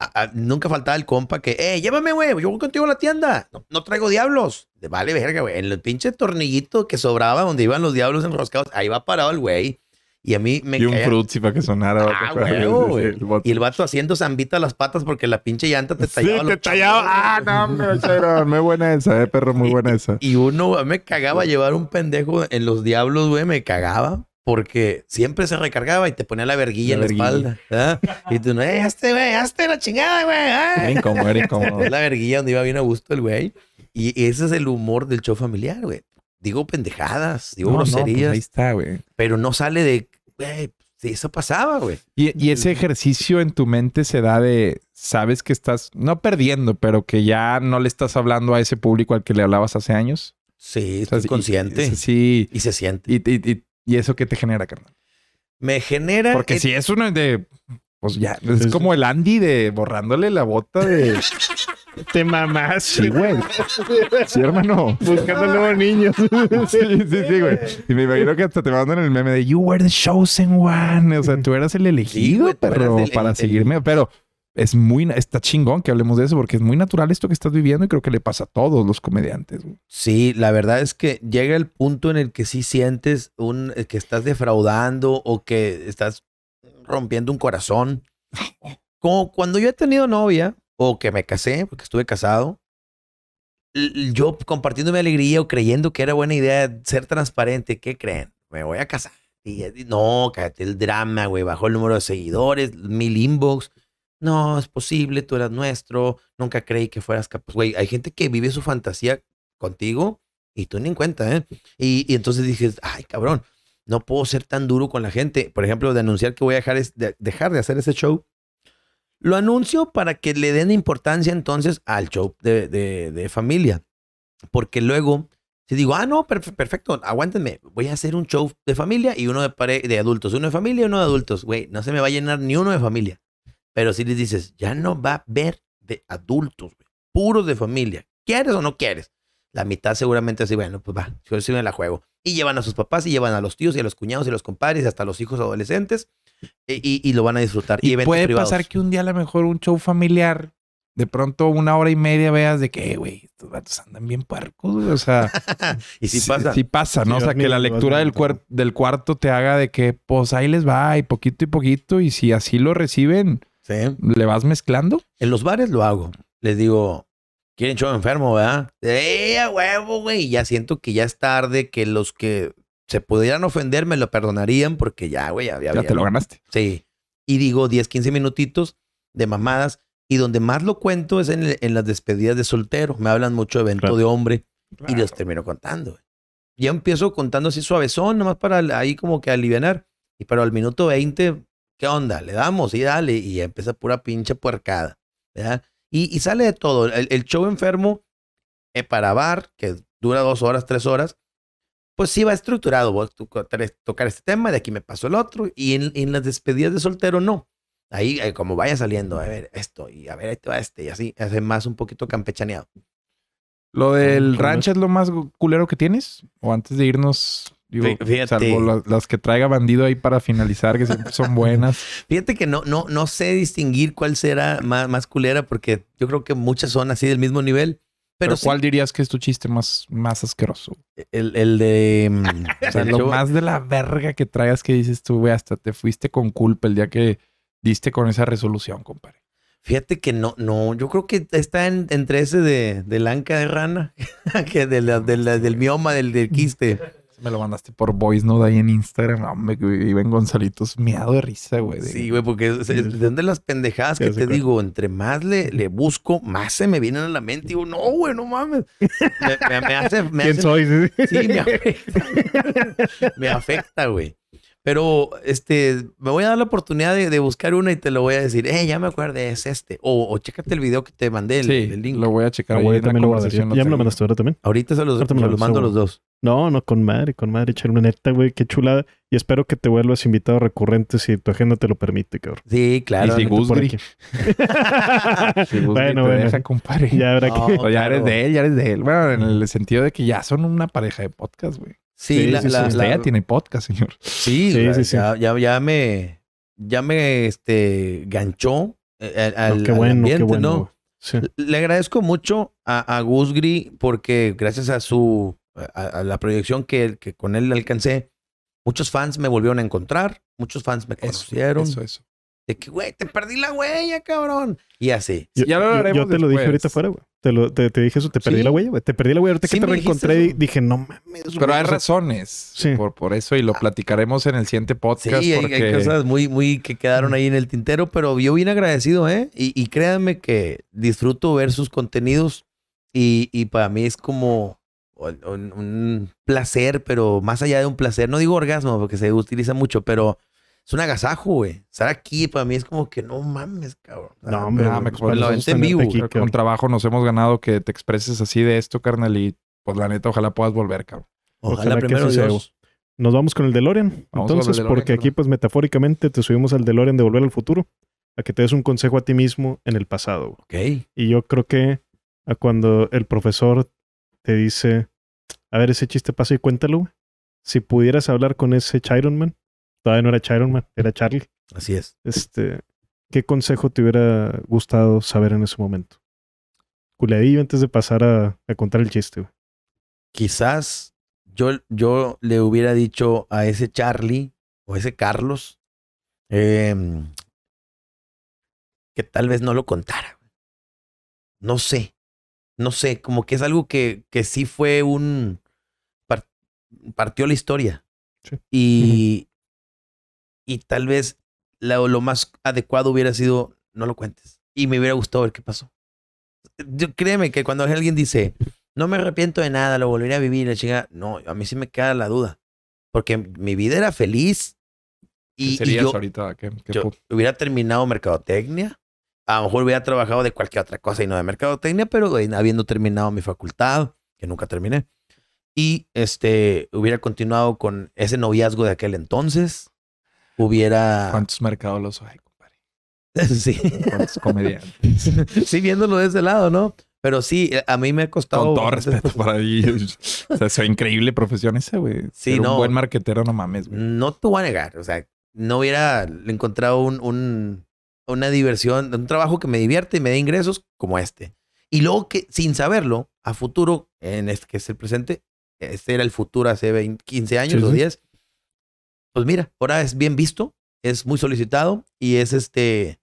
[SPEAKER 1] A- a- nunca faltaba el compa que, eh, llévame, güey, yo voy contigo a la tienda. No, no traigo diablos. Vale, verga, güey. En el pinche tornillito que sobraba donde iban los diablos enroscados, ahí va parado el güey. Y a mí me
[SPEAKER 2] Y un
[SPEAKER 1] caía-
[SPEAKER 2] frutzi para que sonara.
[SPEAKER 1] Ah,
[SPEAKER 2] ¿te Sí,
[SPEAKER 1] güey.
[SPEAKER 2] el bote.
[SPEAKER 1] Y el vato haciendo zambita las patas porque la pinche llanta te
[SPEAKER 2] Sí,
[SPEAKER 1] tallaba.
[SPEAKER 2] te
[SPEAKER 1] los
[SPEAKER 2] tallaba. Ah, no, hombre. Muy buena esa, eh, perro, muy buena esa.
[SPEAKER 1] Y uno a mí me cagaba llevar un pendejo en los diablos, güey, me cagaba. Porque siempre se recargaba y te ponía la verguilla
[SPEAKER 2] La
[SPEAKER 1] en la espalda. ¿verdad? Y tú, no, eh, hazte, güey, hazte la chingada, güey.
[SPEAKER 2] Era
[SPEAKER 1] ay".
[SPEAKER 2] incómodo, era incómodo.
[SPEAKER 1] Es la verguilla donde iba bien a gusto el güey. Y ese es el humor del show familiar, güey. Digo pendejadas, digo
[SPEAKER 2] No, no, pues
[SPEAKER 1] groserías,
[SPEAKER 2] ahí está, güey.
[SPEAKER 1] pero no sale de, güey, sí, eso pasaba, güey.
[SPEAKER 2] Y, y ese ejercicio en tu mente se da de, sabes que estás, no perdiendo, pero que ya no le estás hablando a ese público al que le hablabas hace años.
[SPEAKER 1] Sí,
[SPEAKER 2] O sea,
[SPEAKER 1] estoy
[SPEAKER 2] y-
[SPEAKER 1] consciente.
[SPEAKER 2] y- Sí.
[SPEAKER 1] Y se siente.
[SPEAKER 2] Y, y- y- eso que te genera, carnal.
[SPEAKER 1] Me genera...
[SPEAKER 2] Porque
[SPEAKER 1] eh,
[SPEAKER 2] si es uno de, pues ya, es como el Andy de borrándole la bota de...
[SPEAKER 3] Te mamás.
[SPEAKER 2] Sí, güey. Sí, hermano.
[SPEAKER 3] Buscando nuevos niños.
[SPEAKER 2] Sí, sí, sí, güey. Y me imagino que hasta te mandan el meme de You were the chosen one. O sea, tú eras el elegido,
[SPEAKER 1] güey, tú eras
[SPEAKER 2] perro,
[SPEAKER 1] el-
[SPEAKER 2] para
[SPEAKER 1] el-
[SPEAKER 2] seguirme. Pero es muy, está chingón que hablemos de eso porque es muy natural esto que estás viviendo y creo que le pasa a todos los comediantes.
[SPEAKER 1] Sí, la verdad es que llega el punto en el que sí sientes un, eh, que estás defraudando o que estás rompiendo un corazón. Como cuando yo he tenido novia o que me casé, porque estuve casado, yo compartiendo mi alegría o creyendo que era buena idea ser transparente, ¿qué creen? Me voy a casar. Y no, cállate el drama, güey, bajó el número de seguidores, mil inbox. No, es posible, tú eras nuestro, nunca creí que fueras capaz. Güey, hay gente que vive su fantasía contigo y tú ni en cuenta, ¿eh? Y, entonces dije, ay, cabrón, no puedo ser tan duro con la gente. Por ejemplo, de anunciar que voy a dejar, de, dejar de hacer ese show. Lo anuncio para que le den importancia entonces al show de, de- familia. Porque luego, si digo, ah, no, perf- perfecto, aguántenme, voy a hacer un show de familia y uno de, de adultos, uno de familia y uno de adultos. Güey, no se me va a llenar ni uno de familia. Pero si les dices, ya no va a ver de adultos, güey, puros de familia. ¿Quieres o no quieres? La mitad seguramente así, bueno, pues va, yo sí me la juego. Y llevan a sus papás y llevan a los tíos y a los cuñados y a los compadres y hasta a los hijos adolescentes y, y lo van a disfrutar. Y,
[SPEAKER 2] Y, puede
[SPEAKER 1] privados.
[SPEAKER 2] pasar que un día a lo mejor un show familiar, de pronto una hora y media veas de que, "Eh, güey, estos vatos andan bien puercos, güey. O sea,
[SPEAKER 1] y si
[SPEAKER 2] sí-
[SPEAKER 1] pasa.
[SPEAKER 2] Sí pasa, ¿no?
[SPEAKER 3] Sí,
[SPEAKER 2] o sea, que la lectura del, del cuarto te haga de que, pues ahí les va, y poquito y poquito, y si así lo reciben,
[SPEAKER 1] Sí.
[SPEAKER 2] le vas mezclando.
[SPEAKER 1] En los bares lo hago. Les digo, ¿quieren show enfermo, verdad? ¡Eh, a huevo, güey! Y ya siento que ya es tarde, que los que se pudieran ofender me lo perdonarían porque ya, güey, ya, ya,
[SPEAKER 2] Ya te lo ganaste.
[SPEAKER 1] Sí. Y digo 10, 15 minutitos de mamadas. Y donde más lo cuento es en, el- en las despedidas de soltero. Me hablan mucho de evento
[SPEAKER 3] Claro.
[SPEAKER 1] de hombre y los termino contando. güey. ya empiezo contando así suavezón, nomás para ahí como que aliviar. Y pero al minuto 20, ¿qué onda? Le damos y dale. Y empieza pura pinche puercada. ¿verdad? Y, y sale de todo. El, el show enfermo eh, para bar, que dura dos horas, tres horas, pues sí va estructurado. Voy a tocar este tema, de aquí me paso el otro. Y en, en las despedidas de soltero, no. Ahí, eh, como vaya saliendo, a ver esto, y a ver, va este, y así, hace más un poquito campechaneado.
[SPEAKER 2] ¿Lo del
[SPEAKER 1] ¿Cómo
[SPEAKER 2] rancho es lo más culero que tienes? ¿O antes de irnos, digo,
[SPEAKER 1] fíjate.
[SPEAKER 2] salvo la- las que traiga bandido ahí para finalizar, que siempre son buenas?
[SPEAKER 1] Fíjate que no, no, no sé distinguir cuál será más, más culera, porque yo creo que muchas son así del mismo nivel. Pero,
[SPEAKER 2] Pero,
[SPEAKER 1] sí,
[SPEAKER 2] ¿cuál dirías que es tu chiste más, más asqueroso?
[SPEAKER 1] el, el de. mm,
[SPEAKER 2] O sea,
[SPEAKER 1] el
[SPEAKER 2] lo
[SPEAKER 1] show-
[SPEAKER 2] más de la verga que traigas que dices tú, güey, hasta te fuiste con culpa el día que diste con esa resolución, compadre.
[SPEAKER 1] Fíjate que no, no, yo creo que está en- entre ese de, de lanca de rana, que de la- de la- del mioma, del, del quiste.
[SPEAKER 2] Me lo mandaste por voice note ahí en Instagram. No, me iba en Gonzalitos miado de risa, güey.
[SPEAKER 1] Sí, güey, porque es, es de donde las pendejadas que te digo, entre más le, le busco, más se me vienen a la mente. Y digo, no, güey, no mames. Me, me- me hace, me
[SPEAKER 3] ¿Quién
[SPEAKER 1] hace-
[SPEAKER 3] soy?
[SPEAKER 1] Sí, me afecta. me afecta, güey. Pero, este, me voy a dar la oportunidad de, de buscar una y te lo voy a decir. Eh, ya me acuerdo, es este. O, o chécate el video que te mandé, el,
[SPEAKER 2] Sí,
[SPEAKER 1] el link.
[SPEAKER 2] lo voy a checar
[SPEAKER 3] también lo voy. Ya, me lo mandaste ahora también.
[SPEAKER 1] Ahorita se los, se
[SPEAKER 3] lo
[SPEAKER 1] los mando a los dos.
[SPEAKER 3] No, no, con madre, con madre, echar una neta, güey, qué chulada. Y espero que te vuelvas invitado recurrente si tu agenda te lo permite, cabrón.
[SPEAKER 1] Sí, claro.
[SPEAKER 2] Y si
[SPEAKER 1] neta,
[SPEAKER 2] Gus
[SPEAKER 3] Por
[SPEAKER 2] Gri-
[SPEAKER 3] aquí.
[SPEAKER 2] si Gus Gri
[SPEAKER 3] Bueno, bueno.
[SPEAKER 2] deja, compadre.
[SPEAKER 3] Ya habrá
[SPEAKER 1] No,
[SPEAKER 3] que.
[SPEAKER 2] O ya eres de él, ya eres de él. Bueno, en el sentido de que ya son una pareja de podcast, güey.
[SPEAKER 1] Sí,
[SPEAKER 3] Sí,
[SPEAKER 1] la,
[SPEAKER 3] sí,
[SPEAKER 1] la-
[SPEAKER 3] sí.
[SPEAKER 2] Usted
[SPEAKER 1] la-
[SPEAKER 2] ya tiene podcast, señor.
[SPEAKER 1] Sí,
[SPEAKER 3] Sí,
[SPEAKER 1] la-
[SPEAKER 3] sí, sí.
[SPEAKER 1] Ya, ya, ya me, ya me, este, ganchó eh, al,
[SPEAKER 3] No, qué
[SPEAKER 1] al
[SPEAKER 3] bueno,
[SPEAKER 1] ambiente,
[SPEAKER 3] qué bueno.
[SPEAKER 1] ¿no?
[SPEAKER 3] güey. Sí.
[SPEAKER 1] Le agradezco mucho a, a Gus porque gracias a su, a, a la proyección que, que con él alcancé, muchos fans me volvieron a encontrar, muchos fans me conocieron.
[SPEAKER 2] eso, eso.
[SPEAKER 1] De que, güey, te perdí la huella, cabrón. Y así.
[SPEAKER 3] Yo,
[SPEAKER 2] Ya lo
[SPEAKER 3] yo-
[SPEAKER 2] hablaremos
[SPEAKER 3] yo te lo dije
[SPEAKER 2] después.
[SPEAKER 3] ahorita afuera, güey. Te, lo, te, te dije eso, te perdí
[SPEAKER 1] Sí.
[SPEAKER 3] la huella, güey. Te perdí la huella. Ahorita
[SPEAKER 1] Sí
[SPEAKER 3] que te reencontré,
[SPEAKER 1] eso.
[SPEAKER 3] dije, no mames.
[SPEAKER 2] Pero hay
[SPEAKER 3] o sea,
[SPEAKER 2] razones
[SPEAKER 3] Sí.
[SPEAKER 2] por, por eso y lo platicaremos en el siguiente
[SPEAKER 1] Sí,
[SPEAKER 2] podcast.
[SPEAKER 1] hay, hay cosas muy, muy que quedaron ahí en el tintero, pero yo bien agradecido, ¿eh? Y, y créanme que disfruto ver sus contenidos y, y para mí es como un, un- un placer, pero más allá de un placer, no digo orgasmo porque se utiliza mucho, pero es un agasajo, güey. Estar aquí para mí es como que no mames, cabrón.
[SPEAKER 3] No, hombre,
[SPEAKER 2] Ah,
[SPEAKER 3] güey,
[SPEAKER 2] me
[SPEAKER 3] pues,
[SPEAKER 1] Lo en vivo.
[SPEAKER 3] aquí,
[SPEAKER 2] con trabajo nos hemos ganado que te expreses así de esto, carnal, y pues la neta, ojalá puedas volver, cabrón.
[SPEAKER 1] Ojalá,
[SPEAKER 3] Ojalá que
[SPEAKER 1] primero Dios.
[SPEAKER 3] Nos vamos con el DeLorean.
[SPEAKER 2] Vamos
[SPEAKER 3] Entonces,
[SPEAKER 2] DeLorean,
[SPEAKER 3] porque aquí, pues metafóricamente, te subimos al DeLorean de volver al futuro. A que te des un consejo a ti mismo en el pasado. güey.
[SPEAKER 1] Ok.
[SPEAKER 3] Y yo creo que a cuando el profesor te dice, a ver, ese chiste pasa y cuéntalo, güey. Si pudieras hablar con ese Chiron Man, todavía no era Chiron Man, era Charlie.
[SPEAKER 1] Así es.
[SPEAKER 3] Este, ¿qué consejo te hubiera gustado saber en ese momento? Culeadillo antes de pasar a, a contar el chiste, güey.
[SPEAKER 1] Quizás yo, yo le hubiera dicho a ese Charlie o ese Carlos em, que tal vez no lo contara. No sé, no sé, como que es algo que, que sí fue un... par- partió la historia.
[SPEAKER 3] Sí.
[SPEAKER 1] Y, y tal vez lo, lo más adecuado hubiera sido no lo cuentes. Y me hubiera gustado ver qué pasó. Yo, créeme que cuando alguien dice, no me arrepiento de nada, lo volveré a vivir, la chica. No, a mí sí me queda la duda. Porque mi vida era feliz
[SPEAKER 2] ¿Qué
[SPEAKER 1] y, y
[SPEAKER 2] serías
[SPEAKER 1] yo,
[SPEAKER 2] ahorita? ¿Qué, qué
[SPEAKER 1] yo hubiera terminado mercadotecnia. A lo mejor hubiera trabajado de cualquier otra cosa y no de mercadotecnia, pero habiendo terminado mi facultad, que nunca terminé. Y este, hubiera continuado con ese noviazgo de aquel entonces. Hubiera.
[SPEAKER 2] ¿Cuántos mercados los hay, compadre?
[SPEAKER 1] Sí.
[SPEAKER 2] ¿Cuántos comediantes?
[SPEAKER 1] sí, viéndolo de ese lado, ¿no? Pero sí, a mí me ha costado.
[SPEAKER 2] Con todo respeto para ellos. O sea, una increíble profesión esa, güey.
[SPEAKER 1] Sí,
[SPEAKER 2] Ser
[SPEAKER 1] no.
[SPEAKER 2] un buen marquetero, no mames, güey.
[SPEAKER 1] No te voy a negar, o sea, no hubiera encontrado un, un- una diversión, un trabajo que me divierte y me dé ingresos como este. Y luego que, sin saberlo, a futuro, en este que es el presente, este era el futuro hace 20, 15 años
[SPEAKER 3] Sí,
[SPEAKER 1] o
[SPEAKER 3] sí.
[SPEAKER 1] 10, pues mira, ahora es bien visto, es muy solicitado y es este,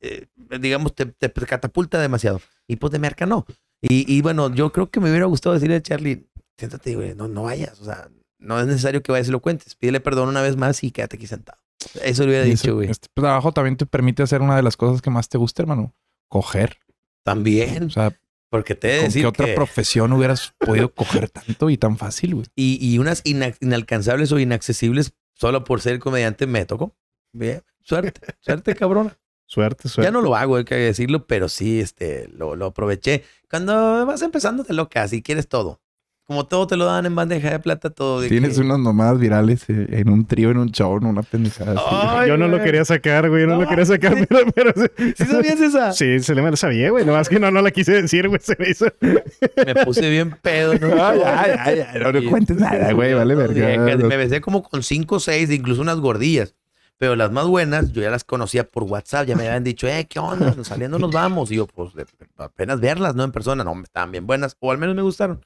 [SPEAKER 1] eh, digamos, te, te catapulta demasiado. Y pues de merca no. Y, y bueno, yo creo que me hubiera gustado decirle a Charlie, siéntate, güey, no, no vayas, o sea, no es necesario que vayas y lo cuentes. Pídele perdón una vez más y quédate aquí sentado. Eso le hubiera
[SPEAKER 2] Y
[SPEAKER 1] dicho, güey.
[SPEAKER 2] Este trabajo también te permite hacer una de las cosas que más te gusta, hermano. Coger.
[SPEAKER 1] También.
[SPEAKER 2] O sea,
[SPEAKER 1] Porque te
[SPEAKER 2] ¿Con
[SPEAKER 1] decir
[SPEAKER 2] qué otra
[SPEAKER 1] que-
[SPEAKER 2] profesión hubieras podido coger tanto y tan fácil, güey?
[SPEAKER 1] y, y unas ina- inalcanzables o inaccesibles solo por ser comediante me tocó. Bien, suerte, suerte, cabrona.
[SPEAKER 3] Suerte, suerte.
[SPEAKER 1] Ya no lo hago, hay que decirlo, pero sí, este, lo, lo aproveché. Cuando vas empezando te locas y quieres todo. Como todo te lo dan en bandeja de plata, todo. de
[SPEAKER 2] Tienes
[SPEAKER 1] que-
[SPEAKER 2] unas mamadas virales eh, en un trío, en un show, en una pendejada. así.
[SPEAKER 1] Ay,
[SPEAKER 3] yo no lo quería sacar, güey. Yo no,
[SPEAKER 1] No,
[SPEAKER 3] lo quería sacar,
[SPEAKER 1] sí.
[SPEAKER 3] pero, pero sí.
[SPEAKER 1] ¿Sí sabías esa?
[SPEAKER 3] Sí, se le me la sabía, güey. Nomás que no, no la quise decir, güey. Se me hizo.
[SPEAKER 1] Me puse bien pedo. ¿no?
[SPEAKER 2] Ay, ay, ay, ay, no, no cuentes nada, güey, vale verga.
[SPEAKER 1] Me besé como con cinco o seis, incluso unas gordillas. Pero las más buenas, yo ya las conocía por WhatsApp. Ya me habían dicho, eh, ¿qué onda? Saliendo nos vamos. Y yo, pues, apenas verlas, ¿no? En persona. No, estaban bien buenas. O al menos me gustaron.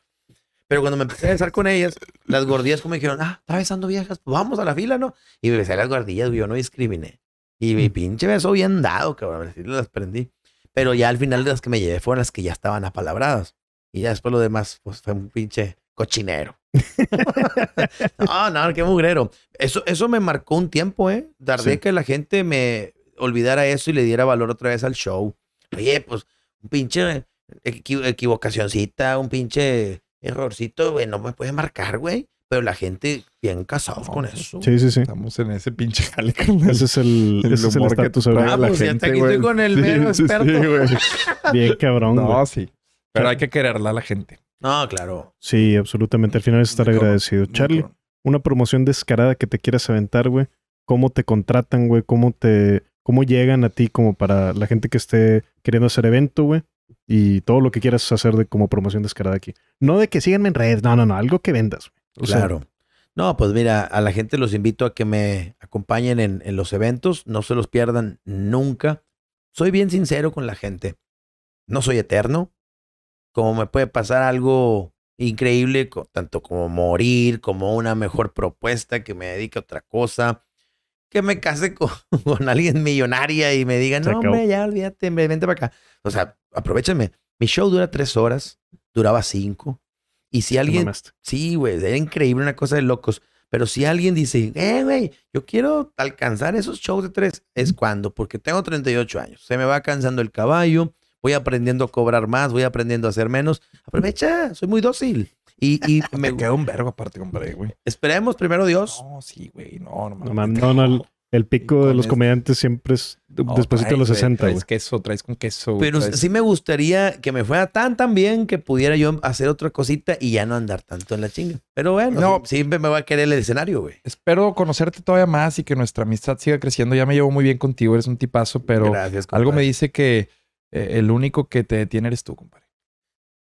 [SPEAKER 1] Pero cuando me empecé a besar con ellas, las gordillas como dijeron, ah, está besando viejas, pues vamos a la fila, ¿no? Y me besé a las gordillas, yo no discriminé. Y mi pinche beso bien dado, cabrón, así las prendí. Pero ya al final de las que me llevé fueron las que ya estaban apalabradas. Y ya después lo demás, pues fue un pinche cochinero. no, no, qué mugrero. Eso, eso me marcó un tiempo, ¿eh? Tardé
[SPEAKER 3] Sí.
[SPEAKER 1] que la gente me olvidara eso y le diera valor otra vez al show. Oye, pues, un pinche equi- equivocacioncita, un pinche errorcito, güey, no me puede marcar, güey. Pero la gente bien casados con eso.
[SPEAKER 3] Sí, sí, sí.
[SPEAKER 2] Estamos en ese pinche jale.
[SPEAKER 3] Ese es el,
[SPEAKER 2] El
[SPEAKER 3] ese es el
[SPEAKER 2] humor que
[SPEAKER 3] estatus
[SPEAKER 2] trae
[SPEAKER 3] ahorita.
[SPEAKER 1] Ah,
[SPEAKER 2] la
[SPEAKER 1] pues,
[SPEAKER 2] gente,
[SPEAKER 1] aquí
[SPEAKER 2] güey.
[SPEAKER 1] estoy con el
[SPEAKER 2] Sí,
[SPEAKER 1] mero
[SPEAKER 2] sí, sí,
[SPEAKER 1] experto.
[SPEAKER 2] güey.
[SPEAKER 3] Bien cabrón, güey.
[SPEAKER 2] No, sí. Pero hay que quererla a la gente.
[SPEAKER 1] No, claro.
[SPEAKER 3] Sí, absolutamente. Al final es estar agradecido.
[SPEAKER 2] muy
[SPEAKER 3] Charlie, una promoción descarada que te quieras aventar, güey. ¿Cómo te contratan, güey? ¿Cómo te... ¿Cómo llegan a ti como para la gente que esté queriendo hacer evento, güey? Y todo lo que quieras hacer de como promoción descarada aquí. No de que síganme en redes, no, no, no, algo que vendas. sea,
[SPEAKER 1] Claro. No, pues mira, a la gente los invito a que me acompañen en, en los eventos, no se los pierdan nunca. Soy bien sincero con la gente. No soy eterno. Como me puede pasar algo increíble, tanto como morir, como una mejor propuesta, que me dedique a otra cosa, que me case con, con alguien millonaria y me digan, no, hombre, ya olvídate, vente para acá. O sea, aprovechenme. Mi show dura tres horas, duraba cinco. Y si alguien. Sí, güey, era increíble, una cosa de locos. Pero si alguien dice, eh, güey, yo quiero alcanzar esos shows de tres, es cuando, porque tengo 38 años, se me va cansando el caballo, voy aprendiendo a cobrar más, voy aprendiendo a hacer menos. Aprovecha, soy muy dócil. Y, y me
[SPEAKER 2] queda un vergo aparte, compadre, güey.
[SPEAKER 1] esperemos primero Dios.
[SPEAKER 2] No, sí, güey. No, no,
[SPEAKER 3] No, no, no, el, pico de los
[SPEAKER 2] esto-
[SPEAKER 3] comediantes siempre es
[SPEAKER 2] No,
[SPEAKER 3] después de los
[SPEAKER 2] güey,
[SPEAKER 3] 60, güey.
[SPEAKER 2] Traes queso, traes con queso.
[SPEAKER 1] Pero
[SPEAKER 2] traes-
[SPEAKER 1] sí me gustaría que me fuera tan, tan bien que pudiera yo hacer otra cosita y ya no andar tanto en la chinga. Pero bueno,
[SPEAKER 2] No.
[SPEAKER 1] siempre me va a querer el escenario, güey.
[SPEAKER 2] Espero conocerte todavía más y que nuestra amistad siga creciendo. Ya me llevo muy bien contigo, eres un tipazo, pero
[SPEAKER 1] Gracias,
[SPEAKER 2] algo me dice que eh, el único que te detiene eres tú, compadre.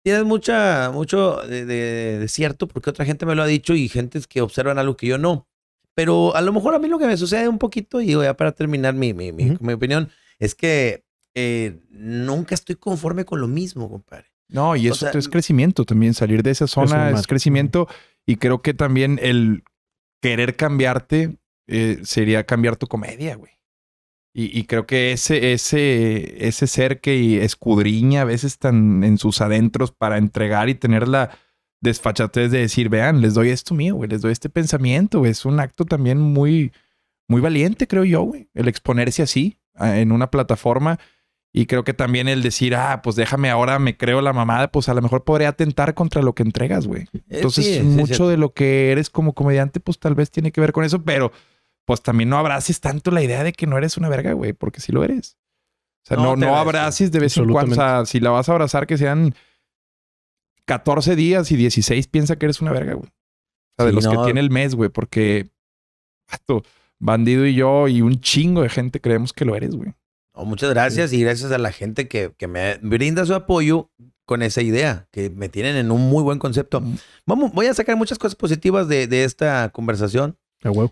[SPEAKER 1] Tienes mucha, mucho de, de- de cierto porque otra gente me lo ha dicho y gentes que observan algo que yo no. Pero a lo mejor a mí lo que me sucede un poquito, y ya para terminar mi, mi, mi-
[SPEAKER 3] Ujú.
[SPEAKER 1] mi opinión, es que eh, nunca estoy conforme con lo mismo, compadre.
[SPEAKER 2] No, y
[SPEAKER 1] O
[SPEAKER 2] eso
[SPEAKER 1] sea,
[SPEAKER 2] es crecimiento también. Salir de esa zona es crecimiento. Y creo que también el querer cambiarte eh, sería cambiar tu comedia, güey. Y, y creo que ese, ese, ese ser que escudriña a veces tan en sus adentros para entregar y tener la desfachatez de decir, vean, les doy esto mío, güey, les doy este pensamiento, güey. Es un acto también muy, muy valiente, creo yo, güey. El exponerse así ah, en una plataforma. Y creo que también el decir, ah, pues déjame ahora, me creo la mamada, pues a lo mejor podría atentar contra lo que entregas, güey.
[SPEAKER 1] Eh,
[SPEAKER 2] Entonces,
[SPEAKER 1] sí, sí,
[SPEAKER 2] mucho
[SPEAKER 1] sí.
[SPEAKER 2] de lo que eres como comediante, pues tal vez tiene que ver con eso, pero pues también no abraces tanto la idea de que no eres una verga, güey, porque sí lo eres. O sea,
[SPEAKER 1] No,
[SPEAKER 2] no, no abraces de vez en cuando. O sea, si la vas a abrazar, que sean 14 días y 16, piensa que eres una verga, güey. O sea, de
[SPEAKER 1] Sí,
[SPEAKER 2] los
[SPEAKER 1] no.
[SPEAKER 2] que tiene el mes, güey, porque Bandido y yo y un chingo de gente creemos que lo eres, güey.
[SPEAKER 1] No, muchas gracias y gracias a la gente que, que me brinda su apoyo con esa idea, que me tienen en un muy buen concepto. Vamos, voy a sacar muchas cosas positivas de, de esta conversación.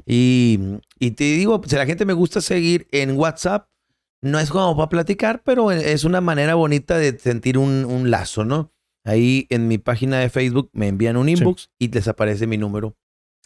[SPEAKER 1] Y, y te digo, si la gente me gusta seguir en WhatsApp, no es como para platicar, pero es una manera bonita de sentir un, un lazo, ¿no? Ahí en mi página de Facebook me envían un inbox y les aparece mi número.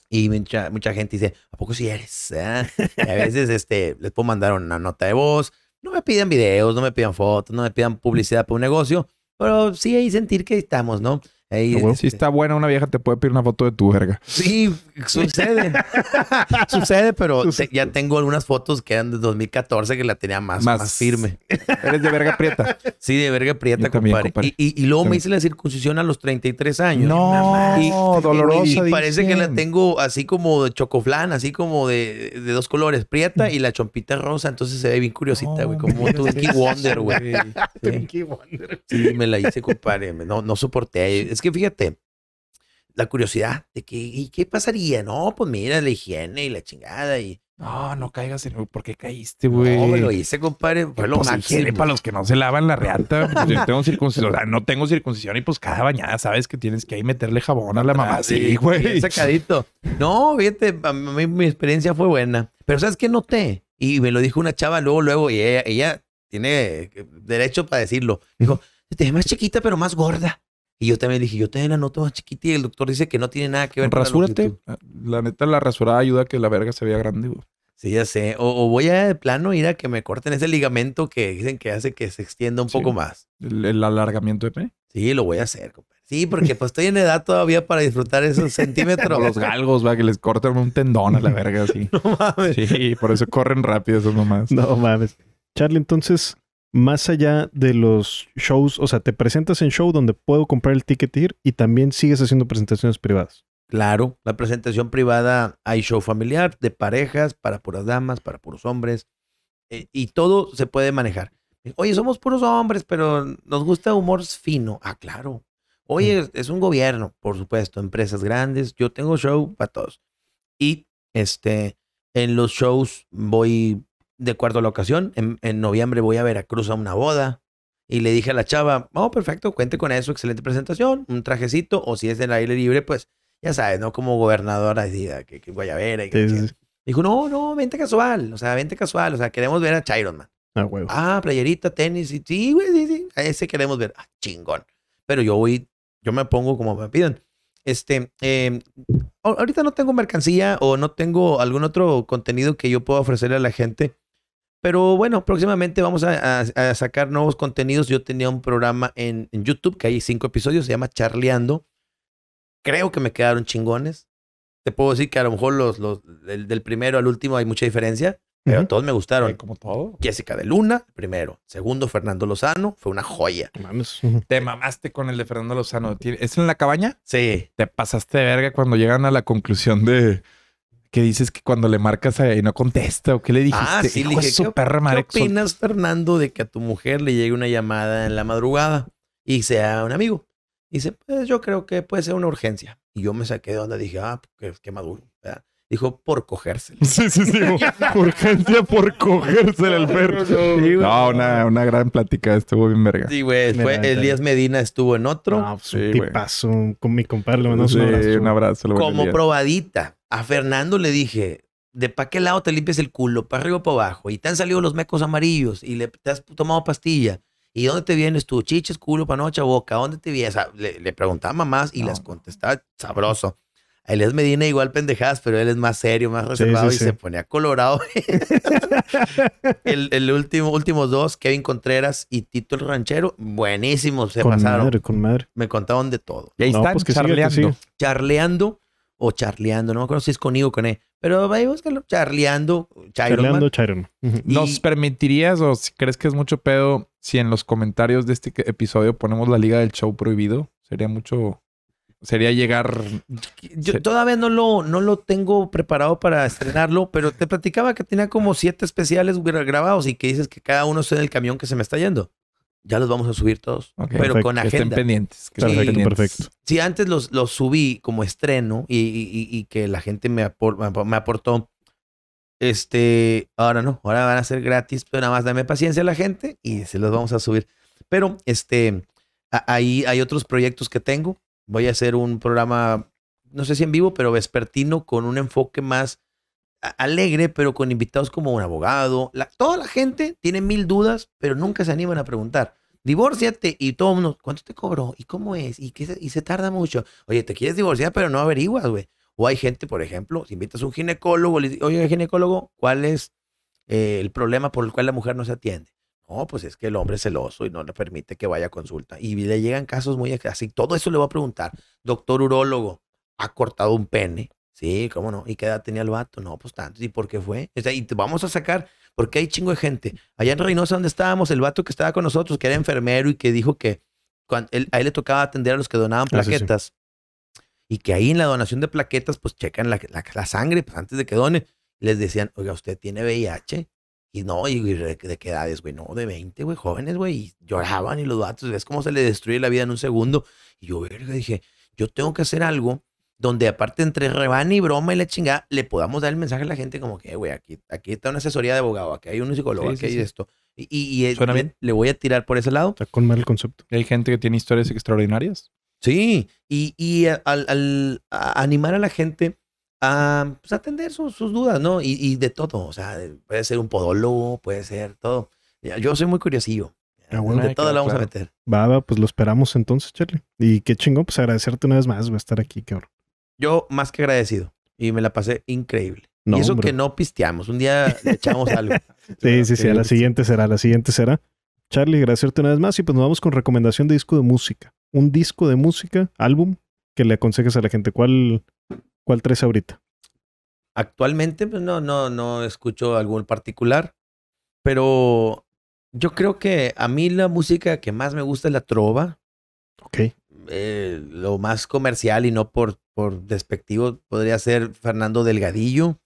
[SPEAKER 1] Y mucha, mucha gente dice, ¿a poco si eres? ah?" A veces este, les puedo mandar una nota de voz. No me pidan videos, no me pidan fotos, no me pidan publicidad para un negocio, pero sí hay sentir que estamos, ¿no?
[SPEAKER 2] Si
[SPEAKER 1] este,
[SPEAKER 2] está buena una vieja, te puede pedir una foto de tu verga.
[SPEAKER 1] Sí, sucede. sucede, pero te- ya tengo algunas fotos que eran de 2014 que la tenía más, más,
[SPEAKER 2] Más-
[SPEAKER 1] firme.
[SPEAKER 2] Eres de verga prieta.
[SPEAKER 1] Sí, de verga prieta,
[SPEAKER 2] también,
[SPEAKER 1] compadre. Y, y- y luego me hice la circuncisión a los 33 años.
[SPEAKER 2] No,
[SPEAKER 1] Y-
[SPEAKER 2] dolorosa,
[SPEAKER 1] Y parece que la tengo así como de chocoflán, así como de, de dos colores, prieta y la chompita rosa. Entonces se ve bien curiosita, güey, como Twinkie Wonder, güey. Sí. Sí, me la hice, compadre. No, no soporté. Es que fíjate, la curiosidad de que, ¿y qué pasaría? No, pues mira, la higiene y la chingada y...
[SPEAKER 2] No, no caigas en... ¿Por qué caíste, güey?
[SPEAKER 1] No, me lo hice, compadre. Fue lo
[SPEAKER 2] Pues,
[SPEAKER 1] máximo.
[SPEAKER 2] para los que no se lavan la reata. Pues, yo tengo circuncisión. O sea, no tengo circuncisión y pues cada bañada sabes que tienes que ahí meterle jabón a la mamá.
[SPEAKER 1] Ah,
[SPEAKER 2] Sí, güey.
[SPEAKER 1] sacadito. No, fíjate, a mí mi experiencia fue buena. Pero ¿sabes qué noté? Y me lo dijo una chava luego, luego, y ella, ella tiene derecho para decirlo. Dijo, te ves más chiquita, pero más gorda. Y yo también dije, yo también la noto más chiquita y el doctor dice que no tiene nada que ver con la
[SPEAKER 2] Rasúrate.
[SPEAKER 1] longitud.
[SPEAKER 2] La neta, la rasurada ayuda a que la verga se vea grande, güey.
[SPEAKER 1] Sí, ya sé. O, o voy a de plano ir a que me corten ese ligamento que dicen que hace que se extienda un
[SPEAKER 2] Sí.
[SPEAKER 1] poco más.
[SPEAKER 2] El, el alargamiento de pene.
[SPEAKER 1] Sí, lo voy a hacer, compadre. Sí, porque pues estoy en edad todavía para disfrutar esos centímetros.
[SPEAKER 2] Los galgos, va, que les cortan un tendón a la verga así.
[SPEAKER 1] No mames.
[SPEAKER 2] Sí, por eso corren rápido esas mamás.
[SPEAKER 3] No mames. Charlie, entonces, más allá de los shows, o sea, te presentas en show donde puedo comprar el ticket y ir y también sigues haciendo presentaciones privadas.
[SPEAKER 1] Claro, la presentación privada hay show familiar de parejas, para puras damas, para puros hombres, eh, y todo se puede manejar. Oye, somos puros hombres, pero nos gusta humor fino. Ah, claro. Oye, es un gobierno, por supuesto, empresas grandes. Yo tengo show para todos. Y este, en los shows voy de acuerdo a la ocasión. En, en noviembre voy a Veracruz a una boda. Y le dije a la chava, oh, perfecto, cuente con eso, excelente presentación, un trajecito, o si es del aire libre, pues ya sabes, ¿no? Como gobernadora, ah, que, que guayabera y que
[SPEAKER 3] Sí, sí.
[SPEAKER 1] Dijo, no, no, vente casual, o sea, vente casual, o sea, queremos ver a Chiron, man.
[SPEAKER 3] Ah, huevo.
[SPEAKER 1] Ah, playerita, tenis, y sí, güey, sí, sí, a ese queremos ver. Ah, chingón. Pero yo voy, yo me pongo como me piden. Este, eh, a- ahorita no tengo mercancía o no tengo algún otro contenido que yo pueda ofrecerle a la gente. Pero bueno, próximamente vamos a, a- a sacar nuevos contenidos. Yo tenía un programa en, en YouTube que hay cinco episodios, se llama Charleando. Creo que me quedaron chingones. Te puedo decir que a lo mejor los, los del, del primero al último hay mucha diferencia, pero todos me gustaron.
[SPEAKER 2] Como todo.
[SPEAKER 1] Jessica de Luna, primero. Segundo, Fernando Lozano, fue una joya.
[SPEAKER 3] Mames.
[SPEAKER 2] Te mamaste con el de Fernando Lozano. ¿Tiene- ¿Es en la cabaña?
[SPEAKER 1] Sí.
[SPEAKER 2] Te pasaste de verga cuando llegan a la conclusión de que dices que cuando le marcas a- y no contesta o qué le dijiste.
[SPEAKER 1] Ah, sí, le dije,
[SPEAKER 2] su
[SPEAKER 1] ¿qué. ¿qué opinas, Fernando, de que a tu mujer le llegue una llamada en la madrugada y sea un amigo? Dice, pues yo creo que puede ser una urgencia. Y yo me saqué de onda, dije, ah, qué, qué maduro. ¿verdad? Dijo, por cogérsela.
[SPEAKER 2] Sí, sí, sí. Urgencia por cogérsela el perro. No, una, una gran plática. Estuvo bien verga.
[SPEAKER 1] Sí, güey, fue. Elías Medina estuvo en otro.
[SPEAKER 3] No, pues
[SPEAKER 2] Sí,
[SPEAKER 3] tipazo. Con mi compadre le mandamos
[SPEAKER 2] Sí,
[SPEAKER 3] un abrazo.
[SPEAKER 2] un abrazo.
[SPEAKER 1] como probadita. A Fernando le dije, ¿de pa' qué lado te limpias el culo? ¿Para arriba o para abajo? Y te han salido los mecos amarillos y le te has tomado pastilla. ¿Y dónde te vienes tú? Chiches, culo, panocha, boca. ¿Dónde te vienes? O sea, le, le preguntaba mamás y
[SPEAKER 2] No.
[SPEAKER 1] las contestaba sabroso. A Elías Medina igual pendejadas, pero él es más serio, más reservado
[SPEAKER 3] sí,
[SPEAKER 1] y
[SPEAKER 3] sí.
[SPEAKER 1] se ponía colorado. el el último, últimos dos, Kevin Contreras y Tito el Ranchero, buenísimos, se
[SPEAKER 3] con
[SPEAKER 1] pasaron.
[SPEAKER 3] madre, con madre.
[SPEAKER 1] Me contaron de todo
[SPEAKER 2] Y ahí
[SPEAKER 3] No,
[SPEAKER 2] están
[SPEAKER 3] pues que
[SPEAKER 2] charleando.
[SPEAKER 1] O charleando, no me acuerdo si es con I o con E, pero ahí búscalo, charleando, Chiron.
[SPEAKER 3] Charleando Chiron.
[SPEAKER 2] ¿Nos permitirías o si crees que es mucho pedo si en los comentarios de este episodio ponemos la liga del show prohibido? Sería mucho... Sería llegar...
[SPEAKER 1] Yo todavía no lo, no lo tengo preparado para estrenarlo, pero te platicaba que tenía como siete especiales gra- grabados y que dices que cada uno está en el camión que se me está yendo. Ya los vamos a subir todos,
[SPEAKER 2] Ok.
[SPEAKER 1] pero
[SPEAKER 3] Perfecto,
[SPEAKER 1] con
[SPEAKER 2] Que estén
[SPEAKER 1] agenda.
[SPEAKER 2] pendientes. que estén
[SPEAKER 3] Perfecto,
[SPEAKER 2] pendientes.
[SPEAKER 3] perfecto.
[SPEAKER 1] Si antes los, los subí como estreno y, y- que la gente me, apor- me ap- me aportó, este, ahora no, ahora van a ser gratis, pero nada más dame paciencia a la gente y se los vamos a subir. Pero este, a- ahí hay otros proyectos que tengo. Voy a hacer un programa, no sé si en vivo, pero vespertino con un enfoque más alegre, pero con invitados como un abogado. La- toda la gente tiene mil dudas, pero nunca se animan a preguntar. Divórciate y todo el mundo, ¿cuánto te cobró? ¿Y cómo es? ¿Y, qué se, y se tarda mucho. Oye, te quieres divorciar, pero no averiguas, güey. O hay gente, por ejemplo, si invitas a un ginecólogo, le dices, oye, ginecólogo, ¿cuál es eh, el problema por el cual la mujer no se atiende? No, pues es que el hombre es celoso y no le permite que vaya a consulta. Y le llegan casos muy así. Todo eso le voy a preguntar. Doctor urólogo, ¿ha cortado un pene? Sí, cómo no. ¿Y qué edad tenía el vato? No, pues tanto. ¿Y por qué fue? O sea, y te vamos a sacar, porque hay chingo de gente. Allá en Reynosa, donde estábamos, el vato que estaba con nosotros, que era enfermero y que dijo que cuando él- a él le tocaba atender a los que donaban
[SPEAKER 3] Ah, sí, sí.
[SPEAKER 1] plaquetas. Y que ahí en la donación de plaquetas, pues checan la, la- la sangre, pues antes de que donen. Les decían, oiga, ¿usted tiene VIH? Y no, y ¿de, de qué edades, güey? No, de 20, güey, jóvenes, güey. Y lloraban y los vatos, ves cómo se le destruye la vida en un segundo. Y yo, verga, dije, yo tengo que hacer algo donde aparte entre rebane y broma y la chingada, le podamos dar el mensaje a la gente como que, güey, aquí, aquí está una asesoría de abogado, aquí hay un psicólogo,
[SPEAKER 2] Sí,
[SPEAKER 1] aquí
[SPEAKER 2] sí,
[SPEAKER 1] hay
[SPEAKER 2] sí.
[SPEAKER 1] esto. Y, y- y
[SPEAKER 2] Suena
[SPEAKER 1] le,
[SPEAKER 2] bien.
[SPEAKER 1] le voy a tirar por ese lado.
[SPEAKER 3] Está con mal el concepto.
[SPEAKER 2] Hay gente que tiene historias extraordinarias.
[SPEAKER 1] Sí, y, y a- al, al- a animar a la gente a pues, atender sus, sus dudas, ¿no? Y, y de todo, o sea, de- puede ser un podólogo, puede ser todo. Yo soy muy curiosillo.
[SPEAKER 3] Ah, bueno.
[SPEAKER 1] de
[SPEAKER 2] Ay,
[SPEAKER 1] todo lo vamos a meter.
[SPEAKER 3] Va, va, pues lo esperamos entonces, Charlie. Y qué chingón, pues agradecerte una vez más, güey, estar aquí, cabrón.
[SPEAKER 1] Yo más que agradecido y me la pasé increíble.
[SPEAKER 3] No,
[SPEAKER 1] y eso
[SPEAKER 3] hombre.
[SPEAKER 1] que no pisteamos, un día le echamos algo.
[SPEAKER 3] Sí, sí, sí, a la siguiente será, la siguiente será. Charlie, agradecerte una vez más y pues nos vamos con recomendación de disco de música. Un disco de música, álbum, que le aconsejes a la gente. ¿Cuál, cuál traes ahorita?
[SPEAKER 1] Actualmente, pues no, no, no escucho algún particular, pero yo creo que a mí la música que más me gusta es la trova.
[SPEAKER 3] Ok.
[SPEAKER 1] Eh, lo más comercial y no por, por despectivo podría ser Fernando Delgadillo.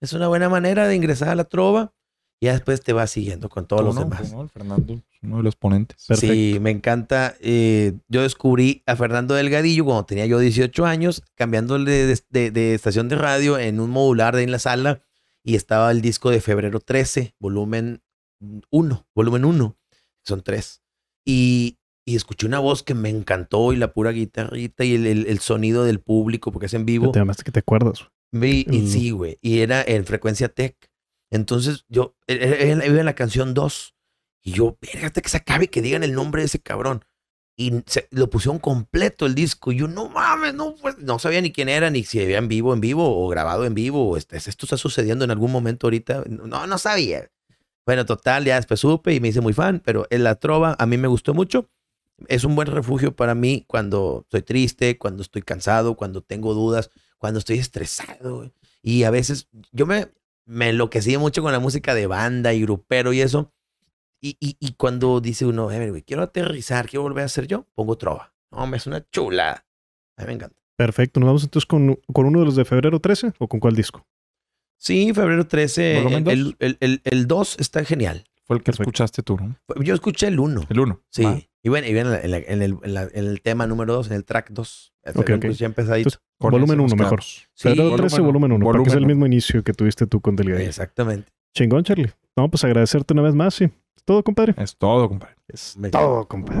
[SPEAKER 1] Es una buena manera de ingresar a la trova y ya después te vas siguiendo con todos los
[SPEAKER 2] ¿Cómo no?
[SPEAKER 1] demás.
[SPEAKER 2] ¿Cómo no? Fernando es uno de los ponentes.
[SPEAKER 1] Sí, me encanta. Eh, yo descubrí a Fernando Delgadillo cuando tenía yo 18 años, cambiándole de, de- de estación de radio en un modular de en la sala y estaba el disco de febrero 13, volumen 1, volumen 1, son tres. Y, y escuché una voz que me encantó y la pura guitarrita y el, el- el sonido del público, porque es en vivo.
[SPEAKER 3] Te llamaste que te acuerdas.
[SPEAKER 1] Y sí, güey. Y era en frecuencia tech. Entonces yo, él- él- él iba en la canción 2. Y yo, hasta que se acabe que digan el nombre de ese cabrón. Y se, lo pusieron completo el disco. Y yo, no mames, no, pues, no sabía ni quién era, ni si había en vivo, en vivo, o grabado en vivo, o este, esto está sucediendo en algún momento ahorita. No, no sabía. Bueno, total, ya después supe y me hice muy fan, pero en la trova a mí me gustó mucho. Es un buen refugio para mí cuando estoy triste, cuando estoy cansado, cuando tengo dudas, cuando estoy estresado. Y a veces yo me, me enloquecí mucho con la música de banda y grupero y eso. Y, y, y cuando dice uno, "A ver, güey, quiero aterrizar, quiero volver a ser yo, pongo trova. No, me es una chula. A mí me encanta.
[SPEAKER 3] Perfecto. ¿Nos vamos entonces con, con uno de los de febrero 13 o con cuál disco?
[SPEAKER 1] Sí, febrero 13.
[SPEAKER 2] ¿Volumen
[SPEAKER 1] El,
[SPEAKER 2] dos?
[SPEAKER 1] el, el, el 2 está genial.
[SPEAKER 2] Fue el que escuchaste tú, ¿no?
[SPEAKER 1] Yo escuché el 1.
[SPEAKER 2] El uno.
[SPEAKER 1] Sí.
[SPEAKER 2] Va.
[SPEAKER 1] Y bueno, y bien en, la- en la- en el, en la- en el tema número 2, en el track 2.
[SPEAKER 3] Ok, ok.
[SPEAKER 1] Ya empezadito.
[SPEAKER 3] Entonces, volumen
[SPEAKER 2] ese nos
[SPEAKER 3] 1 mejor.
[SPEAKER 1] Sí,
[SPEAKER 3] Febrero 13, volumen 1, porque es el mismo inicio que tuviste tú con Delgadillo.
[SPEAKER 1] Exactamente.
[SPEAKER 3] Chingón, Charlie. No, pues agradecerte una vez más, sí. Es todo, compadre.
[SPEAKER 2] Es todo, compadre.
[SPEAKER 3] Es
[SPEAKER 1] Me
[SPEAKER 3] todo, compadre.